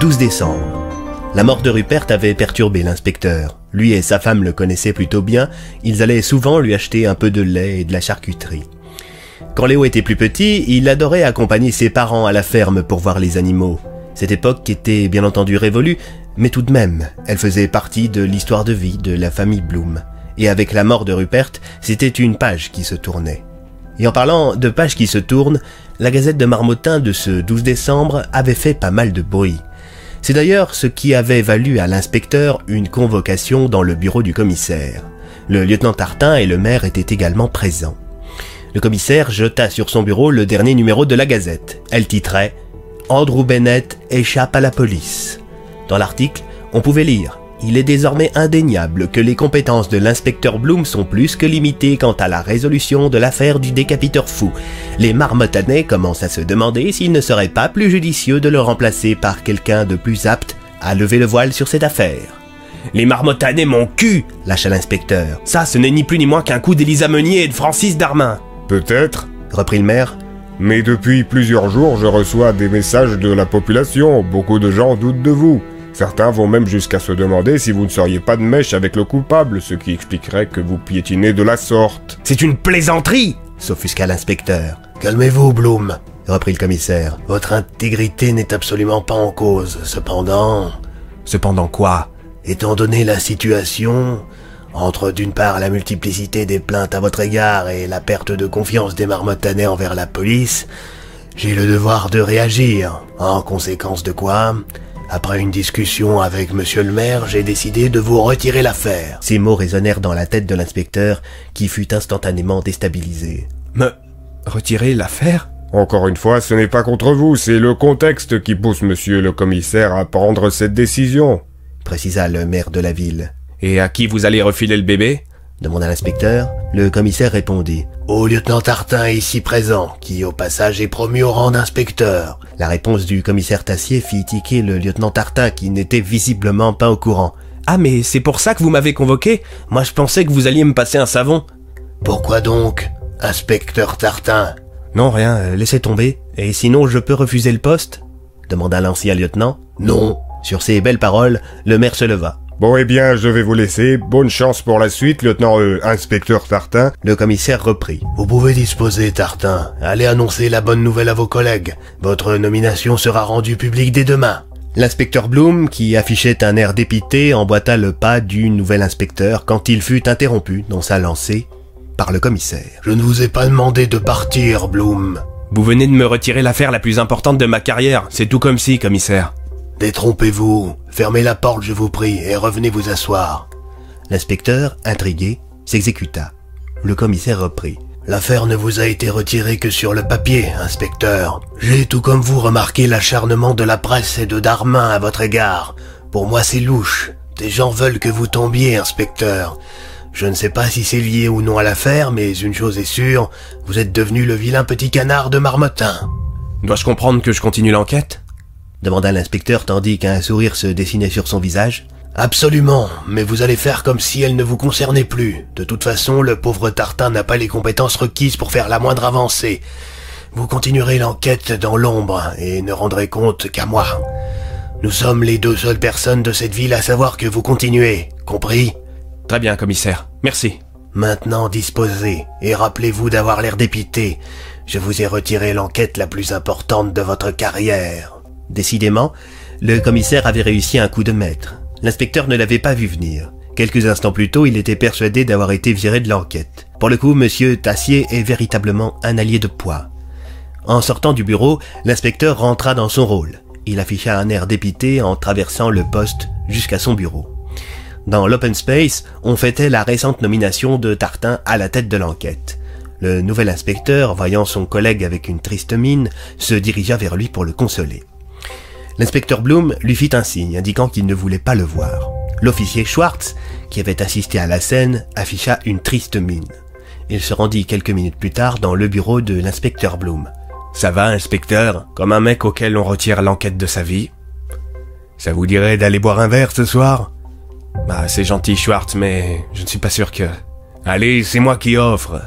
Speaker 2: 12 décembre. La mort de Rupert avait perturbé l'inspecteur. Lui et sa femme le connaissaient plutôt bien, ils allaient souvent lui acheter un peu de lait et de la charcuterie. Quand Léo était plus petit, il adorait accompagner ses parents à la ferme pour voir les animaux. Cette époque était bien entendu révolue, mais tout de même, elle faisait partie de l'histoire de vie de la famille Bloom. Et avec la mort de Rupert, c'était une page qui se tournait. Et en parlant de pages qui se tournent, la Gazette de Marmottin de ce 12 décembre avait fait pas mal de bruit. C'est d'ailleurs ce qui avait valu à l'inspecteur une convocation dans le bureau du commissaire. Le lieutenant Tartin et le maire étaient également présents. Le commissaire jeta sur son bureau le dernier numéro de la Gazette. Elle titrait Andrew Bennett échappe à la police. Dans l'article, on pouvait lire il est désormais indéniable que les compétences de l'inspecteur Bloom sont plus que limitées quant à la résolution de l'affaire du décapiteur fou. Les marmottanais commencent à se demander s'il ne serait pas plus judicieux de le remplacer par quelqu'un de plus apte à lever le voile sur cette affaire.
Speaker 40: Les marmottanais mon cul lâcha l'inspecteur. Ça, ce n'est ni plus ni moins qu'un coup d'Élisa Meunier et de Francis Darmin.
Speaker 8: Peut-être,
Speaker 2: reprit le maire.
Speaker 8: Mais depuis plusieurs jours, je reçois des messages de la population. Beaucoup de gens doutent de vous. Certains vont même jusqu'à se demander si vous ne seriez pas de mèche avec le coupable, ce qui expliquerait que vous piétinez de la sorte.
Speaker 40: C'est une plaisanterie
Speaker 2: s'offusqua l'inspecteur.
Speaker 11: Calmez-vous, Bloom, reprit le commissaire. Votre intégrité n'est absolument pas en cause. Cependant...
Speaker 2: Cependant quoi?
Speaker 11: Étant donné la situation, entre d'une part la multiplicité des plaintes à votre égard et la perte de confiance des marmottanais envers la police, j'ai le devoir de réagir. En conséquence de quoi, après une discussion avec monsieur le maire, j'ai décidé de vous retirer l'affaire.
Speaker 2: Ces mots résonnèrent dans la tête de l'inspecteur, qui fut instantanément déstabilisé.
Speaker 40: Me retirer l'affaire?
Speaker 8: Encore une fois, ce n'est pas contre vous, c'est le contexte qui pousse monsieur le commissaire à prendre cette décision,
Speaker 2: précisa le maire de la ville.
Speaker 40: Et à qui vous allez refiler le bébé
Speaker 2: demanda l'inspecteur. Le commissaire répondit.
Speaker 11: Au lieutenant Tartin ici présent, qui au passage est promu au rang d'inspecteur.
Speaker 2: La réponse du commissaire Tassier fit tiquer le lieutenant Tartin qui n'était visiblement pas au courant.
Speaker 40: Ah mais c'est pour ça que vous m'avez convoqué Moi je pensais que vous alliez me passer un savon.
Speaker 11: Pourquoi donc, inspecteur Tartin
Speaker 2: Non, rien, euh, laissez tomber. Et sinon je peux refuser le poste demanda l'ancien lieutenant.
Speaker 11: Non.
Speaker 2: Sur ces belles paroles, le maire se leva.
Speaker 8: Bon, eh bien, je vais vous laisser. Bonne chance pour la suite, lieutenant euh, inspecteur Tartin.
Speaker 2: Le commissaire reprit.
Speaker 11: Vous pouvez disposer, Tartin. Allez annoncer la bonne nouvelle à vos collègues. Votre nomination sera rendue publique dès demain.
Speaker 2: L'inspecteur Bloom, qui affichait un air dépité, emboîta le pas du nouvel inspecteur quand il fut interrompu dans sa lancée par le commissaire.
Speaker 11: Je ne vous ai pas demandé de partir, Bloom.
Speaker 40: Vous venez de me retirer l'affaire la plus importante de ma carrière. C'est tout comme si, commissaire.
Speaker 11: Détrompez-vous, fermez la porte, je vous prie, et revenez vous asseoir.
Speaker 2: L'inspecteur, intrigué, s'exécuta. Le commissaire reprit.
Speaker 11: L'affaire ne vous a été retirée que sur le papier, inspecteur. J'ai tout comme vous remarqué l'acharnement de la presse et de Darmin à votre égard. Pour moi, c'est louche. Des gens veulent que vous tombiez, inspecteur. Je ne sais pas si c'est lié ou non à l'affaire, mais une chose est sûre, vous êtes devenu le vilain petit canard de Marmottin.
Speaker 40: Dois-je comprendre que je continue l'enquête?
Speaker 2: Demanda l'inspecteur tandis qu'un sourire se dessinait sur son visage.
Speaker 11: Absolument, mais vous allez faire comme si elle ne vous concernait plus. De toute façon, le pauvre Tartin n'a pas les compétences requises pour faire la moindre avancée. Vous continuerez l'enquête dans l'ombre et ne rendrez compte qu'à moi. Nous sommes les deux seules personnes de cette ville à savoir que vous continuez, compris?
Speaker 40: Très bien, commissaire. Merci.
Speaker 11: Maintenant disposez, et rappelez-vous d'avoir l'air dépité. Je vous ai retiré l'enquête la plus importante de votre carrière.
Speaker 2: Décidément, le commissaire avait réussi un coup de maître. L'inspecteur ne l'avait pas vu venir. Quelques instants plus tôt, il était persuadé d'avoir été viré de l'enquête. Pour le coup, monsieur Tassier est véritablement un allié de poids. En sortant du bureau, l'inspecteur rentra dans son rôle. Il afficha un air dépité en traversant le poste jusqu'à son bureau. Dans l'open space, on fêtait la récente nomination de Tartin à la tête de l'enquête. Le nouvel inspecteur, voyant son collègue avec une triste mine, se dirigea vers lui pour le consoler. L'inspecteur Bloom lui fit un signe indiquant qu'il ne voulait pas le voir. L'officier Schwartz, qui avait assisté à la scène, afficha une triste mine. Il se rendit quelques minutes plus tard dans le bureau de l'inspecteur Bloom.
Speaker 40: Ça va, inspecteur? Comme un mec auquel on retire l'enquête de sa vie? Ça vous dirait d'aller boire un verre ce soir? Bah, c'est gentil, Schwartz, mais je ne suis pas sûr que... Allez, c'est moi qui offre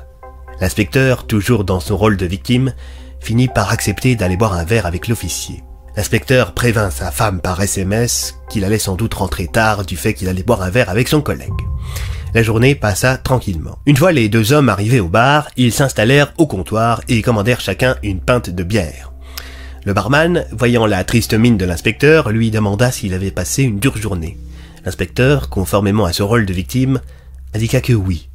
Speaker 2: L'inspecteur, toujours dans son rôle de victime, finit par accepter d'aller boire un verre avec l'officier. L'inspecteur prévint sa femme par SMS qu'il allait sans doute rentrer tard du fait qu'il allait boire un verre avec son collègue. La journée passa tranquillement. Une fois les deux hommes arrivés au bar, ils s'installèrent au comptoir et commandèrent chacun une pinte de bière. Le barman, voyant la triste mine de l'inspecteur, lui demanda s'il avait passé une dure journée. L'inspecteur, conformément à ce rôle de victime, indiqua que oui.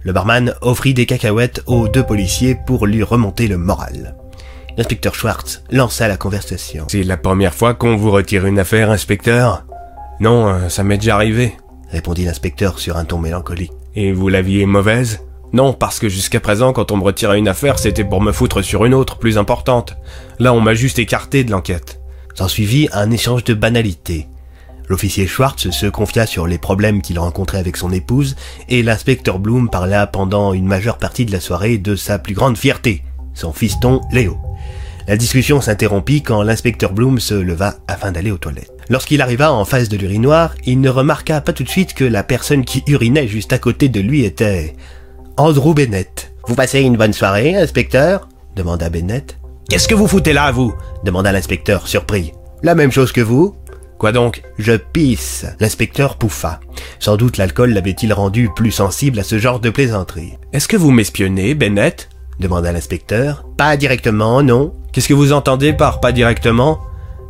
Speaker 11: Le barman offrit des cacahuètes aux deux policiers pour lui remonter le moral. L'inspecteur Schwartz lança la conversation.
Speaker 2: C'est la première fois qu'on vous retire une affaire, inspecteur? Non, euh, ça m'est déjà arrivé.
Speaker 11: répondit l'inspecteur sur un ton mélancolique.
Speaker 2: Et vous l'aviez mauvaise? Non, parce que jusqu'à présent, quand on me retirait une affaire, c'était pour me foutre sur une autre, plus importante. Là, on m'a juste écarté de l'enquête.
Speaker 11: S'ensuivit un échange de banalités. L'officier Schwartz se confia sur les problèmes qu'il rencontrait avec son épouse, et l'inspecteur Bloom parla pendant une majeure partie de la soirée de sa plus grande fierté, son fiston Léo. La discussion s'interrompit quand l'inspecteur Bloom se leva afin d'aller aux toilettes. Lorsqu'il arriva en face de l'urinoir, il ne remarqua pas tout de suite que la personne qui urinait juste à côté de lui était Andrew Bennett. Vous passez une bonne soirée, inspecteur? demanda Bennett.
Speaker 41: Qu'est-ce que vous foutez là, vous?
Speaker 11: demanda l'inspecteur, surpris. La même chose que vous?
Speaker 2: Quoi donc?
Speaker 11: Je pisse. L'inspecteur pouffa. Sans doute l'alcool l'avait-il rendu plus sensible à ce genre de plaisanterie.
Speaker 2: Est-ce que vous m'espionnez, Bennett?
Speaker 11: Demanda l'inspecteur. Pas directement, non.
Speaker 2: Qu'est-ce que vous entendez par pas directement?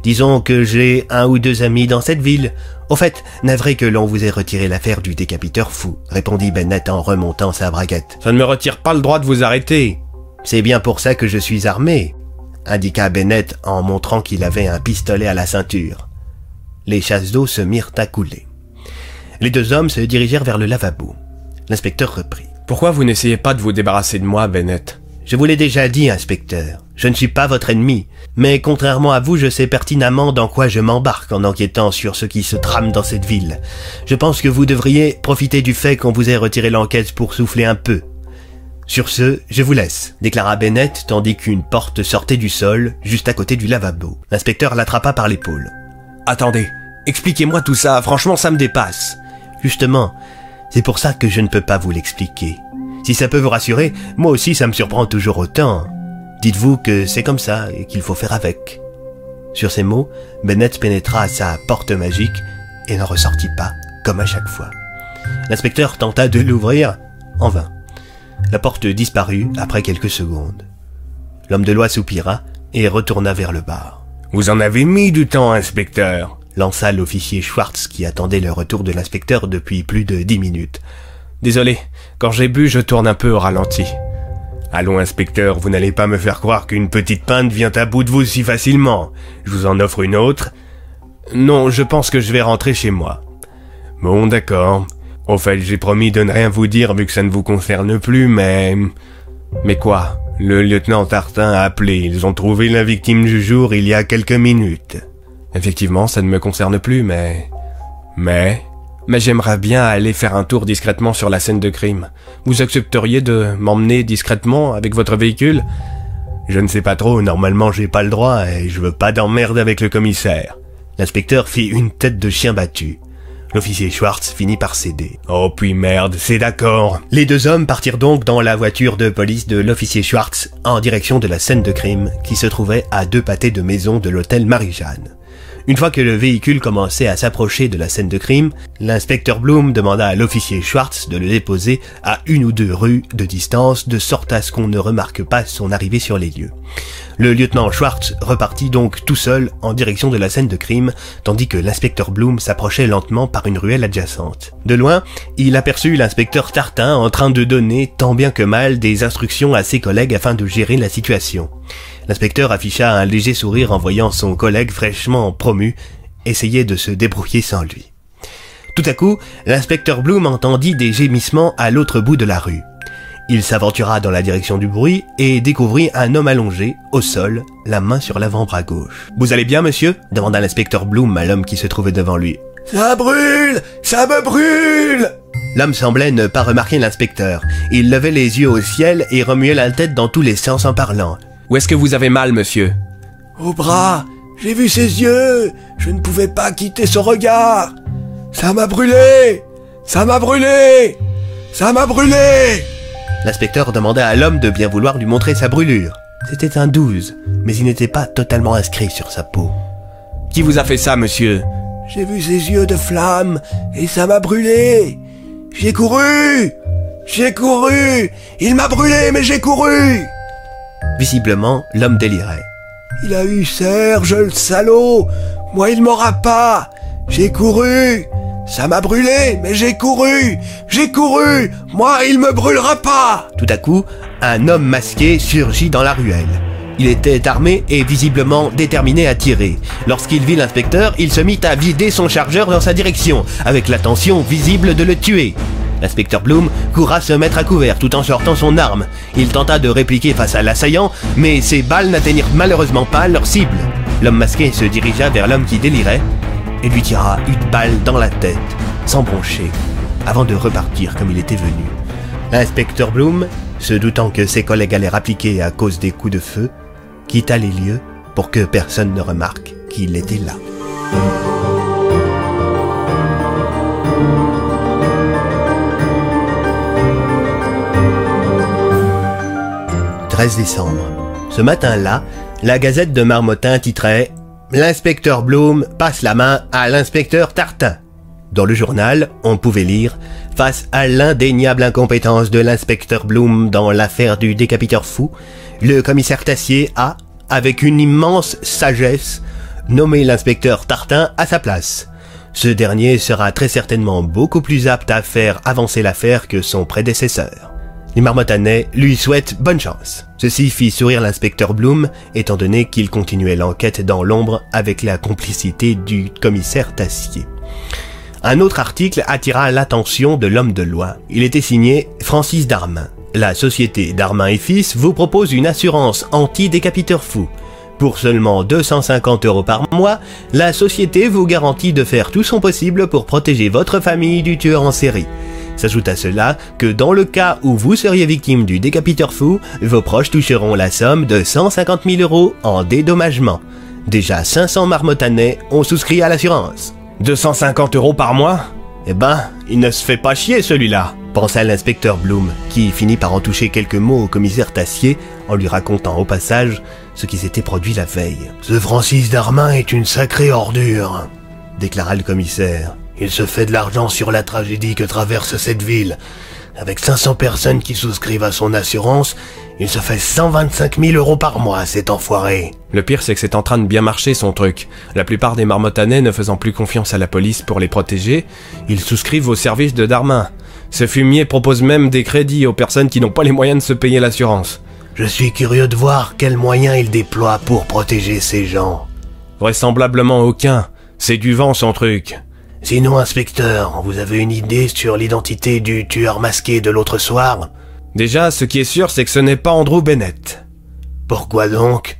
Speaker 11: Disons que j'ai un ou deux amis dans cette ville. Au fait, navré que l'on vous ait retiré l'affaire du décapiteur fou, répondit Bennett en remontant sa braguette.
Speaker 2: Ça ne me retire pas le droit de vous arrêter.
Speaker 11: C'est bien pour ça que je suis armé, indiqua Bennett en montrant qu'il avait un pistolet à la ceinture. Les chasses d'eau se mirent à couler. Les deux hommes se dirigèrent vers le lavabo. L'inspecteur reprit.
Speaker 2: Pourquoi vous n'essayez pas de vous débarrasser de moi, Bennett?
Speaker 11: Je vous l'ai déjà dit, inspecteur. Je ne suis pas votre ennemi. Mais contrairement à vous, je sais pertinemment dans quoi je m'embarque en enquêtant sur ce qui se trame dans cette ville. Je pense que vous devriez profiter du fait qu'on vous ait retiré l'enquête pour souffler un peu. Sur ce, je vous laisse, déclara Bennett tandis qu'une porte sortait du sol, juste à côté du lavabo. L'inspecteur l'attrapa par l'épaule.
Speaker 2: Attendez, expliquez-moi tout ça, franchement ça me dépasse.
Speaker 11: Justement, c'est pour ça que je ne peux pas vous l'expliquer. Si ça peut vous rassurer, moi aussi ça me surprend toujours autant. Dites-vous que c'est comme ça et qu'il faut faire avec. Sur ces mots, Bennett pénétra à sa porte magique et n'en ressortit pas, comme à chaque fois. L'inspecteur tenta de l'ouvrir, en vain. La porte disparut après quelques secondes. L'homme de loi soupira et retourna vers le bar.
Speaker 42: Vous en avez mis du temps, inspecteur,
Speaker 11: lança l'officier Schwartz qui attendait le retour de l'inspecteur depuis plus de dix minutes.
Speaker 2: Désolé, quand j'ai bu, je tourne un peu au ralenti.
Speaker 42: Allons, inspecteur, vous n'allez pas me faire croire qu'une petite pinte vient à bout de vous si facilement. Je vous en offre une autre.
Speaker 2: Non, je pense que je vais rentrer chez moi.
Speaker 42: Bon, d'accord. Au fait, j'ai promis de ne rien vous dire vu que ça ne vous concerne plus, mais...
Speaker 2: Mais quoi?
Speaker 42: Le lieutenant Tartin a appelé. Ils ont trouvé la victime du jour il y a quelques minutes.
Speaker 2: Effectivement, ça ne me concerne plus, mais...
Speaker 42: Mais
Speaker 2: mais j'aimerais bien aller faire un tour discrètement sur la scène de crime. Vous accepteriez de m'emmener discrètement avec votre véhicule?
Speaker 42: Je ne sais pas trop, normalement j'ai pas le droit et je veux pas d'emmerde avec le commissaire.
Speaker 11: L'inspecteur fit une tête de chien battu. L'officier Schwartz finit par céder.
Speaker 42: Oh puis merde, c'est d'accord.
Speaker 11: Les deux hommes partirent donc dans la voiture de police de l'officier Schwartz en direction de la scène de crime qui se trouvait à deux pâtés de maison de l'hôtel Marie-Jeanne. Une fois que le véhicule commençait à s'approcher de la scène de crime, l'inspecteur Bloom demanda à l'officier Schwartz de le déposer à une ou deux rues de distance, de sorte à ce qu'on ne remarque pas son arrivée sur les lieux. Le lieutenant Schwartz repartit donc tout seul en direction de la scène de crime, tandis que l'inspecteur Bloom s'approchait lentement par une ruelle adjacente. De loin, il aperçut l'inspecteur Tartin en train de donner, tant bien que mal, des instructions à ses collègues afin de gérer la situation. L'inspecteur afficha un léger sourire en voyant son collègue fraîchement promu essayer de se débrouiller sans lui. Tout à coup, l'inspecteur Bloom entendit des gémissements à l'autre bout de la rue. Il s'aventura dans la direction du bruit et découvrit un homme allongé, au sol, la main sur l'avant-bras gauche. Vous allez bien, monsieur? demanda l'inspecteur Bloom à l'homme qui se trouvait devant lui.
Speaker 43: Ça brûle Ça me brûle
Speaker 11: L'homme semblait ne pas remarquer l'inspecteur. Il levait les yeux au ciel et remuait la tête dans tous les sens en parlant.
Speaker 2: Où est-ce que vous avez mal, monsieur
Speaker 43: Au bras. J'ai vu ses yeux. Je ne pouvais pas quitter son regard. Ça m'a brûlé. Ça m'a brûlé. Ça m'a brûlé.
Speaker 11: L'inspecteur demanda à l'homme de bien vouloir lui montrer sa brûlure. C'était un 12, mais il n'était pas totalement inscrit sur sa peau.
Speaker 2: Qui vous a fait ça, monsieur
Speaker 43: J'ai vu ses yeux de flamme et ça m'a brûlé. J'ai couru. J'ai couru. Il m'a brûlé, mais j'ai couru.
Speaker 11: Visiblement, l'homme délirait.
Speaker 43: Il a eu Serge, le salaud Moi, il m'aura pas J'ai couru
Speaker 44: Ça m'a brûlé, mais j'ai couru J'ai couru Moi, il me brûlera pas
Speaker 2: Tout à coup, un homme masqué surgit dans la ruelle. Il était armé et visiblement déterminé à tirer. Lorsqu'il vit l'inspecteur, il se mit à vider son chargeur dans sa direction, avec l'intention visible de le tuer. L'inspecteur Bloom courra se mettre à couvert tout en sortant son arme. Il tenta de répliquer face à l'assaillant, mais ses balles n'atteignirent malheureusement pas leur cible. L'homme masqué se dirigea vers l'homme qui délirait et lui tira une balle dans la tête, sans broncher, avant de repartir comme il était venu. L'inspecteur Bloom, se doutant que ses collègues allaient rappliquer à cause des coups de feu, quitta les lieux pour que personne ne remarque qu'il était là. 13 décembre. Ce matin-là, la Gazette de Marmottin titrait L'inspecteur Bloom passe la main à l'inspecteur Tartin. Dans le journal, on pouvait lire Face à l'indéniable incompétence de l'inspecteur Bloom dans l'affaire du décapiteur fou, le commissaire Tassier a, avec une immense sagesse, nommé l'inspecteur Tartin à sa place. Ce dernier sera très certainement beaucoup plus apte à faire avancer l'affaire que son prédécesseur. Les Marmottanais lui souhaitent bonne chance. Ceci fit sourire l'inspecteur Bloom, étant donné qu'il continuait l'enquête dans l'ombre avec la complicité du commissaire Tassier. Un autre article attira l'attention de l'homme de loi. Il était signé Francis Darmin. La société Darmin et Fils vous propose une assurance anti-décapiteur fou. Pour seulement 250 euros par mois, la société vous garantit de faire tout son possible pour protéger votre famille du tueur en série. S'ajoute à cela que dans le cas où vous seriez victime du décapiteur fou, vos proches toucheront la somme de 150 000 euros en dédommagement. Déjà 500 marmottanais ont souscrit à l'assurance.
Speaker 45: 250 euros par mois?
Speaker 2: Eh ben, il ne se fait pas chier celui-là, pensa l'inspecteur Bloom, qui finit par en toucher quelques mots au commissaire Tassier en lui racontant au passage ce qui s'était produit la veille.
Speaker 11: Ce Francis Darmin est une sacrée ordure,
Speaker 2: déclara le commissaire.
Speaker 11: Il se fait de l'argent sur la tragédie que traverse cette ville. Avec 500 personnes qui souscrivent à son assurance, il se fait 125 000 euros par mois, cet enfoiré.
Speaker 45: Le pire, c'est que c'est en train de bien marcher son truc. La plupart des marmottanais ne faisant plus confiance à la police pour les protéger, ils souscrivent au service de Darmin. Ce fumier propose même des crédits aux personnes qui n'ont pas les moyens de se payer l'assurance.
Speaker 11: Je suis curieux de voir quels moyens il déploie pour protéger ces gens.
Speaker 45: Vraisemblablement aucun. C'est du vent son truc.
Speaker 11: Sinon, inspecteur, vous avez une idée sur l'identité du tueur masqué de l'autre soir?
Speaker 45: Déjà, ce qui est sûr, c'est que ce n'est pas Andrew Bennett.
Speaker 11: Pourquoi donc?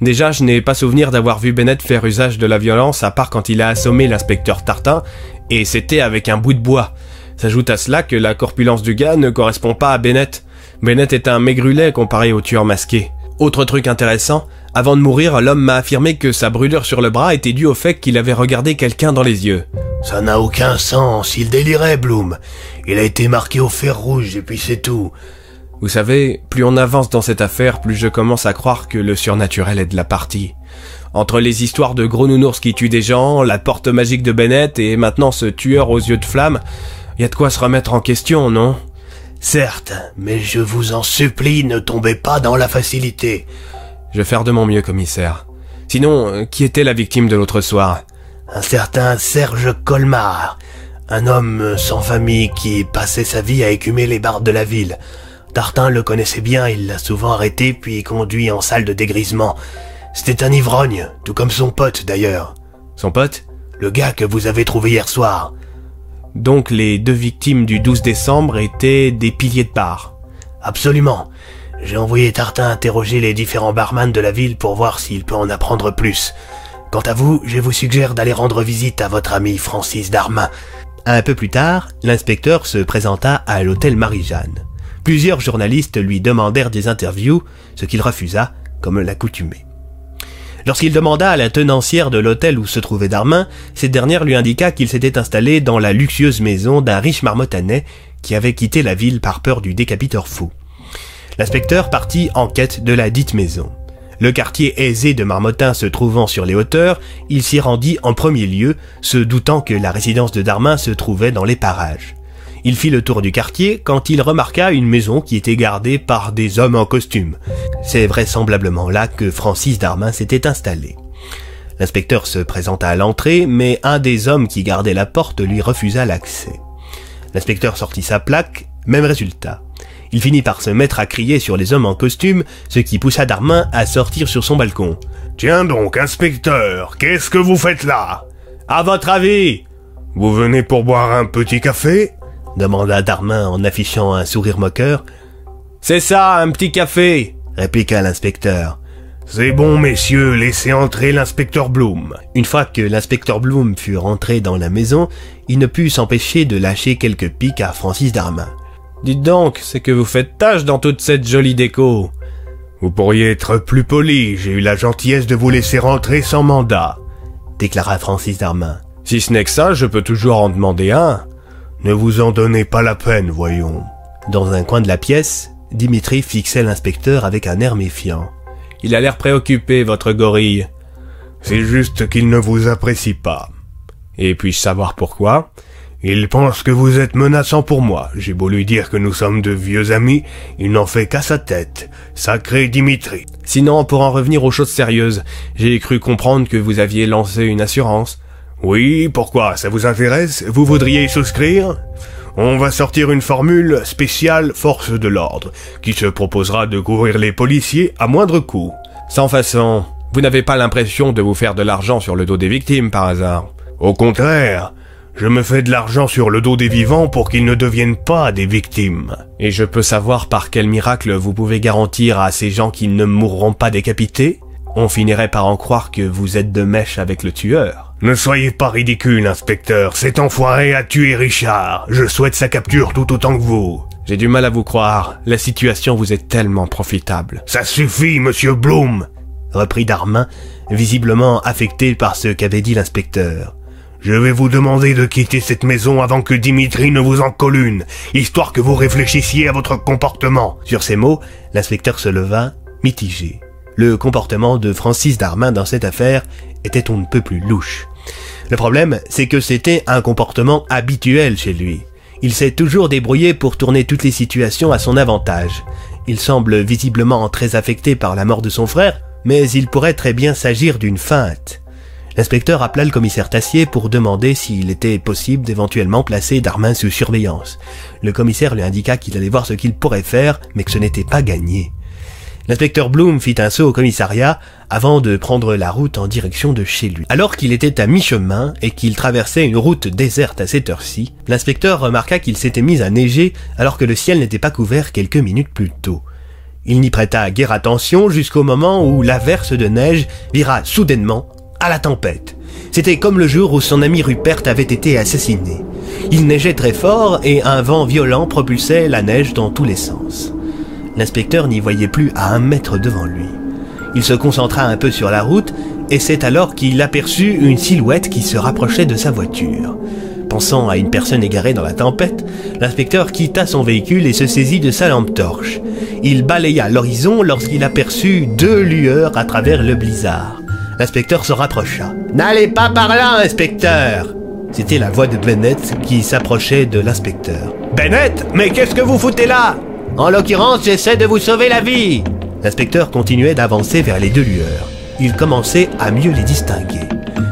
Speaker 45: Déjà, je n'ai pas souvenir d'avoir vu Bennett faire usage de la violence à part quand il a assommé l'inspecteur Tartin, et c'était avec un bout de bois. S'ajoute à cela que la corpulence du gars ne correspond pas à Bennett. Bennett est un maigrulet comparé au tueur masqué. Autre truc intéressant, avant de mourir, l'homme m'a affirmé que sa brûlure sur le bras était due au fait qu'il avait regardé quelqu'un dans les yeux.
Speaker 11: Ça n'a aucun sens, il délirait, Bloom. Il a été marqué au fer rouge et puis c'est tout.
Speaker 45: Vous savez, plus on avance dans cette affaire, plus je commence à croire que le surnaturel est de la partie. Entre les histoires de gros nounours qui tuent des gens, la porte magique de Bennett et maintenant ce tueur aux yeux de flamme, y a de quoi se remettre en question, non?
Speaker 11: Certes, mais je vous en supplie, ne tombez pas dans la facilité.
Speaker 45: Je vais faire de mon mieux, commissaire. Sinon, euh, qui était la victime de l'autre soir?
Speaker 11: Un certain Serge Colmar, un homme sans famille qui passait sa vie à écumer les bars de la ville. Tartin le connaissait bien, il l'a souvent arrêté puis conduit en salle de dégrisement. C'était un ivrogne, tout comme son pote d'ailleurs.
Speaker 45: Son pote?
Speaker 11: Le gars que vous avez trouvé hier soir.
Speaker 45: Donc les deux victimes du 12 décembre étaient des piliers de bar
Speaker 11: Absolument. J'ai envoyé Tartin interroger les différents barman de la ville pour voir s'il peut en apprendre plus. Quant à vous, je vous suggère d'aller rendre visite à votre ami Francis Darmin.
Speaker 2: Un peu plus tard, l'inspecteur se présenta à l'hôtel Marie-Jeanne. Plusieurs journalistes lui demandèrent des interviews, ce qu'il refusa, comme l'accoutumait. Lorsqu'il demanda à la tenancière de l'hôtel où se trouvait Darmin, cette dernière lui indiqua qu'il s'était installé dans la luxueuse maison d'un riche marmottanais qui avait quitté la ville par peur du décapiteur fou. L'inspecteur partit en quête de la dite maison. Le quartier aisé de Marmottin se trouvant sur les hauteurs, il s'y rendit en premier lieu, se doutant que la résidence de Darmin se trouvait dans les parages. Il fit le tour du quartier quand il remarqua une maison qui était gardée par des hommes en costume. C'est vraisemblablement là que Francis Darmin s'était installé. L'inspecteur se présenta à l'entrée, mais un des hommes qui gardait la porte lui refusa l'accès. L'inspecteur sortit sa plaque, même résultat. Il finit par se mettre à crier sur les hommes en costume, ce qui poussa Darmin à sortir sur son balcon.
Speaker 11: Tiens donc, inspecteur, qu'est-ce que vous faites là?
Speaker 2: À votre avis
Speaker 11: Vous venez pour boire un petit café?
Speaker 2: demanda Darmin en affichant un sourire moqueur.
Speaker 46: C'est ça, un petit café
Speaker 2: répliqua l'inspecteur.
Speaker 11: C'est bon, messieurs, laissez entrer l'inspecteur Bloom.
Speaker 2: Une fois que l'inspecteur Bloom fut rentré dans la maison, il ne put s'empêcher de lâcher quelques piques à Francis Darmin.
Speaker 46: Dites donc, c'est que vous faites tâche dans toute cette jolie déco.
Speaker 11: Vous pourriez être plus poli, j'ai eu la gentillesse de vous laisser rentrer sans mandat,
Speaker 2: déclara Francis Darmin.
Speaker 46: Si ce n'est que ça, je peux toujours en demander un.
Speaker 11: Ne vous en donnez pas la peine, voyons.
Speaker 2: Dans un coin de la pièce, Dimitri fixait l'inspecteur avec un air méfiant.
Speaker 46: Il a l'air préoccupé, votre gorille.
Speaker 11: C'est juste qu'il ne vous apprécie pas.
Speaker 46: Et puis-je savoir pourquoi?
Speaker 11: Il pense que vous êtes menaçant pour moi. J'ai beau lui dire que nous sommes de vieux amis, il n'en fait qu'à sa tête. Sacré Dimitri.
Speaker 46: Sinon, pour en revenir aux choses sérieuses, j'ai cru comprendre que vous aviez lancé une assurance.
Speaker 11: Oui, pourquoi? Ça vous intéresse? Vous voudriez y souscrire? On va sortir une formule spéciale force de l'ordre, qui se proposera de couvrir les policiers à moindre coût.
Speaker 46: Sans façon, vous n'avez pas l'impression de vous faire de l'argent sur le dos des victimes par hasard?
Speaker 11: Au contraire, je me fais de l'argent sur le dos des vivants pour qu'ils ne deviennent pas des victimes.
Speaker 46: Et je peux savoir par quel miracle vous pouvez garantir à ces gens qu'ils ne mourront pas décapités? On finirait par en croire que vous êtes de mèche avec le tueur.
Speaker 11: Ne soyez pas ridicule, inspecteur. Cet enfoiré a tué Richard. Je souhaite sa capture tout autant que vous.
Speaker 46: J'ai du mal à vous croire. La situation vous est tellement profitable.
Speaker 11: Ça suffit, monsieur Bloom,
Speaker 2: reprit Darmin, visiblement affecté par ce qu'avait dit l'inspecteur.
Speaker 11: Je vais vous demander de quitter cette maison avant que Dimitri ne vous en colle une, histoire que vous réfléchissiez à votre comportement.
Speaker 2: Sur ces mots, l'inspecteur se leva, mitigé. Le comportement de Francis Darmin dans cette affaire était on ne peut plus louche. Le problème, c'est que c'était un comportement habituel chez lui. Il s'est toujours débrouillé pour tourner toutes les situations à son avantage. Il semble visiblement très affecté par la mort de son frère, mais il pourrait très bien s'agir d'une feinte. L'inspecteur appela le commissaire Tassier pour demander s'il était possible d'éventuellement placer Darmin sous surveillance. Le commissaire lui indiqua qu'il allait voir ce qu'il pourrait faire, mais que ce n'était pas gagné. L'inspecteur Bloom fit un saut au commissariat avant de prendre la route en direction de chez lui. Alors qu'il était à mi-chemin et qu'il traversait une route déserte à cette heure-ci, l'inspecteur remarqua qu'il s'était mis à neiger alors que le ciel n'était pas couvert quelques minutes plus tôt. Il n'y prêta guère attention jusqu'au moment où l'averse de neige vira soudainement à la tempête. C'était comme le jour où son ami Rupert avait été assassiné. Il neigeait très fort et un vent violent propulsait la neige dans tous les sens. L'inspecteur n'y voyait plus à un mètre devant lui. Il se concentra un peu sur la route, et c'est alors qu'il aperçut une silhouette qui se rapprochait de sa voiture. Pensant à une personne égarée dans la tempête, l'inspecteur quitta son véhicule et se saisit de sa lampe torche. Il balaya l'horizon lorsqu'il aperçut deux lueurs à travers le blizzard. L'inspecteur se rapprocha. N'allez pas par là, inspecteur C'était la voix de Bennett qui s'approchait de l'inspecteur.
Speaker 11: Bennett, mais qu'est-ce que vous foutez là?
Speaker 2: En l'occurrence, j'essaie de vous sauver la vie. L'inspecteur continuait d'avancer vers les deux lueurs. Il commençait à mieux les distinguer.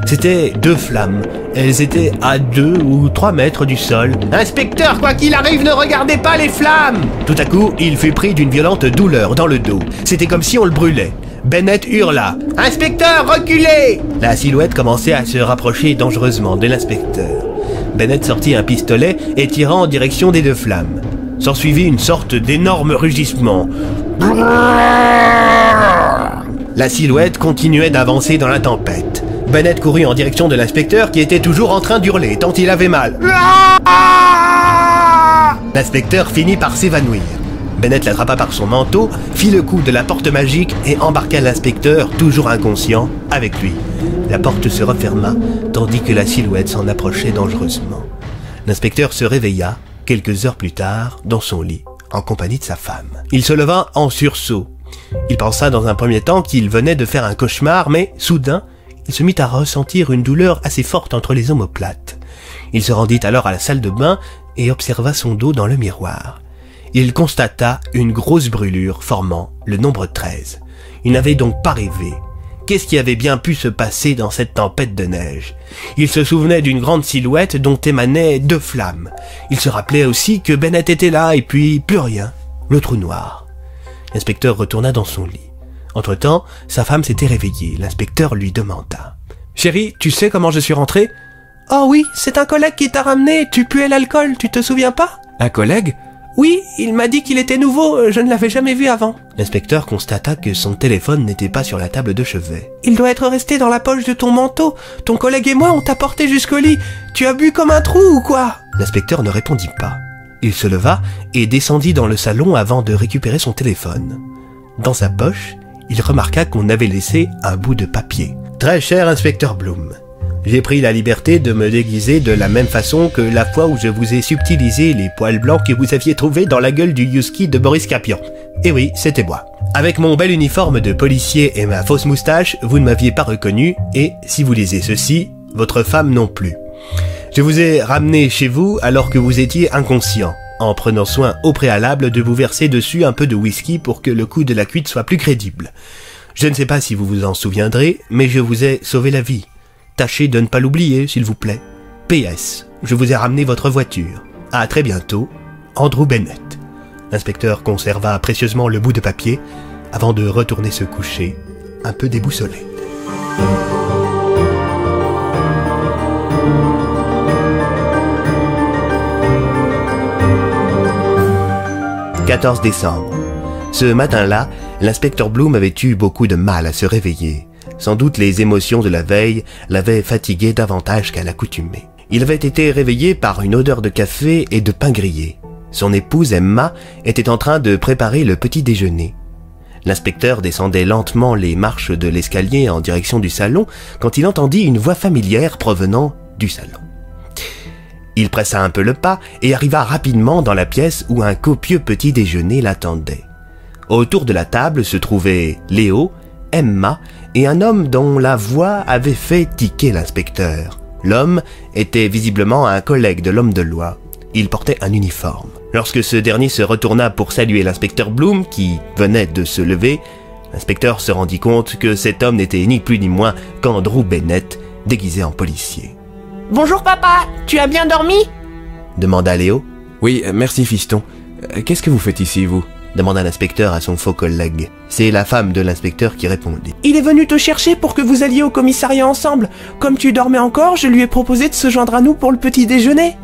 Speaker 2: C'étaient deux flammes. Elles étaient à deux ou trois mètres du sol. Inspecteur, quoi qu'il arrive, ne regardez pas les flammes Tout à coup, il fut pris d'une violente douleur dans le dos. C'était comme si on le brûlait. Bennett hurla. Inspecteur, reculez La silhouette commençait à se rapprocher dangereusement de l'inspecteur. Bennett sortit un pistolet et tira en direction des deux flammes. S'ensuivit une sorte d'énorme rugissement. La silhouette continuait d'avancer dans la tempête. Bennett courut en direction de l'inspecteur qui était toujours en train d'hurler tant il avait mal. L'inspecteur finit par s'évanouir. Bennett l'attrapa par son manteau, fit le coup de la porte magique et embarqua l'inspecteur, toujours inconscient, avec lui. La porte se referma, tandis que la silhouette s'en approchait dangereusement. L'inspecteur se réveilla, quelques heures plus tard, dans son lit, en compagnie de sa femme. Il se leva en sursaut. Il pensa dans un premier temps qu'il venait de faire un cauchemar, mais soudain, il se mit à ressentir une douleur assez forte entre les omoplates. Il se rendit alors à la salle de bain et observa son dos dans le miroir. Il constata une grosse brûlure formant le nombre 13. Il n'avait donc pas rêvé. Qu'est-ce qui avait bien pu se passer dans cette tempête de neige? Il se souvenait d'une grande silhouette dont émanaient deux flammes. Il se rappelait aussi que Bennett était là et puis plus rien. Le trou noir. L'inspecteur retourna dans son lit. Entre-temps, sa femme s'était réveillée. L'inspecteur lui demanda.
Speaker 11: Chérie, tu sais comment je suis rentré
Speaker 6: Oh oui, c'est un collègue qui t'a ramené, tu puais l'alcool, tu te souviens pas
Speaker 11: Un collègue?
Speaker 6: Oui, il m'a dit qu'il était nouveau, euh, je ne l'avais jamais vu avant.
Speaker 2: L'inspecteur constata que son téléphone n'était pas sur la table de chevet.
Speaker 6: Il doit être resté dans la poche de ton manteau. Ton collègue et moi, on t'a porté jusqu'au lit. Tu as bu comme un trou ou quoi?
Speaker 2: L'inspecteur ne répondit pas. Il se leva et descendit dans le salon avant de récupérer son téléphone. Dans sa poche, il remarqua qu'on avait laissé un bout de papier. Très cher inspecteur Bloom, j'ai pris la liberté de me déguiser de la même façon que la fois où je vous ai subtilisé les poils blancs que vous aviez trouvés dans la gueule du Yuski de Boris Capion. Et oui, c'était moi. Avec mon bel uniforme de policier et ma fausse moustache, vous ne m'aviez pas reconnu, et si vous lisez ceci, votre femme non plus. Je vous ai ramené chez vous alors que vous étiez inconscient, en prenant soin au préalable de vous verser dessus un peu de whisky pour que le coup de la cuite soit plus crédible. Je ne sais pas si vous vous en souviendrez, mais je vous ai sauvé la vie. Tâchez de ne pas l'oublier, s'il vous plaît. PS, je vous ai ramené votre voiture. À très bientôt, Andrew Bennett. L'inspecteur conserva précieusement le bout de papier avant de retourner se coucher, un peu déboussolé. 14 décembre. Ce matin-là, l'inspecteur Bloom avait eu beaucoup de mal à se réveiller. Sans doute les émotions de la veille l'avaient fatigué davantage qu'à l'accoutumée. Il avait été réveillé par une odeur de café et de pain grillé. Son épouse Emma était en train de préparer le petit déjeuner. L'inspecteur descendait lentement les marches de l'escalier en direction du salon quand il entendit une voix familière provenant du salon. Il pressa un peu le pas et arriva rapidement dans la pièce où un copieux petit déjeuner l'attendait. Autour de la table se trouvaient Léo, Emma et un homme dont la voix avait fait tiquer l'inspecteur. L'homme était visiblement un collègue de l'homme de loi. Il portait un uniforme. Lorsque ce dernier se retourna pour saluer l'inspecteur Bloom, qui venait de se lever, l'inspecteur se rendit compte que cet homme n'était ni plus ni moins qu'Andrew Bennett, déguisé en policier.
Speaker 6: Bonjour papa, tu as bien dormi?
Speaker 2: demanda Léo.
Speaker 11: Oui, merci fiston. Euh, Qu'est-ce que vous faites ici, vous?
Speaker 2: Demanda l'inspecteur à son faux collègue. C'est la femme de l'inspecteur qui répondit.
Speaker 6: Il est venu te chercher pour que vous alliez au commissariat ensemble. Comme tu dormais encore, je lui ai proposé de se joindre à nous pour le petit déjeuner.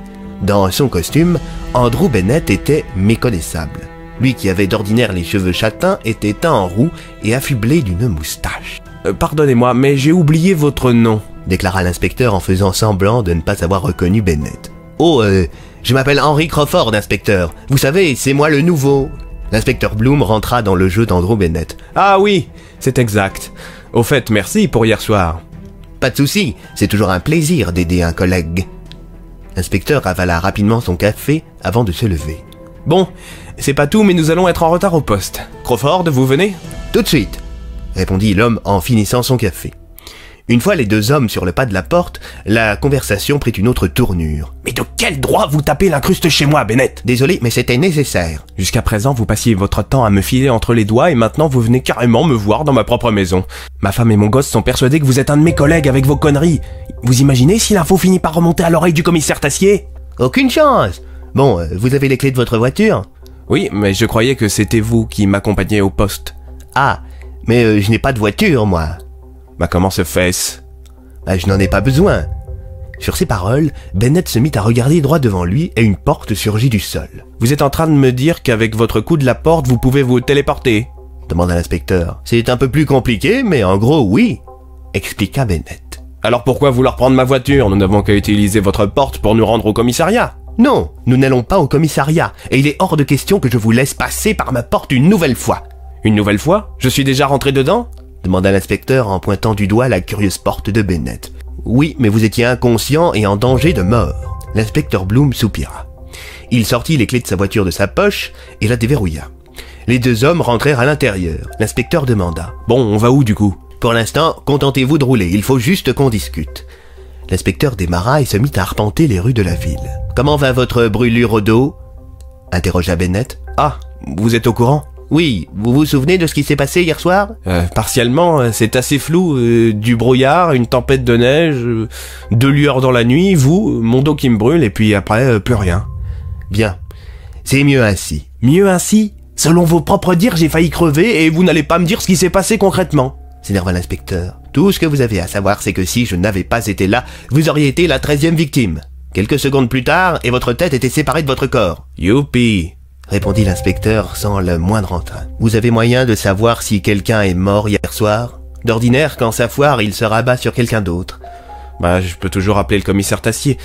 Speaker 2: Dans son costume, Andrew Bennett était méconnaissable. Lui qui avait d'ordinaire les cheveux châtains était teint en roux et affublé d'une moustache.
Speaker 11: Euh, Pardonnez-moi, mais j'ai oublié votre nom.
Speaker 2: déclara l'inspecteur en faisant semblant de ne pas avoir reconnu Bennett. Oh, euh, je m'appelle Henry Crawford, inspecteur. Vous savez, c'est moi le nouveau. L'inspecteur Bloom rentra dans le jeu d'Andrew Bennett.
Speaker 11: Ah oui, c'est exact. Au fait, merci pour hier soir.
Speaker 2: Pas de souci, c'est toujours un plaisir d'aider un collègue. L'inspecteur avala rapidement son café avant de se lever.
Speaker 11: Bon, c'est pas tout, mais nous allons être en retard au poste. Crawford, vous venez?
Speaker 2: Tout de suite, répondit l'homme en finissant son café. Une fois les deux hommes sur le pas de la porte, la conversation prit une autre tournure.
Speaker 47: Mais de quel droit vous tapez l'incruste chez moi, Bennett?
Speaker 2: Désolé, mais c'était nécessaire.
Speaker 11: Jusqu'à présent, vous passiez votre temps à me filer entre les doigts et maintenant vous venez carrément me voir dans ma propre maison. Ma femme et mon gosse sont persuadés que vous êtes un de mes collègues avec vos conneries. Vous imaginez si l'info finit par remonter à l'oreille du commissaire Tassier?
Speaker 2: Aucune chance. Bon, euh, vous avez les clés de votre voiture?
Speaker 11: Oui, mais je croyais que c'était vous qui m'accompagniez au poste.
Speaker 2: Ah, mais euh, je n'ai pas de voiture, moi.
Speaker 11: Bah comment se fait-ce?
Speaker 2: Bah, je n'en ai pas besoin. Sur ces paroles, Bennett se mit à regarder droit devant lui et une porte surgit du sol.
Speaker 11: Vous êtes en train de me dire qu'avec votre coup de la porte, vous pouvez vous téléporter?
Speaker 2: demanda l'inspecteur. C'est un peu plus compliqué, mais en gros, oui, expliqua Bennett.
Speaker 11: Alors pourquoi vouloir prendre ma voiture? Nous n'avons qu'à utiliser votre porte pour nous rendre au commissariat.
Speaker 2: Non, nous n'allons pas au commissariat, et il est hors de question que je vous laisse passer par ma porte une nouvelle fois.
Speaker 11: Une nouvelle fois? Je suis déjà rentré dedans?
Speaker 2: Demanda l'inspecteur en pointant du doigt la curieuse porte de Bennett. Oui, mais vous étiez inconscient et en danger de mort. L'inspecteur Bloom soupira. Il sortit les clés de sa voiture de sa poche et la déverrouilla. Les deux hommes rentrèrent à l'intérieur. L'inspecteur demanda.
Speaker 11: Bon, on va où du coup?
Speaker 2: Pour l'instant, contentez-vous de rouler, il faut juste qu'on discute. L'inspecteur démarra et se mit à arpenter les rues de la ville. Comment va votre brûlure au dos? interrogea Bennett.
Speaker 11: Ah, vous êtes au courant?
Speaker 2: Oui, vous vous souvenez de ce qui s'est passé hier soir?
Speaker 48: Euh, partiellement, euh, c'est assez flou. euh, du brouillard, une tempête de neige, euh, deux lueurs dans la nuit, vous, mon dos qui me brûle, et puis après, euh, plus rien.
Speaker 2: Bien. C'est mieux ainsi.
Speaker 48: Mieux ainsi? Selon vos propres dires, j'ai failli crever, et vous n'allez pas me dire ce qui s'est passé concrètement.
Speaker 2: s'énerva l'inspecteur. Tout ce que vous avez à savoir, c'est que si je n'avais pas été là, vous auriez été la treizième victime. Quelques secondes plus tard, et votre tête était séparée de votre corps.
Speaker 48: Youpi
Speaker 2: Répondit l'inspecteur sans le moindre entrain. Vous avez moyen de savoir si quelqu'un est mort hier soir? D'ordinaire, quand ça foire, il se rabat sur quelqu'un d'autre.
Speaker 48: Bah, je peux toujours appeler le commissaire Tassier.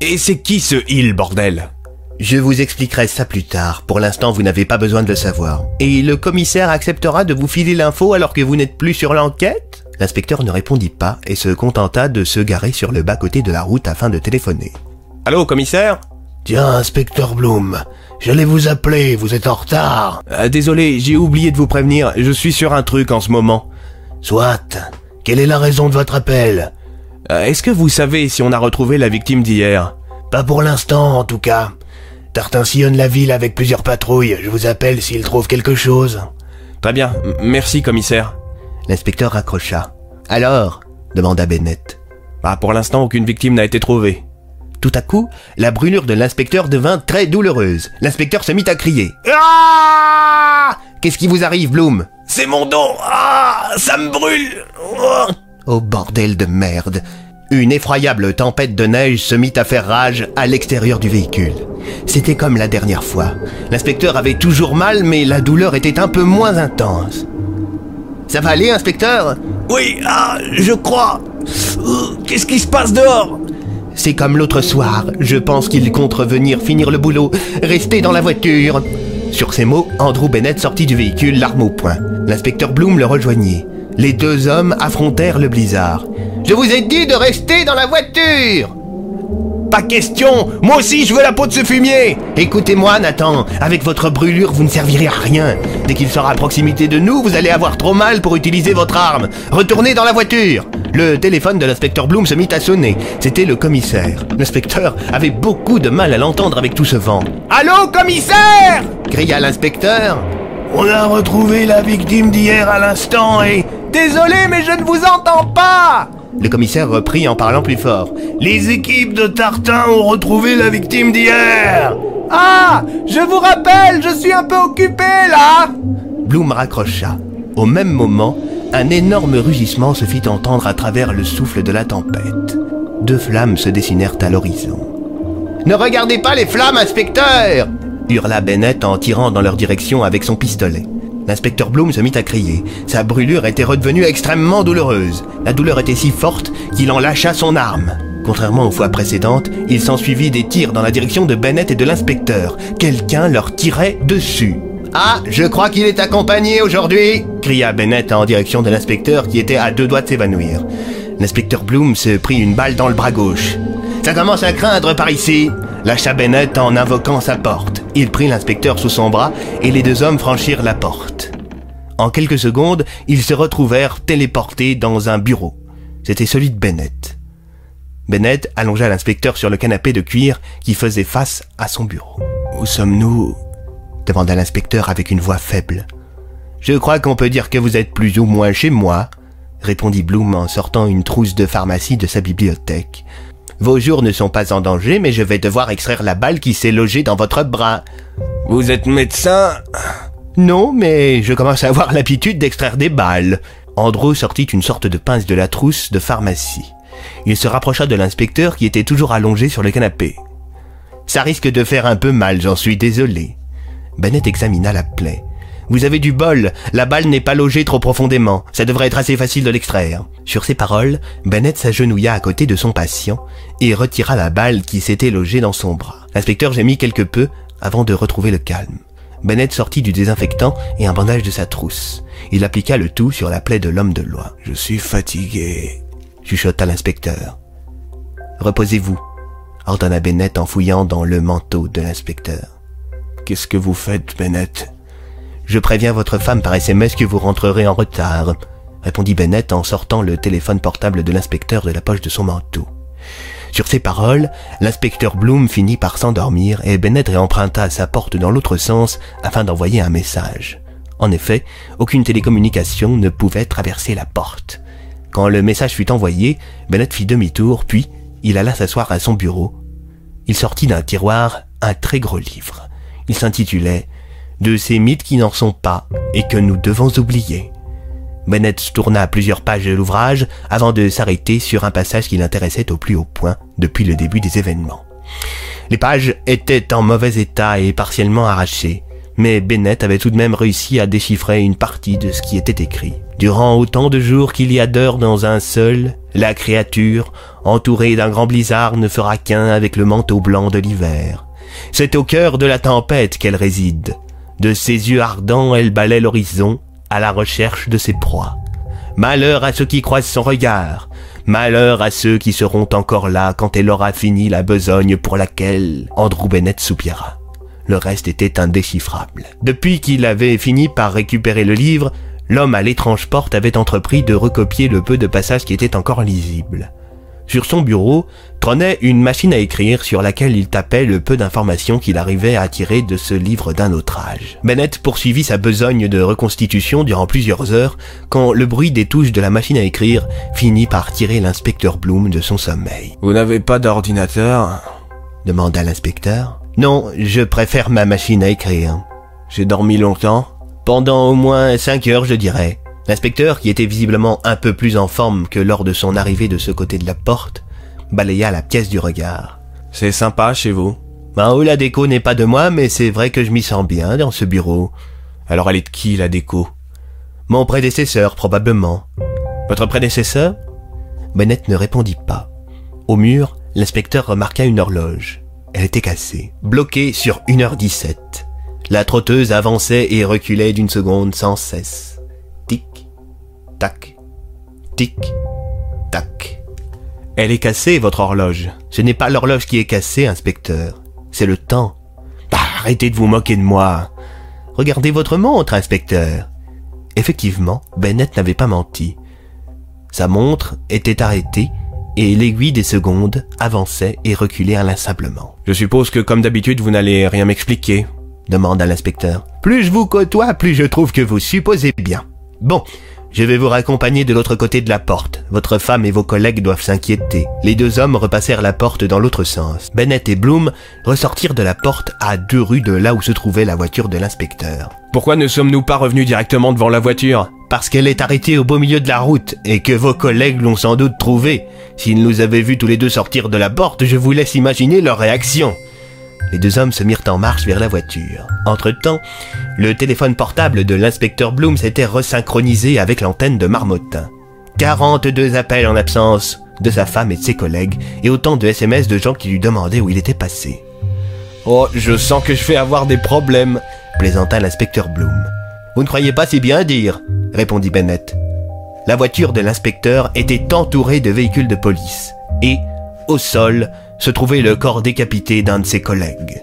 Speaker 48: Et c'est qui ce il, bordel?
Speaker 2: Je vous expliquerai ça plus tard. Pour l'instant, vous n'avez pas besoin de le savoir. Et le commissaire acceptera de vous filer l'info alors que vous n'êtes plus sur l'enquête? L'inspecteur ne répondit pas et se contenta de se garer sur le bas-côté de la route afin de téléphoner.
Speaker 48: Allô, commissaire?
Speaker 11: Tiens, inspecteur Bloom, j'allais vous appeler, vous êtes en retard.
Speaker 48: Euh, Désolé, j'ai oublié de vous prévenir, je suis sur un truc en ce moment.
Speaker 11: Soit. Quelle est la raison de votre appel?
Speaker 48: Euh, Est-ce que vous savez si on a retrouvé la victime d'hier?
Speaker 11: Pas pour l'instant, en tout cas. Tartin sillonne la ville avec plusieurs patrouilles. Je vous appelle s'il trouve quelque chose.
Speaker 48: Très bien, m- merci commissaire.
Speaker 2: L'inspecteur raccrocha. Alors? demanda Bennett.
Speaker 48: Bah, pour l'instant, aucune victime n'a été trouvée.
Speaker 2: Tout à coup, la brûlure de l'inspecteur devint très douloureuse. L'inspecteur se mit à crier. Ah Qu'est-ce qui vous arrive, Bloom?
Speaker 49: C'est mon dos Ah Ça me brûle Oh.
Speaker 2: Oh bordel de merde Une effroyable tempête de neige se mit à faire rage à l'extérieur du véhicule. C'était comme la dernière fois. L'inspecteur avait toujours mal, mais la douleur était un peu moins intense. Ça va aller, inspecteur?
Speaker 49: Oui, ah, je crois Euh, Qu'est-ce qui se passe dehors?
Speaker 2: C'est comme l'autre soir. Je pense qu'il compte revenir finir le boulot. Restez dans la voiture. Sur ces mots, Andrew Bennett sortit du véhicule, l'arme au poing. L'inspecteur Bloom le rejoignit. Les deux hommes affrontèrent le blizzard. Je vous ai dit de rester dans la voiture
Speaker 49: Pas question Moi aussi, je veux la peau de ce fumier
Speaker 2: Écoutez-moi, Nathan. Avec votre brûlure, vous ne servirez à rien. Dès qu'il sera à proximité de nous, vous allez avoir trop mal pour utiliser votre arme. Retournez dans la voiture. Le téléphone de l'inspecteur Bloom se mit à sonner. C'était le commissaire. L'inspecteur avait beaucoup de mal à l'entendre avec tout ce vent.
Speaker 49: Allô, commissaire
Speaker 2: Cria l'inspecteur.
Speaker 11: On a retrouvé la victime d'hier à l'instant et...
Speaker 49: Désolé, mais je ne vous entends pas
Speaker 2: Le commissaire reprit en parlant plus fort.
Speaker 11: Les équipes de Tartin ont retrouvé la victime d'hier
Speaker 49: Ah Je vous rappelle, je suis un peu occupé, là
Speaker 2: Bloom raccrocha. Au même moment, un énorme rugissement se fit entendre à travers le souffle de la tempête. Deux flammes se dessinèrent à l'horizon. Ne regardez pas les flammes, inspecteur hurla Bennett en tirant dans leur direction avec son pistolet. L'inspecteur Bloom se mit à crier. Sa brûlure était redevenue extrêmement douloureuse. La douleur était si forte qu'il en lâcha son arme. Contrairement aux fois précédentes, il s'ensuivit des tirs dans la direction de Bennett et de l'inspecteur. Quelqu'un leur tirait dessus. Ah, je crois qu'il est accompagné aujourd'hui cria Bennett en direction de l'inspecteur qui était à deux doigts de s'évanouir. L'inspecteur Bloom se prit une balle dans le bras gauche. Ça commence à craindre par ici lâcha Bennett en invoquant sa porte. Il prit l'inspecteur sous son bras et les deux hommes franchirent la porte. En quelques secondes, ils se retrouvèrent téléportés dans un bureau. C'était celui de Bennett. Bennett allongea l'inspecteur sur le canapé de cuir qui faisait face à son bureau. Où sommes-nous? demanda l'inspecteur avec une voix faible. Je crois qu'on peut dire que vous êtes plus ou moins chez moi, répondit Bloom en sortant une trousse de pharmacie de sa bibliothèque. Vos jours ne sont pas en danger, mais je vais devoir extraire la balle qui s'est logée dans votre bras.
Speaker 48: Vous êtes médecin?
Speaker 2: Non, mais je commence à avoir l'habitude d'extraire des balles. Andrew sortit une sorte de pince de la trousse de pharmacie. Il se rapprocha de l'inspecteur qui était toujours allongé sur le canapé. Ça risque de faire un peu mal, j'en suis désolé. Bennett examina la plaie. Vous avez du bol, la balle n'est pas logée trop profondément, ça devrait être assez facile de l'extraire. Sur ces paroles, Bennett s'agenouilla à côté de son patient et retira la balle qui s'était logée dans son bras. L'inspecteur gémit quelque peu avant de retrouver le calme. Bennett sortit du désinfectant et un bandage de sa trousse. Il appliqua le tout sur la plaie de l'homme de loi.
Speaker 50: Je suis fatigué.
Speaker 2: chuchota l'inspecteur. Reposez-vous, ordonna Bennett en fouillant dans le manteau de l'inspecteur.
Speaker 50: Qu'est-ce que vous faites, Bennett?
Speaker 2: Je préviens votre femme par SMS que vous rentrerez en retard, répondit Bennett en sortant le téléphone portable de l'inspecteur de la poche de son manteau. Sur ces paroles, l'inspecteur Bloom finit par s'endormir et Bennett réemprunta sa porte dans l'autre sens afin d'envoyer un message. En effet, aucune télécommunication ne pouvait traverser la porte. Quand le message fut envoyé, Bennett fit demi-tour, puis il alla s'asseoir à son bureau. Il sortit d'un tiroir un très gros livre. Il s'intitulait De ces mythes qui n'en sont pas et que nous devons oublier. Bennett tourna plusieurs pages de l'ouvrage avant de s'arrêter sur un passage qui l'intéressait au plus haut point depuis le début des événements. Les pages étaient en mauvais état et partiellement arrachées, mais Bennett avait tout de même réussi à déchiffrer une partie de ce qui était écrit. Durant autant de jours qu'il y a d'heures dans un seul, la créature, entourée d'un grand blizzard, ne fera qu'un avec le manteau blanc de l'hiver. C'est au cœur de la tempête qu'elle réside. De ses yeux ardents, elle balaie l'horizon, à la recherche de ses proies. Malheur à ceux qui croisent son regard. Malheur à ceux qui seront encore là quand elle aura fini la besogne pour laquelle Andrew Bennett soupira. Le reste était indéchiffrable. Depuis qu'il avait fini par récupérer le livre, l'homme à l'étrange porte avait entrepris de recopier le peu de passages qui étaient encore lisibles. Sur son bureau trônait une machine à écrire sur laquelle il tapait le peu d'informations qu'il arrivait à tirer de ce livre d'un autre âge. Bennett poursuivit sa besogne de reconstitution durant plusieurs heures quand le bruit des touches de la machine à écrire finit par tirer l'inspecteur Bloom de son sommeil.
Speaker 11: Vous n'avez pas d'ordinateur
Speaker 2: demanda l'inspecteur. Non, je préfère ma machine à écrire.
Speaker 11: J'ai dormi longtemps
Speaker 2: Pendant au moins cinq heures, je dirais. L'inspecteur, qui était visiblement un peu plus en forme que lors de son arrivée de ce côté de la porte, balaya la pièce du regard.
Speaker 11: C'est sympa chez vous
Speaker 2: Ben, oh, la déco n'est pas de moi, mais c'est vrai que je m'y sens bien dans ce bureau.
Speaker 11: Alors elle est de qui, la déco?
Speaker 2: Mon prédécesseur, probablement.
Speaker 11: Votre prédécesseur?
Speaker 2: Bennett ne répondit pas. Au mur, l'inspecteur remarqua une horloge. Elle était cassée, bloquée sur 1h17. La trotteuse avançait et reculait d'une seconde sans cesse. Tac, tic, tac.
Speaker 11: Elle est cassée, votre horloge.
Speaker 2: Ce n'est pas l'horloge qui est cassée, inspecteur. C'est le temps. Bah, arrêtez de vous moquer de moi. Regardez votre montre, inspecteur. Effectivement, Bennett n'avait pas menti. Sa montre était arrêtée et l'aiguille des secondes avançait et reculait inlassablement.
Speaker 11: Je suppose que, comme d'habitude, vous n'allez rien m'expliquer
Speaker 2: demanda l'inspecteur. Plus je vous côtoie, plus je trouve que vous supposez bien. Bon, je vais vous raccompagner de l'autre côté de la porte. Votre femme et vos collègues doivent s'inquiéter. Les deux hommes repassèrent la porte dans l'autre sens. Bennett et Bloom ressortirent de la porte à deux rues de là où se trouvait la voiture de l'inspecteur.
Speaker 11: Pourquoi ne sommes-nous pas revenus directement devant la voiture?
Speaker 2: Parce qu'elle est arrêtée au beau milieu de la route et que vos collègues l'ont sans doute trouvée. S'ils nous avaient vus tous les deux sortir de la porte, je vous laisse imaginer leur réaction. Les deux hommes se mirent en marche vers la voiture. Entre-temps, le téléphone portable de l'inspecteur Bloom s'était resynchronisé avec l'antenne de Marmottin. 42 appels en absence de sa femme et de ses collègues, et autant de SMS de gens qui lui demandaient où il était passé.
Speaker 11: Oh, je sens que je vais avoir des problèmes,
Speaker 2: plaisanta l'inspecteur Bloom. Vous ne croyez pas si bien dire, répondit Bennett. La voiture de l'inspecteur était entourée de véhicules de police, et, au sol, se trouvait le corps décapité d'un de ses collègues.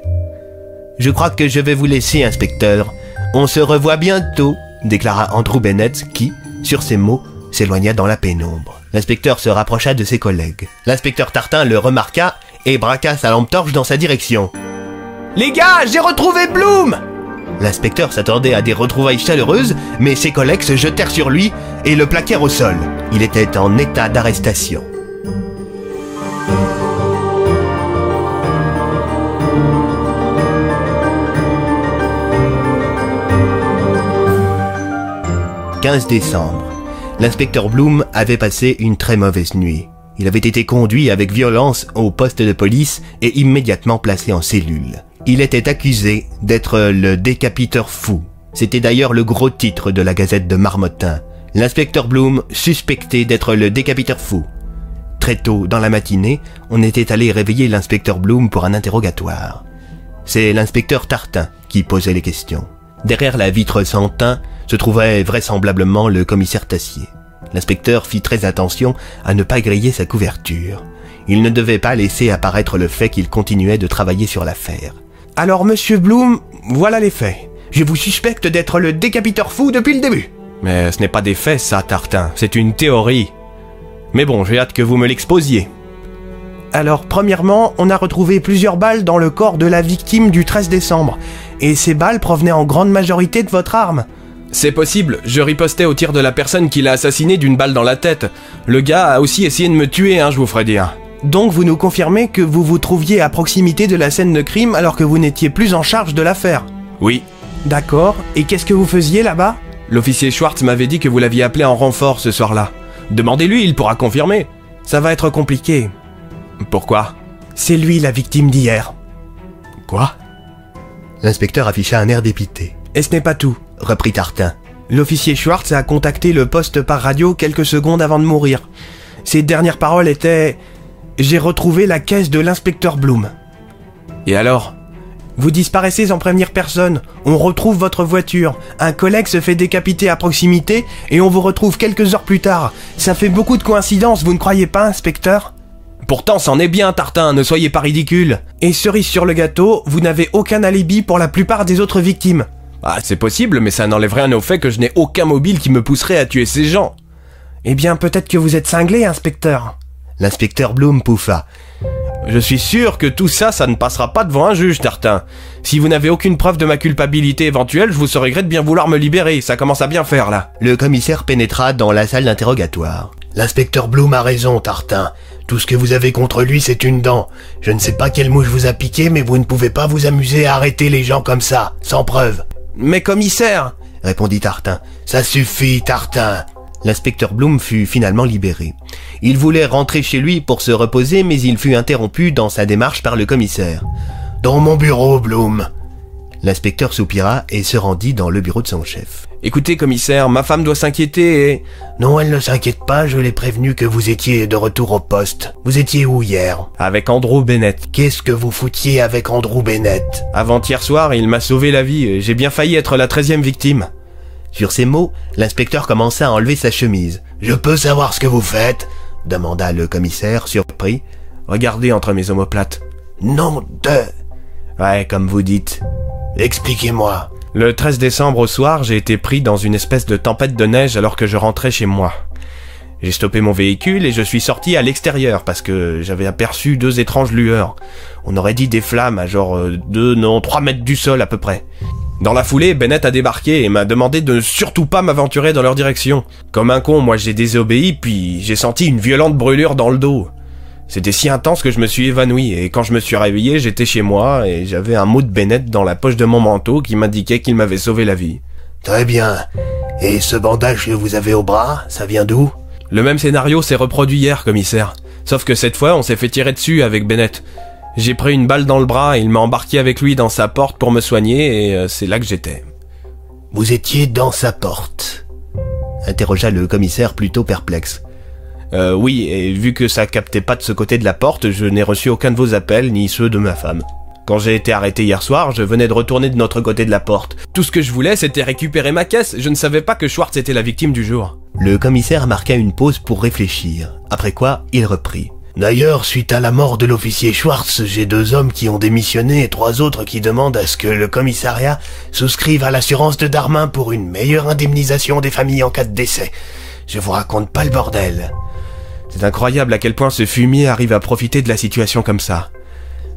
Speaker 2: Je crois que je vais vous laisser, inspecteur. On se revoit bientôt, déclara Andrew Bennett qui, sur ces mots, s'éloigna dans la pénombre. L'inspecteur se rapprocha de ses collègues. L'inspecteur Tartin le remarqua et braqua sa lampe torche dans sa direction. Les gars, j'ai retrouvé Bloom L'inspecteur s'attendait à des retrouvailles chaleureuses, mais ses collègues se jetèrent sur lui et le plaquèrent au sol. Il était en état d'arrestation. 15 décembre. L'inspecteur Bloom avait passé une très mauvaise nuit. Il avait été conduit avec violence au poste de police et immédiatement placé en cellule. Il était accusé d'être le décapiteur fou. C'était d'ailleurs le gros titre de la gazette de Marmottin. L'inspecteur Bloom suspecté d'être le décapiteur fou. Très tôt dans la matinée, on était allé réveiller l'inspecteur Bloom pour un interrogatoire. C'est l'inspecteur Tartin qui posait les questions. Derrière la vitre sans teint se trouvait vraisemblablement le commissaire Tassier. L'inspecteur fit très attention à ne pas griller sa couverture. Il ne devait pas laisser apparaître le fait qu'il continuait de travailler sur l'affaire. Alors, monsieur Bloom, voilà les faits. Je vous suspecte d'être le décapiteur fou depuis le début.
Speaker 11: Mais ce n'est pas des faits, ça, Tartin. C'est une théorie. Mais bon, j'ai hâte que vous me l'exposiez.
Speaker 51: Alors, premièrement, on a retrouvé plusieurs balles dans le corps de la victime du 13 décembre. Et ces balles provenaient en grande majorité de votre arme.
Speaker 2: C'est possible, je ripostais au tir de la personne qui l'a assassiné d'une balle dans la tête. Le gars a aussi essayé de me tuer, hein, je vous ferai dire.
Speaker 12: Donc vous nous confirmez que vous vous trouviez à proximité de la scène de crime alors que vous n'étiez plus en charge de l'affaire
Speaker 2: Oui.
Speaker 12: D'accord, et qu'est-ce que vous faisiez là-bas?
Speaker 2: L'officier Schwartz m'avait dit que vous l'aviez appelé en renfort ce soir-là. Demandez-lui, il pourra confirmer.
Speaker 12: Ça va être compliqué.
Speaker 2: Pourquoi?
Speaker 12: C'est lui la victime d'hier.
Speaker 2: Quoi?
Speaker 11: L'inspecteur afficha un air dépité.
Speaker 12: Et ce n'est pas tout,
Speaker 11: reprit Tartin.
Speaker 12: L'officier Schwartz a contacté le poste par radio quelques secondes avant de mourir. Ses dernières paroles étaient J'ai retrouvé la caisse de l'inspecteur Bloom.
Speaker 2: Et alors?
Speaker 12: Vous disparaissez sans prévenir personne. On retrouve votre voiture. Un collègue se fait décapiter à proximité et on vous retrouve quelques heures plus tard. Ça fait beaucoup de coïncidences, vous ne croyez pas, inspecteur?
Speaker 2: Pourtant, c'en est bien, Tartin, ne soyez pas ridicule.
Speaker 12: Et cerise sur le gâteau, vous n'avez aucun alibi pour la plupart des autres victimes.
Speaker 2: Ah, c'est possible, mais ça n'enlève rien au fait que je n'ai aucun mobile qui me pousserait à tuer ces gens.
Speaker 12: Eh bien, peut-être que vous êtes cinglé, inspecteur.
Speaker 11: L'inspecteur Bloom pouffa.
Speaker 2: Je suis sûr que tout ça, ça ne passera pas devant un juge, Tartin. Si vous n'avez aucune preuve de ma culpabilité éventuelle, je vous serais gré de bien vouloir me libérer. Ça commence à bien faire, là.
Speaker 11: Le commissaire pénétra dans la salle d'interrogatoire.
Speaker 17: L'inspecteur Bloom a raison, Tartin. Tout ce que vous avez contre lui, c'est une dent. Je ne sais pas quelle mouche vous a piqué, mais vous ne pouvez pas vous amuser à arrêter les gens comme ça, sans preuve.
Speaker 12: Mais commissaire
Speaker 11: répondit Tartin.
Speaker 17: Ça suffit, Tartin.
Speaker 11: L'inspecteur Bloom fut finalement libéré. Il voulait rentrer chez lui pour se reposer, mais il fut interrompu dans sa démarche par le commissaire.
Speaker 17: Dans mon bureau, Bloom.
Speaker 11: L'inspecteur soupira et se rendit dans le bureau de son chef.
Speaker 2: Écoutez, commissaire, ma femme doit s'inquiéter et...
Speaker 17: Non, elle ne s'inquiète pas, je l'ai prévenu que vous étiez de retour au poste. Vous étiez où hier?
Speaker 2: Avec Andrew Bennett.
Speaker 17: Qu'est-ce que vous foutiez avec Andrew Bennett?
Speaker 2: Avant-hier soir, il m'a sauvé la vie et j'ai bien failli être la treizième victime.
Speaker 11: Sur ces mots, l'inspecteur commença à enlever sa chemise.
Speaker 17: Je peux savoir ce que vous faites? demanda le commissaire, surpris.
Speaker 2: Regardez entre mes omoplates.
Speaker 17: Non de...
Speaker 2: Ouais, comme vous dites.
Speaker 17: Expliquez-moi.
Speaker 2: Le 13 décembre au soir, j'ai été pris dans une espèce de tempête de neige alors que je rentrais chez moi. J'ai stoppé mon véhicule et je suis sorti à l'extérieur parce que j'avais aperçu deux étranges lueurs. On aurait dit des flammes à genre euh, deux, non, trois mètres du sol à peu près. Dans la foulée, Bennett a débarqué et m'a demandé de surtout pas m'aventurer dans leur direction. Comme un con, moi j'ai désobéi puis j'ai senti une violente brûlure dans le dos. C'était si intense que je me suis évanoui et quand je me suis réveillé, j'étais chez moi et j'avais un mot de Bennett dans la poche de mon manteau qui m'indiquait qu'il m'avait sauvé la vie.
Speaker 17: Très bien. Et ce bandage que vous avez au bras, ça vient d'où?
Speaker 2: Le même scénario s'est reproduit hier, commissaire. Sauf que cette fois, on s'est fait tirer dessus avec Bennett. J'ai pris une balle dans le bras et il m'a embarqué avec lui dans sa porte pour me soigner et euh, c'est là que j'étais.
Speaker 17: Vous étiez dans sa porte?
Speaker 11: interrogea le commissaire plutôt perplexe.
Speaker 2: Euh, oui, et vu que ça captait pas de ce côté de la porte, je n'ai reçu aucun de vos appels, ni ceux de ma femme. Quand j'ai été arrêté hier soir, je venais de retourner de notre côté de la porte. Tout ce que je voulais, c'était récupérer ma caisse. Je ne savais pas que Schwartz était la victime du jour.
Speaker 11: Le commissaire marqua une pause pour réfléchir, après quoi il reprit.
Speaker 17: D'ailleurs, suite à la mort de l'officier Schwartz, j'ai deux hommes qui ont démissionné et trois autres qui demandent à ce que le commissariat souscrive à l'assurance de Darmin pour une meilleure indemnisation des familles en cas de décès. Je vous raconte pas le bordel.
Speaker 2: C'est incroyable à quel point ce fumier arrive à profiter de la situation comme ça.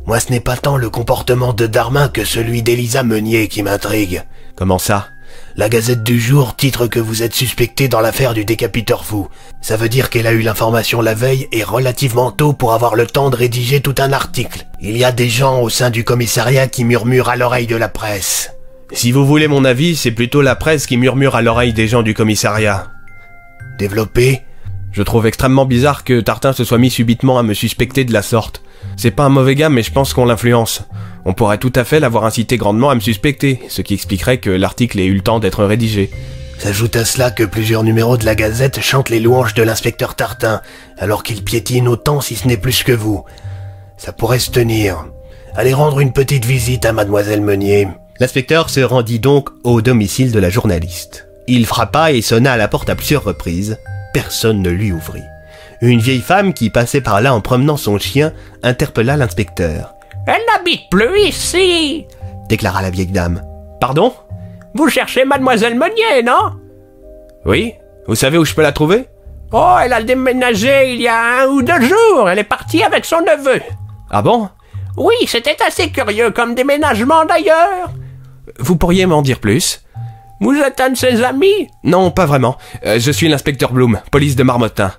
Speaker 17: Moi, ce n'est pas tant le comportement de Darmin que celui d'Elisa Meunier qui m'intrigue.
Speaker 2: Comment ça?
Speaker 17: La Gazette du jour titre que vous êtes suspecté dans l'affaire du décapiteur fou. Ça veut dire qu'elle a eu l'information la veille et relativement tôt pour avoir le temps de rédiger tout un article. Il y a des gens au sein du commissariat qui murmurent à l'oreille de la presse.
Speaker 2: Si vous voulez mon avis, c'est plutôt la presse qui murmure à l'oreille des gens du commissariat.
Speaker 17: Développé
Speaker 2: Je trouve extrêmement bizarre que Tartin se soit mis subitement à me suspecter de la sorte. C'est pas un mauvais gars, mais je pense qu'on l'influence. On pourrait tout à fait l'avoir incité grandement à me suspecter, ce qui expliquerait que l'article ait eu le temps d'être rédigé.
Speaker 17: S'ajoute à cela que plusieurs numéros de la Gazette chantent les louanges de l'inspecteur Tartin, alors qu'il piétine autant si ce n'est plus que vous. Ça pourrait se tenir. Allez rendre une petite visite à mademoiselle Meunier.
Speaker 11: L'inspecteur se rendit donc au domicile de la journaliste. Il frappa et sonna à la porte à plusieurs reprises. Personne ne lui ouvrit. Une vieille femme qui passait par là en promenant son chien interpella l'inspecteur.
Speaker 6: Elle n'habite plus ici,
Speaker 11: déclara la vieille dame.
Speaker 2: Pardon?
Speaker 6: Vous cherchez mademoiselle Meunier, non?
Speaker 2: Oui Vous savez où je peux la trouver?
Speaker 6: Oh, elle a déménagé il y a un ou deux jours. Elle est partie avec son neveu.
Speaker 2: Ah bon?
Speaker 6: Oui, c'était assez curieux comme déménagement d'ailleurs.
Speaker 2: Vous pourriez m'en dire plus?
Speaker 6: Vous êtes un de ses amis
Speaker 2: Non, pas vraiment. Euh, je suis l'inspecteur Bloom, police de Marmottin.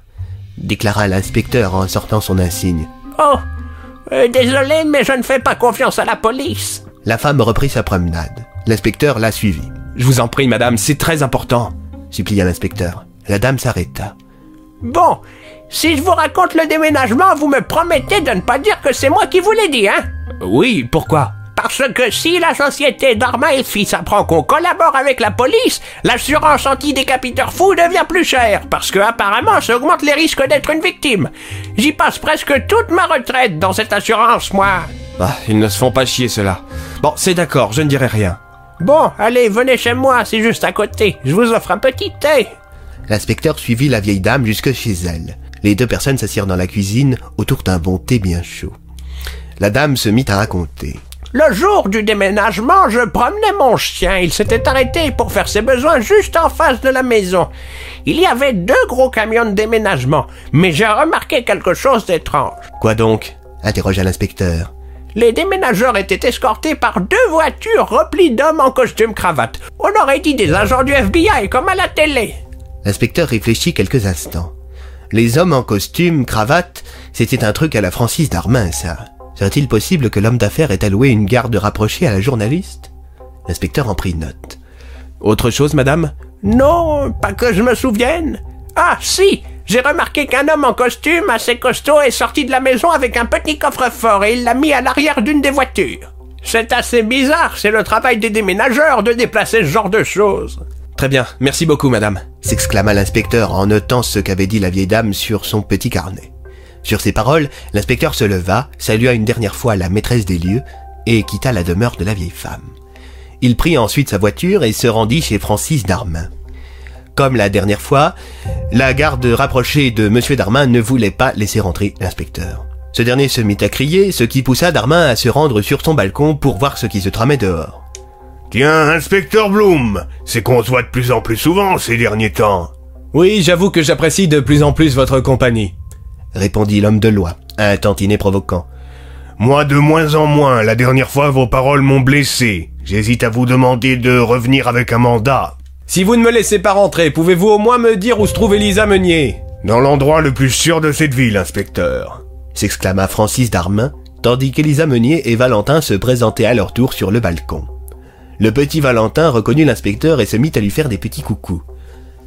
Speaker 11: déclara l'inspecteur en sortant son insigne.
Speaker 6: Oh, euh, désolé, mais je ne fais pas confiance à la police.
Speaker 11: La femme reprit sa promenade. L'inspecteur la suivit.
Speaker 2: Je vous en prie, madame, c'est très important.
Speaker 11: Supplia l'inspecteur. La dame s'arrêta.
Speaker 6: Bon, si je vous raconte le déménagement, vous me promettez de ne pas dire que c'est moi qui vous l'ai dit, hein?
Speaker 2: Oui, pourquoi?
Speaker 6: Parce que si la société Darma et Fils apprend qu'on collabore avec la police, l'assurance anti-décapiteur fou devient plus chère, parce que apparemment ça augmente les risques d'être une victime. J'y passe presque toute ma retraite dans cette assurance, moi.
Speaker 2: Ah, ils ne se font pas chier, cela. Bon, c'est d'accord, je ne dirai rien.
Speaker 6: Bon, allez, venez chez moi, c'est juste à côté. Je vous offre un petit thé.
Speaker 11: L'inspecteur suivit la vieille dame jusque chez elle. Les deux personnes s'assirent dans la cuisine autour d'un bon thé bien chaud. La dame se mit à raconter.
Speaker 6: Le jour du déménagement, je promenais mon chien. Il s'était arrêté pour faire ses besoins juste en face de la maison. Il y avait deux gros camions de déménagement, mais j'ai remarqué quelque chose d'étrange.
Speaker 11: Quoi donc? interrogea l'inspecteur.
Speaker 6: Les déménageurs étaient escortés par deux voitures replies d'hommes en costume cravate. On aurait dit des agents du FBI, comme à la télé.
Speaker 11: L'inspecteur réfléchit quelques instants. Les hommes en costume, cravate, c'était un truc à la Francis Darmin, ça. Serait-il possible que l'homme d'affaires ait alloué une garde rapprochée à la journaliste? L'inspecteur en prit note.
Speaker 2: Autre chose, madame?
Speaker 6: Non, pas que je me souvienne. Ah, si J'ai remarqué qu'un homme en costume assez costaud est sorti de la maison avec un petit coffre-fort et il l'a mis à l'arrière d'une des voitures. C'est assez bizarre, c'est le travail des déménageurs de déplacer ce genre de choses.
Speaker 2: Très bien, merci beaucoup, madame.
Speaker 11: s'exclama l'inspecteur en notant ce qu'avait dit la vieille dame sur son petit carnet. Sur ces paroles, l'inspecteur se leva, salua une dernière fois la maîtresse des lieux et quitta la demeure de la vieille femme. Il prit ensuite sa voiture et se rendit chez Francis Darmin. Comme la dernière fois, la garde rapprochée de M. Darmin ne voulait pas laisser rentrer l'inspecteur. Ce dernier se mit à crier, ce qui poussa Darmin à se rendre sur son balcon pour voir ce qui se tramait dehors.
Speaker 8: Tiens, inspecteur Bloom, c'est qu'on se voit de plus en plus souvent ces derniers temps.
Speaker 2: Oui, j'avoue que j'apprécie de plus en plus votre compagnie.
Speaker 11: Répondit l'homme de loi, un tantinet provoquant.
Speaker 8: Moi de moins en moins, la dernière fois vos paroles m'ont blessé. J'hésite à vous demander de revenir avec un mandat.
Speaker 2: Si vous ne me laissez pas rentrer, pouvez-vous au moins me dire où se trouve Elisa Meunier?
Speaker 8: Dans l'endroit le plus sûr de cette ville, inspecteur.
Speaker 11: s'exclama Francis Darmin, tandis qu'Elisa Meunier et Valentin se présentaient à leur tour sur le balcon. Le petit Valentin reconnut l'inspecteur et se mit à lui faire des petits coucous.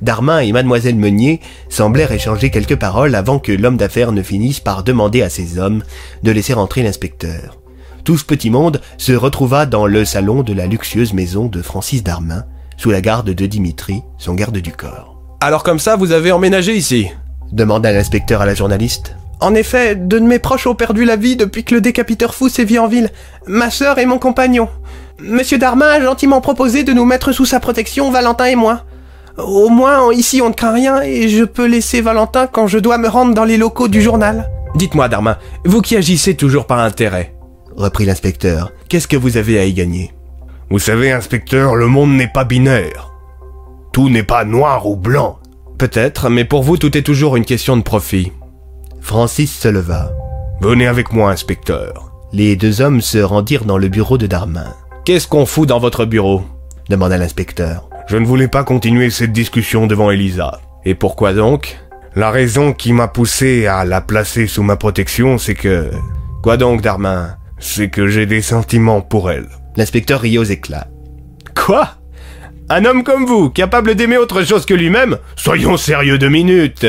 Speaker 11: Darmin et mademoiselle Meunier semblèrent échanger quelques paroles avant que l'homme d'affaires ne finisse par demander à ses hommes de laisser entrer l'inspecteur. Tout ce petit monde se retrouva dans le salon de la luxueuse maison de Francis Darmin, sous la garde de Dimitri, son garde du corps.
Speaker 2: Alors comme ça, vous avez emménagé ici
Speaker 11: demanda l'inspecteur à la journaliste.
Speaker 12: En effet, deux de mes proches ont perdu la vie depuis que le décapiteur fou sévit en ville. Ma sœur et mon compagnon. Monsieur Darmin a gentiment proposé de nous mettre sous sa protection, Valentin et moi. Au moins, ici, on ne craint rien et je peux laisser Valentin quand je dois me rendre dans les locaux du journal.
Speaker 2: Dites-moi, Darmin, vous qui agissez toujours par intérêt,
Speaker 11: reprit l'inspecteur. Qu'est-ce que vous avez à y gagner?
Speaker 8: Vous savez, inspecteur, le monde n'est pas binaire. Tout n'est pas noir ou blanc.
Speaker 2: peut-être, mais pour vous tout est toujours une question de profit.
Speaker 11: Francis se leva.
Speaker 8: Venez avec moi, inspecteur.
Speaker 11: Les deux hommes se rendirent dans le bureau de Darmin.
Speaker 2: Qu'est-ce qu'on fout dans votre bureau?
Speaker 11: demanda l'inspecteur.
Speaker 8: Je ne voulais pas continuer cette discussion devant Elisa.
Speaker 2: Et pourquoi donc?
Speaker 8: La raison qui m'a poussé à la placer sous ma protection, c'est que...
Speaker 2: Quoi donc, Darmin?
Speaker 8: C'est que j'ai des sentiments pour elle.
Speaker 11: L'inspecteur riait aux éclats.
Speaker 2: Quoi? Un homme comme vous, capable d'aimer autre chose que lui-même? Soyons sérieux deux minutes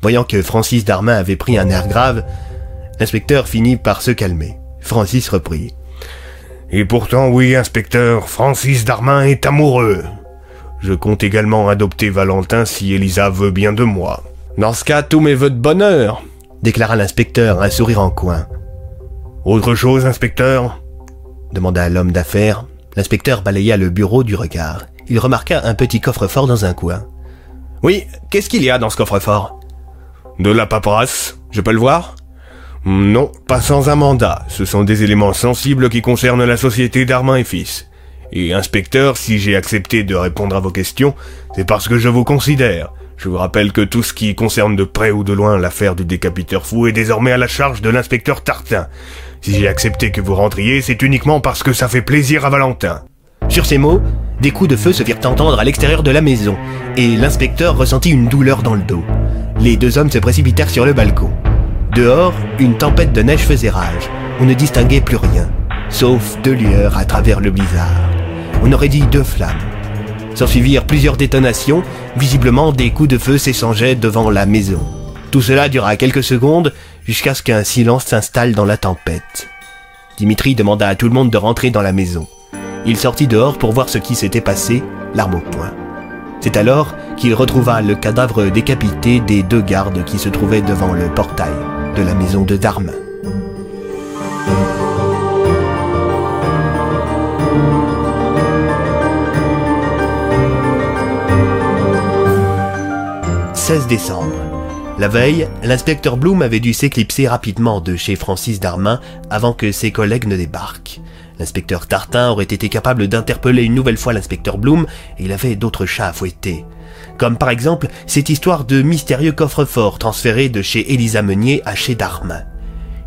Speaker 11: Voyant que Francis Darmin avait pris un air grave, l'inspecteur finit par se calmer. Francis reprit.
Speaker 8: Et pourtant, oui, inspecteur, Francis Darmin est amoureux. Je compte également adopter Valentin si Elisa veut bien de moi.
Speaker 2: Dans ce cas, tous mes voeux de bonheur
Speaker 11: déclara l'inspecteur, un sourire en coin.
Speaker 8: Autre chose, inspecteur?
Speaker 11: demanda l'homme d'affaires. L'inspecteur balaya le bureau du regard. Il remarqua un petit coffre-fort dans un coin.
Speaker 2: Oui, qu'est-ce qu'il y a dans ce coffre-fort?
Speaker 8: De la paperasse
Speaker 2: Je peux le voir?
Speaker 8: Non, pas sans un mandat. Ce sont des éléments sensibles qui concernent la société d'Armand et Fils. Et inspecteur, si j'ai accepté de répondre à vos questions, c'est parce que je vous considère. Je vous rappelle que tout ce qui concerne de près ou de loin l'affaire du décapiteur fou est désormais à la charge de l'inspecteur Tartin. Si j'ai accepté que vous rentriez, c'est uniquement parce que ça fait plaisir à Valentin.
Speaker 11: Sur ces mots, Des coups de feu se firent entendre à l'extérieur de la maison, et l'inspecteur ressentit une douleur dans le dos. Les deux hommes se précipitèrent sur le balcon. Dehors, une tempête de neige faisait rage. On ne distinguait plus rien, sauf deux lueurs à travers le blizzard. On aurait dit deux flammes. S'ensuivirent plusieurs détonations, visiblement des coups de feu s'échangeaient devant la maison. Tout cela dura quelques secondes jusqu'à ce qu'un silence s'installe dans la tempête. Dimitri demanda à tout le monde de rentrer dans la maison. Il sortit dehors pour voir ce qui s'était passé, l'arme au poing. C'est alors qu'il retrouva le cadavre décapité des deux gardes qui se trouvaient devant le portail de la maison de Darmin. « 16 décembre. La veille, l'inspecteur Bloom avait dû s'éclipser rapidement de chez Francis Darmin avant que ses collègues ne débarquent. L'inspecteur Tartin aurait été capable d'interpeller une nouvelle fois l'inspecteur Bloom et il avait d'autres chats à fouetter. Comme par exemple cette histoire de mystérieux coffre-fort transféré de chez Elisa Meunier à chez Darmin.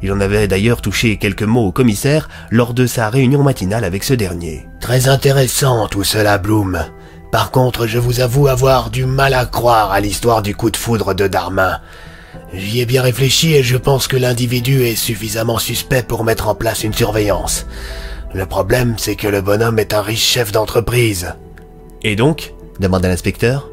Speaker 11: Il en avait d'ailleurs touché quelques mots au commissaire lors de sa réunion matinale avec ce dernier.
Speaker 17: Très intéressant tout cela, Bloom. Par contre, je vous avoue avoir du mal à croire à l'histoire du coup de foudre de Darmin. J'y ai bien réfléchi et je pense que l'individu est suffisamment suspect pour mettre en place une surveillance. Le problème, c'est que le bonhomme est un riche chef d'entreprise.
Speaker 11: Et donc demanda l'inspecteur.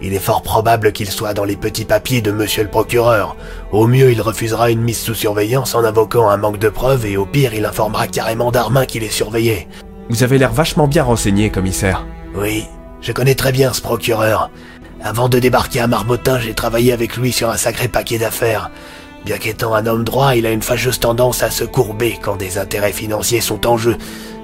Speaker 17: Il est fort probable qu'il soit dans les petits papiers de monsieur le procureur. Au mieux, il refusera une mise sous surveillance en invoquant un manque de preuves et au pire, il informera carrément Darmin qu'il est surveillé.
Speaker 2: Vous avez l'air vachement bien renseigné, commissaire.
Speaker 17: Oui, je connais très bien ce procureur. Avant de débarquer à Marmottin, j'ai travaillé avec lui sur un sacré paquet d'affaires. Bien qu'étant un homme droit, il a une fâcheuse tendance à se courber quand des intérêts financiers sont en jeu,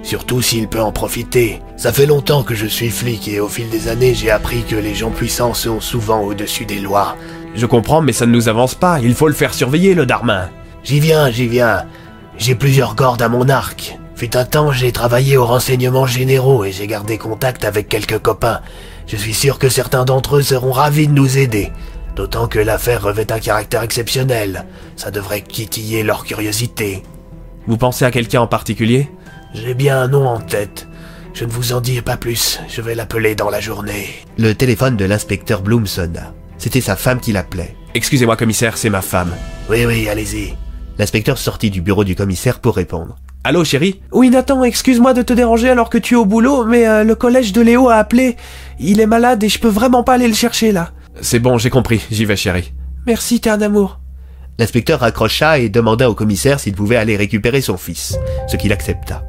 Speaker 17: surtout s'il peut en profiter. Ça fait longtemps que je suis flic et au fil des années, j'ai appris que les gens puissants sont souvent au-dessus des lois.
Speaker 2: Je comprends, mais ça ne nous avance pas. Il faut le faire surveiller, le Darmin.
Speaker 17: J'y viens, j'y viens. J'ai plusieurs cordes à mon arc. Fut un temps, j'ai travaillé aux renseignements généraux et j'ai gardé contact avec quelques copains. Je suis sûr que certains d'entre eux seront ravis de nous aider. D'autant que l'affaire revêt un caractère exceptionnel. Ça devrait quitiller leur curiosité.
Speaker 2: Vous pensez à quelqu'un en particulier?
Speaker 17: J'ai bien un nom en tête. Je ne vous en dis pas plus. Je vais l'appeler dans la journée.
Speaker 11: Le téléphone de l'inspecteur Bloom sonna. C'était sa femme qui l'appelait.
Speaker 2: Excusez-moi, commissaire, c'est ma femme.
Speaker 17: Oui, oui, allez-y.
Speaker 11: L'inspecteur sortit du bureau du commissaire pour répondre.
Speaker 2: Allô, chérie?
Speaker 12: Oui, Nathan, excuse-moi de te déranger alors que tu es au boulot, mais euh, le collège de Léo a appelé. Il est malade et je peux vraiment pas aller le chercher là.
Speaker 2: C'est bon, j'ai compris. J'y vais, chérie.
Speaker 12: Merci, terre d'amour.
Speaker 11: L'inspecteur raccrocha et demanda au commissaire s'il pouvait aller récupérer son fils, ce qu'il accepta.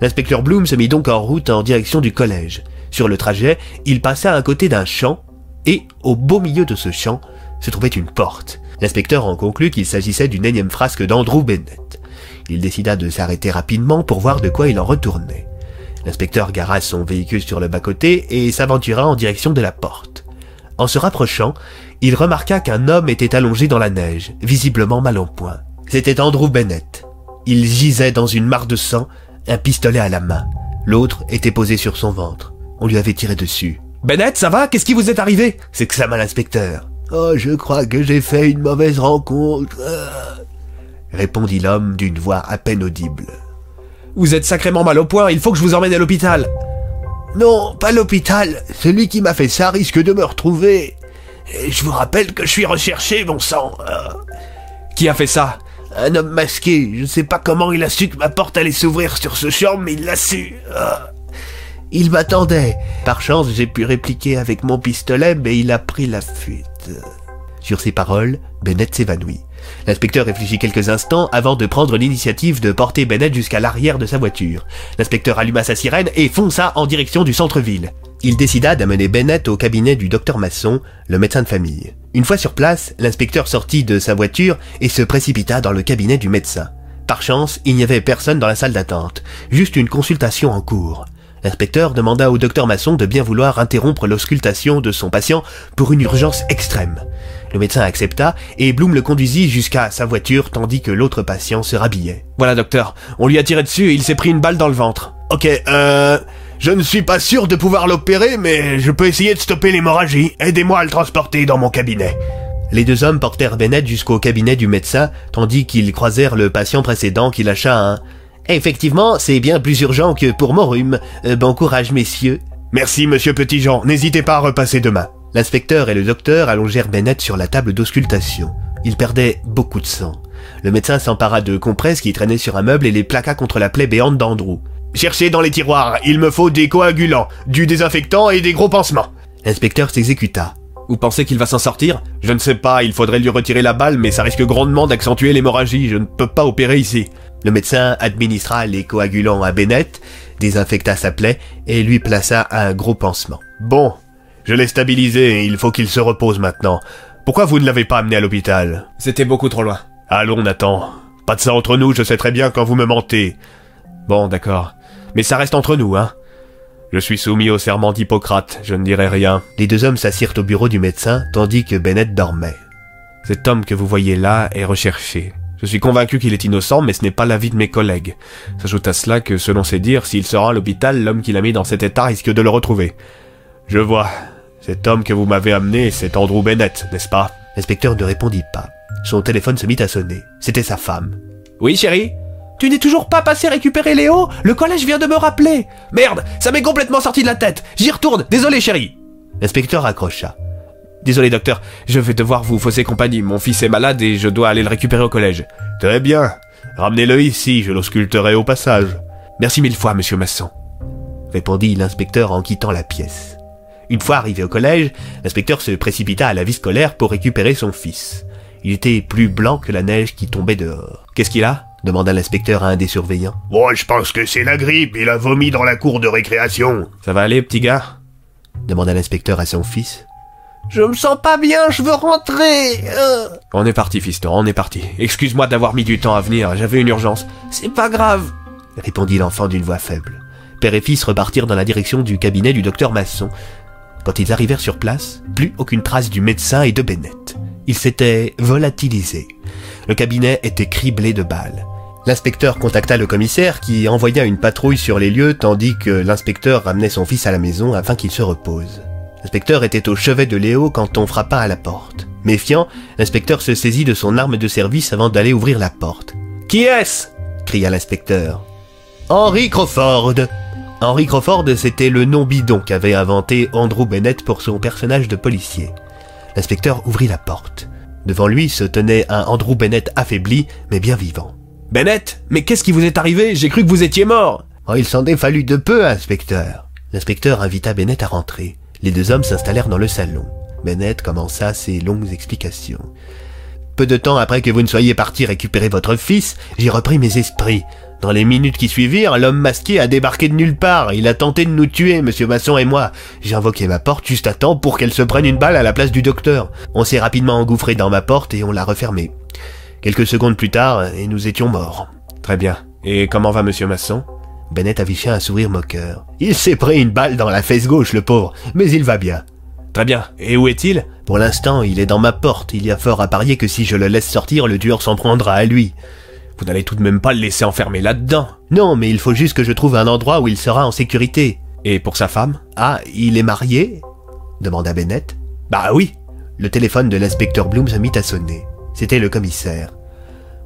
Speaker 11: L'inspecteur Bloom se mit donc en route en direction du collège. Sur le trajet, il passa à côté d'un champ, et, au beau milieu de ce champ, se trouvait une porte. L'inspecteur en conclut qu'il s'agissait d'une énième frasque d'Andrew Bennett. Il décida de s'arrêter rapidement pour voir de quoi il en retournait. L'inspecteur gara son véhicule sur le bas-côté et s'aventura en direction de la porte. En se rapprochant, il remarqua qu'un homme était allongé dans la neige, visiblement mal en point. C'était Andrew Bennett. Il gisait dans une mare de sang, un pistolet à la main. L'autre était posé sur son ventre. On lui avait tiré dessus.
Speaker 2: Bennett, ça va? Qu'est-ce qui vous est arrivé
Speaker 11: s'exclama l'inspecteur.
Speaker 17: Oh, je crois que j'ai fait une mauvaise rencontre.
Speaker 11: Répondit l'homme d'une voix à peine audible.
Speaker 2: Vous êtes sacrément mal au point, il faut que je vous emmène à l'hôpital.
Speaker 17: Non, pas l'hôpital. Celui qui m'a fait ça risque de me retrouver. Et je vous rappelle que je suis recherché, bon sang. Euh,
Speaker 2: Qui a fait ça?
Speaker 17: Un homme masqué. Je ne sais pas comment il a su que ma porte allait s'ouvrir sur ce champ, mais il l'a su. Euh, il m'attendait. Par chance, j'ai pu répliquer avec mon pistolet, mais il a pris la fuite.
Speaker 11: Sur ces paroles, Bennett s'évanouit. L'inspecteur réfléchit quelques instants avant de prendre l'initiative de porter Bennett jusqu'à l'arrière de sa voiture. L'inspecteur alluma sa sirène et fonça en direction du centre-ville. Il décida d'amener Bennett au cabinet du docteur Masson, le médecin de famille. Une fois sur place, l'inspecteur sortit de sa voiture et se précipita dans le cabinet du médecin. Par chance, il n'y avait personne dans la salle d'attente, juste une consultation en cours. L'inspecteur demanda au docteur Masson de bien vouloir interrompre l'auscultation de son patient pour une urgence extrême. Le médecin accepta et Bloom le conduisit jusqu'à sa voiture tandis que l'autre patient se rhabillait.
Speaker 2: Voilà, docteur. On lui a tiré dessus et il s'est pris une balle dans le ventre.
Speaker 17: Ok, euh... Je ne suis pas sûr de pouvoir l'opérer, mais je peux essayer de stopper l'hémorragie. Aidez-moi à le transporter dans mon cabinet.
Speaker 11: Les deux hommes portèrent Bennett jusqu'au cabinet du médecin, tandis qu'ils croisèrent le patient précédent qui lâcha un Effectivement, c'est bien plus urgent que pour mon rhume. Euh, bon courage, messieurs.
Speaker 52: Merci, monsieur Petitjean. N'hésitez pas à repasser demain.
Speaker 11: L'inspecteur et le docteur allongèrent Bennett sur la table d'auscultation. Il perdait beaucoup de sang. Le médecin s'empara de compresses qui traînaient sur un meuble et les plaqua contre la plaie béante d'Andrew.
Speaker 52: Cherchez dans les tiroirs, il me faut des coagulants, du désinfectant et des gros pansements.
Speaker 11: L'inspecteur s'exécuta.
Speaker 2: Vous pensez qu'il va s'en sortir?
Speaker 52: Je ne sais pas, il faudrait lui retirer la balle, mais ça risque grandement d'accentuer l'hémorragie, je ne peux pas opérer ici.
Speaker 11: Le médecin administra les coagulants à Bennett, désinfecta sa plaie et lui plaça un gros pansement.
Speaker 52: Bon, je l'ai stabilisé, il faut qu'il se repose maintenant. Pourquoi vous ne l'avez pas amené à l'hôpital?
Speaker 2: C'était beaucoup trop loin.
Speaker 52: Allons, Nathan. Pas de ça entre nous, je sais très bien quand vous me mentez.
Speaker 2: Bon, d'accord. Mais ça reste entre nous, hein
Speaker 52: Je suis soumis au serment d'Hippocrate, je ne dirai rien.
Speaker 11: Les deux hommes s'assirent au bureau du médecin, tandis que Bennett dormait.
Speaker 2: Cet homme que vous voyez là est recherché. Je suis convaincu qu'il est innocent, mais ce n'est pas l'avis de mes collègues. S'ajoute à cela que, selon ses dires, s'il se rend à l'hôpital, l'homme qui l'a mis dans cet état risque de le retrouver.
Speaker 52: Je vois. Cet homme que vous m'avez amené, c'est Andrew Bennett, n'est-ce pas?
Speaker 11: L'inspecteur ne répondit pas. Son téléphone se mit à sonner. C'était sa femme.
Speaker 2: Oui, chérie?
Speaker 53: Tu n'es toujours pas passé récupérer Léo? Le collège vient de me rappeler.
Speaker 2: Merde, ça m'est complètement sorti de la tête. J'y retourne. Désolé, chérie.
Speaker 11: L'inspecteur accrocha.
Speaker 2: Désolé, docteur. Je vais devoir vous fausser compagnie. Mon fils est malade et je dois aller le récupérer au collège.
Speaker 52: Très bien. Ramenez-le ici, je l'ausculterai au passage.
Speaker 2: Merci mille fois, monsieur Masson.
Speaker 11: Répondit l'inspecteur en quittant la pièce. Une fois arrivé au collège, l'inspecteur se précipita à la vie scolaire pour récupérer son fils. Il était plus blanc que la neige qui tombait dehors.
Speaker 2: Qu'est-ce qu'il a
Speaker 11: demanda l'inspecteur à un des surveillants.
Speaker 54: Oh, je pense que c'est la grippe, il a vomi dans la cour de récréation.
Speaker 2: Ça va aller, petit gars
Speaker 11: demanda l'inspecteur à son fils.
Speaker 53: Je me sens pas bien, je veux rentrer. Euh.
Speaker 2: On est parti, fiston, on est parti. Excuse-moi d'avoir mis du temps à venir, j'avais une urgence.
Speaker 53: C'est pas grave,
Speaker 11: répondit l'enfant d'une voix faible. Père et fils repartirent dans la direction du cabinet du docteur Masson. Quand ils arrivèrent sur place, plus aucune trace du médecin et de Bennett. Ils s'étaient volatilisés. Le cabinet était criblé de balles. L'inspecteur contacta le commissaire qui envoya une patrouille sur les lieux tandis que l'inspecteur ramenait son fils à la maison afin qu'il se repose. L'inspecteur était au chevet de Léo quand on frappa à la porte. Méfiant, l'inspecteur se saisit de son arme de service avant d'aller ouvrir la porte.
Speaker 2: Qui est-ce?
Speaker 11: cria l'inspecteur. Henry Crawford. Henry Crawford, c'était le nom bidon qu'avait inventé Andrew Bennett pour son personnage de policier. L'inspecteur ouvrit la porte. Devant lui se tenait un Andrew Bennett affaibli, mais bien vivant.
Speaker 2: Bennett Mais qu'est-ce qui vous est arrivé? J'ai cru que vous étiez mort
Speaker 11: Oh, il s'en est fallu de peu, inspecteur. L'inspecteur invita Bennett à rentrer. Les deux hommes s'installèrent dans le salon. Bennett commença ses longues explications. Peu de temps après que vous ne soyez parti récupérer votre fils, j'ai repris mes esprits. Dans les minutes qui suivirent, l'homme masqué a débarqué de nulle part. Il a tenté de nous tuer, monsieur Masson et moi. J'ai invoqué ma porte juste à temps pour qu'elle se prenne une balle à la place du docteur. On s'est rapidement engouffré dans ma porte et on l'a refermée. Quelques secondes plus tard, et nous étions morts.
Speaker 2: Très bien. Et comment va monsieur Masson?
Speaker 11: Bennett affichait un sourire moqueur. Il s'est pris une balle dans la fesse gauche, le pauvre, mais il va bien.
Speaker 2: Très bien. Et où est-il?
Speaker 11: Pour l'instant, il est dans ma porte. Il y a fort à parier que si je le laisse sortir, le tueur s'en prendra à lui.
Speaker 2: Vous n'allez tout de même pas le laisser enfermer là-dedans.
Speaker 11: Non, mais il faut juste que je trouve un endroit où il sera en sécurité.
Speaker 2: Et pour sa femme?
Speaker 11: Ah, il est marié? demanda Bennett.
Speaker 2: Bah oui.
Speaker 11: Le téléphone de l'inspecteur Bloom se mit à sonner. C'était le commissaire.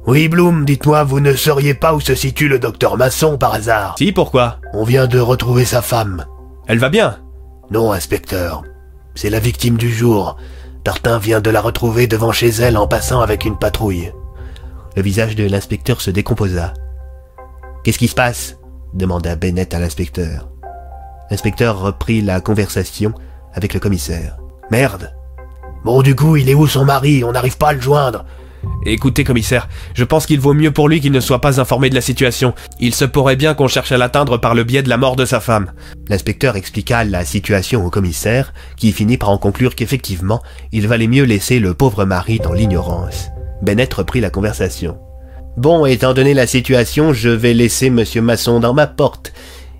Speaker 54: Oui, Bloom, dites-moi, vous ne sauriez pas où se situe le docteur Masson par hasard?
Speaker 2: Si, pourquoi?
Speaker 54: On vient de retrouver sa femme.
Speaker 2: Elle va bien?
Speaker 54: Non, inspecteur. C'est la victime du jour. Tartin vient de la retrouver devant chez elle en passant avec une patrouille.
Speaker 11: Le visage de l'inspecteur se décomposa. Qu'est-ce qui se passe? demanda Bennett à l'inspecteur. L'inspecteur reprit la conversation avec le commissaire.
Speaker 54: Merde. Bon, du coup, il est où son mari? On n'arrive pas à le joindre.
Speaker 2: Écoutez, commissaire, je pense qu'il vaut mieux pour lui qu'il ne soit pas informé de la situation. Il se pourrait bien qu'on cherche à l'atteindre par le biais de la mort de sa femme.
Speaker 11: L'inspecteur expliqua la situation au commissaire, qui finit par en conclure qu'effectivement, il valait mieux laisser le pauvre mari dans l'ignorance. Bennett reprit la conversation. Bon, étant donné la situation, je vais laisser monsieur Masson dans ma porte.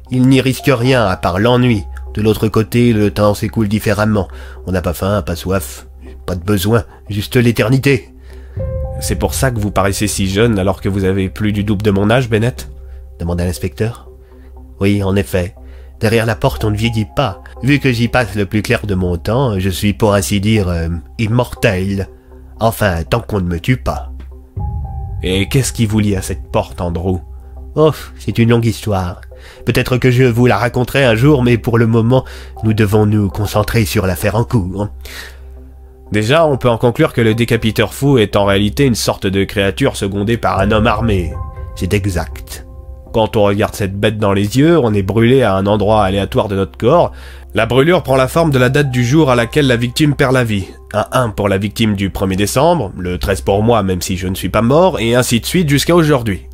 Speaker 11: Il n'y risque rien à part l'ennui. De l'autre côté, le temps s'écoule différemment. On n'a pas faim, pas soif, pas de besoin, juste l'éternité.
Speaker 2: C'est pour ça que vous paraissez si jeune alors que vous avez plus du double de mon âge, Bennett?
Speaker 11: demanda l'inspecteur. Oui, en effet. Derrière la porte, on ne vieillit pas. Vu que j'y passe le plus clair de mon temps, je suis pour ainsi dire euh, immortel. Enfin, tant qu'on ne me tue pas.
Speaker 2: Et qu'est-ce qui vous lie à cette porte, Andrew?
Speaker 11: Oh, c'est une longue histoire. Peut-être que je vous la raconterai un jour, mais pour le moment, nous devons nous concentrer sur l'affaire en cours.
Speaker 2: Déjà, on peut en conclure que le décapiteur fou est en réalité une sorte de créature secondée par un homme armé.
Speaker 11: C'est exact.
Speaker 2: Quand on regarde cette bête dans les yeux, on est brûlé à un endroit aléatoire de notre corps. La brûlure prend la forme de la date du jour à laquelle la victime perd la vie. Un 1 pour la victime du 1er décembre, le 13 pour moi même si je ne suis pas mort, et ainsi de suite jusqu'à aujourd'hui.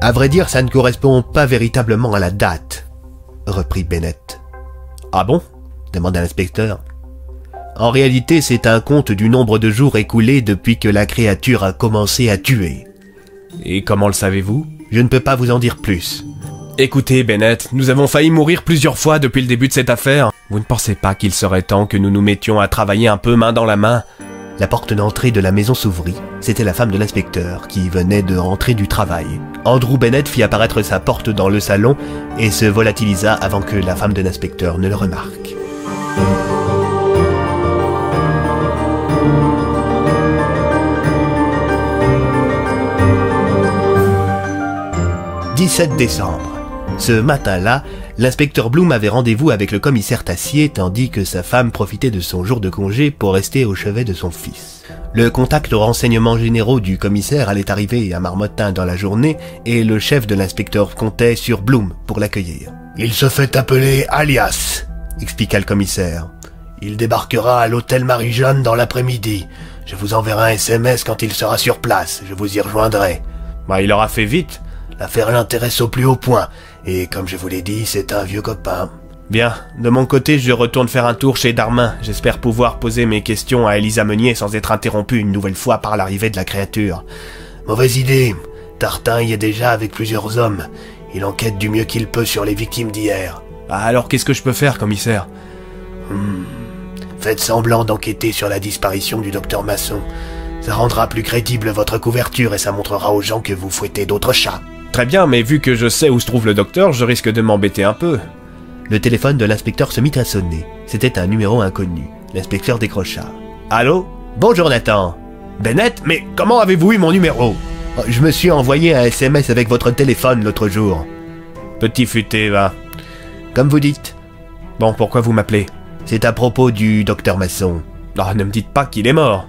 Speaker 11: À vrai dire, ça ne correspond pas véritablement à la date, reprit Bennett.
Speaker 2: Ah bon?
Speaker 11: demanda l'inspecteur. En réalité, c'est un compte du nombre de jours écoulés depuis que la créature a commencé à tuer.
Speaker 2: Et comment le savez-vous?
Speaker 11: Je ne peux pas vous en dire plus.
Speaker 2: Écoutez, Bennett, nous avons failli mourir plusieurs fois depuis le début de cette affaire. Vous ne pensez pas qu'il serait temps que nous nous mettions à travailler un peu main dans la main?
Speaker 11: La porte d'entrée de la maison s'ouvrit. C'était la femme de l'inspecteur qui venait de rentrer du travail. Andrew Bennett fit apparaître sa porte dans le salon et se volatilisa avant que la femme de l'inspecteur ne le remarque. 17 décembre. Ce matin-là, l'inspecteur Bloom avait rendez-vous avec le commissaire Tassier tandis que sa femme profitait de son jour de congé pour rester au chevet de son fils. Le contact aux renseignements généraux du commissaire allait arriver à Marmottin dans la journée et le chef de l'inspecteur comptait sur Bloom pour l'accueillir.
Speaker 55: Il se fait appeler Alias, expliqua le commissaire. Il débarquera à l'hôtel Marie-Jeanne dans l'après-midi. Je vous enverrai un SMS quand il sera sur place. Je vous y rejoindrai.
Speaker 2: Bah, il aura fait vite.
Speaker 55: L'affaire l'intéresse au plus haut point, et comme je vous l'ai dit, c'est un vieux copain.
Speaker 2: Bien, de mon côté, je retourne faire un tour chez Darmin. J'espère pouvoir poser mes questions à Elisa Meunier sans être interrompu une nouvelle fois par l'arrivée de la créature.
Speaker 55: Mauvaise idée. Tartin y est déjà avec plusieurs hommes. Il enquête du mieux qu'il peut sur les victimes d'hier.
Speaker 2: Ah, alors qu'est-ce que je peux faire, commissaire?
Speaker 55: Hmm. Faites semblant d'enquêter sur la disparition du docteur Masson. Ça rendra plus crédible votre couverture et ça montrera aux gens que vous fouettez d'autres chats.
Speaker 2: Très bien, mais vu que je sais où se trouve le docteur, je risque de m'embêter un peu.
Speaker 11: Le téléphone de l'inspecteur se mit à sonner. C'était un numéro inconnu. L'inspecteur décrocha.
Speaker 2: Allô?
Speaker 11: Bonjour Nathan.
Speaker 2: Bennett, mais comment avez-vous eu mon numéro?
Speaker 11: Oh, Je me suis envoyé un SMS avec votre téléphone l'autre jour.
Speaker 2: Petit futé, va.
Speaker 11: Comme vous dites.
Speaker 2: Bon, pourquoi vous m'appelez?
Speaker 11: C'est à propos du docteur Masson.
Speaker 2: Ah, ne me dites pas qu'il est mort.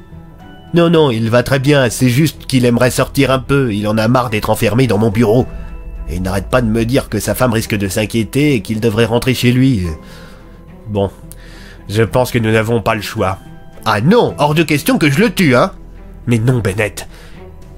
Speaker 11: Non, non, il va très bien, c'est juste qu'il aimerait sortir un peu, il en a marre d'être enfermé dans mon bureau. Et il n'arrête pas de me dire que sa femme risque de s'inquiéter et qu'il devrait rentrer chez lui.
Speaker 2: Bon, je pense que nous n'avons pas le choix.
Speaker 11: Ah non, hors de question que je le tue, hein
Speaker 2: Mais non, Bennett.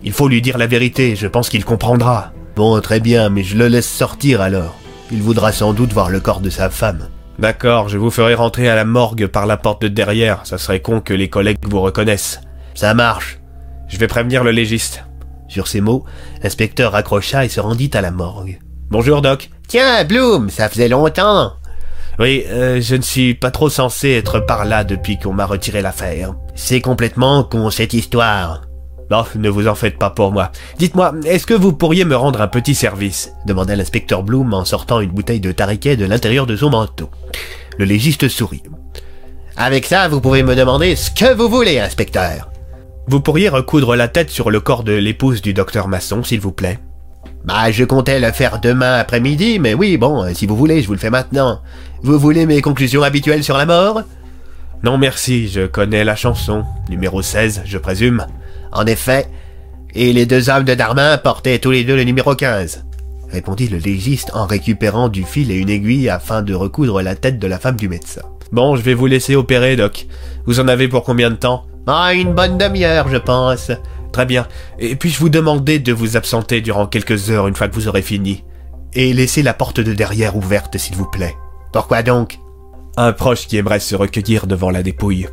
Speaker 2: Il faut lui dire la vérité, je pense qu'il comprendra.
Speaker 11: Bon, très bien, mais je le laisse sortir alors. Il voudra sans doute voir le corps de sa femme.
Speaker 2: D'accord, je vous ferai rentrer à la morgue par la porte de derrière. Ça serait con que les collègues vous reconnaissent.
Speaker 11: Ça marche.
Speaker 2: Je vais prévenir le légiste.
Speaker 11: Sur ces mots, l'inspecteur raccrocha et se rendit à la morgue.
Speaker 2: Bonjour, Doc.
Speaker 11: Tiens, Bloom, ça faisait longtemps.
Speaker 2: Oui, euh, je ne suis pas trop censé être par là depuis qu'on m'a retiré l'affaire.
Speaker 11: C'est complètement con cette histoire.
Speaker 2: Non, ne vous en faites pas pour moi. Dites-moi, est-ce que vous pourriez me rendre un petit service?
Speaker 11: demanda l'inspecteur Bloom en sortant une bouteille de tariquet de l'intérieur de son manteau. Le légiste sourit. Avec ça, vous pouvez me demander ce que vous voulez, inspecteur.
Speaker 2: Vous pourriez recoudre la tête sur le corps de l'épouse du docteur Masson, s'il vous plaît
Speaker 11: Bah, je comptais le faire demain après-midi, mais oui, bon, si vous voulez, je vous le fais maintenant. Vous voulez mes conclusions habituelles sur la mort?
Speaker 2: Non, merci, je connais la chanson. Numéro 16, je présume.
Speaker 11: En effet. Et les deux hommes de Darmin portaient tous les deux le numéro 15 répondit le légiste en récupérant du fil et une aiguille afin de recoudre la tête de la femme du médecin.
Speaker 2: Bon, je vais vous laisser opérer, Doc. Vous en avez pour combien de temps?
Speaker 11: Ah, une bonne demi-heure, je pense.
Speaker 2: Très bien. Et puis-je vous demander de vous absenter durant quelques heures une fois que vous aurez fini
Speaker 11: Et laissez la porte de derrière ouverte, s'il vous plaît. Pourquoi donc?
Speaker 2: Un proche qui aimerait se recueillir devant la dépouille.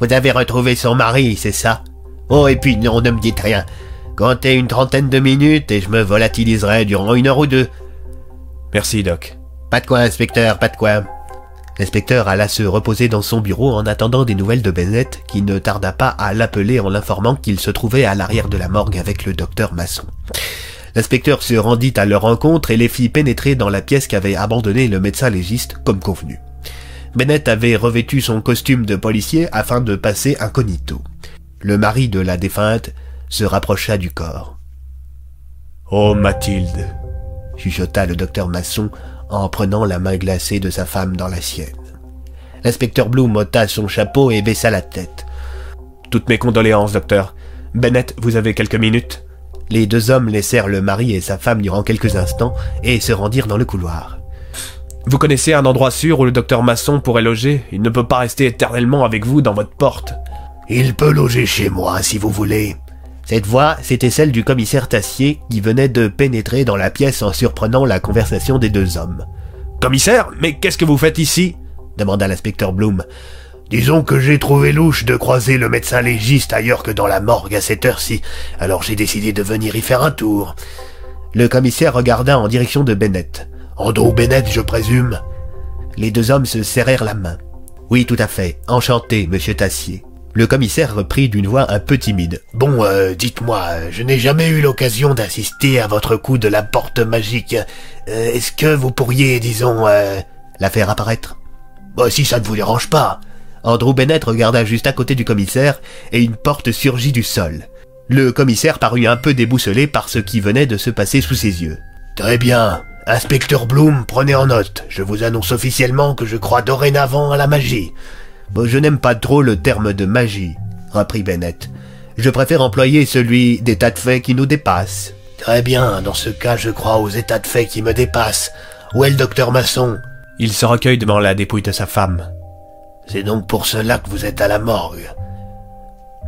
Speaker 11: Vous avez retrouvé son mari, c'est ça? Oh, et puis non, ne me dites rien. Comptez une trentaine de minutes et je me volatiliserai durant une heure ou deux.
Speaker 2: Merci, Doc.
Speaker 11: Pas de quoi, inspecteur, pas de quoi. L'inspecteur alla se reposer dans son bureau en attendant des nouvelles de Bennett, qui ne tarda pas à l'appeler en l'informant qu'il se trouvait à l'arrière de la morgue avec le docteur Masson. L'inspecteur se rendit à leur rencontre et les fit pénétrer dans la pièce qu'avait abandonnée le médecin légiste comme convenu. Bennett avait revêtu son costume de policier afin de passer incognito. Le mari de la défunte se rapprocha du corps.
Speaker 56: Oh Mathilde,
Speaker 11: chuchota le docteur Masson en prenant la main glacée de sa femme dans la sienne. L'inspecteur Bloom ôta son chapeau et baissa la tête.
Speaker 16: Toutes mes condoléances, docteur. Bennett, vous avez quelques minutes?
Speaker 11: Les deux hommes laissèrent le mari et sa femme durant quelques instants et se rendirent dans le couloir.
Speaker 16: Vous connaissez un endroit sûr où le docteur Masson pourrait loger? Il ne peut pas rester éternellement avec vous dans votre porte.
Speaker 17: Il peut loger chez moi si vous voulez.
Speaker 11: Cette voix, c'était celle du commissaire Tassier qui venait de pénétrer dans la pièce en surprenant la conversation des deux hommes.
Speaker 16: Commissaire, mais qu'est-ce que vous faites ici?
Speaker 11: demanda l'inspecteur Bloom.
Speaker 17: Disons que j'ai trouvé louche de croiser le médecin légiste ailleurs que dans la morgue à cette heure-ci, alors j'ai décidé de venir y faire un tour.
Speaker 11: Le commissaire regarda en direction de Bennett.
Speaker 17: Andrew Bennett, je présume.
Speaker 11: Les deux hommes se serrèrent la main. Oui, tout à fait. Enchanté, monsieur Tassier. Le commissaire reprit d'une voix un peu timide.
Speaker 17: Bon, euh, dites-moi, je n'ai jamais eu l'occasion d'assister à votre coup de la porte magique. Euh, est-ce que vous pourriez, disons, euh,
Speaker 11: la faire apparaître?
Speaker 17: Bah, si ça ne vous dérange pas.
Speaker 11: Andrew Bennett regarda juste à côté du commissaire et une porte surgit du sol. Le commissaire parut un peu déboussolé par ce qui venait de se passer sous ses yeux.
Speaker 17: Très bien. Inspecteur Bloom, prenez en note. Je vous annonce officiellement que je crois dorénavant à la magie.
Speaker 11: Bon, je n'aime pas trop le terme de magie, reprit Bennett. Je préfère employer celui d'état de fait qui nous dépasse.
Speaker 17: Très bien, dans ce cas, je crois aux états de fait qui me dépassent. Où est le docteur Masson?
Speaker 16: Il se recueille devant la dépouille de sa femme.
Speaker 17: C'est donc pour cela que vous êtes à la morgue.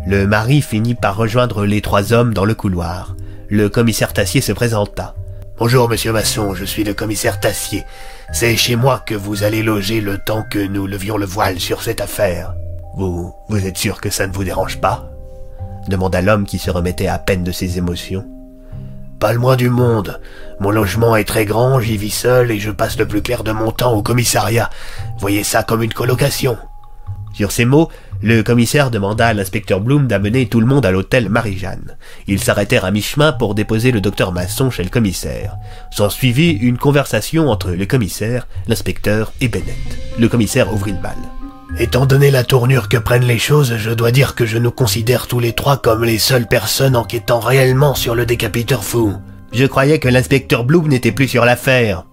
Speaker 11: Le mari finit par rejoindre les trois hommes dans le couloir. Le commissaire Tassier se présenta.
Speaker 17: Bonjour, monsieur Masson, je suis le commissaire Tassier. C'est chez moi que vous allez loger le temps que nous levions le voile sur cette affaire.
Speaker 11: Vous, vous êtes sûr que ça ne vous dérange pas demanda l'homme qui se remettait à peine de ses émotions.
Speaker 17: Pas le moins du monde. Mon logement est très grand, j'y vis seul et je passe le plus clair de mon temps au commissariat. Voyez ça comme une colocation.
Speaker 11: Sur ces mots, le commissaire demanda à l'inspecteur Bloom d'amener tout le monde à l'hôtel Marie-Jeanne. Ils s'arrêtèrent à mi-chemin pour déposer le docteur Masson chez le commissaire. S'en suivit une conversation entre le commissaire, l'inspecteur et Bennett. Le commissaire ouvrit le bal.
Speaker 17: Étant donné la tournure que prennent les choses, je dois dire que je nous considère tous les trois comme les seules personnes enquêtant réellement sur le décapiteur fou.
Speaker 11: Je croyais que l'inspecteur Bloom n'était plus sur l'affaire,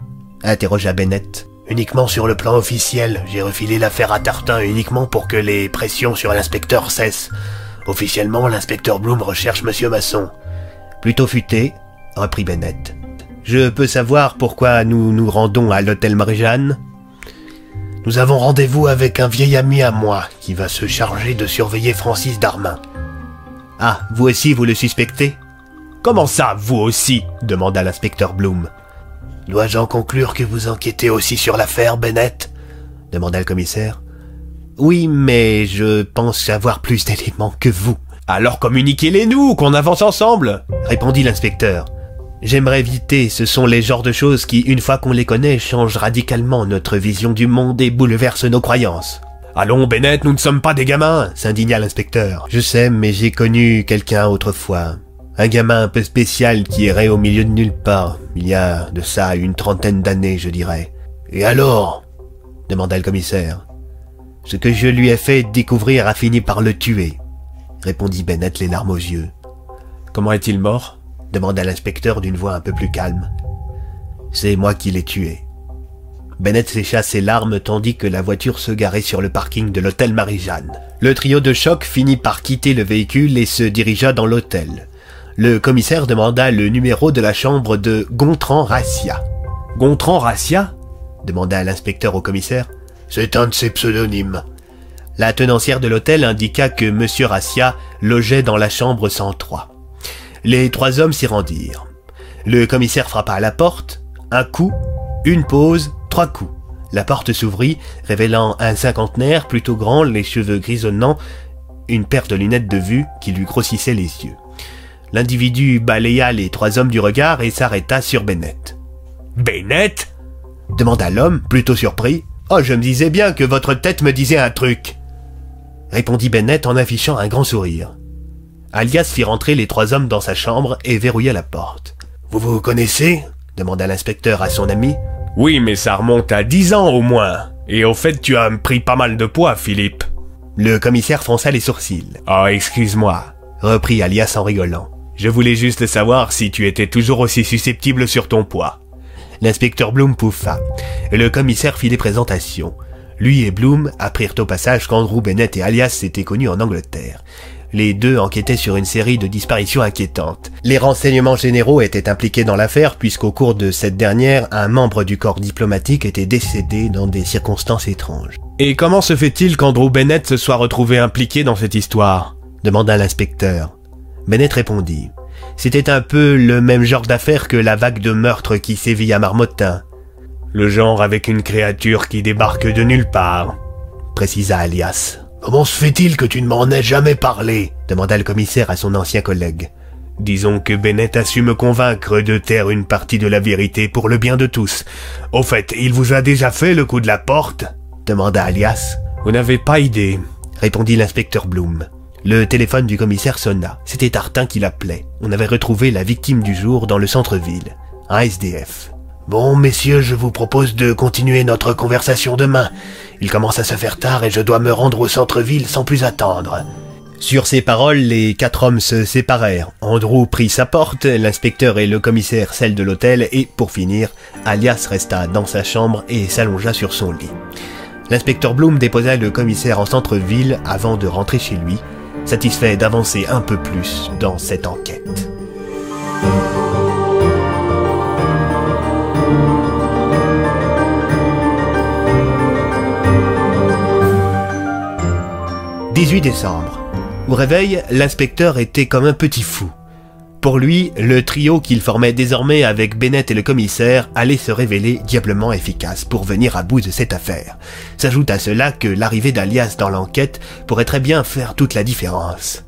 Speaker 11: interrogea Bennett.
Speaker 17: Uniquement sur le plan officiel, j'ai refilé l'affaire à Tartin uniquement pour que les pressions sur l'inspecteur cessent. Officiellement, l'inspecteur Bloom recherche Monsieur Masson.
Speaker 11: Plutôt futé, reprit Bennett. Je peux savoir pourquoi nous nous rendons à l'hôtel Marie-Jeanne?
Speaker 17: Nous avons rendez-vous avec un vieil ami à moi qui va se charger de surveiller Francis Darmin.
Speaker 11: Ah, vous aussi vous le suspectez?
Speaker 16: Comment ça, vous aussi? demanda l'inspecteur Bloom.
Speaker 17: Dois-je en conclure que vous enquêtez aussi sur l'affaire, Bennett
Speaker 11: demanda le commissaire. Oui, mais je pense savoir plus d'éléments que vous.
Speaker 16: Alors communiquez-les-nous, qu'on avance ensemble
Speaker 11: répondit l'inspecteur. J'aimerais éviter, ce sont les genres de choses qui, une fois qu'on les connaît, changent radicalement notre vision du monde et bouleversent nos croyances.
Speaker 16: Allons, Bennett, nous ne sommes pas des gamins,
Speaker 11: s'indigna l'inspecteur. Je sais, mais j'ai connu quelqu'un autrefois. Un gamin un peu spécial qui errait au milieu de nulle part, il y a de ça une trentaine d'années, je dirais.
Speaker 17: Et alors?
Speaker 11: demanda le commissaire. Ce que je lui ai fait découvrir a fini par le tuer, répondit Bennett les larmes aux yeux.
Speaker 16: Comment est-il mort?
Speaker 11: demanda l'inspecteur d'une voix un peu plus calme. C'est moi qui l'ai tué. Bennett sécha ses larmes tandis que la voiture se garait sur le parking de l'hôtel Marie-Jeanne. Le trio de choc finit par quitter le véhicule et se dirigea dans l'hôtel. Le commissaire demanda le numéro de la chambre de Gontran Rassia.
Speaker 16: Gontran Rassia
Speaker 11: demanda l'inspecteur au commissaire.
Speaker 17: C'est un de ses pseudonymes.
Speaker 11: La tenancière de l'hôtel indiqua que M. Rassia logeait dans la chambre 103. Les trois hommes s'y rendirent. Le commissaire frappa à la porte. Un coup, une pause, trois coups. La porte s'ouvrit, révélant un cinquantenaire plutôt grand, les cheveux grisonnants, une paire de lunettes de vue qui lui grossissaient les yeux. L'individu balaya les trois hommes du regard et s'arrêta sur Bennett.
Speaker 16: Bennett?
Speaker 11: Demanda l'homme, plutôt surpris. Oh, je me disais bien que votre tête me disait un truc répondit Bennett en affichant un grand sourire. Alias fit rentrer les trois hommes dans sa chambre et verrouilla la porte.
Speaker 17: Vous vous connaissez?
Speaker 11: demanda l'inspecteur à son ami.
Speaker 16: Oui, mais ça remonte à dix ans au moins. Et au fait, tu as pris pas mal de poids, Philippe.
Speaker 11: Le commissaire fronça les sourcils.
Speaker 16: Ah, excuse-moi,
Speaker 11: reprit Alias en rigolant.
Speaker 16: Je voulais juste savoir si tu étais toujours aussi susceptible sur ton poids.
Speaker 11: L'inspecteur Bloom pouffa. Le commissaire fit des présentations. Lui et Bloom apprirent au passage qu'Andrew Bennett et Alias s'étaient connus en Angleterre. Les deux enquêtaient sur une série de disparitions inquiétantes. Les renseignements généraux étaient impliqués dans l'affaire puisqu'au cours de cette dernière, un membre du corps diplomatique était décédé dans des circonstances étranges.
Speaker 16: Et comment se fait-il qu'Andrew Bennett se soit retrouvé impliqué dans cette histoire?
Speaker 11: demanda l'inspecteur. Bennett répondit. C'était un peu le même genre d'affaire que la vague de meurtres qui sévit à Marmottin.
Speaker 8: Le genre avec une créature qui débarque de nulle part,
Speaker 11: précisa Alias.
Speaker 17: Comment se fait-il que tu ne m'en aies jamais parlé?
Speaker 11: demanda le commissaire à son ancien collègue.
Speaker 8: Disons que Bennett a su me convaincre de taire une partie de la vérité pour le bien de tous. Au fait, il vous a déjà fait le coup de la porte?
Speaker 11: demanda Alias.
Speaker 16: Vous n'avez pas idée,
Speaker 11: répondit l'inspecteur Bloom. Le téléphone du commissaire sonna. C'était Tartin qui l'appelait. On avait retrouvé la victime du jour dans le centre-ville, un SDF.
Speaker 17: Bon, messieurs, je vous propose de continuer notre conversation demain. Il commence à se faire tard et je dois me rendre au centre-ville sans plus attendre.
Speaker 11: Sur ces paroles, les quatre hommes se séparèrent. Andrew prit sa porte, l'inspecteur et le commissaire celle de l'hôtel, et pour finir, Alias resta dans sa chambre et s'allongea sur son lit. L'inspecteur Bloom déposa le commissaire en centre-ville avant de rentrer chez lui, satisfait d'avancer un peu plus dans cette enquête. « 18 décembre. Au réveil, l'inspecteur était comme un petit fou. Pour lui, le trio qu'il formait désormais avec Bennett et le commissaire allait se révéler diablement efficace pour venir à bout de cette affaire. S'ajoute à cela que l'arrivée d'Alias dans l'enquête pourrait très bien faire toute la différence.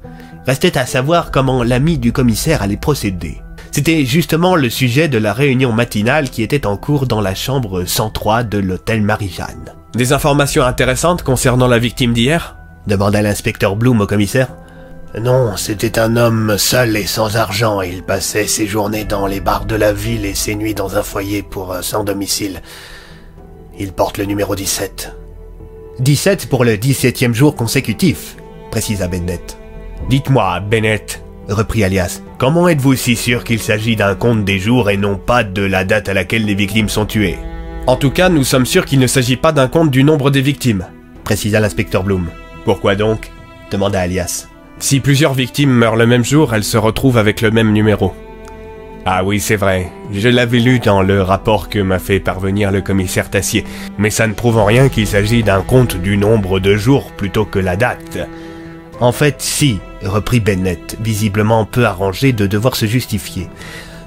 Speaker 11: Restait à savoir comment l'ami du commissaire allait procéder. C'était justement le sujet de la réunion matinale qui était en cours dans la chambre 103 de l'hôtel Marie-Jeanne.
Speaker 16: Des informations intéressantes concernant la victime d'hier?
Speaker 11: demanda l'inspecteur Bloom au commissaire.
Speaker 17: Non, c'était un homme seul et sans argent. Il passait ses journées dans les bars de la ville et ses nuits dans un foyer pour un sans domicile. Il porte le numéro 17.
Speaker 11: 17 pour le 17e jour consécutif, précisa Bennett.
Speaker 8: Dites-moi, Bennett,
Speaker 11: reprit Alias,
Speaker 8: comment êtes-vous si sûr qu'il s'agit d'un compte des jours et non pas de la date à laquelle les victimes sont tuées?
Speaker 16: En tout cas, nous sommes sûrs qu'il ne s'agit pas d'un compte du nombre des victimes,
Speaker 11: précisa l'inspecteur Bloom.
Speaker 8: Pourquoi donc?
Speaker 11: demanda Alias.
Speaker 16: Si plusieurs victimes meurent le même jour, elles se retrouvent avec le même numéro.
Speaker 8: Ah oui, c'est vrai. Je l'avais lu dans le rapport que m'a fait parvenir le commissaire Tassier. Mais ça ne prouve en rien qu'il s'agit d'un compte du nombre de jours plutôt que la date.
Speaker 11: En fait, si, reprit Bennett, visiblement peu arrangé de devoir se justifier.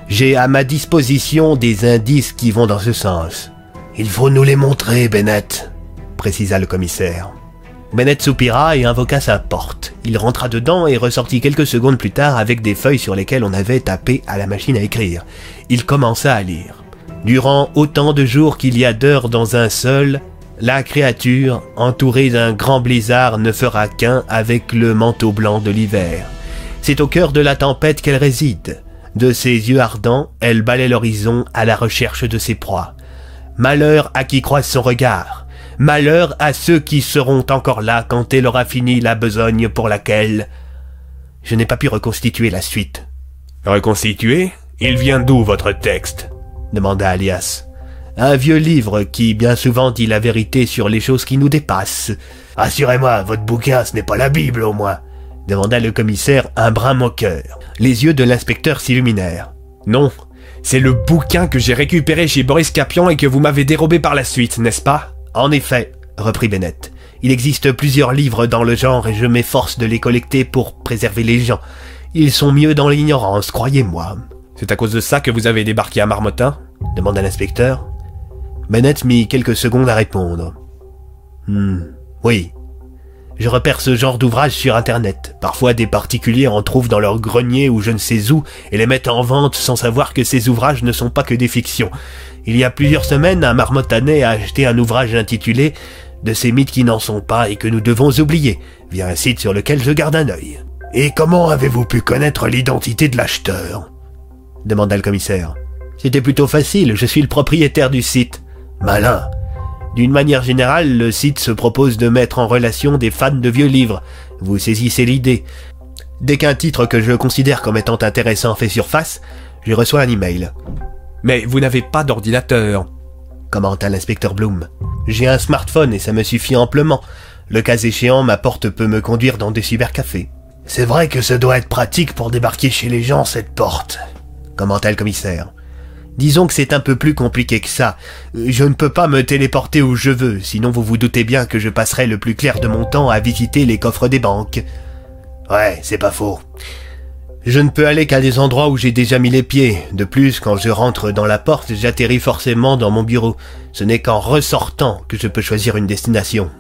Speaker 11: J'ai à ma disposition des indices qui vont dans ce sens.
Speaker 17: Il faut nous les montrer, Bennett, précisa le commissaire.
Speaker 11: Bennett soupira et invoqua sa porte. Il rentra dedans et ressortit quelques secondes plus tard avec des feuilles sur lesquelles on avait tapé à la machine à écrire. Il commença à lire. Durant autant de jours qu'il y a d'heures dans un seul, la créature, entourée d'un grand blizzard, ne fera qu'un avec le manteau blanc de l'hiver. C'est au cœur de la tempête qu'elle réside. De ses yeux ardents, elle balaie l'horizon à la recherche de ses proies. Malheur à qui croise son regard. Malheur à ceux qui seront encore là quand elle aura fini la besogne pour laquelle je n'ai pas pu reconstituer la suite.
Speaker 8: Reconstituer? Il vient d'où votre texte?
Speaker 11: demanda Alias. Un vieux livre qui bien souvent dit la vérité sur les choses qui nous dépassent.
Speaker 17: Assurez-moi, votre bouquin, ce n'est pas la Bible au moins
Speaker 11: demanda le commissaire un brin moqueur. Les yeux de l'inspecteur s'illuminèrent.
Speaker 16: Non, c'est le bouquin que j'ai récupéré chez Boris Capion et que vous m'avez dérobé par la suite, n'est-ce pas?
Speaker 11: En effet, reprit Bennett, il existe plusieurs livres dans le genre et je m'efforce de les collecter pour préserver les gens. Ils sont mieux dans l'ignorance, croyez-moi.
Speaker 16: C'est à cause de ça que vous avez débarqué à Marmottin?
Speaker 11: demanda l'inspecteur. Bennett mit quelques secondes à répondre. Hmm, oui. Je repère ce genre d'ouvrage sur Internet. Parfois des particuliers en trouvent dans leur grenier ou je ne sais où et les mettent en vente sans savoir que ces ouvrages ne sont pas que des fictions. Il y a plusieurs semaines, un marmottanais a acheté un ouvrage intitulé De ces mythes qui n'en sont pas et que nous devons oublier, via un site sur lequel je garde un œil.
Speaker 17: Et comment avez-vous pu connaître l'identité de l'acheteur?
Speaker 11: demanda le commissaire. C'était plutôt facile, je suis le propriétaire du site.
Speaker 17: Malin.
Speaker 11: D'une manière générale, le site se propose de mettre en relation des fans de vieux livres. Vous saisissez l'idée. Dès qu'un titre que je considère comme étant intéressant fait surface, je reçois un email.
Speaker 16: Mais vous n'avez pas d'ordinateur.
Speaker 11: commenta l'inspecteur Bloom. J'ai un smartphone et ça me suffit amplement. Le cas échéant, ma porte peut me conduire dans des cybercafés.
Speaker 17: C'est vrai que ça doit être pratique pour débarquer chez les gens, cette porte.
Speaker 11: commenta le commissaire. Disons que c'est un peu plus compliqué que ça. Je ne peux pas me téléporter où je veux, sinon vous vous doutez bien que je passerai le plus clair de mon temps à visiter les coffres des banques.
Speaker 17: Ouais, c'est pas faux.
Speaker 11: Je ne peux aller qu'à des endroits où j'ai déjà mis les pieds. De plus, quand je rentre dans la porte, j'atterris forcément dans mon bureau. Ce n'est qu'en ressortant que je peux choisir une destination.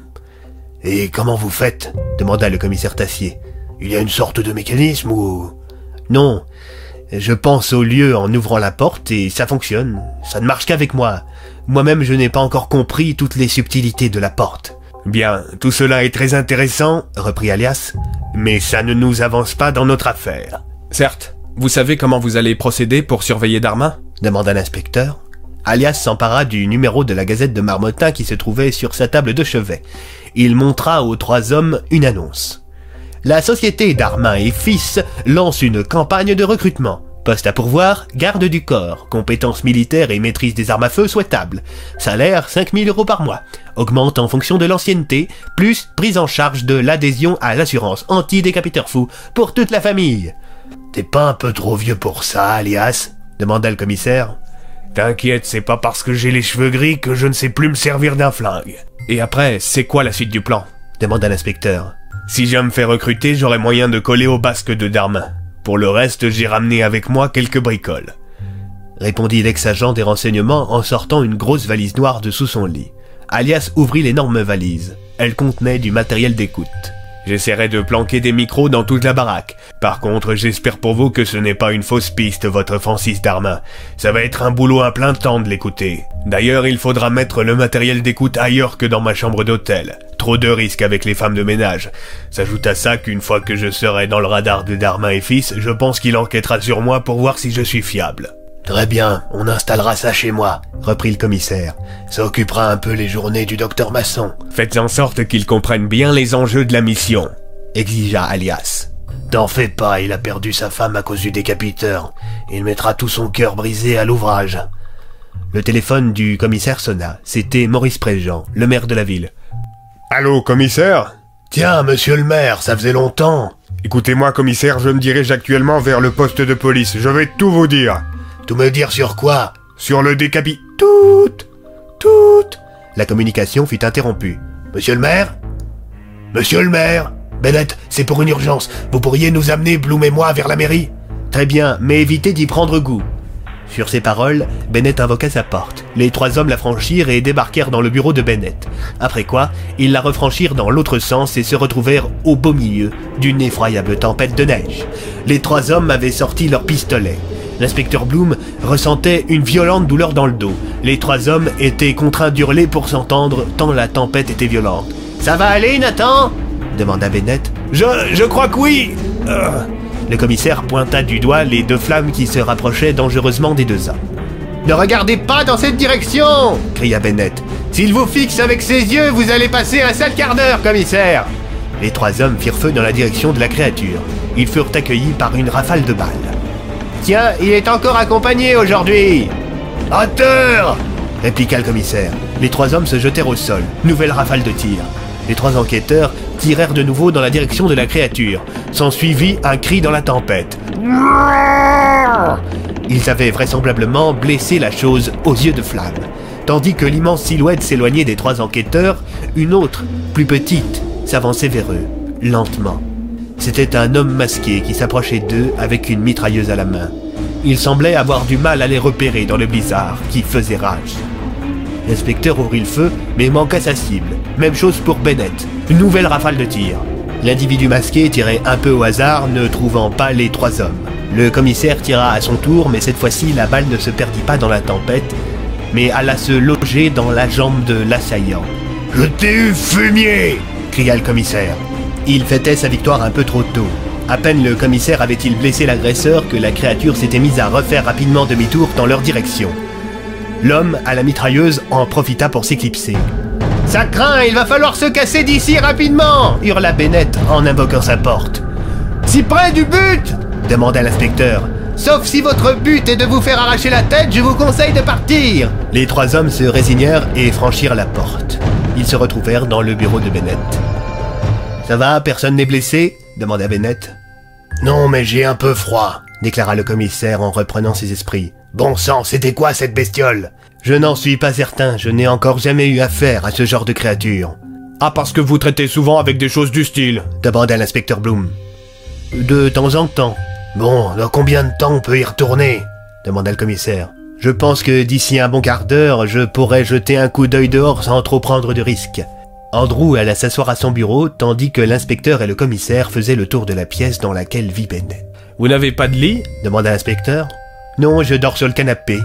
Speaker 17: Et comment vous faites?
Speaker 11: demanda le commissaire Tassier.
Speaker 17: Il y a une sorte de mécanisme ou...
Speaker 11: Non. Je pense au lieu en ouvrant la porte et ça fonctionne. Ça ne marche qu'avec moi. Moi-même, je n'ai pas encore compris toutes les subtilités de la porte.
Speaker 8: Bien, tout cela est très intéressant, reprit Alias, mais ça ne nous avance pas dans notre affaire.
Speaker 16: Certes. Vous savez comment vous allez procéder pour surveiller Darma
Speaker 11: demanda l'inspecteur. Alias s'empara du numéro de la Gazette de Marmottin qui se trouvait sur sa table de chevet. Il montra aux trois hommes une annonce. La société Darmin et Fils lance une campagne de recrutement. Poste à pourvoir, garde du corps, compétences militaires et maîtrise des armes à feu souhaitables. Salaire 5000 euros par mois. Augmente en fonction de l'ancienneté, plus prise en charge de l'adhésion à l'assurance anti-décapiteur fou pour toute la famille.
Speaker 17: T'es pas un peu trop vieux pour ça, alias
Speaker 11: demanda le commissaire.
Speaker 8: T'inquiète, c'est pas parce que j'ai les cheveux gris que je ne sais plus me servir d'un flingue.
Speaker 16: Et après, c'est quoi la suite du plan
Speaker 11: demanda l'inspecteur.
Speaker 8: Si je me fais recruter, j'aurai moyen de coller au basque de Darmin. Pour le reste, j'ai ramené avec moi quelques bricoles.
Speaker 11: Répondit l'ex-agent des renseignements en sortant une grosse valise noire de sous son lit. Alias ouvrit l'énorme valise. Elle contenait du matériel d'écoute.
Speaker 8: J'essaierai de planquer des micros dans toute la baraque. Par contre, j'espère pour vous que ce n'est pas une fausse piste, votre Francis Darmin. Ça va être un boulot à plein temps de l'écouter. D'ailleurs, il faudra mettre le matériel d'écoute ailleurs que dans ma chambre d'hôtel. Trop de risques avec les femmes de ménage. S'ajoute à ça qu'une fois que je serai dans le radar de Darmin et fils, je pense qu'il enquêtera sur moi pour voir si je suis fiable.
Speaker 17: Très bien, on installera ça chez moi, reprit le commissaire. Ça occupera un peu les journées du docteur Masson.
Speaker 8: Faites en sorte qu'il comprenne bien les enjeux de la mission,
Speaker 11: exigea Alias.
Speaker 17: T'en fais pas, il a perdu sa femme à cause du décapiteur. Il mettra tout son cœur brisé à l'ouvrage.
Speaker 11: Le téléphone du commissaire sonna. C'était Maurice Préjean, le maire de la ville.
Speaker 8: Allô, commissaire?
Speaker 17: Tiens, monsieur le maire, ça faisait longtemps.
Speaker 8: Écoutez-moi, commissaire, je me dirige actuellement vers le poste de police. Je vais tout vous dire.
Speaker 17: Tout me dire sur quoi?
Speaker 8: Sur le décapi...
Speaker 17: Tout Tout
Speaker 11: La communication fut interrompue.
Speaker 17: Monsieur le maire? Monsieur le maire? Bennett, c'est pour une urgence. Vous pourriez nous amener, Bloom et moi, vers la mairie?
Speaker 11: Très bien, mais évitez d'y prendre goût. Sur ces paroles, Bennett invoqua sa porte. Les trois hommes la franchirent et débarquèrent dans le bureau de Bennett. Après quoi, ils la refranchirent dans l'autre sens et se retrouvèrent au beau milieu d'une effroyable tempête de neige. Les trois hommes avaient sorti leurs pistolets. L'inspecteur Bloom ressentait une violente douleur dans le dos. Les trois hommes étaient contraints d'hurler pour s'entendre tant la tempête était violente.
Speaker 12: Ça va aller, Nathan?
Speaker 11: demanda Bennett.
Speaker 8: Je, crois que oui. Euh.
Speaker 11: Le commissaire pointa du doigt les deux flammes qui se rapprochaient dangereusement des deux hommes.
Speaker 12: Ne regardez pas dans cette direction
Speaker 11: cria Bennett.
Speaker 12: S'il vous fixe avec ses yeux, vous allez passer un sale quart d'heure, commissaire
Speaker 11: Les trois hommes firent feu dans la direction de la créature. Ils furent accueillis par une rafale de balles.
Speaker 12: Tiens, il est encore accompagné aujourd'hui
Speaker 17: terre
Speaker 11: répliqua le commissaire. Les trois hommes se jetèrent au sol. Nouvelle rafale de tir. Les trois enquêteurs tirèrent de nouveau dans la direction de la créature. S'ensuivit un cri dans la tempête. Ils avaient vraisemblablement blessé la chose aux yeux de flamme. Tandis que l'immense silhouette s'éloignait des trois enquêteurs, une autre, plus petite, s'avançait vers eux, lentement. C'était un homme masqué qui s'approchait d'eux avec une mitrailleuse à la main. Il semblait avoir du mal à les repérer dans le blizzard qui faisait rage. L'inspecteur ouvrit le feu, mais manqua sa cible. Même chose pour Bennett. Une nouvelle rafale de tir. L'individu masqué tirait un peu au hasard, ne trouvant pas les trois hommes. Le commissaire tira à son tour, mais cette fois-ci, la balle ne se perdit pas dans la tempête, mais alla se loger dans la jambe de l'assaillant.
Speaker 17: Je t'ai eu fumier
Speaker 11: cria le commissaire. Il fêtait sa victoire un peu trop tôt. À peine le commissaire avait-il blessé l'agresseur que la créature s'était mise à refaire rapidement demi-tour dans leur direction. L'homme à la mitrailleuse en profita pour s'éclipser.
Speaker 12: Ça craint, il va falloir se casser d'ici rapidement
Speaker 11: hurla Bennett en invoquant sa porte.
Speaker 12: Si près du but
Speaker 11: demanda l'inspecteur. Sauf si votre but est de vous faire arracher la tête, je vous conseille de partir Les trois hommes se résignèrent et franchirent la porte. Ils se retrouvèrent dans le bureau de Bennett. Ça va, personne n'est blessé demanda Bennett.
Speaker 17: Non, mais j'ai un peu froid,
Speaker 11: déclara le commissaire en reprenant ses esprits.
Speaker 17: Bon sang, c'était quoi cette bestiole?
Speaker 11: Je n'en suis pas certain, je n'ai encore jamais eu affaire à ce genre de créature.
Speaker 16: Ah, parce que vous traitez souvent avec des choses du style
Speaker 11: demanda l'inspecteur Bloom. De temps en temps.
Speaker 17: Bon, dans combien de temps on peut y retourner?
Speaker 11: demanda le commissaire. Je pense que d'ici un bon quart d'heure, je pourrais jeter un coup d'œil dehors sans trop prendre de risques. Andrew alla s'asseoir à son bureau, tandis que l'inspecteur et le commissaire faisaient le tour de la pièce dans laquelle vit Bennett.
Speaker 16: Vous n'avez pas de lit?
Speaker 11: demanda l'inspecteur. Non, je dors sur le canapé.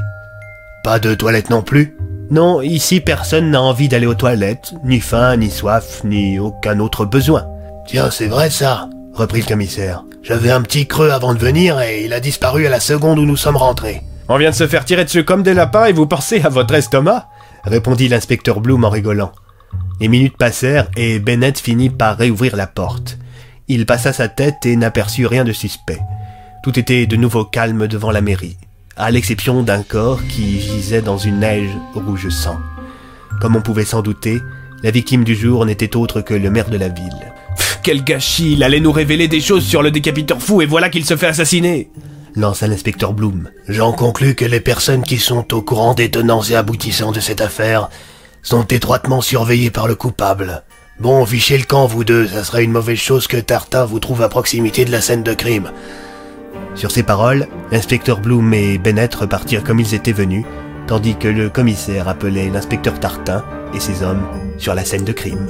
Speaker 17: Pas de toilette non plus?
Speaker 11: Non, ici personne n'a envie d'aller aux toilettes, ni faim, ni soif, ni aucun autre besoin.
Speaker 17: Tiens, c'est vrai ça,
Speaker 11: reprit le commissaire.
Speaker 17: J'avais un petit creux avant de venir et il a disparu à la seconde où nous sommes rentrés.
Speaker 16: On vient de se faire tirer dessus comme des lapins et vous pensez à votre estomac?
Speaker 11: répondit l'inspecteur Bloom en rigolant. Les minutes passèrent et Bennett finit par réouvrir la porte. Il passa sa tête et n'aperçut rien de suspect. Tout était de nouveau calme devant la mairie, à l'exception d'un corps qui gisait dans une neige rouge sang. Comme on pouvait s'en douter, la victime du jour n'était autre que le maire de la ville.
Speaker 16: quel gâchis Il allait nous révéler des choses sur le décapiteur fou et voilà qu'il se fait assassiner
Speaker 11: lança l'inspecteur Bloom.
Speaker 17: J'en conclus que les personnes qui sont au courant des tenants et aboutissants de cette affaire sont étroitement surveillés par le coupable. Bon, fichez le camp, vous deux, ça serait une mauvaise chose que Tartin vous trouve à proximité de la scène de crime.
Speaker 11: Sur ces paroles, l'inspecteur Bloom et Bennett repartirent comme ils étaient venus, tandis que le commissaire appelait l'inspecteur Tartin et ses hommes sur la scène de crime.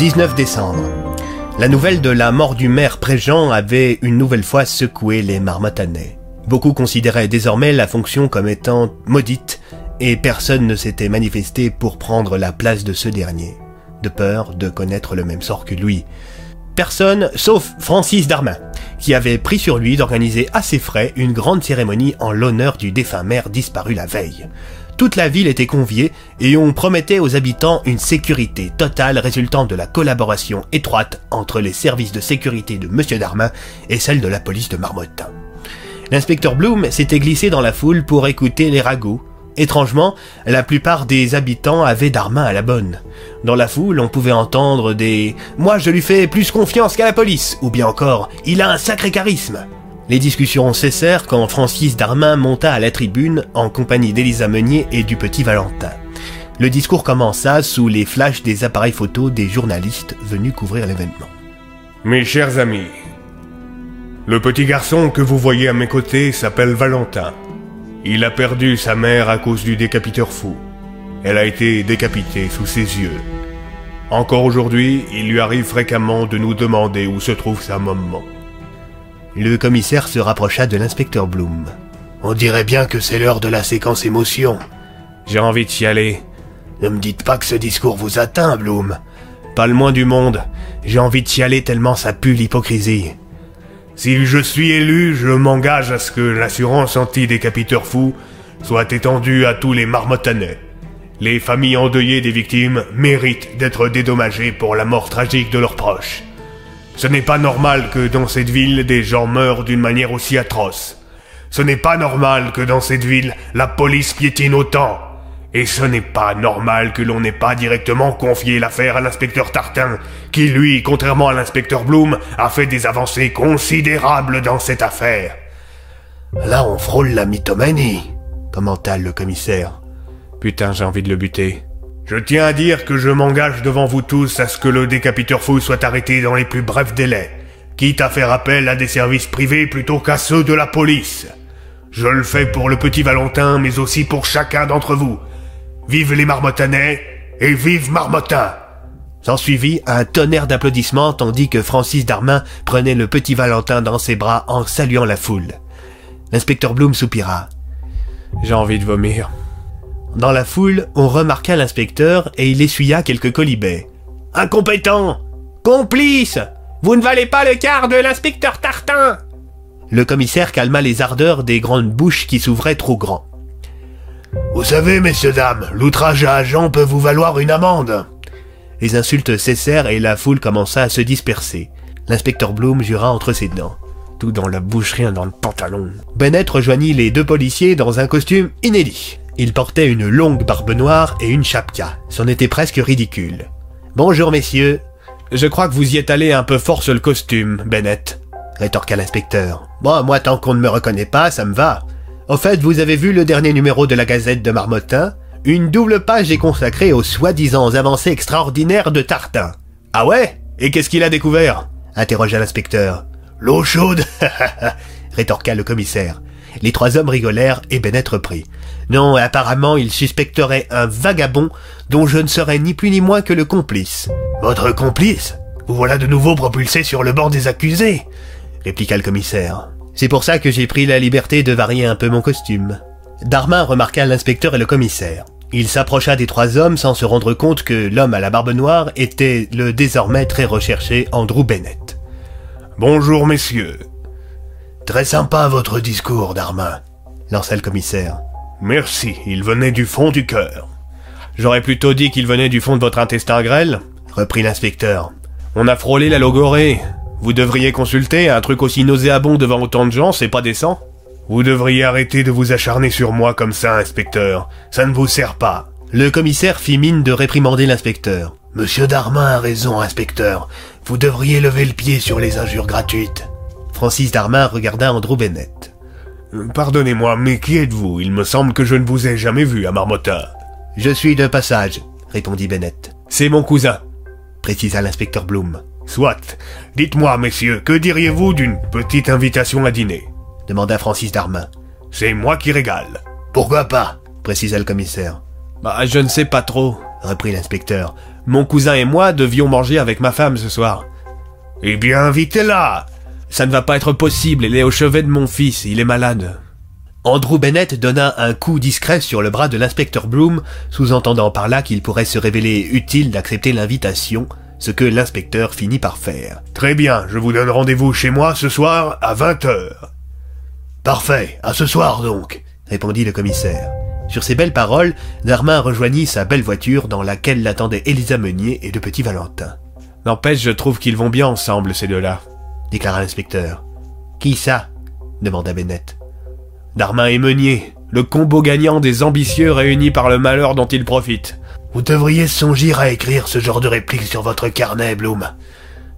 Speaker 11: 19 décembre. La nouvelle de la mort du maire Préjean avait une nouvelle fois secoué les marmottanais. Beaucoup considéraient désormais la fonction comme étant maudite et personne ne s'était manifesté pour prendre la place de ce dernier, de peur de connaître le même sort que lui. Personne sauf Francis Darmin, qui avait pris sur lui d'organiser à ses frais une grande cérémonie en l'honneur du défunt maire disparu la veille. Toute la ville était conviée et on promettait aux habitants une sécurité totale résultant de la collaboration étroite entre les services de sécurité de M. Darmin et celle de la police de Marmottin. L'inspecteur Bloom s'était glissé dans la foule pour écouter les ragots. Étrangement, la plupart des habitants avaient Darmin à la bonne. Dans la foule, on pouvait entendre des ⁇ Moi je lui fais plus confiance qu'à la police ⁇ ou bien encore ⁇ Il a un sacré charisme ⁇ les discussions cessèrent quand Francis Darmin monta à la tribune en compagnie d'Elisa Meunier et du petit Valentin. Le discours commença sous les flashs des appareils photos des journalistes venus couvrir l'événement.
Speaker 8: Mes chers amis, le petit garçon que vous voyez à mes côtés s'appelle Valentin. Il a perdu sa mère à cause du décapiteur fou. Elle a été décapitée sous ses yeux. Encore aujourd'hui, il lui arrive fréquemment de nous demander où se trouve sa maman.
Speaker 11: Le commissaire se rapprocha de l'inspecteur Bloom.
Speaker 17: On dirait bien que c'est l'heure de la séquence émotion.
Speaker 16: J'ai envie de chialer.
Speaker 17: Ne me dites pas que ce discours vous atteint, Bloom.
Speaker 16: Pas le moins du monde. J'ai envie de chialer tellement ça pue l'hypocrisie.
Speaker 8: Si je suis élu, je m'engage à ce que l'assurance anti-décapiteur fou soit étendue à tous les marmottanais. Les familles endeuillées des victimes méritent d'être dédommagées pour la mort tragique de leurs proches. Ce n'est pas normal que dans cette ville des gens meurent d'une manière aussi atroce. Ce n'est pas normal que dans cette ville la police piétine autant. Et ce n'est pas normal que l'on n'ait pas directement confié l'affaire à l'inspecteur Tartin, qui lui, contrairement à l'inspecteur Bloom, a fait des avancées considérables dans cette affaire.
Speaker 17: Là on frôle la mythomanie,
Speaker 11: commenta le commissaire.
Speaker 16: Putain, j'ai envie de le buter.
Speaker 8: Je tiens à dire que je m'engage devant vous tous à ce que le décapiteur fou soit arrêté dans les plus brefs délais, quitte à faire appel à des services privés plutôt qu'à ceux de la police. Je le fais pour le petit Valentin, mais aussi pour chacun d'entre vous. Vive les Marmottanais et vive Marmottin
Speaker 11: S'ensuivit un tonnerre d'applaudissements tandis que Francis Darmin prenait le petit Valentin dans ses bras en saluant la foule. L'inspecteur Bloom soupira.
Speaker 16: J'ai envie de vomir.
Speaker 11: Dans la foule, on remarqua l'inspecteur et il essuya quelques colibets.
Speaker 12: Incompétent Complice Vous ne valez pas le quart de l'inspecteur Tartin
Speaker 11: Le commissaire calma les ardeurs des grandes bouches qui s'ouvraient trop grand.
Speaker 17: Vous savez, messieurs, dames, l'outrage à agent peut vous valoir une amende.
Speaker 11: Les insultes cessèrent et la foule commença à se disperser. L'inspecteur Bloom jura entre ses dents.
Speaker 8: Tout dans la bouche, rien dans le pantalon.
Speaker 11: Bennett rejoignit les deux policiers dans un costume inédit. Il portait une longue barbe noire et une chapka. C'en était presque ridicule. Bonjour, messieurs.
Speaker 16: Je crois que vous y êtes allé un peu fort sur le costume, Bennett.
Speaker 11: rétorqua l'inspecteur. Bon, moi, tant qu'on ne me reconnaît pas, ça me va. Au fait, vous avez vu le dernier numéro de la Gazette de Marmottin? Une double page est consacrée aux soi-disant avancées extraordinaires de Tartin.
Speaker 16: Ah ouais? Et qu'est-ce qu'il a découvert?
Speaker 11: interrogea l'inspecteur.
Speaker 17: L'eau chaude *laughs*
Speaker 11: rétorqua le commissaire. Les trois hommes rigolèrent et Bennett reprit. Non, apparemment, il suspecterait un vagabond dont je ne serais ni plus ni moins que le complice.
Speaker 17: Votre complice? Vous voilà de nouveau propulsé sur le bord des accusés
Speaker 11: répliqua le commissaire. C'est pour ça que j'ai pris la liberté de varier un peu mon costume. Darmin remarqua l'inspecteur et le commissaire. Il s'approcha des trois hommes sans se rendre compte que l'homme à la barbe noire était le désormais très recherché Andrew Bennett.
Speaker 8: Bonjour, messieurs.
Speaker 17: Très sympa votre discours, Darmin,
Speaker 11: lança le commissaire.
Speaker 8: Merci, il venait du fond du cœur.
Speaker 16: J'aurais plutôt dit qu'il venait du fond de votre intestin grêle,
Speaker 11: reprit l'inspecteur.
Speaker 16: On a frôlé la logorée. Vous devriez consulter, un truc aussi nauséabond devant autant de gens, c'est pas décent.
Speaker 8: Vous devriez arrêter de vous acharner sur moi comme ça, inspecteur. Ça ne vous sert pas.
Speaker 11: Le commissaire fit mine de réprimander l'inspecteur.
Speaker 17: Monsieur Darmin a raison, inspecteur. Vous devriez lever le pied sur les injures gratuites.
Speaker 11: Francis Darmin regarda Andrew Bennett.
Speaker 8: Pardonnez-moi, mais qui êtes-vous? Il me semble que je ne vous ai jamais vu à Marmotta.
Speaker 11: Je suis de passage, répondit Bennett.
Speaker 16: C'est mon cousin,
Speaker 11: précisa l'inspecteur Bloom.
Speaker 8: Soit. Dites-moi, messieurs, que diriez-vous d'une petite invitation à dîner?
Speaker 11: demanda Francis Darmin.
Speaker 8: C'est moi qui régale.
Speaker 17: Pourquoi pas?
Speaker 11: précisa le commissaire.
Speaker 16: Bah, je ne sais pas trop,
Speaker 11: reprit l'inspecteur.
Speaker 16: Mon cousin et moi devions manger avec ma femme ce soir.
Speaker 8: Eh bien, invitez-la
Speaker 16: Ça ne va pas être possible, elle est au chevet de mon fils, il est malade.
Speaker 11: Andrew Bennett donna un coup discret sur le bras de l'inspecteur Bloom, sous-entendant par là qu'il pourrait se révéler utile d'accepter l'invitation, ce que l'inspecteur finit par faire.
Speaker 8: Très bien, je vous donne rendez-vous chez moi ce soir à 20 heures.
Speaker 17: Parfait, à ce soir donc,
Speaker 11: répondit le commissaire. Sur ces belles paroles, Darmin rejoignit sa belle voiture dans laquelle l'attendaient Elisa Meunier et le petit Valentin.
Speaker 16: N'empêche, je trouve qu'ils vont bien ensemble, ces deux-là,
Speaker 11: déclara l'inspecteur. Qui ça? demanda Bennett.
Speaker 16: Darmin et Meunier, le combo gagnant des ambitieux réunis par le malheur dont ils profitent.
Speaker 17: Vous devriez songer à écrire ce genre de répliques sur votre carnet, Bloom.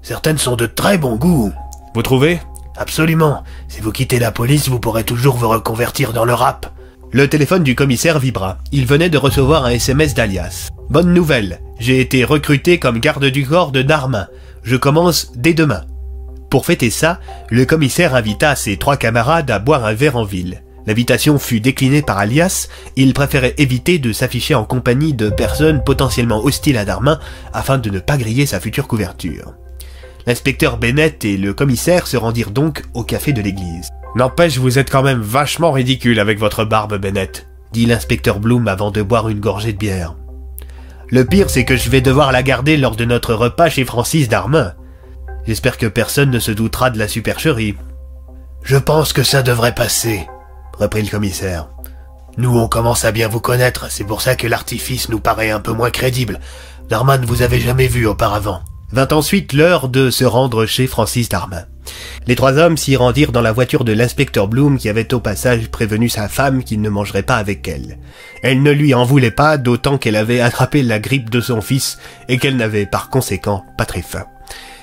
Speaker 17: Certaines sont de très bon goût.
Speaker 16: Vous trouvez?
Speaker 17: Absolument. Si vous quittez la police, vous pourrez toujours vous reconvertir dans le rap.
Speaker 11: Le téléphone du commissaire vibra. Il venait de recevoir un SMS d'Alias. Bonne nouvelle. J'ai été recruté comme garde du corps de Darmin. Je commence dès demain. Pour fêter ça, le commissaire invita ses trois camarades à boire un verre en ville. L'invitation fut déclinée par Alias, il préférait éviter de s'afficher en compagnie de personnes potentiellement hostiles à Darmin afin de ne pas griller sa future couverture. L'inspecteur Bennett et le commissaire se rendirent donc au café de l'église.
Speaker 16: N'empêche, vous êtes quand même vachement ridicule avec votre barbe, Bennett,
Speaker 11: dit l'inspecteur Bloom avant de boire une gorgée de bière. Le pire, c'est que je vais devoir la garder lors de notre repas chez Francis Darmin. J'espère que personne ne se doutera de la supercherie.
Speaker 17: Je pense que ça devrait passer, reprit le commissaire. Nous, on commence à bien vous connaître, c'est pour ça que l'artifice nous paraît un peu moins crédible. Darman ne vous avait jamais vu auparavant.
Speaker 11: Vint ensuite l'heure de se rendre chez Francis Darmin. Les trois hommes s'y rendirent dans la voiture de l'inspecteur Bloom qui avait au passage prévenu sa femme qu'il ne mangerait pas avec elle. Elle ne lui en voulait pas, d'autant qu'elle avait attrapé la grippe de son fils et qu'elle n'avait par conséquent pas très faim.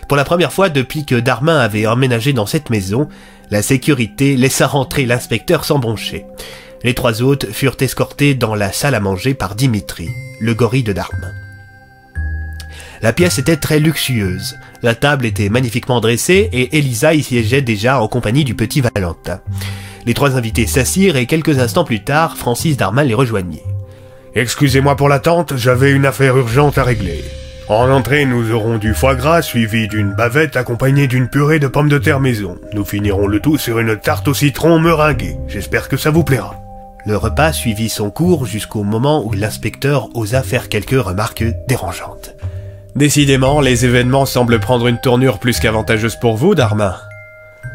Speaker 11: Pour la première fois depuis que Darmin avait emménagé dans cette maison, la sécurité laissa rentrer l'inspecteur sans broncher. Les trois hôtes furent escortés dans la salle à manger par Dimitri, le gorille de Darmin. La pièce était très luxueuse. La table était magnifiquement dressée et Elisa y siégeait déjà en compagnie du petit Valentin. Les trois invités s'assirent et quelques instants plus tard, Francis Darmin les rejoignit.
Speaker 8: Excusez-moi pour l'attente, j'avais une affaire urgente à régler. En entrée, nous aurons du foie gras suivi d'une bavette accompagnée d'une purée de pommes de terre maison. Nous finirons le tout sur une tarte au citron meringuée. J'espère que ça vous plaira.
Speaker 11: Le repas suivit son cours jusqu'au moment où l'inspecteur osa faire quelques remarques dérangeantes.
Speaker 16: Décidément, les événements semblent prendre une tournure plus qu'avantageuse pour vous, Darmin.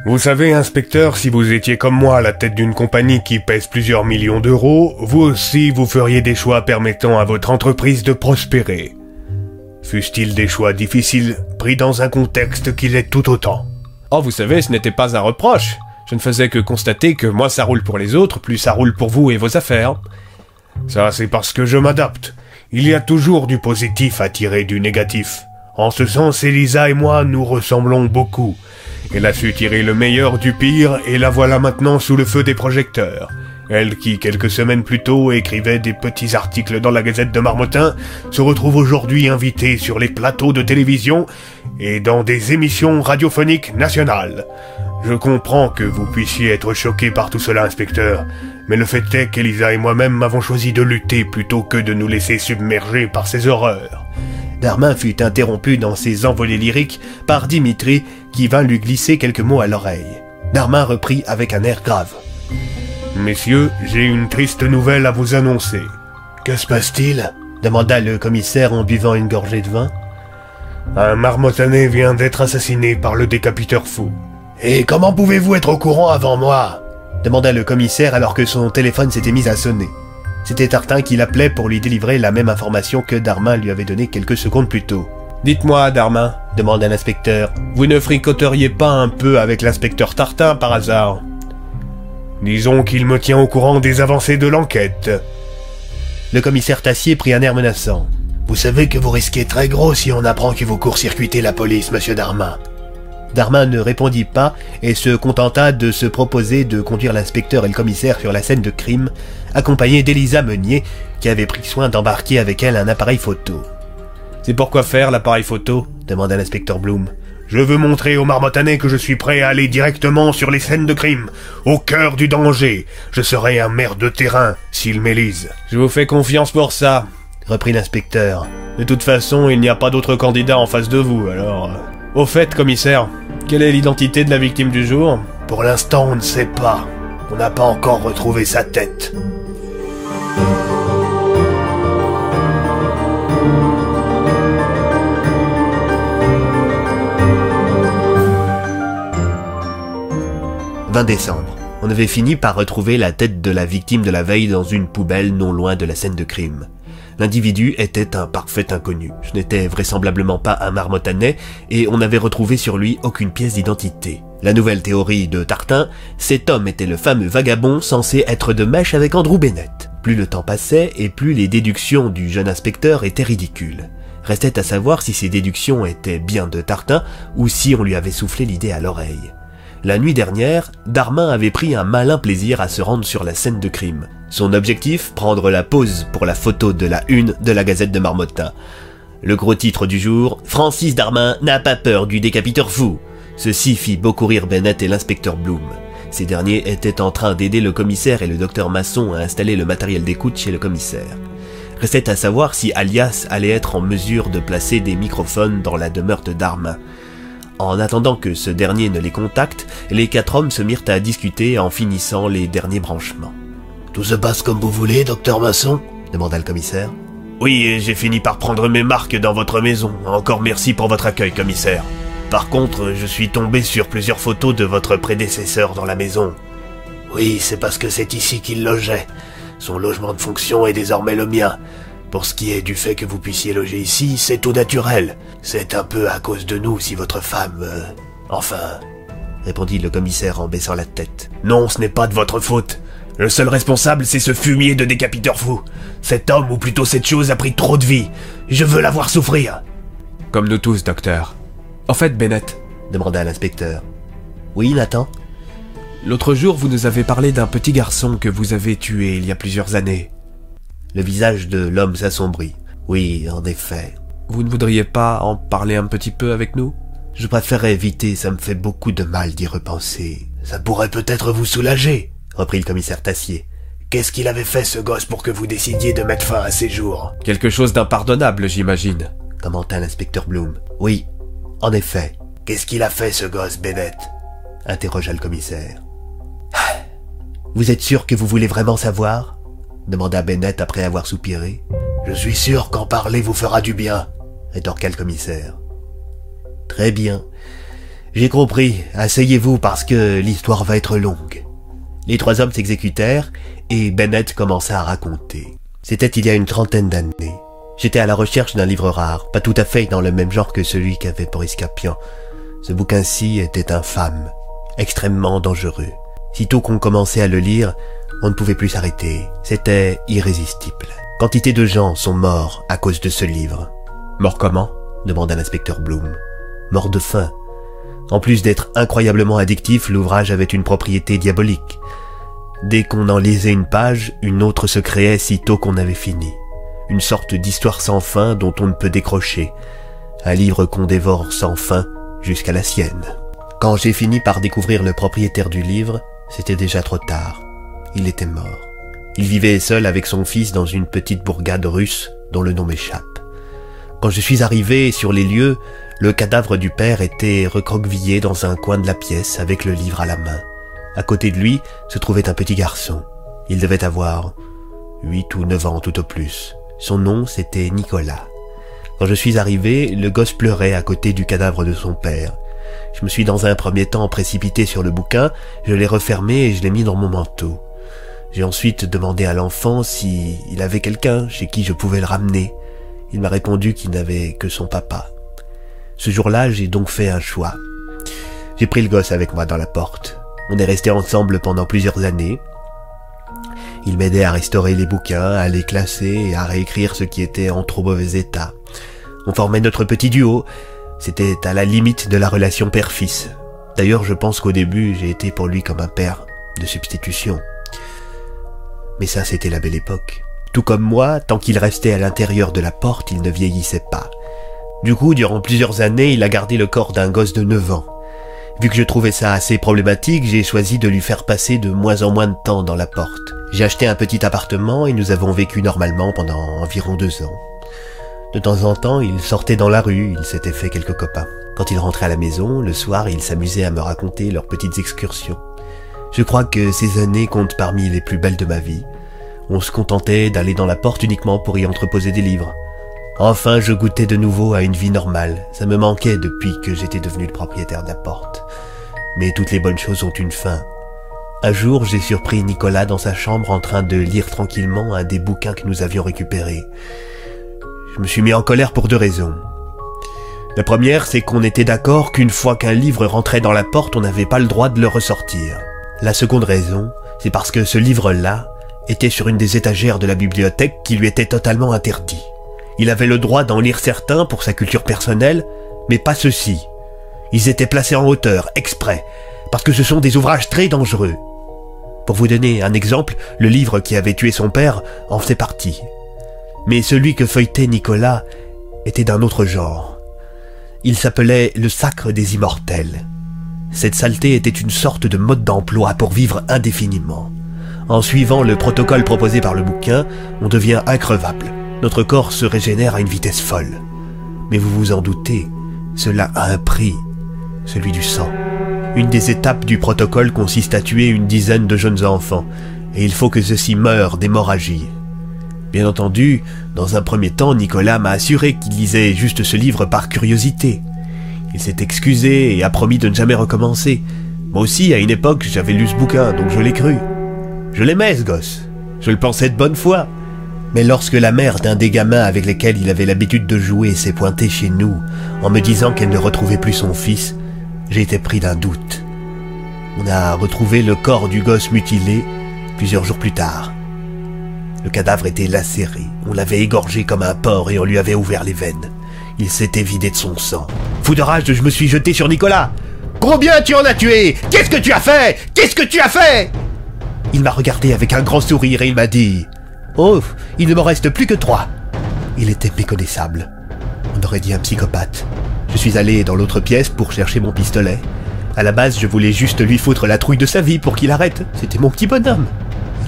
Speaker 8: Vous savez, inspecteur, si vous étiez comme moi à la tête d'une compagnie qui pèse plusieurs millions d'euros, vous aussi vous feriez des choix permettant à votre entreprise de prospérer. Fussent-ils des choix difficiles, pris dans un contexte qui l'est tout autant
Speaker 16: Oh, vous savez, ce n'était pas un reproche. Je ne faisais que constater que moins ça roule pour les autres, plus ça roule pour vous et vos affaires.
Speaker 8: Ça, c'est parce que je m'adapte. Il y a toujours du positif à tirer du négatif. En ce sens, Elisa et moi, nous ressemblons beaucoup. Elle a su tirer le meilleur du pire et la voilà maintenant sous le feu des projecteurs. Elle qui, quelques semaines plus tôt, écrivait des petits articles dans la Gazette de Marmottin, se retrouve aujourd'hui invitée sur les plateaux de télévision et dans des émissions radiophoniques nationales. Je comprends que vous puissiez être choqué par tout cela, inspecteur, mais le fait est qu'Elisa et moi-même avons choisi de lutter plutôt que de nous laisser submerger par ces horreurs.
Speaker 11: Darmin fut interrompu dans ses envolées lyriques par Dimitri qui vint lui glisser quelques mots à l'oreille. Darmin reprit avec un air grave.
Speaker 8: Messieurs, j'ai une triste nouvelle à vous annoncer.
Speaker 17: Que se passe-t-il
Speaker 11: demanda le commissaire en buvant une gorgée de vin.
Speaker 8: Un marmotanais vient d'être assassiné par le décapiteur fou.
Speaker 17: Et comment pouvez-vous être au courant avant moi
Speaker 11: demanda le commissaire alors que son téléphone s'était mis à sonner. C'était Tartin qui l'appelait pour lui délivrer la même information que Darmin lui avait donnée quelques secondes plus tôt.
Speaker 16: Dites-moi, Darmin,
Speaker 11: demanda l'inspecteur,
Speaker 16: vous ne fricoteriez pas un peu avec l'inspecteur Tartin par hasard?
Speaker 8: Disons qu'il me tient au courant des avancées de l'enquête.
Speaker 11: Le commissaire Tassier prit un air menaçant.
Speaker 17: Vous savez que vous risquez très gros si on apprend que vous court-circuitez la police, monsieur Darmin.
Speaker 11: Darmin ne répondit pas et se contenta de se proposer de conduire l'inspecteur et le commissaire sur la scène de crime, accompagné d'Elisa Meunier, qui avait pris soin d'embarquer avec elle un appareil photo.
Speaker 16: C'est pourquoi faire l'appareil photo?
Speaker 11: demanda l'inspecteur Bloom.
Speaker 8: Je veux montrer aux marmotanais que je suis prêt à aller directement sur les scènes de crime, au cœur du danger. Je serai un maire de terrain s'ils m'élisent.
Speaker 16: Je vous fais confiance pour ça,
Speaker 11: reprit l'inspecteur.
Speaker 16: De toute façon, il n'y a pas d'autre candidat en face de vous, alors... Euh, au fait, commissaire, quelle est l'identité de la victime du jour?
Speaker 17: Pour l'instant, on ne sait pas. On n'a pas encore retrouvé sa tête.
Speaker 11: « 20 décembre. On avait fini par retrouver la tête de la victime de la veille dans une poubelle non loin de la scène de crime. L'individu était un parfait inconnu. Ce n'était vraisemblablement pas un marmottanais et on n'avait retrouvé sur lui aucune pièce d'identité. La nouvelle théorie de Tartin, cet homme était le fameux vagabond censé être de mèche avec Andrew Bennett. Plus le temps passait et plus les déductions du jeune inspecteur étaient ridicules. Restait à savoir si ces déductions étaient bien de Tartin ou si on lui avait soufflé l'idée à l'oreille. La nuit dernière, Darmin avait pris un malin plaisir à se rendre sur la scène de crime. Son objectif, prendre la pose pour la photo de la une de la Gazette de Marmotta. Le gros titre du jour, Francis Darmin n'a pas peur du décapiteur fou. Ceci fit beaucoup rire Bennett et l'inspecteur Bloom. Ces derniers étaient en train d'aider le commissaire et le docteur Masson à installer le matériel d'écoute chez le commissaire. Restait à savoir si Alias allait être en mesure de placer des microphones dans la demeure de Darmin. En attendant que ce dernier ne les contacte, les quatre hommes se mirent à discuter en finissant les derniers branchements.
Speaker 17: Tout se passe comme vous voulez, docteur Masson
Speaker 11: demanda le commissaire.
Speaker 16: Oui, et j'ai fini par prendre mes marques dans votre maison. Encore merci pour votre accueil, commissaire. Par contre, je suis tombé sur plusieurs photos de votre prédécesseur dans la maison.
Speaker 17: Oui, c'est parce que c'est ici qu'il logeait. Son logement de fonction est désormais le mien. Pour ce qui est du fait que vous puissiez loger ici, c'est tout naturel. C'est un peu à cause de nous si votre femme... Euh, enfin...
Speaker 11: répondit le commissaire en baissant la tête.
Speaker 16: Non, ce n'est pas de votre faute. Le seul responsable, c'est ce fumier de décapiteur fou. Cet homme, ou plutôt cette chose, a pris trop de vie. Je veux la voir souffrir.
Speaker 2: Comme nous tous, docteur. En fait, Bennett,
Speaker 11: demanda l'inspecteur. Oui, Nathan?
Speaker 2: L'autre jour, vous nous avez parlé d'un petit garçon que vous avez tué il y a plusieurs années.
Speaker 11: Le visage de l'homme s'assombrit. Oui, en effet.
Speaker 2: Vous ne voudriez pas en parler un petit peu avec nous?
Speaker 11: Je préférerais éviter, ça me fait beaucoup de mal d'y repenser.
Speaker 17: Ça pourrait peut-être vous soulager,
Speaker 11: reprit le commissaire Tassier.
Speaker 17: Qu'est-ce qu'il avait fait ce gosse pour que vous décidiez de mettre fin à ses jours?
Speaker 2: Quelque chose d'impardonnable, j'imagine,
Speaker 11: commenta l'inspecteur Bloom. Oui, en effet.
Speaker 17: Qu'est-ce qu'il a fait ce gosse, Bennett?
Speaker 11: interrogea le commissaire. Vous êtes sûr que vous voulez vraiment savoir? Demanda Bennett après avoir soupiré.
Speaker 17: Je suis sûr qu'en parler vous fera du bien,
Speaker 11: rétorqua le commissaire. Très bien. J'ai compris, asseyez-vous parce que l'histoire va être longue. Les trois hommes s'exécutèrent et Bennett commença à raconter. C'était il y a une trentaine d'années. J'étais à la recherche d'un livre rare, pas tout à fait dans le même genre que celui qu'avait Boris Capian. Ce bouquin-ci était infâme, extrêmement dangereux. Sitôt qu'on commençait à le lire, on ne pouvait plus s'arrêter. C'était irrésistible. Quantité de gens sont morts à cause de ce livre. Morts comment? demanda l'inspecteur Bloom. Morts de faim. En plus d'être incroyablement addictif, l'ouvrage avait une propriété diabolique. Dès qu'on en lisait une page, une autre se créait sitôt qu'on avait fini. Une sorte d'histoire sans fin dont on ne peut décrocher. Un livre qu'on dévore sans fin jusqu'à la sienne. Quand j'ai fini par découvrir le propriétaire du livre, c'était déjà trop tard. Il était mort. Il vivait seul avec son fils dans une petite bourgade russe dont le nom m'échappe. Quand je suis arrivé sur les lieux, le cadavre du père était recroquevillé dans un coin de la pièce avec le livre à la main. À côté de lui se trouvait un petit garçon. Il devait avoir huit ou neuf ans tout au plus. Son nom c'était Nicolas. Quand je suis arrivé, le gosse pleurait à côté du cadavre de son père. Je me suis dans un premier temps précipité sur le bouquin, je l'ai refermé et je l'ai mis dans mon manteau. J'ai ensuite demandé à l'enfant si il avait quelqu'un chez qui je pouvais le ramener. Il m'a répondu qu'il n'avait que son papa. Ce jour-là, j'ai donc fait un choix. J'ai pris le gosse avec moi dans la porte. On est restés ensemble pendant plusieurs années. Il m'aidait à restaurer les bouquins, à les classer et à réécrire ce qui était en trop mauvais état. On formait notre petit duo. C'était à la limite de la relation père-fils. D'ailleurs, je pense qu'au début, j'ai été pour lui comme un père de substitution. Mais ça, c'était la belle époque. Tout comme moi, tant qu'il restait à l'intérieur de la porte, il ne vieillissait pas. Du coup, durant plusieurs années, il a gardé le corps d'un gosse de 9 ans. Vu que je trouvais ça assez problématique, j'ai choisi de lui faire passer de moins en moins de temps dans la porte. J'ai acheté un petit appartement et nous avons vécu normalement pendant environ deux ans. De temps en temps, il sortait dans la rue, il s'était fait quelques copains. Quand il rentrait à la maison, le soir, il s'amusait à me raconter leurs petites excursions. Je crois que ces années comptent parmi les plus belles de ma vie. On se contentait d'aller dans la porte uniquement pour y entreposer des livres. Enfin, je goûtais de nouveau à une vie normale. Ça me manquait depuis que j'étais devenu le propriétaire de la porte. Mais toutes les bonnes choses ont une fin. Un jour, j'ai surpris Nicolas dans sa chambre en train de lire tranquillement un des bouquins que nous avions récupérés. Je me suis mis en colère pour deux raisons. La première, c'est qu'on était d'accord qu'une fois qu'un livre rentrait dans la porte, on n'avait pas le droit de le ressortir. La seconde raison, c'est parce que ce livre-là était sur une des étagères de la bibliothèque qui lui était totalement interdit. Il avait le droit d'en lire certains pour sa culture personnelle, mais pas ceux-ci. Ils étaient placés en hauteur, exprès, parce que ce sont des ouvrages très dangereux. Pour vous donner un exemple, le livre qui avait tué son père en faisait partie. Mais celui que feuilletait Nicolas était d'un autre genre. Il s'appelait le sacre des immortels. Cette saleté était une sorte de mode d'emploi pour vivre indéfiniment. En suivant le protocole proposé par le bouquin, on devient increvable notre corps se régénère à une vitesse folle. Mais vous vous en doutez, cela a un prix, celui du sang. Une des étapes du protocole consiste à tuer une dizaine de jeunes enfants, et il faut que ceux-ci meurent d'hémorragie. Bien entendu, dans un premier temps, Nicolas m'a assuré qu'il lisait juste ce livre par curiosité. Il s'est excusé et a promis de ne jamais recommencer. Moi aussi, à une époque, j'avais lu ce bouquin, donc je l'ai cru. Je l'aimais, ce gosse. Je le pensais de bonne foi. Mais lorsque la mère d'un des gamins avec lesquels il avait l'habitude de jouer s'est pointée chez nous en me disant qu'elle ne retrouvait plus son fils, j'ai été pris d'un doute. On a retrouvé le corps du gosse mutilé plusieurs jours plus tard. Le cadavre était lacéré, on l'avait égorgé comme un porc et on lui avait ouvert les veines. Il s'était vidé de son sang. Fou de rage, je me suis jeté sur Nicolas. Combien tu en as tué? Qu'est-ce que tu as fait? Qu'est-ce que tu as fait? Il m'a regardé avec un grand sourire et il m'a dit Oh, il ne m'en reste plus que trois. Il était méconnaissable. On aurait dit un psychopathe. Je suis allé dans l'autre pièce pour chercher mon pistolet. À la base, je voulais juste lui foutre la trouille de sa vie pour qu'il arrête. C'était mon petit bonhomme.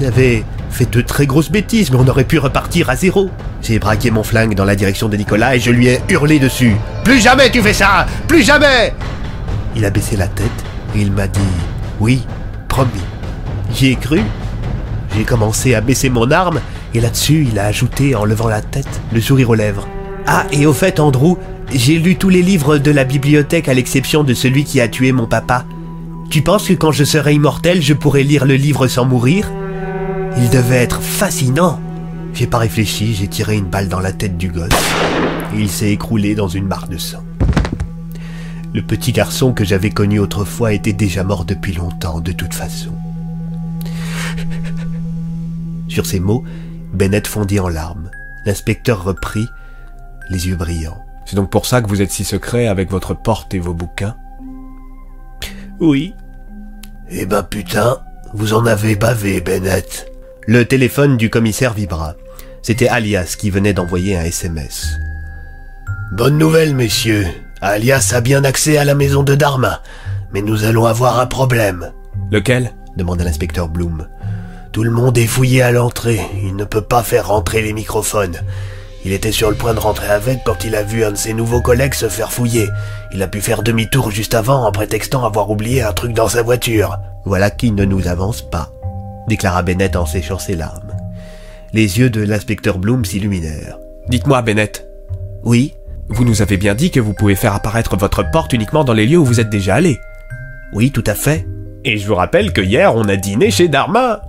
Speaker 11: Il avait fait de très grosses bêtises, mais on aurait pu repartir à zéro. J'ai braqué mon flingue dans la direction de Nicolas et je lui ai hurlé dessus. Plus jamais tu fais ça Plus jamais Il a baissé la tête et il m'a dit Oui, promis. J'y ai cru. J'ai commencé à baisser mon arme et là-dessus, il a ajouté en levant la tête, le sourire aux lèvres. Ah, et au fait, Andrew, J'ai lu tous les livres de la bibliothèque à l'exception de celui qui a tué mon papa. Tu penses que quand je serai immortel, je pourrai lire le livre sans mourir? Il devait être fascinant. J'ai pas réfléchi, j'ai tiré une balle dans la tête du gosse. Et il s'est écroulé dans une mare de sang. Le petit garçon que j'avais connu autrefois était déjà mort depuis longtemps, de toute façon. Sur ces mots, Bennett fondit en larmes. L'inspecteur reprit, les yeux brillants.
Speaker 2: C'est donc pour ça que vous êtes si secret avec votre porte et vos bouquins?
Speaker 11: Oui.
Speaker 17: Eh ben putain, vous en avez bavé, Bennett.
Speaker 11: Le téléphone du commissaire vibra. C'était Alias qui venait d'envoyer un SMS.
Speaker 17: Bonne nouvelle, messieurs. Alias a bien accès à la maison de Dharma. Mais nous allons avoir un problème.
Speaker 2: Lequel?
Speaker 11: demanda l'inspecteur Bloom.
Speaker 17: Tout le monde est fouillé à l'entrée. Il ne peut pas faire rentrer les microphones. Il était sur le point de rentrer avec quand il a vu un de ses nouveaux collègues se faire fouiller. Il a pu faire demi-tour juste avant en prétextant avoir oublié un truc dans sa voiture.
Speaker 11: Voilà qui ne nous avance pas, déclara Bennett en séchant ses larmes. Les yeux de l'inspecteur Bloom s'illuminèrent.
Speaker 2: Dites-moi, Bennett.
Speaker 11: Oui?
Speaker 2: Vous nous avez bien dit que vous pouvez faire apparaître votre porte uniquement dans les lieux où vous êtes déjà allé.
Speaker 11: Oui, tout à fait.
Speaker 16: Et je vous rappelle que hier, on a dîné chez Dharma.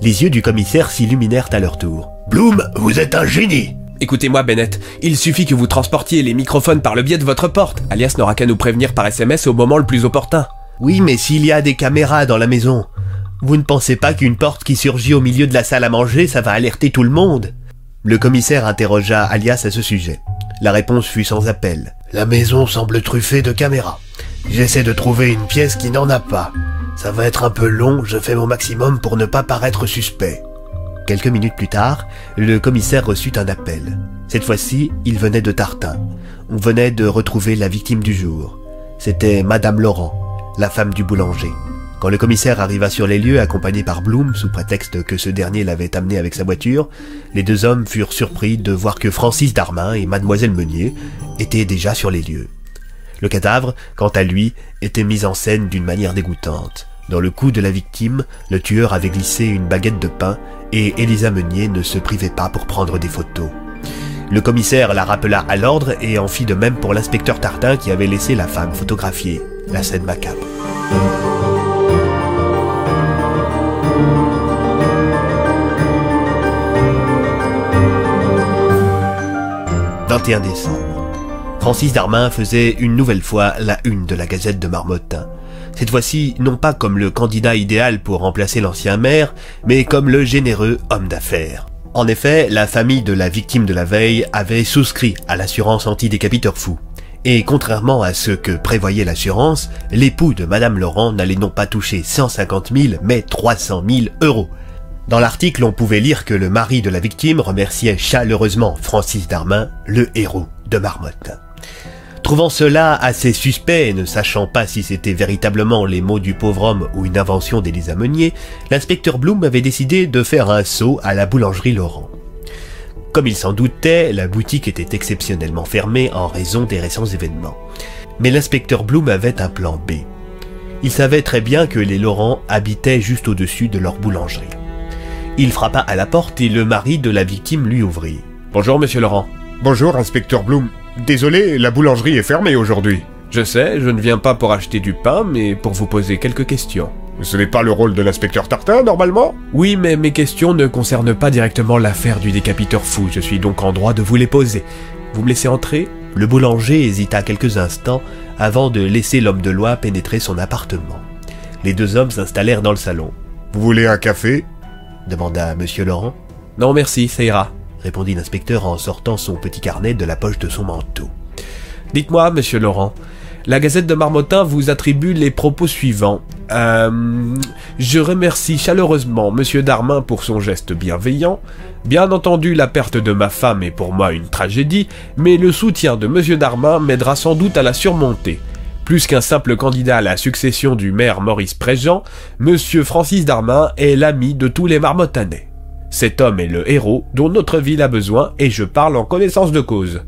Speaker 11: Les yeux du commissaire s'illuminèrent à leur tour.
Speaker 17: Bloom, vous êtes un génie
Speaker 2: Écoutez-moi, Bennett, il suffit que vous transportiez les microphones par le biais de votre porte. Alias n'aura qu'à nous prévenir par SMS au moment le plus opportun.
Speaker 11: Oui, mais s'il y a des caméras dans la maison, vous ne pensez pas qu'une porte qui surgit au milieu de la salle à manger, ça va alerter tout le monde? Le commissaire interrogea Alias à ce sujet. La réponse fut sans appel.
Speaker 17: La maison semble truffée de caméras. J'essaie de trouver une pièce qui n'en a pas. Ça va être un peu long, je fais mon maximum pour ne pas paraître suspect.
Speaker 11: Quelques minutes plus tard, le commissaire reçut un appel. Cette fois-ci, il venait de Tartin. On venait de retrouver la victime du jour. C'était Madame Laurent, la femme du boulanger. Quand le commissaire arriva sur les lieux accompagné par Bloom, sous prétexte que ce dernier l'avait amené avec sa voiture, les deux hommes furent surpris de voir que Francis Darmin et Mademoiselle Meunier étaient déjà sur les lieux. Le cadavre, quant à lui, était mis en scène d'une manière dégoûtante. Dans le cou de la victime, le tueur avait glissé une baguette de pain et Elisa Meunier ne se privait pas pour prendre des photos. Le commissaire la rappela à l'ordre et en fit de même pour l'inspecteur Tartin qui avait laissé la femme photographier. La scène macabre. 21 décembre. Francis Darmin faisait une nouvelle fois la une de la Gazette de Marmottin. Cette fois-ci, non pas comme le candidat idéal pour remplacer l'ancien maire, mais comme le généreux homme d'affaires. En effet, la famille de la victime de la veille avait souscrit à l'assurance anti-décapiteur fou. Et contrairement à ce que prévoyait l'assurance, l'époux de Madame Laurent n'allait non pas toucher 150 000, mais 300 000 euros. Dans l'article, on pouvait lire que le mari de la victime remerciait chaleureusement Francis Darmin, le héros de Marmotte. Trouvant cela assez suspect et ne sachant pas si c'était véritablement les mots du pauvre homme ou une invention d'Élisa Meunier, l'inspecteur Bloom avait décidé de faire un saut à la boulangerie Laurent. Comme il s'en doutait, la boutique était exceptionnellement fermée en raison des récents événements. Mais l'inspecteur Bloom avait un plan B. Il savait très bien que les Laurent habitaient juste au-dessus de leur boulangerie. Il frappa à la porte et le mari de la victime lui ouvrit.
Speaker 2: Bonjour, monsieur Laurent.
Speaker 8: Bonjour, inspecteur Bloom. Désolé, la boulangerie est fermée aujourd'hui.
Speaker 2: Je sais, je ne viens pas pour acheter du pain, mais pour vous poser quelques questions.
Speaker 8: Ce n'est pas le rôle de l'inspecteur Tartin, normalement
Speaker 2: Oui, mais mes questions ne concernent pas directement l'affaire du décapiteur fou, je suis donc en droit de vous les poser. Vous me laissez entrer?
Speaker 11: Le boulanger hésita quelques instants avant de laisser l'homme de loi pénétrer son appartement. Les deux hommes s'installèrent dans le salon.
Speaker 8: Vous voulez un café?
Speaker 11: Demanda Monsieur Laurent.
Speaker 2: Non merci, ça ira,
Speaker 11: répondit l'inspecteur en sortant son petit carnet de la poche de son manteau.
Speaker 2: Dites-moi, monsieur Laurent, la Gazette de Marmottin vous attribue les propos suivants. Euh, je remercie chaleureusement monsieur Darmin pour son geste bienveillant. Bien entendu, la perte de ma femme est pour moi une tragédie, mais le soutien de monsieur Darmin m'aidera sans doute à la surmonter. Plus qu'un simple candidat à la succession du maire Maurice Préjean, monsieur Francis Darmin est l'ami de tous les Marmottanais. Cet homme est le héros dont notre ville a besoin et je parle en connaissance de cause.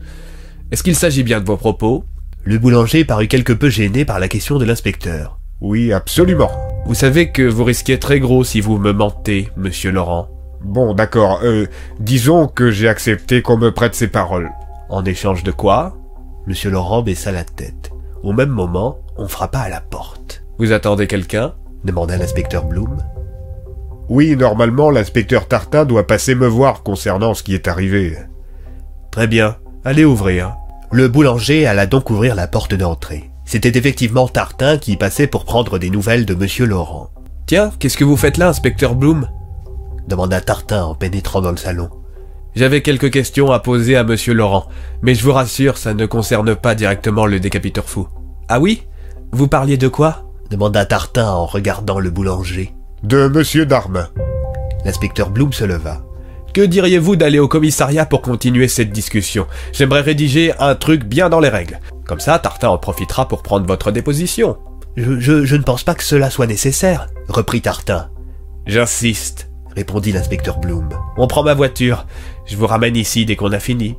Speaker 2: Est-ce qu'il s'agit bien de vos propos?
Speaker 11: Le boulanger parut quelque peu gêné par la question de l'inspecteur.
Speaker 8: Oui, absolument.
Speaker 2: Vous savez que vous risquez très gros si vous me mentez, monsieur Laurent.
Speaker 8: Bon, d'accord. Euh, disons que j'ai accepté qu'on me prête ces paroles.
Speaker 2: En échange de quoi?
Speaker 11: Monsieur Laurent baissa la tête. Au même moment, on frappa à la porte.
Speaker 2: Vous attendez quelqu'un?
Speaker 11: demanda l'inspecteur Bloom.
Speaker 8: Oui, normalement, l'inspecteur Tartin doit passer me voir concernant ce qui est arrivé.
Speaker 2: Très bien, allez ouvrir.
Speaker 11: Le boulanger alla donc ouvrir la porte d'entrée. C'était effectivement Tartin qui passait pour prendre des nouvelles de Monsieur Laurent.
Speaker 2: Tiens, qu'est-ce que vous faites là, inspecteur Bloom?
Speaker 11: demanda Tartin en pénétrant dans le salon.
Speaker 2: J'avais quelques questions à poser à Monsieur Laurent, mais je vous rassure, ça ne concerne pas directement le décapiteur fou. Ah oui? Vous parliez de quoi?
Speaker 11: demanda Tartin en regardant le boulanger.
Speaker 8: De Monsieur Darmin.
Speaker 11: L'inspecteur Bloom se leva.
Speaker 2: Que diriez-vous d'aller au commissariat pour continuer cette discussion? J'aimerais rédiger un truc bien dans les règles. Comme ça, Tartin en profitera pour prendre votre déposition.
Speaker 11: Je, je, je ne pense pas que cela soit nécessaire, reprit Tartin.
Speaker 2: J'insiste,
Speaker 11: répondit l'inspecteur Bloom.
Speaker 2: On prend ma voiture. Je vous ramène ici dès qu'on a fini.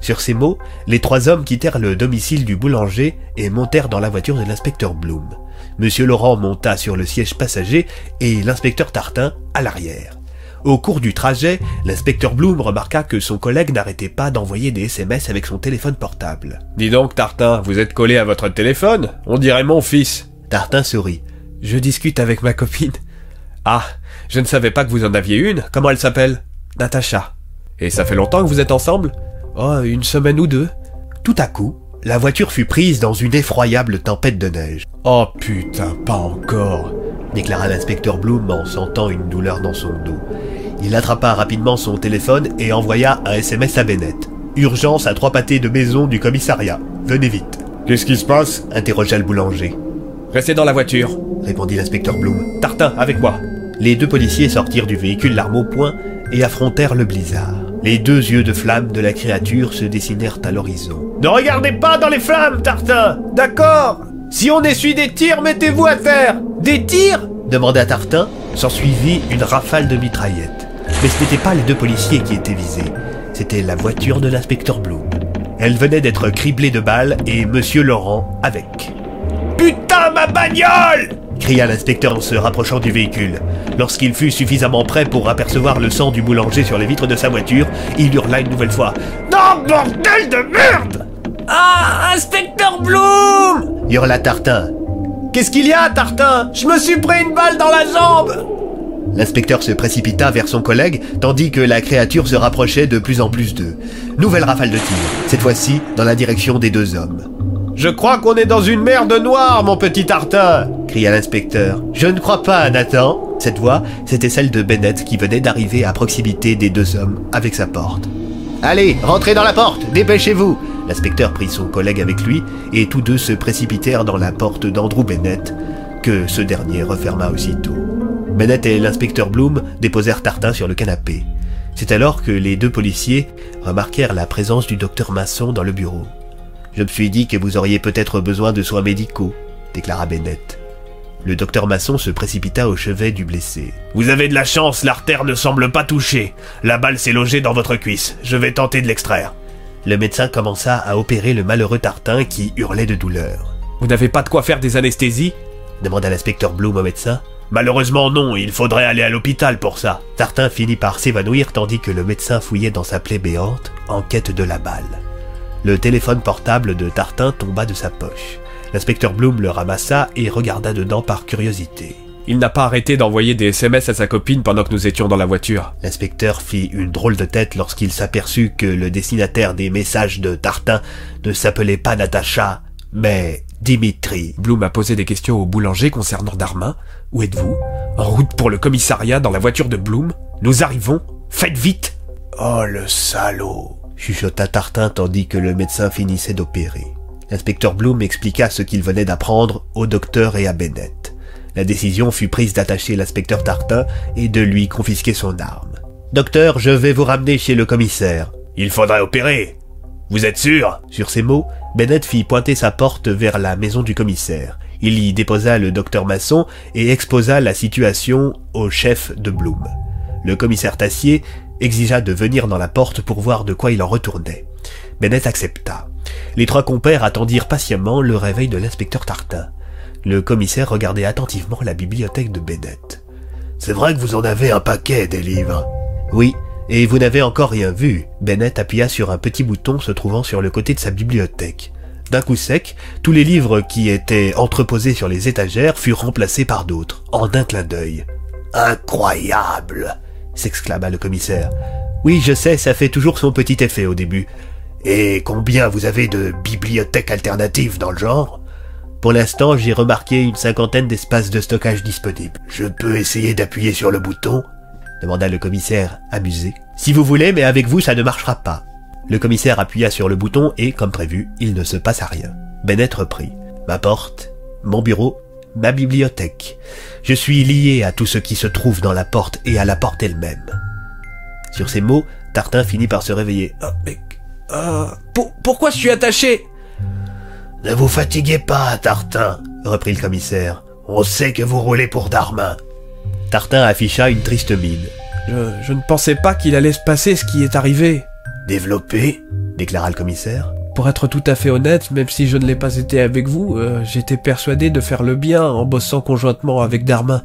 Speaker 11: Sur ces mots, les trois hommes quittèrent le domicile du boulanger et montèrent dans la voiture de l'inspecteur Bloom. Monsieur Laurent monta sur le siège passager et l'inspecteur Tartin à l'arrière. Au cours du trajet, l'inspecteur Bloom remarqua que son collègue n'arrêtait pas d'envoyer des SMS avec son téléphone portable.
Speaker 2: Dis donc, Tartin, vous êtes collé à votre téléphone? On dirait mon fils.
Speaker 11: Tartin sourit.
Speaker 2: Je discute avec ma copine. Ah, je ne savais pas que vous en aviez une. Comment elle s'appelle? Natacha. Et ça fait longtemps que vous êtes ensemble? Oh, une semaine ou deux.
Speaker 11: Tout à coup, la voiture fut prise dans une effroyable tempête de neige.
Speaker 2: Oh putain, pas encore,
Speaker 11: déclara l'inspecteur Bloom en sentant une douleur dans son dos. Il attrapa rapidement son téléphone et envoya un SMS à Bennett. Urgence à trois pâtés de maison du commissariat. Venez vite.
Speaker 8: Qu'est-ce qui se passe?
Speaker 11: Interrogea le boulanger.
Speaker 2: Restez dans la voiture,
Speaker 11: répondit l'inspecteur Bloom.
Speaker 2: Tartin, avec moi.
Speaker 11: Les deux policiers sortirent du véhicule l'arme au poing et affrontèrent le blizzard. Les deux yeux de flamme de la créature se dessinèrent à l'horizon.
Speaker 6: Ne regardez pas dans les flammes, Tartin D'accord Si on essuie des tirs, mettez-vous à terre Des tirs?
Speaker 11: demanda Tartin. S'ensuivit une rafale de mitraillettes. Mais ce n'étaient pas les deux policiers qui étaient visés. C'était la voiture de l'inspecteur Bloom. Elle venait d'être criblée de balles et Monsieur Laurent avec.
Speaker 6: Putain, ma bagnole
Speaker 11: cria l'inspecteur en se rapprochant du véhicule. Lorsqu'il fut suffisamment prêt pour apercevoir le sang du boulanger sur les vitres de sa voiture, il hurla une nouvelle fois.
Speaker 6: Non, bordel de merde
Speaker 12: Ah, inspecteur Bloom
Speaker 11: hurla Tartin.
Speaker 6: Qu'est-ce qu'il y a, Tartin? Je me suis pris une balle dans la jambe
Speaker 11: L'inspecteur se précipita vers son collègue, tandis que la créature se rapprochait de plus en plus d'eux. Nouvelle rafale de tir, cette fois-ci dans la direction des deux hommes.
Speaker 6: Je crois qu'on est dans une merde noire, mon petit tartin
Speaker 11: cria l'inspecteur. Je ne crois pas, Nathan. Cette voix, c'était celle de Bennett qui venait d'arriver à proximité des deux hommes avec sa porte. Allez, rentrez dans la porte, dépêchez-vous L'inspecteur prit son collègue avec lui et tous deux se précipitèrent dans la porte d'Andrew Bennett, que ce dernier referma aussitôt. Bennett et l'inspecteur Bloom déposèrent Tartin sur le canapé. C'est alors que les deux policiers remarquèrent la présence du docteur Masson dans le bureau. Je me suis dit que vous auriez peut-être besoin de soins médicaux, déclara Bennett. Le docteur Masson se précipita au chevet du blessé.
Speaker 15: Vous avez de la chance, l'artère ne semble pas touchée. La balle s'est logée dans votre cuisse. Je vais tenter de l'extraire.
Speaker 11: Le médecin commença à opérer le malheureux Tartin qui hurlait de douleur.
Speaker 2: Vous n'avez pas de quoi faire des anesthésies?
Speaker 11: demanda l'inspecteur Bloom au médecin.
Speaker 15: Malheureusement non, il faudrait aller à l'hôpital pour ça.
Speaker 11: Tartin finit par s'évanouir tandis que le médecin fouillait dans sa plaie béante en quête de la balle. Le téléphone portable de Tartin tomba de sa poche. L'inspecteur Bloom le ramassa et regarda dedans par curiosité.
Speaker 2: Il n'a pas arrêté d'envoyer des SMS à sa copine pendant que nous étions dans la voiture.
Speaker 11: L'inspecteur fit une drôle de tête lorsqu'il s'aperçut que le destinataire des messages de Tartin ne s'appelait pas Natacha, mais Dimitri.
Speaker 2: Bloom a posé des questions au boulanger concernant Darmin. Où êtes-vous? En route pour le commissariat dans la voiture de Bloom? Nous arrivons. Faites vite
Speaker 17: Oh le salaud
Speaker 11: chuchota Tartin tandis que le médecin finissait d'opérer. L'inspecteur Bloom expliqua ce qu'il venait d'apprendre au docteur et à Bennett. La décision fut prise d'attacher l'inspecteur Tartin et de lui confisquer son arme. Docteur, je vais vous ramener chez le commissaire.
Speaker 15: Il faudrait opérer. Vous êtes sûr?
Speaker 11: Sur ces mots, Bennett fit pointer sa porte vers la maison du commissaire. Il y déposa le docteur Masson et exposa la situation au chef de Bloom. Le commissaire Tassier exigea de venir dans la porte pour voir de quoi il en retournait. Bennett accepta. Les trois compères attendirent patiemment le réveil de l'inspecteur Tartin. Le commissaire regardait attentivement la bibliothèque de Bennett.
Speaker 17: C'est vrai que vous en avez un paquet des livres.
Speaker 11: Oui, et vous n'avez encore rien vu. Bennett appuya sur un petit bouton se trouvant sur le côté de sa bibliothèque. d'un coup sec, tous les livres qui étaient entreposés sur les étagères furent remplacés par d'autres, en un clin d'œil. Incroyable s'exclama le commissaire. Oui, je sais, ça fait toujours son petit effet au début. Et combien vous avez de bibliothèques alternatives dans le genre? Pour l'instant, j'ai remarqué une cinquantaine d'espaces de stockage disponibles. Je peux essayer d'appuyer sur le bouton? demanda le commissaire, amusé. Si vous voulez, mais avec vous, ça ne marchera pas. Le commissaire appuya sur le bouton et, comme prévu, il ne se passa rien. Bennett reprit. Ma porte, mon bureau, ma bibliothèque. Je suis lié à tout ce qui se trouve dans la porte et à la porte elle-même. Sur ces mots, Tartin finit par se réveiller.
Speaker 57: Ah, mais... Ah, pourquoi je suis attaché?
Speaker 17: Ne vous fatiguez pas, Tartin, reprit le commissaire. On sait que vous roulez pour Darmin.
Speaker 11: Tartin afficha une triste mine.
Speaker 57: Je, ne pensais pas qu'il allait se passer ce qui est arrivé.
Speaker 17: Développé
Speaker 11: déclara le commissaire.
Speaker 57: Pour être tout à fait honnête, même si je ne l'ai pas été avec vous, euh, j'étais persuadé de faire le bien en bossant conjointement avec Darmin.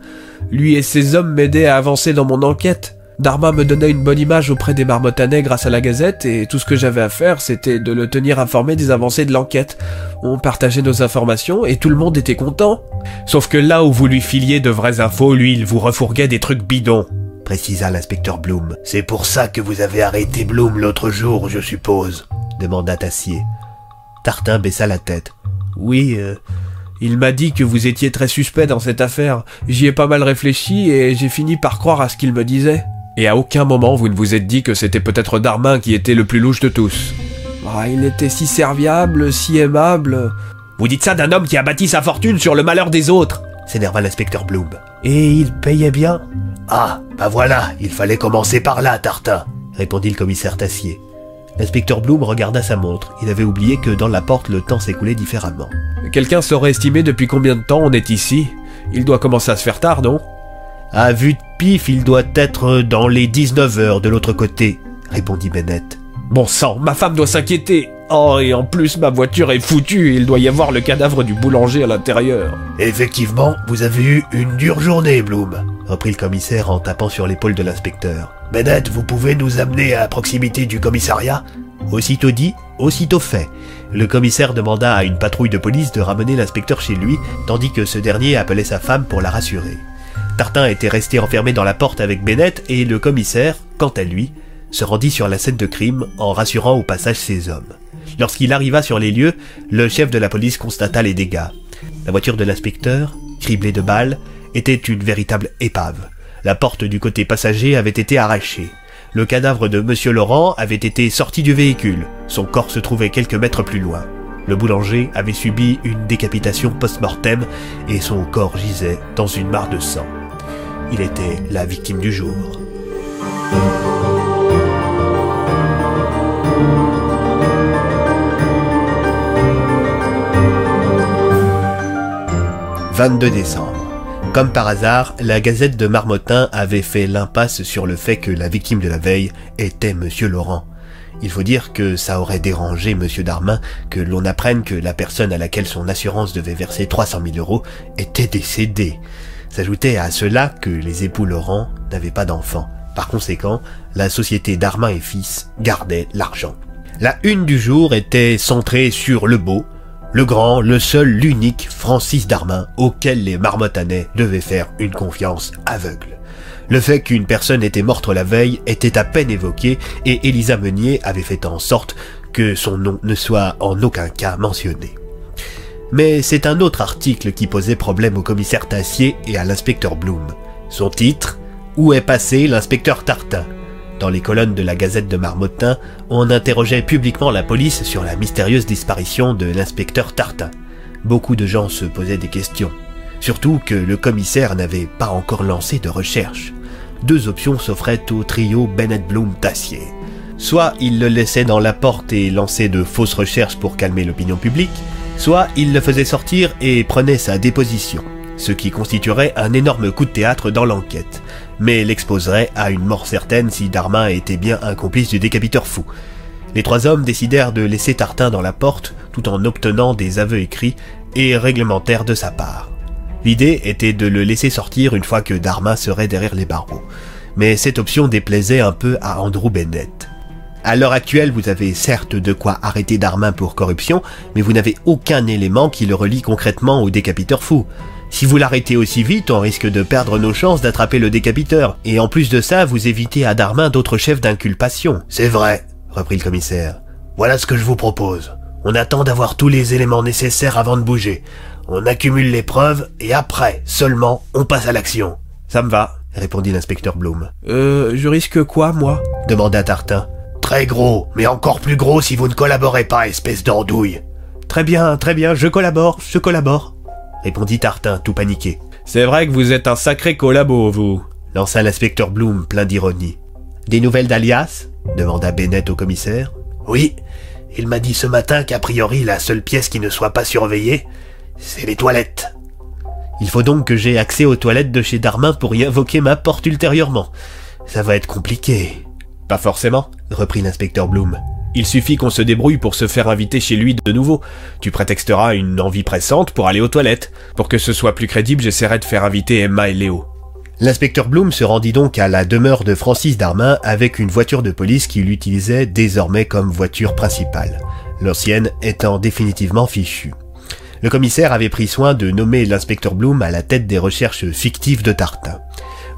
Speaker 57: Lui et ses hommes m'aidaient à avancer dans mon enquête. Darmin me donnait une bonne image auprès des marmottanais grâce à la gazette, et tout ce que j'avais à faire, c'était de le tenir informé des avancées de l'enquête. On partageait nos informations, et tout le monde était content.
Speaker 16: Sauf que là où vous lui filiez de vraies infos, lui, il vous refourguait des trucs bidons
Speaker 11: précisa l'inspecteur Bloom.
Speaker 17: C'est pour ça que vous avez arrêté Bloom l'autre jour, je suppose
Speaker 11: demanda Tassier. Tartin baissa la tête.
Speaker 57: Oui, euh, il m'a dit que vous étiez très suspect dans cette affaire. J'y ai pas mal réfléchi et j'ai fini par croire à ce qu'il me disait.
Speaker 16: Et à aucun moment vous ne vous êtes dit que c'était peut-être Darmin qui était le plus louche de tous.
Speaker 57: Ah, il était si serviable, si aimable.
Speaker 16: Vous dites ça d'un homme qui a bâti sa fortune sur le malheur des autres
Speaker 11: s'énerva l'inspecteur Bloom.
Speaker 57: Et il payait bien?
Speaker 17: Ah, bah voilà, il fallait commencer par là, Tartin,
Speaker 11: répondit le commissaire Tassier. L'inspecteur Bloom regarda sa montre. Il avait oublié que dans la porte le temps s'écoulait différemment.
Speaker 16: Quelqu'un saurait estimer depuis combien de temps on est ici Il doit commencer à se faire tard, non?
Speaker 11: À vue de pif, il doit être dans les 19 heures de l'autre côté, répondit Bennett.
Speaker 16: Bon sang, ma femme doit s'inquiéter. Oh, et en plus, ma voiture est foutue il doit y avoir le cadavre du boulanger à l'intérieur.
Speaker 17: Effectivement, vous avez eu une dure journée, Bloom,
Speaker 11: reprit le commissaire en tapant sur l'épaule de l'inspecteur.
Speaker 17: Bennett, vous pouvez nous amener à proximité du commissariat?
Speaker 11: Aussitôt dit, aussitôt fait. Le commissaire demanda à une patrouille de police de ramener l'inspecteur chez lui, tandis que ce dernier appelait sa femme pour la rassurer. Tartin était resté enfermé dans la porte avec Bennett et le commissaire, quant à lui, se rendit sur la scène de crime en rassurant au passage ses hommes. Lorsqu'il arriva sur les lieux, le chef de la police constata les dégâts. La voiture de l'inspecteur, criblée de balles, était une véritable épave. La porte du côté passager avait été arrachée. Le cadavre de M. Laurent avait été sorti du véhicule. Son corps se trouvait quelques mètres plus loin. Le boulanger avait subi une décapitation post-mortem et son corps gisait dans une mare de sang. Il était la victime du jour. 22 décembre. Comme par hasard, la Gazette de Marmottin avait fait l'impasse sur le fait que la victime de la veille était Monsieur Laurent. Il faut dire que ça aurait dérangé Monsieur Darmin que l'on apprenne que la personne à laquelle son assurance devait verser 300 000 euros était décédée. S'ajoutait à cela que les époux Laurent n'avaient pas d'enfants. Par conséquent, la société Darmin et Fils gardait l'argent. La une du jour était centrée sur le beau, le grand, le seul, l'unique Francis Darmin auquel les marmottanais devaient faire une confiance aveugle. Le fait qu'une personne était morte la veille était à peine évoqué et Elisa Meunier avait fait en sorte que son nom ne soit en aucun cas mentionné. Mais c'est un autre article qui posait problème au commissaire Tassier et à l'inspecteur Bloom. Son titre Où est passé l'inspecteur Tartin? Dans les colonnes de la Gazette de Marmottin, on interrogeait publiquement la police sur la mystérieuse disparition de l'inspecteur Tartin. Beaucoup de gens se posaient des questions. Surtout que le commissaire n'avait pas encore lancé de recherche. Deux options s'offraient au trio Bennett Bloom Tassier. Soit il le laissait dans la porte et lançait de fausses recherches pour calmer l'opinion publique, soit il le faisait sortir et prenait sa déposition, ce qui constituerait un énorme coup de théâtre dans l'enquête mais l'exposerait à une mort certaine si Darmin était bien un complice du décapiteur fou. Les trois hommes décidèrent de laisser Tartin dans la porte tout en obtenant des aveux écrits et réglementaires de sa part. L'idée était de le laisser sortir une fois que Darmin serait derrière les barreaux. Mais cette option déplaisait un peu à Andrew Bennett. À l'heure actuelle, vous avez certes de quoi arrêter Darmin pour corruption, mais vous n'avez aucun élément qui le relie concrètement au décapiteur fou. Si vous l'arrêtez aussi vite, on risque de perdre nos chances d'attraper le décapiteur. Et en plus de ça, vous évitez à Darmin d'autres chefs d'inculpation.
Speaker 17: C'est vrai, reprit le commissaire. Voilà ce que je vous propose. On attend d'avoir tous les éléments nécessaires avant de bouger. On accumule les preuves et après, seulement, on passe à l'action.
Speaker 11: Ça me va, répondit l'inspecteur Bloom.
Speaker 57: Euh, je risque quoi, moi?
Speaker 11: demanda Tartin.
Speaker 17: Très gros, mais encore plus gros si vous ne collaborez pas, espèce d'andouille.
Speaker 11: Très bien, très bien, je collabore, je collabore, répondit Tartin, tout paniqué.
Speaker 16: C'est vrai que vous êtes un sacré collabo, vous,
Speaker 11: lança l'inspecteur Bloom, plein d'ironie. Des nouvelles d'Alias? demanda Bennett au commissaire.
Speaker 17: Oui, il m'a dit ce matin qu'a priori la seule pièce qui ne soit pas surveillée, c'est les toilettes.
Speaker 11: Il faut donc que j'aie accès aux toilettes de chez Darmin pour y invoquer ma porte ultérieurement. Ça va être compliqué.
Speaker 16: Pas forcément,
Speaker 11: reprit l'inspecteur Bloom.
Speaker 16: Il suffit qu'on se débrouille pour se faire inviter chez lui de nouveau. Tu prétexteras une envie pressante pour aller aux toilettes. Pour que ce soit plus crédible, j'essaierai de faire inviter Emma et Léo.
Speaker 11: L'inspecteur Bloom se rendit donc à la demeure de Francis Darmin avec une voiture de police qu'il utilisait désormais comme voiture principale, l'ancienne étant définitivement fichue. Le commissaire avait pris soin de nommer l'inspecteur Bloom à la tête des recherches fictives de Tartin.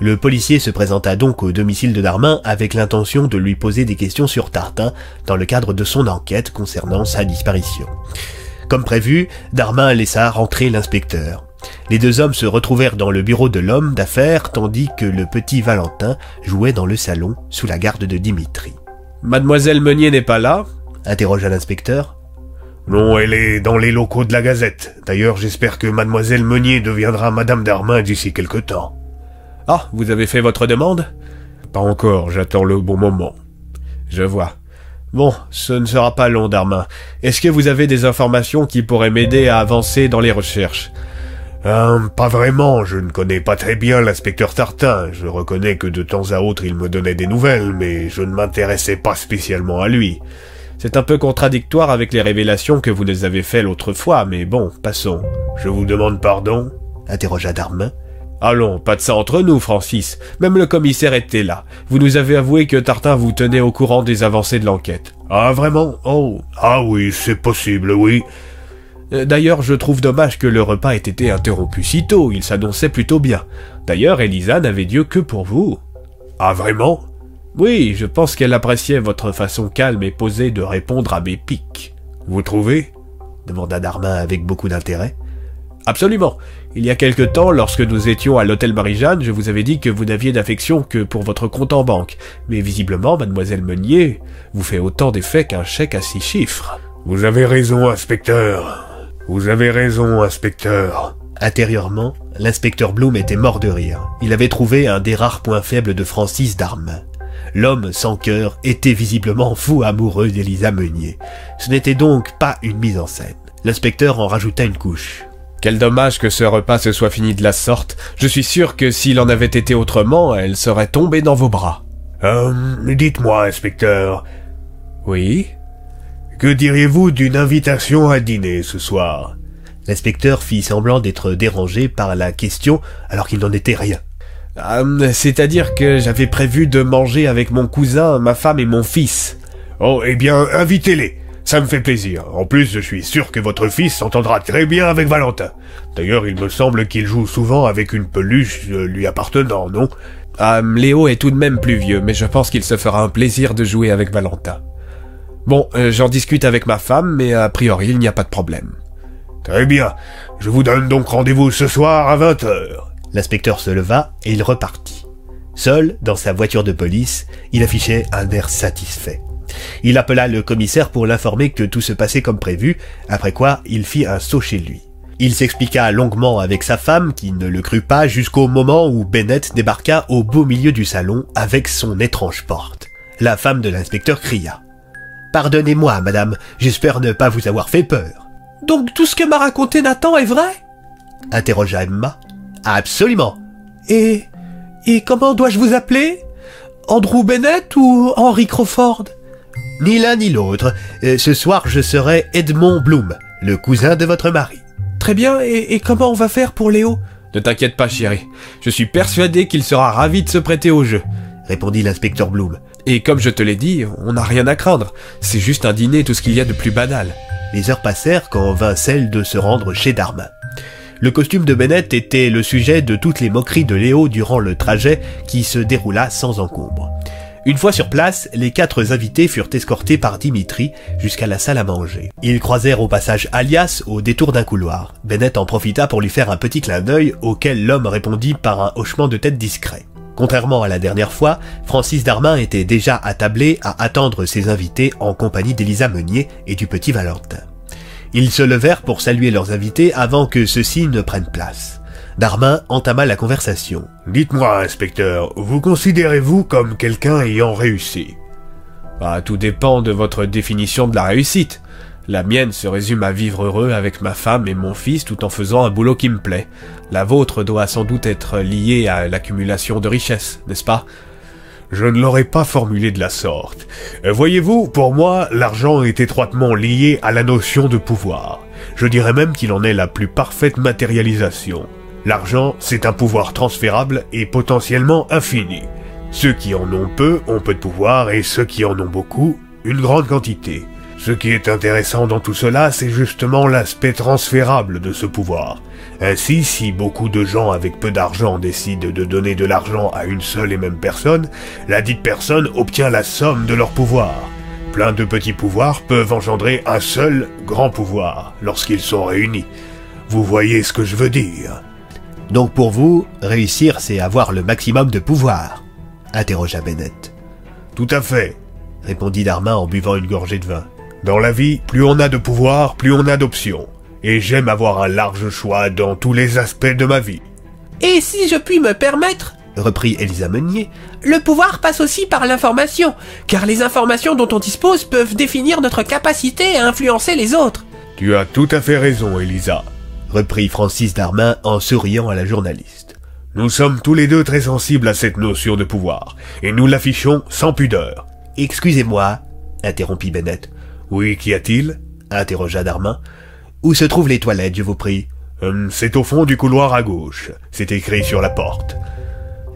Speaker 11: Le policier se présenta donc au domicile de Darmin avec l'intention de lui poser des questions sur Tartin dans le cadre de son enquête concernant sa disparition. Comme prévu, Darmin laissa rentrer l'inspecteur. Les deux hommes se retrouvèrent dans le bureau de l'homme d'affaires tandis que le petit Valentin jouait dans le salon sous la garde de Dimitri.
Speaker 16: Mademoiselle Meunier n'est pas là
Speaker 11: interrogea l'inspecteur.
Speaker 8: Non, elle est dans les locaux de la Gazette. D'ailleurs, j'espère que mademoiselle Meunier deviendra madame Darmin d'ici quelque temps.
Speaker 16: Ah, vous avez fait votre demande?
Speaker 8: Pas encore, j'attends le bon moment.
Speaker 16: Je vois. Bon, ce ne sera pas long, Darmin. Est-ce que vous avez des informations qui pourraient m'aider à avancer dans les recherches?
Speaker 8: Euh, Pas vraiment, je ne connais pas très bien l'inspecteur Tartin. Je reconnais que de temps à autre il me donnait des nouvelles, mais je ne m'intéressais pas spécialement à lui.
Speaker 16: C'est un peu contradictoire avec les révélations que vous nous avez faites l'autre fois, mais bon, passons.
Speaker 8: Je vous demande pardon?
Speaker 11: interrogea Darmin.
Speaker 16: Allons, pas de ça entre nous, Francis. Même le commissaire était là. Vous nous avez avoué que Tartin vous tenait au courant des avancées de l'enquête.
Speaker 8: Ah, vraiment Oh, ah oui, c'est possible, oui.
Speaker 16: Euh, d'ailleurs, je trouve dommage que le repas ait été interrompu si tôt, il s'annonçait plutôt bien. D'ailleurs, Elisa n'avait Dieu que pour vous.
Speaker 8: Ah, vraiment
Speaker 16: Oui, je pense qu'elle appréciait votre façon calme et posée de répondre à mes piques.
Speaker 8: Vous trouvez
Speaker 11: demanda Darmin avec beaucoup d'intérêt.
Speaker 16: Absolument. Il y a quelque temps, lorsque nous étions à l'hôtel Marie-Jeanne, je vous avais dit que vous n'aviez d'affection que pour votre compte en banque. Mais visiblement, mademoiselle Meunier vous fait autant d'effet qu'un chèque à six chiffres.
Speaker 8: Vous avez raison, inspecteur. Vous avez raison, inspecteur.
Speaker 11: Intérieurement, l'inspecteur Bloom était mort de rire. Il avait trouvé un des rares points faibles de Francis Darmin. L'homme sans cœur était visiblement fou amoureux d'Elisa Meunier. Ce n'était donc pas une mise en scène. L'inspecteur en rajouta une couche.
Speaker 16: Quel dommage que ce repas se soit fini de la sorte. Je suis sûr que s'il en avait été autrement, elle serait tombée dans vos bras.
Speaker 8: Euh, dites-moi, inspecteur.
Speaker 16: Oui?
Speaker 8: Que diriez-vous d'une invitation à dîner ce soir?
Speaker 11: L'inspecteur fit semblant d'être dérangé par la question alors qu'il n'en était rien.
Speaker 16: Euh, c'est-à-dire que j'avais prévu de manger avec mon cousin, ma femme et mon fils.
Speaker 8: Oh, eh bien, invitez-les. Ça me fait plaisir. En plus, je suis sûr que votre fils s'entendra très bien avec Valentin. D'ailleurs, il me semble qu'il joue souvent avec une peluche euh, lui appartenant, non?
Speaker 16: Ah, Léo est tout de même plus vieux, mais je pense qu'il se fera un plaisir de jouer avec Valentin. Bon, euh, j'en discute avec ma femme, mais a priori, il n'y a pas de problème.
Speaker 8: Très bien. Je vous donne donc rendez-vous ce soir à 20h.
Speaker 11: L'inspecteur se leva et il repartit. Seul, dans sa voiture de police, il affichait un air satisfait. Il appela le commissaire pour l'informer que tout se passait comme prévu, après quoi il fit un saut chez lui. Il s'expliqua longuement avec sa femme, qui ne le crut pas, jusqu'au moment où Bennett débarqua au beau milieu du salon avec son étrange porte. La femme de l'inspecteur cria. Pardonnez-moi, madame, j'espère ne pas vous avoir fait peur.
Speaker 12: Donc tout ce que m'a raconté Nathan est vrai?
Speaker 11: interrogea Emma. Absolument.
Speaker 12: Et. Et comment dois-je vous appeler? Andrew Bennett ou Henry Crawford?
Speaker 11: Ni l'un ni l'autre. Euh, ce soir, je serai Edmond Bloom, le cousin de votre mari.
Speaker 12: Très bien, et, et comment on va faire pour Léo?
Speaker 16: Ne t'inquiète pas, chérie. Je suis persuadé qu'il sera ravi de se prêter au jeu.
Speaker 11: Répondit l'inspecteur Bloom.
Speaker 57: Et comme je te l'ai dit, on n'a rien à craindre. C'est juste un dîner, tout ce qu'il y a de plus banal.
Speaker 11: Les heures passèrent quand vint celle de se rendre chez Darmin. Le costume de Bennett était le sujet de toutes les moqueries de Léo durant le trajet qui se déroula sans encombre. Une fois sur place, les quatre invités furent escortés par Dimitri jusqu'à la salle à manger. Ils croisèrent au passage Alias au détour d'un couloir. Bennett en profita pour lui faire un petit clin d'œil auquel l'homme répondit par un hochement de tête discret. Contrairement à la dernière fois, Francis Darmin était déjà attablé à attendre ses invités en compagnie d'Elisa Meunier et du petit Valentin. Ils se levèrent pour saluer leurs invités avant que ceux-ci ne prennent place. Darmin entama la conversation.
Speaker 8: Dites-moi, inspecteur, vous considérez-vous comme quelqu'un ayant réussi?
Speaker 57: Bah, tout dépend de votre définition de la réussite. La mienne se résume à vivre heureux avec ma femme et mon fils tout en faisant un boulot qui me plaît. La vôtre doit sans doute être liée à l'accumulation de richesses, n'est-ce pas?
Speaker 8: Je ne l'aurais pas formulé de la sorte. Euh, voyez-vous, pour moi, l'argent est étroitement lié à la notion de pouvoir. Je dirais même qu'il en est la plus parfaite matérialisation. L'argent, c'est un pouvoir transférable et potentiellement infini. Ceux qui en ont peu ont peu de pouvoir et ceux qui en ont beaucoup, une grande quantité. Ce qui est intéressant dans tout cela, c'est justement l'aspect transférable de ce pouvoir. Ainsi, si beaucoup de gens avec peu d'argent décident de donner de l'argent à une seule et même personne, la dite personne obtient la somme de leur pouvoir. Plein de petits pouvoirs peuvent engendrer un seul grand pouvoir lorsqu'ils sont réunis. Vous voyez ce que je veux dire
Speaker 11: Donc pour vous, réussir c'est avoir le maximum de pouvoir? interrogea Bennett.
Speaker 8: Tout à fait,
Speaker 11: répondit Darmin en buvant une gorgée de vin.
Speaker 8: Dans la vie, plus on a de pouvoir, plus on a d'options. Et j'aime avoir un large choix dans tous les aspects de ma vie.
Speaker 12: Et si je puis me permettre,
Speaker 11: reprit Elisa Meunier,
Speaker 12: le pouvoir passe aussi par l'information, car les informations dont on dispose peuvent définir notre capacité à influencer les autres.
Speaker 8: Tu as tout à fait raison, Elisa,
Speaker 11: reprit Francis Darmin en souriant à la journaliste.
Speaker 8: Nous sommes tous les deux très sensibles à cette notion de pouvoir, et nous l'affichons sans pudeur.
Speaker 11: Excusez-moi, interrompit Bennett.
Speaker 8: Oui, qu'y a-t-il?
Speaker 11: interrogea Darmin. Où se trouvent les toilettes, je vous prie?
Speaker 8: Hum, C'est au fond du couloir à gauche. C'est écrit sur la porte.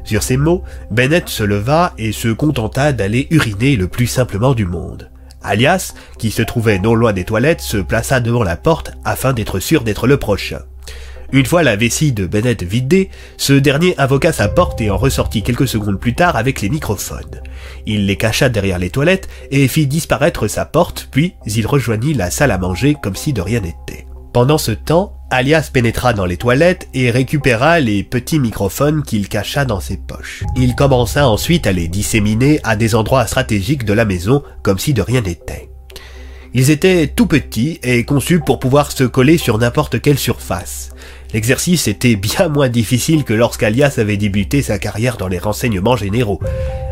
Speaker 11: Sur ces mots, Bennett se leva et se contenta d'aller uriner le plus simplement du monde. Alias, qui se trouvait non loin des toilettes, se plaça devant la porte afin d'être sûr d'être le prochain. Une fois la vessie de Bennett vidée, ce dernier invoqua sa porte et en ressortit quelques secondes plus tard avec les microphones. Il les cacha derrière les toilettes et fit disparaître sa porte, puis il rejoignit la salle à manger comme si de rien n'était. Pendant ce temps, Alias pénétra dans les toilettes et récupéra les petits microphones qu'il cacha dans ses poches. Il commença ensuite à les disséminer à des endroits stratégiques de la maison comme si de rien n'était. Ils étaient tout petits et conçus pour pouvoir se coller sur n'importe quelle surface. L'exercice était bien moins difficile que lorsqu'Alias avait débuté sa carrière dans les renseignements généraux.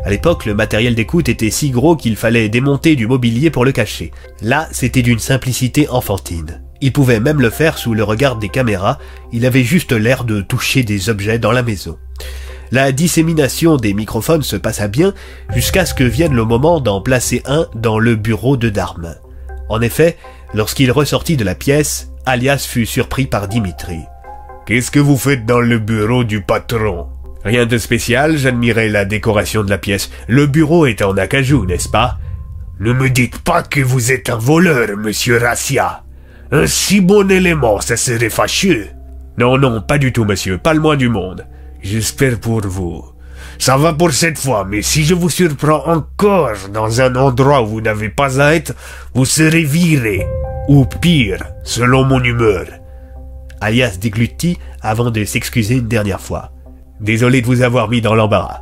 Speaker 11: À l'époque, le matériel d'écoute était si gros qu'il fallait démonter du mobilier pour le cacher. Là, c'était d'une simplicité enfantine. Il pouvait même le faire sous le regard des caméras, il avait juste l'air de toucher des objets dans la maison. La dissémination des microphones se passa bien jusqu'à ce que vienne le moment d'en placer un dans le bureau de Darmin. En effet, lorsqu'il ressortit de la pièce, Alias fut surpris par Dimitri.
Speaker 8: Qu'est-ce que vous faites dans le bureau du patron?
Speaker 57: Rien de spécial, j'admirais la décoration de la pièce. Le bureau est en acajou, n'est-ce pas?
Speaker 8: Ne me dites pas que vous êtes un voleur, monsieur Rassia. Un si bon élément, ça serait fâcheux.
Speaker 57: Non, non, pas du tout, monsieur, pas le moins du monde.
Speaker 8: J'espère pour vous. Ça va pour cette fois, mais si je vous surprends encore dans un endroit où vous n'avez pas à être, vous serez viré. Ou pire, selon mon humeur.
Speaker 11: Alias déglutit avant de s'excuser une dernière fois. Désolé de vous avoir mis dans l'embarras.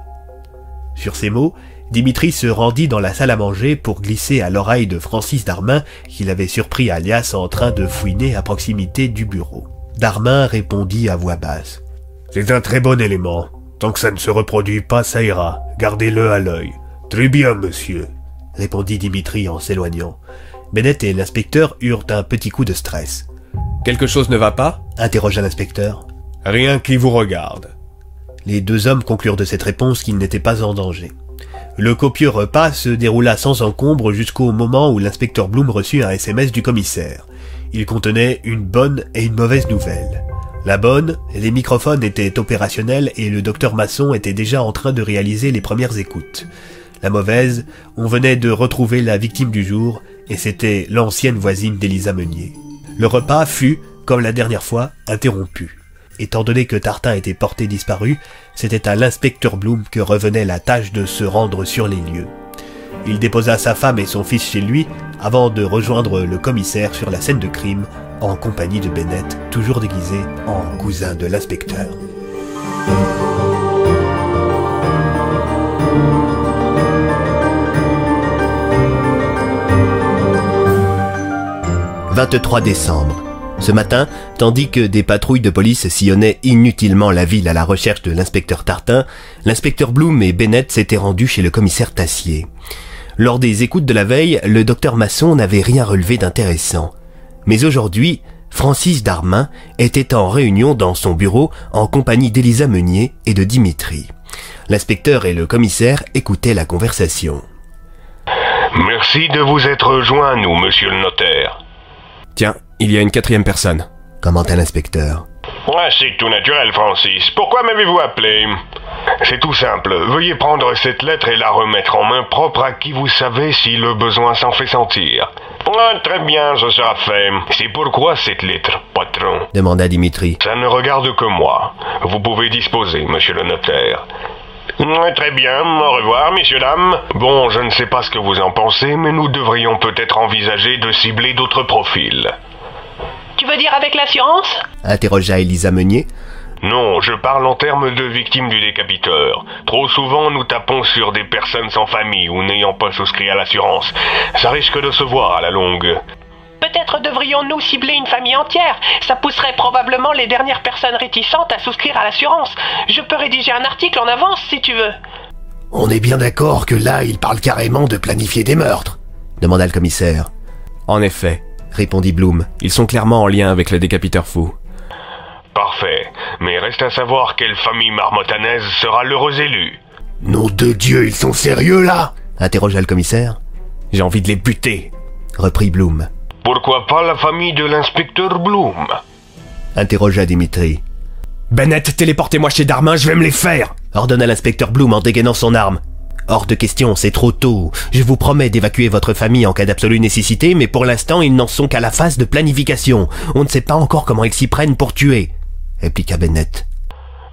Speaker 11: Sur ces mots, Dimitri se rendit dans la salle à manger pour glisser à l'oreille de Francis Darmin qu'il avait surpris Alias en train de fouiner à proximité du bureau. Darmin répondit à voix basse.
Speaker 8: C'est un très bon élément. Tant que ça ne se reproduit pas, ça ira. Gardez-le à l'œil. Très bien, monsieur,
Speaker 11: répondit Dimitri en s'éloignant. Bennett et l'inspecteur eurent un petit coup de stress.
Speaker 57: Quelque chose ne va pas?
Speaker 11: interrogea l'inspecteur.
Speaker 8: Rien qui vous regarde.
Speaker 11: Les deux hommes conclurent de cette réponse qu'ils n'étaient pas en danger. Le copieux repas se déroula sans encombre jusqu'au moment où l'inspecteur Bloom reçut un SMS du commissaire. Il contenait une bonne et une mauvaise nouvelle. La bonne, les microphones étaient opérationnels et le docteur Masson était déjà en train de réaliser les premières écoutes. La mauvaise, on venait de retrouver la victime du jour, et c'était l'ancienne voisine d'Elisa Meunier. Le repas fut, comme la dernière fois, interrompu. Étant donné que Tartin était porté disparu, c'était à l'inspecteur Bloom que revenait la tâche de se rendre sur les lieux. Il déposa sa femme et son fils chez lui avant de rejoindre le commissaire sur la scène de crime en compagnie de Bennett, toujours déguisé en cousin de l'inspecteur. 23 décembre. Ce matin, tandis que des patrouilles de police sillonnaient inutilement la ville à la recherche de l'inspecteur Tartin, l'inspecteur Bloom et Bennett s'étaient rendus chez le commissaire Tassier. Lors des écoutes de la veille, le docteur Masson n'avait rien relevé d'intéressant. Mais aujourd'hui, Francis Darmin était en réunion dans son bureau en compagnie d'Elisa Meunier et de Dimitri. L'inspecteur et le commissaire écoutaient la conversation.
Speaker 24: Merci de vous être joint à nous, monsieur le notaire.
Speaker 2: Tiens, il y a une quatrième personne.
Speaker 11: Commenta l'inspecteur.
Speaker 24: C'est tout naturel, Francis. Pourquoi m'avez-vous appelé? C'est tout simple. Veuillez prendre cette lettre et la remettre en main propre à qui vous savez si le besoin s'en fait sentir. Ouais, très bien, ce sera fait. C'est pourquoi cette lettre, patron?
Speaker 11: Demanda Dimitri.
Speaker 24: Ça ne regarde que moi. Vous pouvez disposer, monsieur le notaire. Ouais, Très bien, au revoir, messieurs, dames. Bon, je ne sais pas ce que vous en pensez, mais nous devrions peut-être envisager de cibler d'autres profils.
Speaker 14: Tu veux dire avec l'assurance
Speaker 11: interrogea Elisa Meunier.
Speaker 24: Non, je parle en termes de victimes du décapiteur. Trop souvent, nous tapons sur des personnes sans famille ou n'ayant pas souscrit à l'assurance. Ça risque de se voir à la longue.
Speaker 14: Peut-être devrions-nous cibler une famille entière. Ça pousserait probablement les dernières personnes réticentes à souscrire à l'assurance. Je peux rédiger un article en avance si tu veux.
Speaker 17: On est bien d'accord que là, il parle carrément de planifier des meurtres.
Speaker 11: demanda le commissaire.
Speaker 2: En effet,
Speaker 11: Répondit Bloom.
Speaker 2: ils sont clairement en lien avec le décapiteur fou.
Speaker 24: Parfait. Mais reste à savoir quelle famille marmotanaise sera l'heureux élu.
Speaker 17: Nom de Dieu, ils sont sérieux là
Speaker 11: interrogea le commissaire.
Speaker 2: J'ai envie de les buter.
Speaker 11: Reprit Bloom.
Speaker 24: Pourquoi pas la famille de l'inspecteur Bloom?
Speaker 11: Interrogea Dimitri.
Speaker 2: Bennett, téléportez-moi chez Darmin, je vais me les faire
Speaker 11: Ordonna l'inspecteur Bloom en dégainant son arme. Hors de question, c'est trop tôt. Je vous promets d'évacuer votre famille en cas d'absolue nécessité, mais pour l'instant, ils n'en sont qu'à la phase de planification. On ne sait pas encore comment ils s'y prennent pour tuer. Répliqua Bennett.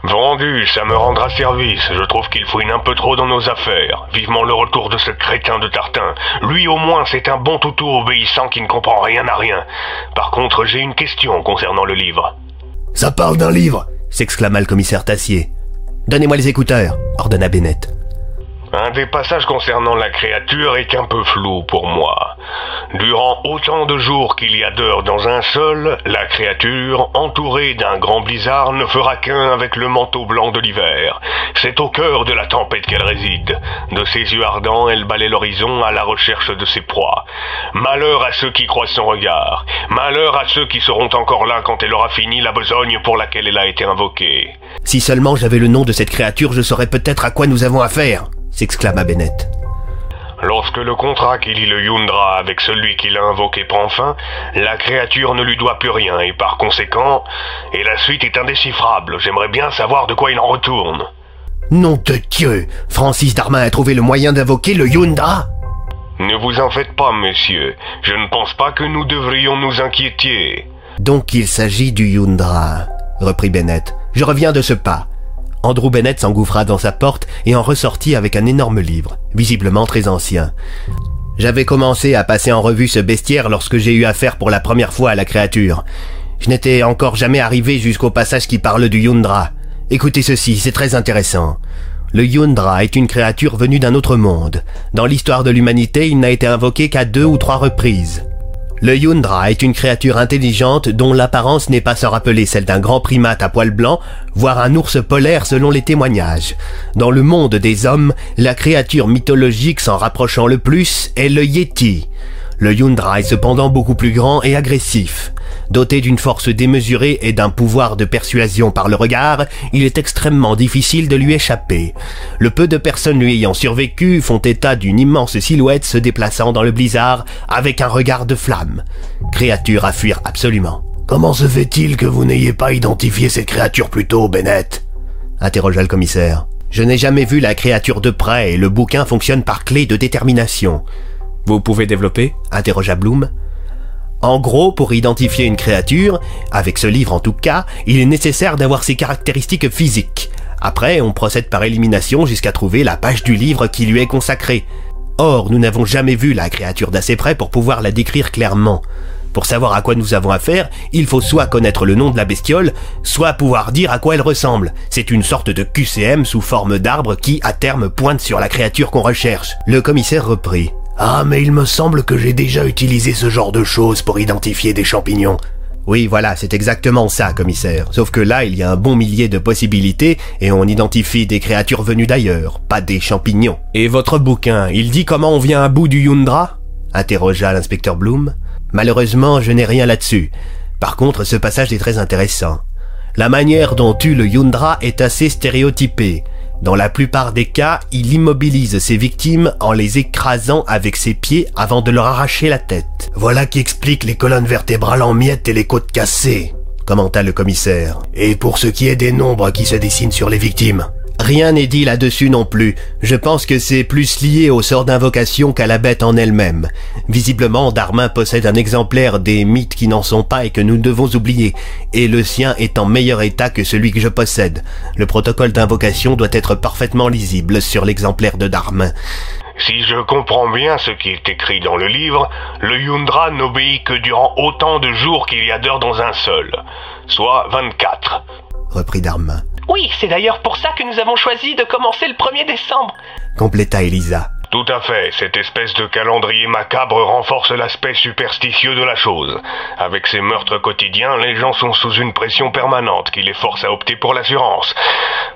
Speaker 24: Vendu, ça me rendra service. Je trouve qu'il fouine un peu trop dans nos affaires. Vivement le retour de ce crétin de Tartin. Lui au moins, c'est un bon toutou obéissant qui ne comprend rien à rien. Par contre, j'ai une question concernant le livre.
Speaker 17: Ça parle d'un livre
Speaker 11: s'exclama le commissaire Tassier. Donnez-moi les écouteurs, ordonna Bennett.
Speaker 24: Un des passages concernant la créature est un peu flou pour moi. Durant autant de jours qu'il y a d'heures dans un seul, la créature, entourée d'un grand blizzard, ne fera qu'un avec le manteau blanc de l'hiver. C'est au cœur de la tempête qu'elle réside. De ses yeux ardents, elle balaie l'horizon à la recherche de ses proies. Malheur à ceux qui croisent son regard. Malheur à ceux qui seront encore là quand elle aura fini la besogne pour laquelle elle a été invoquée.
Speaker 11: Si seulement j'avais le nom de cette créature, je saurais peut-être à quoi nous avons affaire, s'exclama Bennett.
Speaker 24: Lorsque le contrat qui lie le Yundra avec celui qui l'a invoqué prend fin, la créature ne lui doit plus rien et par conséquent, et la suite est indéchiffrable. J'aimerais bien savoir de quoi il en retourne.
Speaker 17: Nom de Dieu Francis Darmin a trouvé le moyen d'invoquer le Yundra?
Speaker 24: Ne vous en faites pas, monsieur. Je ne pense pas que nous devrions nous inquiéter.
Speaker 11: Donc il s'agit du Yundra, reprit Bennett. Je reviens de ce pas. Andrew Bennett s'engouffra dans sa porte et en ressortit avec un énorme livre, visiblement très ancien. J'avais commencé à passer en revue ce bestiaire lorsque j'ai eu affaire pour la première fois à la créature. Je n'étais encore jamais arrivé jusqu'au passage qui parle du Yundra. Écoutez ceci, c'est très intéressant. Le Yundra est une créature venue d'un autre monde. Dans l'histoire de l'humanité, il n'a été invoqué qu'à deux ou trois reprises. Le Yundra est une créature intelligente dont l'apparence n'est pas sans rappeler celle d'un grand primate à poils blancs, voire un ours polaire selon les témoignages. Dans le monde des hommes, la créature mythologique s'en rapprochant le plus est le Yeti. Le Yundra est cependant beaucoup plus grand et agressif. Doté d'une force démesurée et d'un pouvoir de persuasion par le regard, il est extrêmement difficile de lui échapper. Le peu de personnes lui ayant survécu font état d'une immense silhouette se déplaçant dans le blizzard avec un regard de flamme. Créature à fuir absolument.
Speaker 17: Comment se fait-il que vous n'ayez pas identifié cette créature plus tôt, Bennett?
Speaker 11: Interrogea le commissaire. Je n'ai jamais vu la créature de près et le bouquin fonctionne par clé de détermination.
Speaker 2: Vous pouvez développer?
Speaker 11: Interrogea Bloom. En gros, pour identifier une créature, avec ce livre en tout cas, il est nécessaire d'avoir ses caractéristiques physiques. Après, on procède par élimination jusqu'à trouver la page du livre qui lui est consacrée. Or, nous n'avons jamais vu la créature d'assez près pour pouvoir la décrire clairement. Pour savoir à quoi nous avons affaire, il faut soit connaître le nom de la bestiole, soit pouvoir dire à quoi elle ressemble. C'est une sorte de QCM sous forme d'arbre qui, à terme, pointe sur la créature qu'on recherche. Le commissaire reprit.
Speaker 17: Ah, mais il me semble que j'ai déjà utilisé ce genre de choses pour identifier des champignons.
Speaker 11: Oui, voilà, c'est exactement ça, commissaire. Sauf que là, il y a un bon millier de possibilités et on identifie des créatures venues d'ailleurs, pas des champignons. Et votre bouquin, il dit comment on vient à bout du Yundra? interrogea l'inspecteur Bloom. Malheureusement, je n'ai rien là-dessus. Par contre, ce passage est très intéressant. La manière dont tue le Yundra est assez stéréotypée. Dans la plupart des cas, il immobilise ses victimes en les écrasant avec ses pieds avant de leur arracher la tête.
Speaker 17: Voilà qui explique les colonnes vertébrales en miettes et les côtes cassées,
Speaker 11: commenta le commissaire.
Speaker 17: Et pour ce qui est des nombres qui se dessinent sur les victimes,
Speaker 11: Rien n'est dit là-dessus non plus. Je pense que c'est plus lié au sort d'invocation qu'à la bête en elle-même. Visiblement, Darmin possède un exemplaire des mythes qui n'en sont pas et que nous devons oublier, et le sien est en meilleur état que celui que je possède. Le protocole d'invocation doit être parfaitement lisible sur l'exemplaire de Darmin.
Speaker 24: Si je comprends bien ce qui est écrit dans le livre, le Yundra n'obéit que durant autant de jours qu'il y a d'heures dans un seul, soit 24.
Speaker 11: Reprit Darmin.
Speaker 14: Oui, c'est d'ailleurs pour ça que nous avons choisi de commencer le 1er décembre.
Speaker 11: Compléta Elisa.
Speaker 24: Tout à fait, cette espèce de calendrier macabre renforce l'aspect superstitieux de la chose. Avec ces meurtres quotidiens, les gens sont sous une pression permanente qui les force à opter pour l'assurance.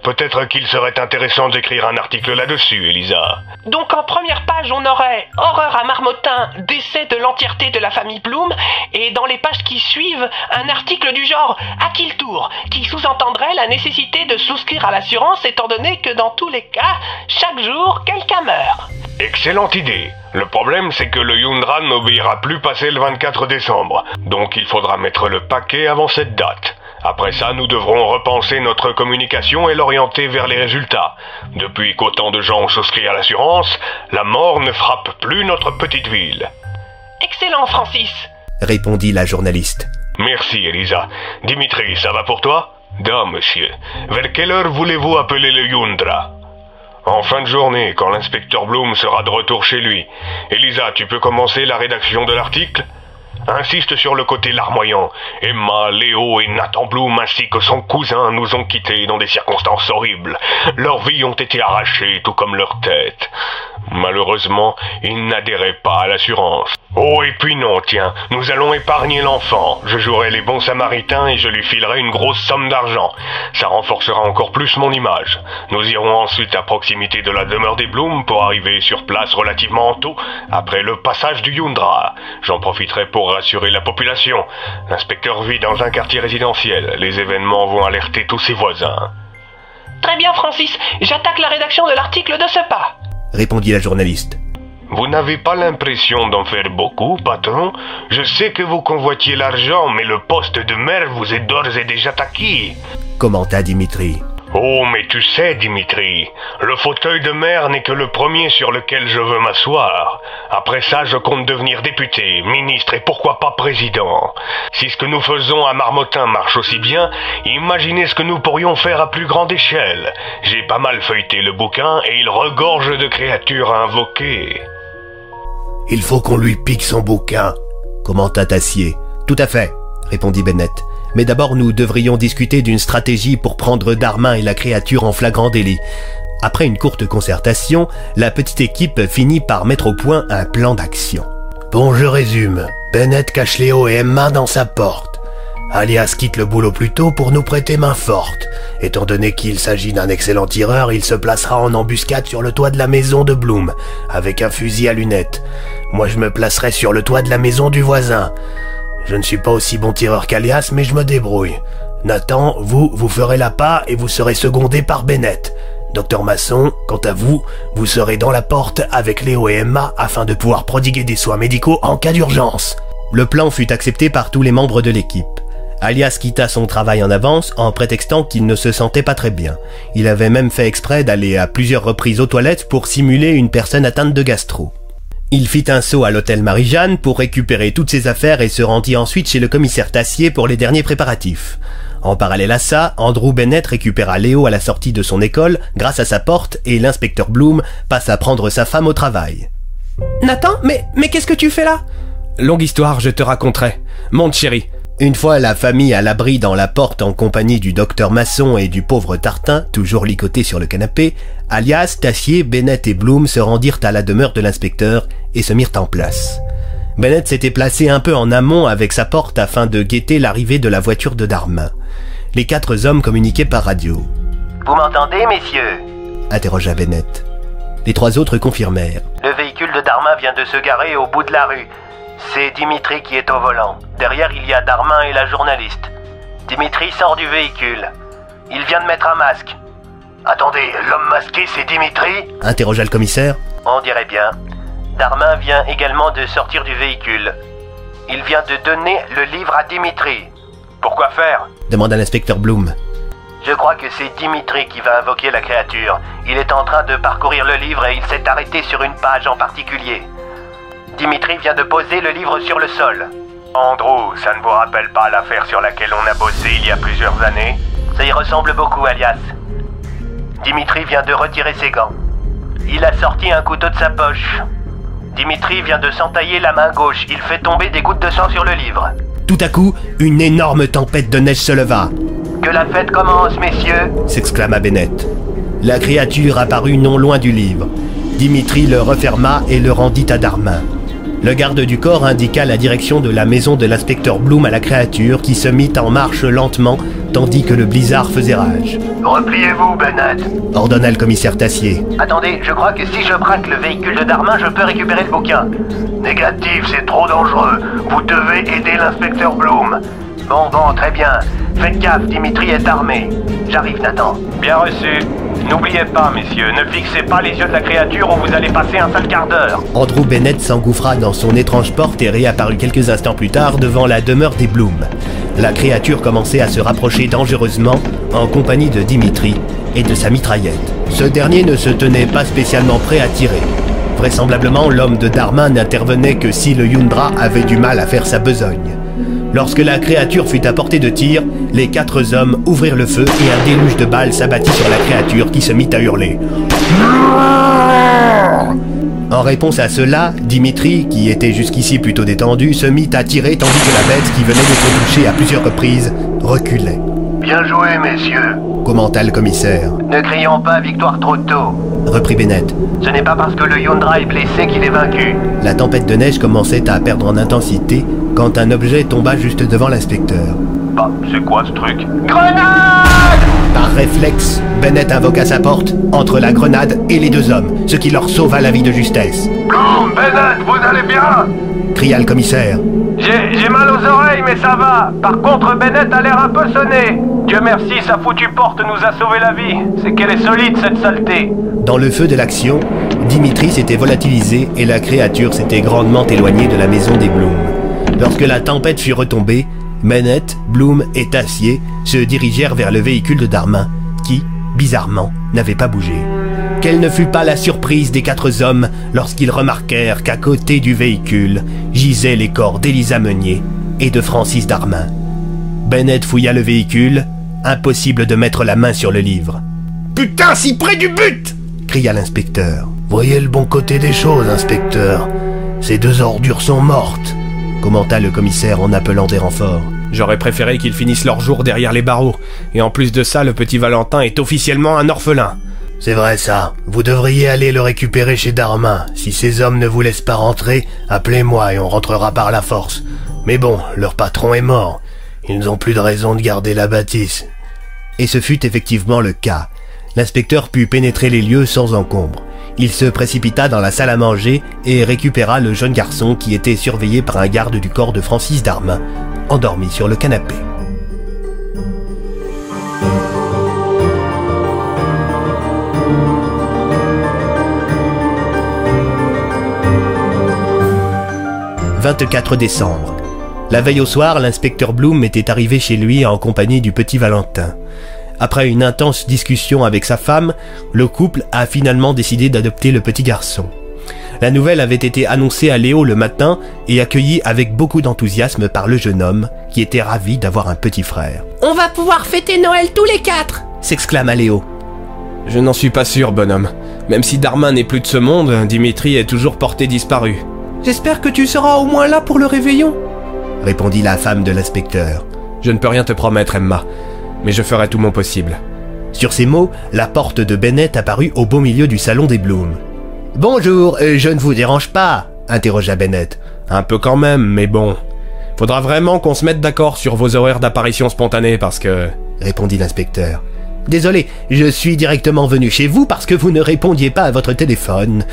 Speaker 24: Peut-être qu'il serait intéressant d'écrire un article là-dessus, Elisa.
Speaker 14: Donc en première page, on aurait Horreur à Marmottin, décès de l'entièreté de la famille Bloom, et dans les pages qui suivent, un article du genre À qui le tour? qui sous-entendrait la nécessité de souscrire à l'assurance étant donné que dans tous les cas, chaque jour, quelqu'un meurt.
Speaker 24: Excellente idée. Le problème, c'est que le Yundra n'obéira plus passer le 24 décembre. Donc il faudra mettre le paquet avant cette date. Après ça, nous devrons repenser notre communication et l'orienter vers les résultats. Depuis qu'autant de gens ont souscrit à l'assurance, la mort ne frappe plus notre petite ville.
Speaker 14: Excellent, Francis.
Speaker 11: Répondit la journaliste.
Speaker 24: Merci, Elisa. Dimitri, ça va pour toi? Da, monsieur. Vers quelle heure voulez-vous appeler le Yundra? En fin de journée, quand l'inspecteur Bloom sera de retour chez lui. Elisa, tu peux commencer la rédaction de l'article? Insiste sur le côté larmoyant. Emma, Léo et Nathan Bloom ainsi que son cousin nous ont quittés dans des circonstances horribles. Leurs vies ont été arrachées, tout comme leurs têtes. Malheureusement, ils n'adhéraient pas à l'assurance. Oh, et puis non, tiens, nous allons épargner l'enfant. Je jouerai les bons samaritains et je lui filerai une grosse somme d'argent. Ça renforcera encore plus mon image. Nous irons ensuite à proximité de la demeure des Blooms pour arriver sur place relativement tôt, après le passage du Yundra. J'en profiterai pour rassurer la population. L'inspecteur vit dans un quartier résidentiel. Les événements vont alerter tous ses voisins.
Speaker 14: Très bien, Francis. J'attaque la rédaction de l'article de ce pas.
Speaker 11: Répondit la journaliste.
Speaker 24: Vous n'avez pas l'impression d'en faire beaucoup, patron Je sais que vous convoitiez l'argent, mais le poste de maire vous est d'ores et déjà acquis.
Speaker 11: Commenta Dimitri.
Speaker 24: Oh, mais tu sais, Dimitri, le fauteuil de maire n'est que le premier sur lequel je veux m'asseoir. Après ça, je compte devenir député, ministre et pourquoi pas président. Si ce que nous faisons à Marmottin marche aussi bien, imaginez ce que nous pourrions faire à plus grande échelle. J'ai pas mal feuilleté le bouquin et il regorge de créatures à invoquer.
Speaker 17: Il faut qu'on lui pique son bouquin,
Speaker 11: commenta Tassier. Tout à fait, répondit Bennett. Mais d'abord nous devrions discuter d'une stratégie pour prendre Darmin et la créature en flagrant délit. Après une courte concertation, la petite équipe finit par mettre au point un plan d'action.
Speaker 17: Bon, je résume. Bennett cache Léo et Emma dans sa porte. Alias quitte le boulot plus tôt pour nous prêter main forte. Étant donné qu'il s'agit d'un excellent tireur, il se placera en embuscade sur le toit de la maison de Bloom, avec un fusil à lunettes. Moi je me placerai sur le toit de la maison du voisin. Je ne suis pas aussi bon tireur qu'Alias, mais je me débrouille. Nathan, vous, vous ferez la pas et vous serez secondé par Bennett. Docteur Masson, quant à vous, vous serez dans la porte avec Léo et Emma afin de pouvoir prodiguer des soins médicaux en cas d'urgence.
Speaker 11: Le plan fut accepté par tous les membres de l'équipe. Alias quitta son travail en avance en prétextant qu'il ne se sentait pas très bien. Il avait même fait exprès d'aller à plusieurs reprises aux toilettes pour simuler une personne atteinte de gastro. Il fit un saut à l'hôtel Marie-Jeanne pour récupérer toutes ses affaires et se rendit ensuite chez le commissaire Tassier pour les derniers préparatifs. En parallèle à ça, Andrew Bennett récupéra Léo à la sortie de son école grâce à sa porte et l'inspecteur Bloom passe à prendre sa femme au travail.
Speaker 12: Nathan, mais, mais qu'est-ce que tu fais là?
Speaker 16: Longue histoire, je te raconterai. Monte chérie.
Speaker 11: Une fois la famille à l'abri dans la porte en compagnie du docteur Masson et du pauvre Tartin, toujours licoté sur le canapé, alias, Tassier, Bennett et Bloom se rendirent à la demeure de l'inspecteur et se mirent en place. Bennett s'était placé un peu en amont avec sa porte afin de guetter l'arrivée de la voiture de Darmin. Les quatre hommes communiquaient par radio.
Speaker 58: Vous m'entendez, messieurs?
Speaker 11: interrogea Bennett. Les trois autres confirmèrent.
Speaker 58: Le véhicule de Darmin vient de se garer au bout de la rue. C'est Dimitri qui est au volant. Derrière, il y a Darmin et la journaliste. Dimitri sort du véhicule. Il vient de mettre un masque.
Speaker 17: Attendez, l'homme masqué, c'est Dimitri?
Speaker 11: interrogea le commissaire.
Speaker 58: On dirait bien. Darmin vient également de sortir du véhicule. Il vient de donner le livre à Dimitri.
Speaker 17: Pourquoi faire?
Speaker 11: Demanda l'inspecteur Bloom.
Speaker 58: Je crois que c'est Dimitri qui va invoquer la créature. Il est en train de parcourir le livre et il s'est arrêté sur une page en particulier. Dimitri vient de poser le livre sur le sol.
Speaker 17: Andrew, ça ne vous rappelle pas l'affaire sur laquelle on a bossé il y a plusieurs années?
Speaker 58: Ça y ressemble beaucoup, Alias. Dimitri vient de retirer ses gants. Il a sorti un couteau de sa poche. Dimitri vient de s'entailler la main gauche. Il fait tomber des gouttes de sang sur le livre.
Speaker 11: Tout à coup, une énorme tempête de neige se leva.
Speaker 58: Que la fête commence, messieurs
Speaker 11: s'exclama Bennett. La créature apparut non loin du livre. Dimitri le referma et le rendit à Darmin. Le garde du corps indiqua la direction de la maison de l'inspecteur Bloom à la créature qui se mit en marche lentement tandis que le blizzard faisait rage.
Speaker 17: Repliez-vous, Bennett
Speaker 11: ordonna le commissaire Tassier.
Speaker 58: Attendez, je crois que si je braque le véhicule de Darmin, je peux récupérer le bouquin.
Speaker 17: Négatif, c'est trop dangereux. Vous devez aider l'inspecteur Bloom.
Speaker 58: Bon, bon, très bien. Faites gaffe, Dimitri est armé. J'arrive, Nathan.
Speaker 17: Bien reçu. N'oubliez pas, messieurs, ne fixez pas les yeux de la créature ou vous allez passer un sale quart d'heure.
Speaker 11: Andrew Bennett s'engouffra dans son étrange porte et réapparut quelques instants plus tard devant la demeure des Blooms. La créature commençait à se rapprocher dangereusement en compagnie de Dimitri et de sa mitraillette. Ce dernier ne se tenait pas spécialement prêt à tirer. Vraisemblablement, l'homme de Darman n'intervenait que si le Yundra avait du mal à faire sa besogne. Lorsque la créature fut à portée de tir, les quatre hommes ouvrirent le feu et un déluge de balles s'abattit sur la créature qui se mit à hurler. En réponse à cela, Dimitri, qui était jusqu'ici plutôt détendu, se mit à tirer tandis que la bête qui venait d'être touchée à plusieurs reprises reculait.
Speaker 17: Bien joué, messieurs,
Speaker 11: commenta le commissaire.
Speaker 58: Ne crions pas victoire trop tôt,
Speaker 11: reprit Bennett.
Speaker 58: Ce n'est pas parce que le Yundra est blessé qu'il est vaincu.
Speaker 11: La tempête de neige commençait à perdre en intensité quand un objet tomba juste devant l'inspecteur.
Speaker 17: Bah, c'est quoi ce truc?
Speaker 58: Grenade
Speaker 11: Par réflexe, Bennett invoqua sa porte entre la grenade et les deux hommes, ce qui leur sauva la vie de justesse.
Speaker 17: Bloom, Bennett, vous allez bien?
Speaker 11: Cria le commissaire.
Speaker 58: J'ai mal aux oreilles, mais ça va. Par contre, Bennett a l'air un peu sonné. Dieu merci, sa foutue porte nous a sauvé la vie. C'est qu'elle est solide, cette saleté.
Speaker 11: Dans le feu de l'action, Dimitri s'était volatilisé et la créature s'était grandement éloignée de la maison des Bloom. Lorsque la tempête fut retombée, Bennett, Bloom et Tassier se dirigèrent vers le véhicule de Darmin, qui, bizarrement, n'avait pas bougé. Quelle ne fut pas la surprise des quatre hommes lorsqu'ils remarquèrent qu'à côté du véhicule gisaient les corps d'Elisa Meunier et de Francis Darmin. Bennett fouilla le véhicule, impossible de mettre la main sur le livre.
Speaker 17: Putain, si près du but
Speaker 11: cria l'inspecteur.
Speaker 17: Voyez le bon côté des choses, inspecteur. Ces deux ordures sont mortes,
Speaker 11: commenta le commissaire en appelant des renforts.
Speaker 16: J'aurais préféré qu'ils finissent leur jour derrière les barreaux. Et en plus de ça, le petit Valentin est officiellement un orphelin.
Speaker 17: C'est vrai ça. Vous devriez aller le récupérer chez Darmin. Si ces hommes ne vous laissent pas rentrer, appelez-moi et on rentrera par la force. Mais bon, leur patron est mort. Ils n'ont plus de raison de garder la bâtisse.
Speaker 11: Et ce fut effectivement le cas. L'inspecteur put pénétrer les lieux sans encombre. Il se précipita dans la salle à manger et récupéra le jeune garçon qui était surveillé par un garde du corps de Francis Darmin, endormi sur le canapé. 24 décembre. La veille au soir, l'inspecteur Bloom était arrivé chez lui en compagnie du petit Valentin. Après une intense discussion avec sa femme, le couple a finalement décidé d'adopter le petit garçon. La nouvelle avait été annoncée à Léo le matin et accueillie avec beaucoup d'enthousiasme par le jeune homme, qui était ravi d'avoir un petit frère.
Speaker 59: On va pouvoir fêter Noël tous les quatre
Speaker 11: S'exclama Léo.
Speaker 2: Je n'en suis pas sûr, bonhomme. Même si Darmin n'est plus de ce monde, Dimitri est toujours porté disparu.
Speaker 59: J'espère que tu seras au moins là pour le réveillon,
Speaker 11: répondit la femme de l'inspecteur.
Speaker 2: Je ne peux rien te promettre, Emma, mais je ferai tout mon possible.
Speaker 11: Sur ces mots, la porte de Bennett apparut au beau milieu du salon des Blooms. Bonjour, euh, je ne vous dérange pas interrogea Bennett.
Speaker 2: Un peu quand même, mais bon. Faudra vraiment qu'on se mette d'accord sur vos horaires d'apparition spontanée parce que...
Speaker 11: répondit l'inspecteur. Désolé, je suis directement venu chez vous parce que vous ne répondiez pas à votre téléphone.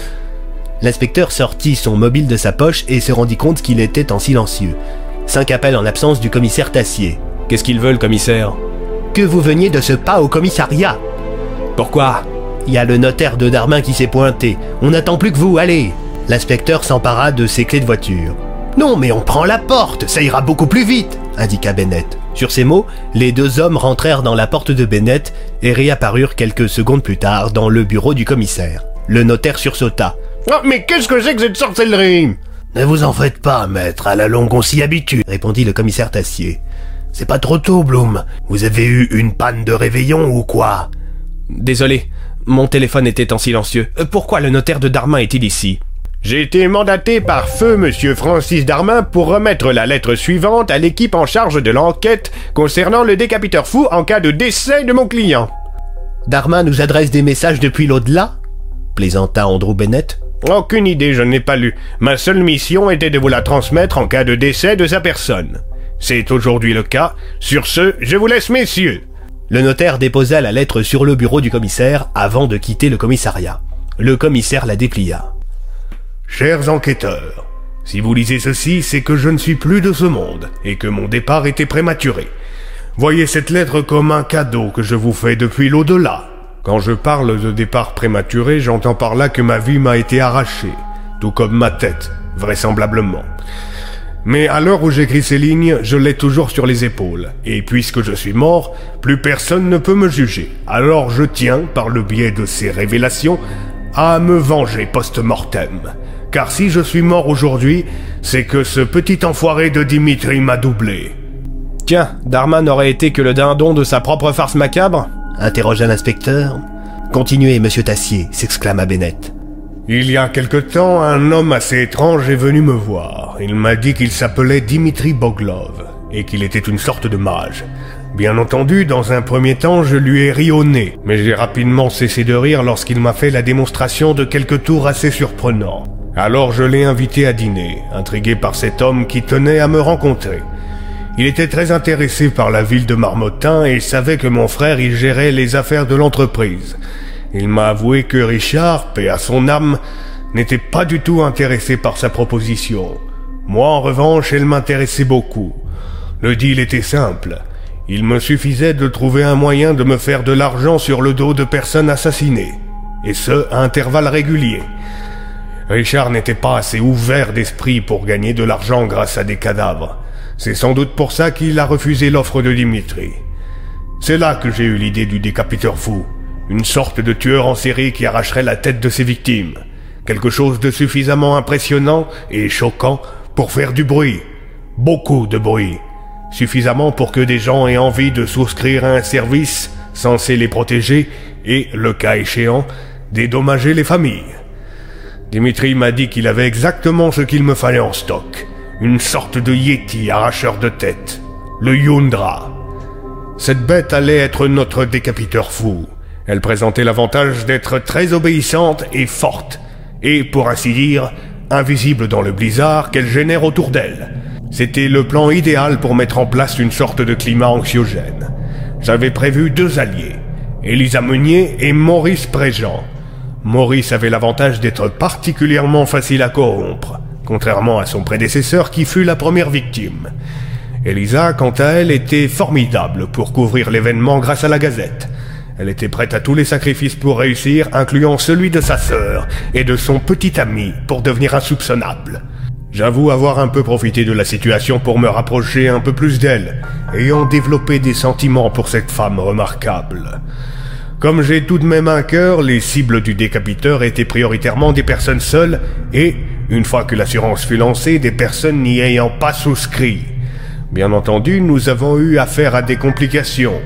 Speaker 11: L'inspecteur sortit son mobile de sa poche et se rendit compte qu'il était en silencieux. Cinq appels en absence du commissaire Tassier.
Speaker 2: Qu'est-ce qu'il veut, le commissaire?
Speaker 11: Que vous veniez de ce pas au commissariat.
Speaker 2: Pourquoi?
Speaker 11: Il y a le notaire de Darmin qui s'est pointé. On n'attend plus que vous, allez L'inspecteur s'empara de ses clés de voiture. Non, mais on prend la porte, ça ira beaucoup plus vite, indiqua Bennett. Sur ces mots, les deux hommes rentrèrent dans la porte de Bennett et réapparurent quelques secondes plus tard dans le bureau du commissaire. Le notaire sursauta.
Speaker 24: Oh, mais qu'est-ce que c'est que cette sorcellerie?
Speaker 60: Ne vous en faites pas, maître, à la longue on s'y habitue,
Speaker 11: répondit le commissaire Tassier.
Speaker 60: C'est pas trop tôt, Bloom. Vous avez eu une panne de réveillon ou quoi
Speaker 2: Désolé, mon téléphone était en silencieux. Euh, Pourquoi le notaire de Darmin est-il ici
Speaker 24: J'ai été mandaté par feu monsieur Francis Darmin pour remettre la lettre suivante à l'équipe en charge de l'enquête concernant le décapiteur fou en cas de décès de mon client.
Speaker 11: Darmin nous adresse des messages depuis l'au-delà plaisanta Andrew Bennett.
Speaker 24: Aucune idée, je n'ai pas lu. Ma seule mission était de vous la transmettre en cas de décès de sa personne. C'est aujourd'hui le cas. Sur ce, je vous laisse, messieurs.
Speaker 11: Le notaire déposa la lettre sur le bureau du commissaire avant de quitter le commissariat. Le commissaire la déplia.
Speaker 24: Chers enquêteurs, si vous lisez ceci, c'est que je ne suis plus de ce monde et que mon départ était prématuré. Voyez cette lettre comme un cadeau que je vous fais depuis l'au-delà. Quand je parle de départ prématuré, j'entends par là que ma vie m'a été arrachée, tout comme ma tête, vraisemblablement. Mais à l'heure où j'écris ces lignes, je l'ai toujours sur les épaules, et puisque je suis mort, plus personne ne peut me juger. Alors je tiens, par le biais de ces révélations, à me venger post-mortem. Car si je suis mort aujourd'hui, c'est que ce petit enfoiré de Dimitri m'a doublé.
Speaker 2: Tiens, Darman n'aurait été que le dindon de sa propre farce macabre?
Speaker 11: Interrogea l'inspecteur. Continuez, monsieur Tassier, s'exclama Bennett.
Speaker 24: Il y a quelque temps, un homme assez étrange est venu me voir. Il m'a dit qu'il s'appelait Dimitri Boglov et qu'il était une sorte de mage. Bien entendu, dans un premier temps, je lui ai ri au nez, mais j'ai rapidement cessé de rire lorsqu'il m'a fait la démonstration de quelques tours assez surprenants. Alors je l'ai invité à dîner, intrigué par cet homme qui tenait à me rencontrer. Il était très intéressé par la ville de Marmottin et savait que mon frère y gérait les affaires de l'entreprise. Il m'a avoué que Richard, paix à son âme, n'était pas du tout intéressé par sa proposition. Moi, en revanche, elle m'intéressait beaucoup. Le deal était simple. Il me suffisait de trouver un moyen de me faire de l'argent sur le dos de personnes assassinées. Et ce, à intervalles réguliers. Richard n'était pas assez ouvert d'esprit pour gagner de l'argent grâce à des cadavres. C'est sans doute pour ça qu'il a refusé l'offre de Dimitri. C'est là que j'ai eu l'idée du décapiteur fou. Une sorte de tueur en série qui arracherait la tête de ses victimes. Quelque chose de suffisamment impressionnant et choquant pour faire du bruit. Beaucoup de bruit. Suffisamment pour que des gens aient envie de souscrire à un service censé les protéger et, le cas échéant, dédommager les familles. Dimitri m'a dit qu'il avait exactement ce qu'il me fallait en stock. Une sorte de yéti arracheur de tête. Le Yundra. Cette bête allait être notre décapiteur fou. Elle présentait l'avantage d'être très obéissante et forte, et pour ainsi dire, invisible dans le blizzard qu'elle génère autour d'elle. C'était le plan idéal pour mettre en place une sorte de climat anxiogène. J'avais prévu deux alliés, Elisa Meunier et Maurice Préjean. Maurice avait l'avantage d'être particulièrement facile à corrompre, contrairement à son prédécesseur qui fut la première victime. Elisa, quant à elle, était formidable pour couvrir l'événement grâce à la Gazette. Elle était prête à tous les sacrifices pour réussir, incluant celui de sa sœur et de son petit ami pour devenir insoupçonnable. J'avoue avoir un peu profité de la situation pour me rapprocher un peu plus d'elle, ayant développé des sentiments pour cette femme remarquable. Comme j'ai tout de même un cœur, les cibles du décapiteur étaient prioritairement des personnes seules et, une fois que l'assurance fut lancée, des personnes n'y ayant pas souscrit. Bien entendu, nous avons eu affaire à des complications.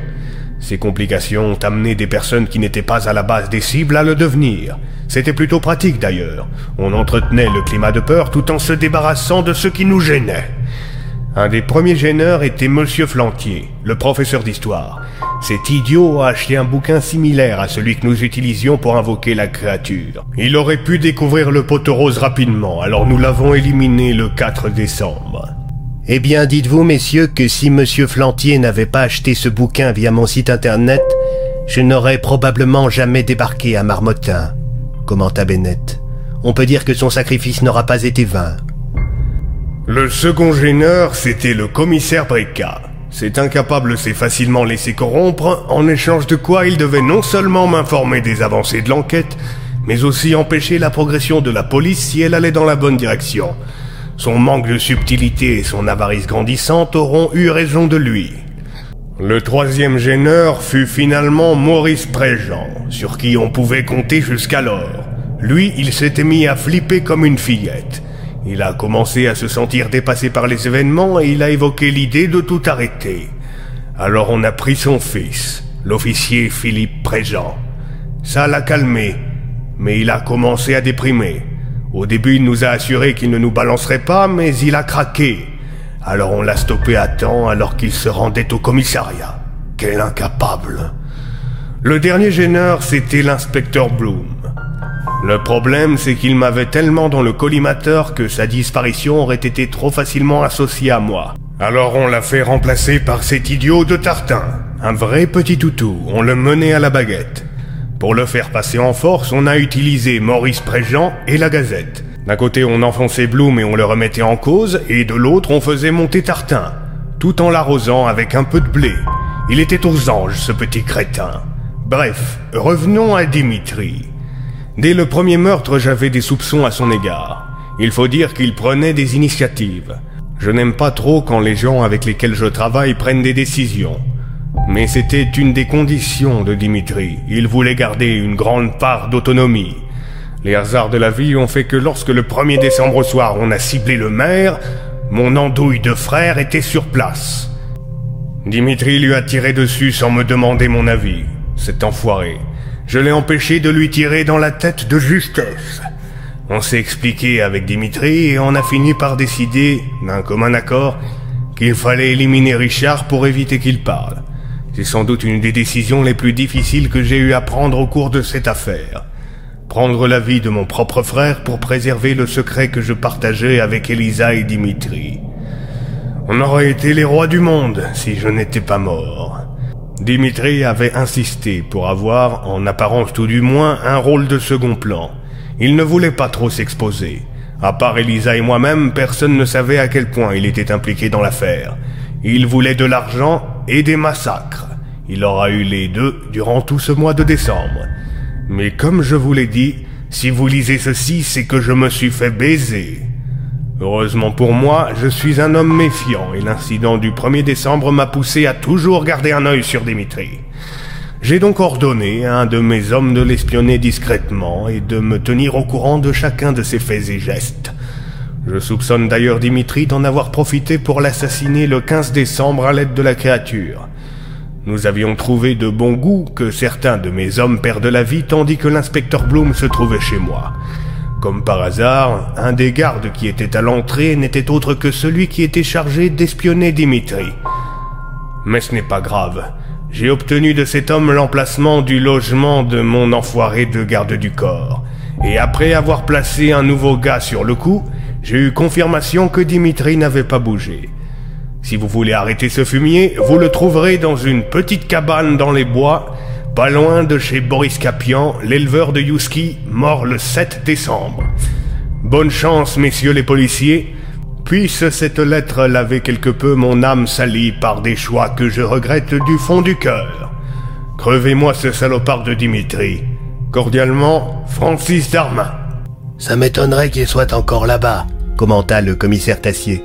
Speaker 24: Ces complications ont amené des personnes qui n'étaient pas à la base des cibles à le devenir. C'était plutôt pratique d'ailleurs. On entretenait le climat de peur tout en se débarrassant de ce qui nous gênait. Un des premiers gêneurs était Monsieur Flantier, le professeur d'histoire. Cet idiot a acheté un bouquin similaire à celui que nous utilisions pour invoquer la créature. Il aurait pu découvrir le poteau rose rapidement, alors nous l'avons éliminé le 4 décembre.
Speaker 11: Eh bien, dites-vous, messieurs, que si Monsieur Flantier n'avait pas acheté ce bouquin via mon site internet, je n'aurais probablement jamais débarqué à Marmottin, commenta Bennett. On peut dire que son sacrifice n'aura pas été vain.
Speaker 24: Le second gêneur, c'était le commissaire Breca. Cet incapable s'est facilement laissé corrompre, en échange de quoi il devait non seulement m'informer des avancées de l'enquête, mais aussi empêcher la progression de la police si elle allait dans la bonne direction. Son manque de subtilité et son avarice grandissante auront eu raison de lui. Le troisième gêneur fut finalement Maurice Préjean, sur qui on pouvait compter jusqu'alors. Lui, il s'était mis à flipper comme une fillette. Il a commencé à se sentir dépassé par les événements et il a évoqué l'idée de tout arrêter. Alors on a pris son fils, l'officier Philippe Préjean. Ça l'a calmé, mais il a commencé à déprimer. Au début, il nous a assuré qu'il ne nous balancerait pas, mais il a craqué. Alors on l'a stoppé à temps alors qu'il se rendait au commissariat. Quel incapable. Le dernier gêneur, c'était l'inspecteur Bloom. Le problème, c'est qu'il m'avait tellement dans le collimateur que sa disparition aurait été trop facilement associée à moi. Alors on l'a fait remplacer par cet idiot de Tartin. Un vrai petit toutou, on le menait à la baguette. Pour le faire passer en force, on a utilisé Maurice Préjean et la Gazette. D'un côté, on enfonçait Bloom et on le remettait en cause, et de l'autre, on faisait monter Tartin, tout en l'arrosant avec un peu de blé. Il était aux anges, ce petit crétin. Bref, revenons à Dimitri. Dès le premier meurtre, j'avais des soupçons à son égard. Il faut dire qu'il prenait des initiatives. Je n'aime pas trop quand les gens avec lesquels je travaille prennent des décisions. Mais c'était une des conditions de Dimitri. Il voulait garder une grande part d'autonomie. Les hasards de la vie ont fait que lorsque le 1er décembre soir on a ciblé le maire, mon andouille de frère était sur place. Dimitri lui a tiré dessus sans me demander mon avis. Cet enfoiré. Je l'ai empêché de lui tirer dans la tête de justesse. On s'est expliqué avec Dimitri et on a fini par décider, d'un commun accord, qu'il fallait éliminer Richard pour éviter qu'il parle. C'est sans doute une des décisions les plus difficiles que j'ai eu à prendre au cours de cette affaire. Prendre la vie de mon propre frère pour préserver le secret que je partageais avec Elisa et Dimitri. On aurait été les rois du monde si je n'étais pas mort. Dimitri avait insisté pour avoir, en apparence tout du moins, un rôle de second plan. Il ne voulait pas trop s'exposer. À part Elisa et moi-même, personne ne savait à quel point il était impliqué dans l'affaire. Il voulait de l'argent et des massacres. Il aura eu les deux durant tout ce mois de décembre. Mais comme je vous l'ai dit, si vous lisez ceci, c'est que je me suis fait baiser. Heureusement pour moi, je suis un homme méfiant et l'incident du 1er décembre m'a poussé à toujours garder un œil sur Dimitri. J'ai donc ordonné à un de mes hommes de l'espionner discrètement et de me tenir au courant de chacun de ses faits et gestes. Je soupçonne d'ailleurs Dimitri d'en avoir profité pour l'assassiner le 15 décembre à l'aide de la créature. Nous avions trouvé de bon goût que certains de mes hommes perdent la vie tandis que l'inspecteur Bloom se trouvait chez moi. Comme par hasard, un des gardes qui était à l'entrée n'était autre que celui qui était chargé d'espionner Dimitri. Mais ce n'est pas grave. J'ai obtenu de cet homme l'emplacement du logement de mon enfoiré de garde du corps. Et après avoir placé un nouveau gars sur le coup, j'ai eu confirmation que Dimitri n'avait pas bougé. Si vous voulez arrêter ce fumier, vous le trouverez dans une petite cabane dans les bois, pas loin de chez Boris Capian, l'éleveur de Yuski, mort le 7 décembre. Bonne chance, messieurs les policiers. Puisse cette lettre laver quelque peu mon âme salie par des choix que je regrette du fond du cœur. Crevez-moi ce salopard de Dimitri. Cordialement, Francis Darmin.
Speaker 11: Ça m'étonnerait qu'il soit encore là-bas, commenta le commissaire Tassier.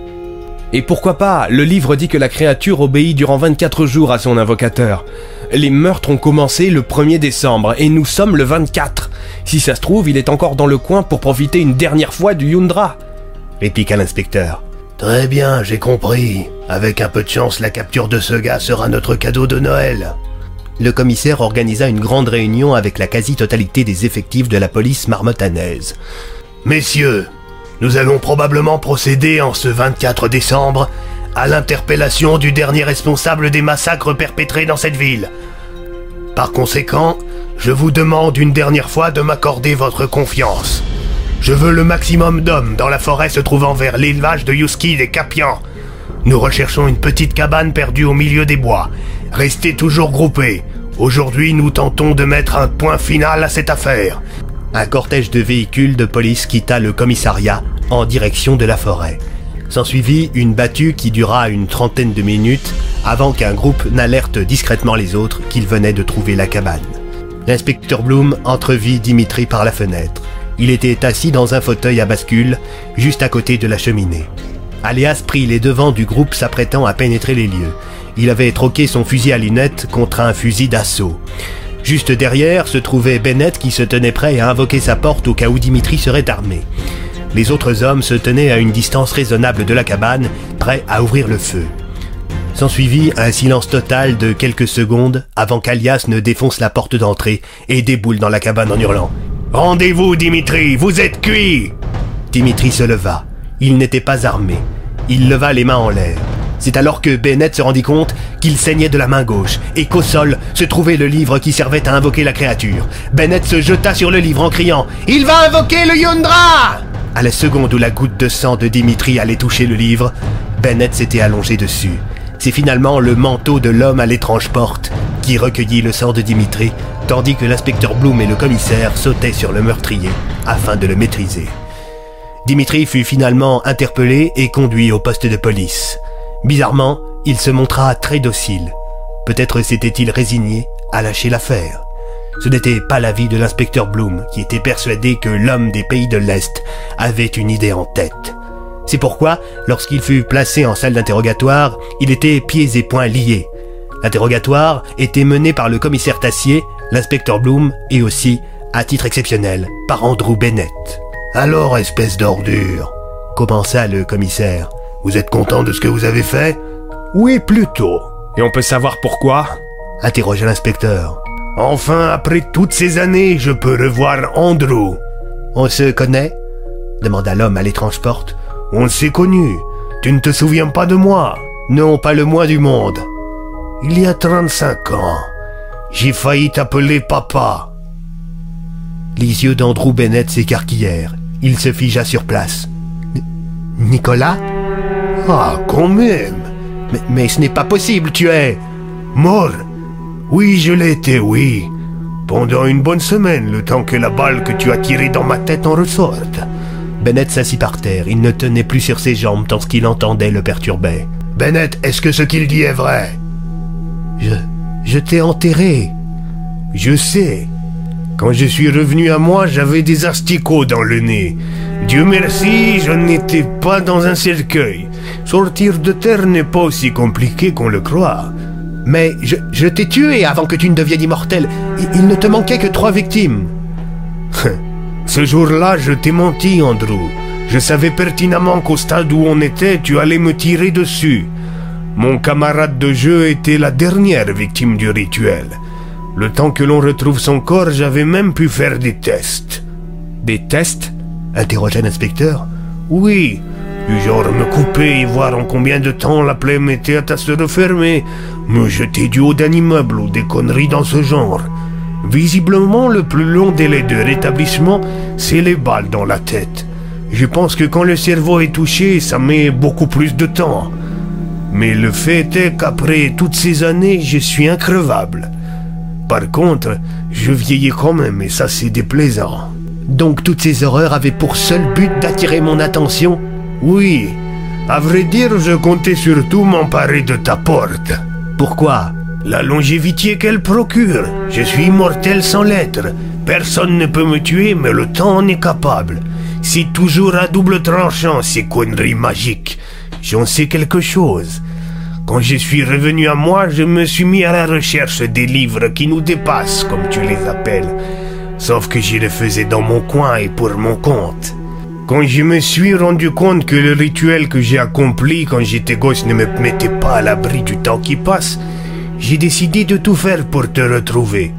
Speaker 16: Et pourquoi pas Le livre dit que la créature obéit durant 24 jours à son invocateur. Les meurtres ont commencé le 1er décembre et nous sommes le 24. Si ça se trouve, il est encore dans le coin pour profiter une dernière fois du Yundra.
Speaker 11: Répliqua l'inspecteur.
Speaker 17: Très bien, j'ai compris. Avec un peu de chance, la capture de ce gars sera notre cadeau de Noël.
Speaker 11: Le commissaire organisa une grande réunion avec la quasi-totalité des effectifs de la police marmotanaise.
Speaker 17: Messieurs, nous allons probablement procéder en ce 24 décembre à l'interpellation du dernier responsable des massacres perpétrés dans cette ville. Par conséquent, je vous demande une dernière fois de m'accorder votre confiance. Je veux le maximum d'hommes dans la forêt se trouvant vers l'élevage de Yuski des Capians. Nous recherchons une petite cabane perdue au milieu des bois. Restez toujours groupés. Aujourd'hui, nous tentons de mettre un point final à cette affaire.
Speaker 11: Un cortège de véhicules de police quitta le commissariat en direction de la forêt. S'ensuivit une battue qui dura une trentaine de minutes avant qu'un groupe n'alerte discrètement les autres qu'il venait de trouver la cabane. L'inspecteur Bloom entrevit Dimitri par la fenêtre. Il était assis dans un fauteuil à bascule, juste à côté de la cheminée. Alias prit les devants du groupe s'apprêtant à pénétrer les lieux. Il avait troqué son fusil à lunettes contre un fusil d'assaut. Juste derrière se trouvait Bennett qui se tenait prêt à invoquer sa porte au cas où Dimitri serait armé. Les autres hommes se tenaient à une distance raisonnable de la cabane, prêts à ouvrir le feu. S'ensuivit un silence total de quelques secondes avant qu'Alias ne défonce la porte d'entrée et déboule dans la cabane en hurlant ⁇
Speaker 17: Rendez-vous Dimitri, vous êtes cuit !⁇
Speaker 11: Dimitri se leva. Il n'était pas armé. Il leva les mains en l'air. C'est alors que Bennett se rendit compte qu'il saignait de la main gauche et qu'au sol se trouvait le livre qui servait à invoquer la créature. Bennett se jeta sur le livre en criant ⁇ Il va invoquer le Yundra !⁇ À la seconde où la goutte de sang de Dimitri allait toucher le livre, Bennett s'était allongé dessus. C'est finalement le manteau de l'homme à l'étrange porte qui recueillit le sang de Dimitri, tandis que l'inspecteur Bloom et le commissaire sautaient sur le meurtrier afin de le maîtriser. Dimitri fut finalement interpellé et conduit au poste de police. Bizarrement, il se montra très docile. Peut-être s'était-il résigné à lâcher l'affaire. Ce n'était pas l'avis de l'inspecteur Bloom, qui était persuadé que l'homme des pays de l'Est avait une idée en tête. C'est pourquoi, lorsqu'il fut placé en salle d'interrogatoire, il était pieds et poings liés. L'interrogatoire était mené par le commissaire Tassier, l'inspecteur Bloom et aussi, à titre exceptionnel, par Andrew Bennett.
Speaker 17: Alors, espèce d'ordure,
Speaker 11: commença le commissaire.
Speaker 17: Vous êtes content de ce que vous avez fait
Speaker 8: Oui, plutôt.
Speaker 16: Et on peut savoir pourquoi
Speaker 11: interrogea l'inspecteur.
Speaker 17: Enfin, après toutes ces années, je peux revoir Andrew.
Speaker 11: On se connaît demanda l'homme à l'étrange porte.
Speaker 17: On s'est connus. Tu ne te souviens pas de moi?
Speaker 11: Non, pas le moins du monde.
Speaker 17: Il y a 35 ans, j'ai failli t'appeler papa.
Speaker 11: Les yeux d'Andrew Bennett s'écarquillèrent. Il se figea sur place. Nicolas?
Speaker 17: Ah, quand même
Speaker 11: Mais, ce n'est pas possible, tu es...
Speaker 17: Mort Oui, je l'étais, oui. Pendant une bonne semaine, le temps que la balle que tu as tirée dans ma tête en ressorte.
Speaker 11: Bennett s'assit par terre. Il ne tenait plus sur ses jambes tant ce qu'il entendait le perturbait.
Speaker 17: Bennett, est-ce que ce qu'il dit est vrai?
Speaker 11: Je... je t'ai enterré.
Speaker 17: Je sais. Quand je suis revenu à moi, j'avais des asticots dans le nez. Dieu merci, je n'étais pas dans un cercueil. Sortir de terre n'est pas aussi compliqué qu'on le croit.
Speaker 11: Mais je, t'ai tué avant que tu ne deviennes immortel. Il, il ne te manquait que trois victimes. *laughs*
Speaker 17: Ce jour-là, je t'ai menti, Andrew. Je savais pertinemment qu'au stade où on était, tu allais me tirer dessus. Mon camarade de jeu était la dernière victime du rituel. Le temps que l'on retrouve son corps, j'avais même pu faire des tests.
Speaker 16: Des tests?
Speaker 11: interrogea l'inspecteur.
Speaker 17: Oui, du genre me couper et voir en combien de temps la plaie mettait à se refermer, me jeter du haut d'un immeuble ou des conneries dans ce genre. Visiblement, le plus long délai de rétablissement, c'est les balles dans la tête. Je pense que quand le cerveau est touché, ça met beaucoup plus de temps. Mais le fait est qu'après toutes ces années, je suis increvable. Par contre, je vieillis quand même et ça c'est déplaisant.
Speaker 11: Donc toutes ces horreurs avaient pour seul but d'attirer mon attention
Speaker 17: Oui. À vrai dire, je comptais surtout m'emparer de ta porte.
Speaker 11: Pourquoi?
Speaker 17: La longévité qu'elle procure. Je suis immortel sans l'être. Personne ne peut me tuer, mais le temps en est capable.
Speaker 11: C'est toujours à double tranchant ces conneries magiques. J'en sais quelque chose. Quand je suis revenu à moi, je me suis mis à la recherche des livres qui nous dépassent, comme tu les appelles. Sauf que j'y le faisais dans mon coin et pour mon compte. Quand je me suis rendu compte que le rituel que j'ai accompli quand j'étais gosse ne me mettait pas à l'abri du temps qui passe, j'ai décidé de tout faire pour te retrouver.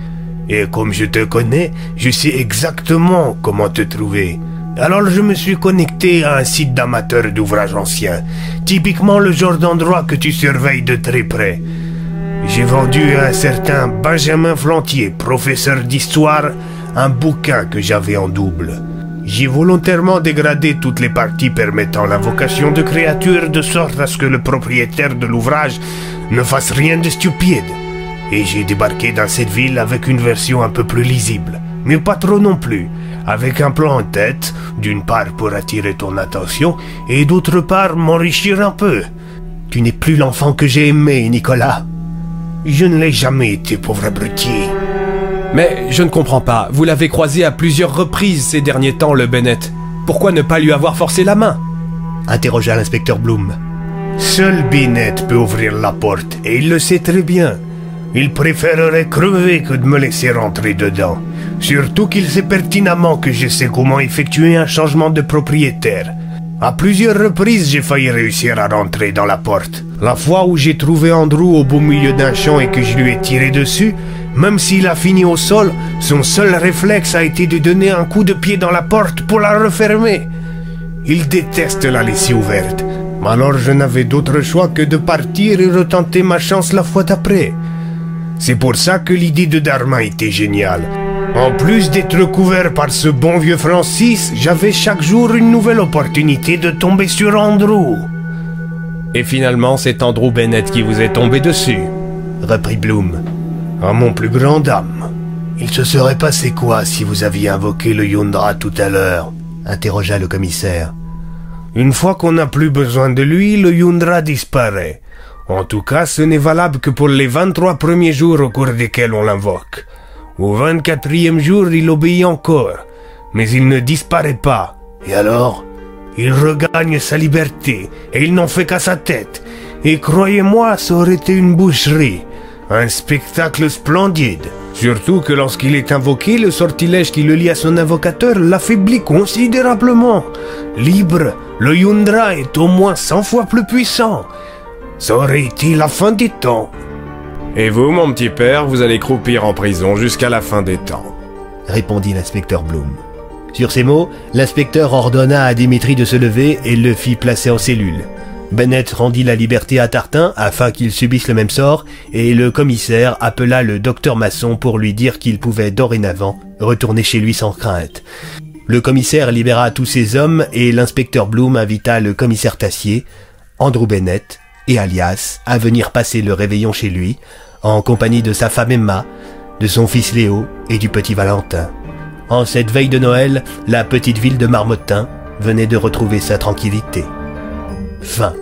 Speaker 11: Et comme je te connais, je sais exactement comment te trouver. Alors je me suis connecté à un site d'amateurs d'ouvrages anciens, typiquement le genre d'endroit que tu surveilles de très près. J'ai vendu à un certain Benjamin Flantier, professeur d'histoire, un bouquin que j'avais en double. J'ai volontairement dégradé toutes les parties permettant l'invocation de créatures de sorte à ce que le propriétaire de l'ouvrage ne fasse rien de stupide. Et j'ai débarqué dans cette ville avec une version un peu plus lisible, mais pas trop non plus, avec un plan en tête, d'une part pour attirer ton attention, et d'autre part m'enrichir un peu. Tu n'es plus l'enfant que j'ai aimé, Nicolas. Je ne l'ai jamais été, pauvre abruti.
Speaker 2: Mais je ne comprends pas, vous l'avez croisé à plusieurs reprises ces derniers temps, le Bennett. Pourquoi ne pas lui avoir forcé la main?
Speaker 61: Interrogea l'inspecteur Bloom.
Speaker 11: Seul Bennett peut ouvrir la porte, et il le sait très bien. Il préférerait crever que de me laisser rentrer dedans. Surtout qu'il sait pertinemment que je sais comment effectuer un changement de propriétaire. À plusieurs reprises, j'ai failli réussir à rentrer dans la porte. La fois où j'ai trouvé Andrew au beau milieu d'un champ et que je lui ai tiré dessus, même s'il a fini au sol, son seul réflexe a été de donner un coup de pied dans la porte pour la refermer. Il déteste la laisser ouverte. Alors je n'avais d'autre choix que de partir et retenter ma chance la fois d'après. C'est pour ça que l'idée de Darma était géniale. En plus d'être couvert par ce bon vieux Francis, j'avais chaque jour une nouvelle opportunité de tomber sur Andrew.
Speaker 2: Et finalement, c'est Andrew Bennett qui vous est tombé dessus,
Speaker 61: reprit Bloom.
Speaker 11: À mon plus grand dame. Il se serait passé quoi si vous aviez invoqué le Yundra tout à l'heure
Speaker 61: interrogea le commissaire.
Speaker 11: Une fois qu'on n'a plus besoin de lui, le Yundra disparaît. En tout cas, ce n'est valable que pour les 23 premiers jours au cours desquels on l'invoque. Au 24e jour, il obéit encore, mais il ne disparaît pas. Et alors Il regagne sa liberté, et il n'en fait qu'à sa tête. Et croyez-moi, ça aurait été une boucherie. Un spectacle splendide. Surtout que lorsqu'il est invoqué, le sortilège qui le lie à son invocateur l'affaiblit considérablement. Libre, le Yundra est au moins 100 fois plus puissant. Ça aurait été la fin des temps.
Speaker 2: Et vous, mon petit père, vous allez croupir en prison jusqu'à la fin des temps.
Speaker 61: Répondit l'inspecteur Bloom. Sur ces mots, l'inspecteur ordonna à Dimitri de se lever et le fit placer en cellule. Bennett rendit la liberté à Tartin afin qu'il subisse le même sort, et le commissaire appela le docteur Masson pour lui dire qu'il pouvait dorénavant retourner chez lui sans crainte. Le commissaire libéra tous ses hommes et l'inspecteur Bloom invita le commissaire Tassier, Andrew Bennett et Alias à venir passer le réveillon chez lui, en compagnie de sa femme Emma, de son fils Léo et du petit Valentin. En cette veille de Noël, la petite ville de Marmottin venait de retrouver sa tranquillité. Fin.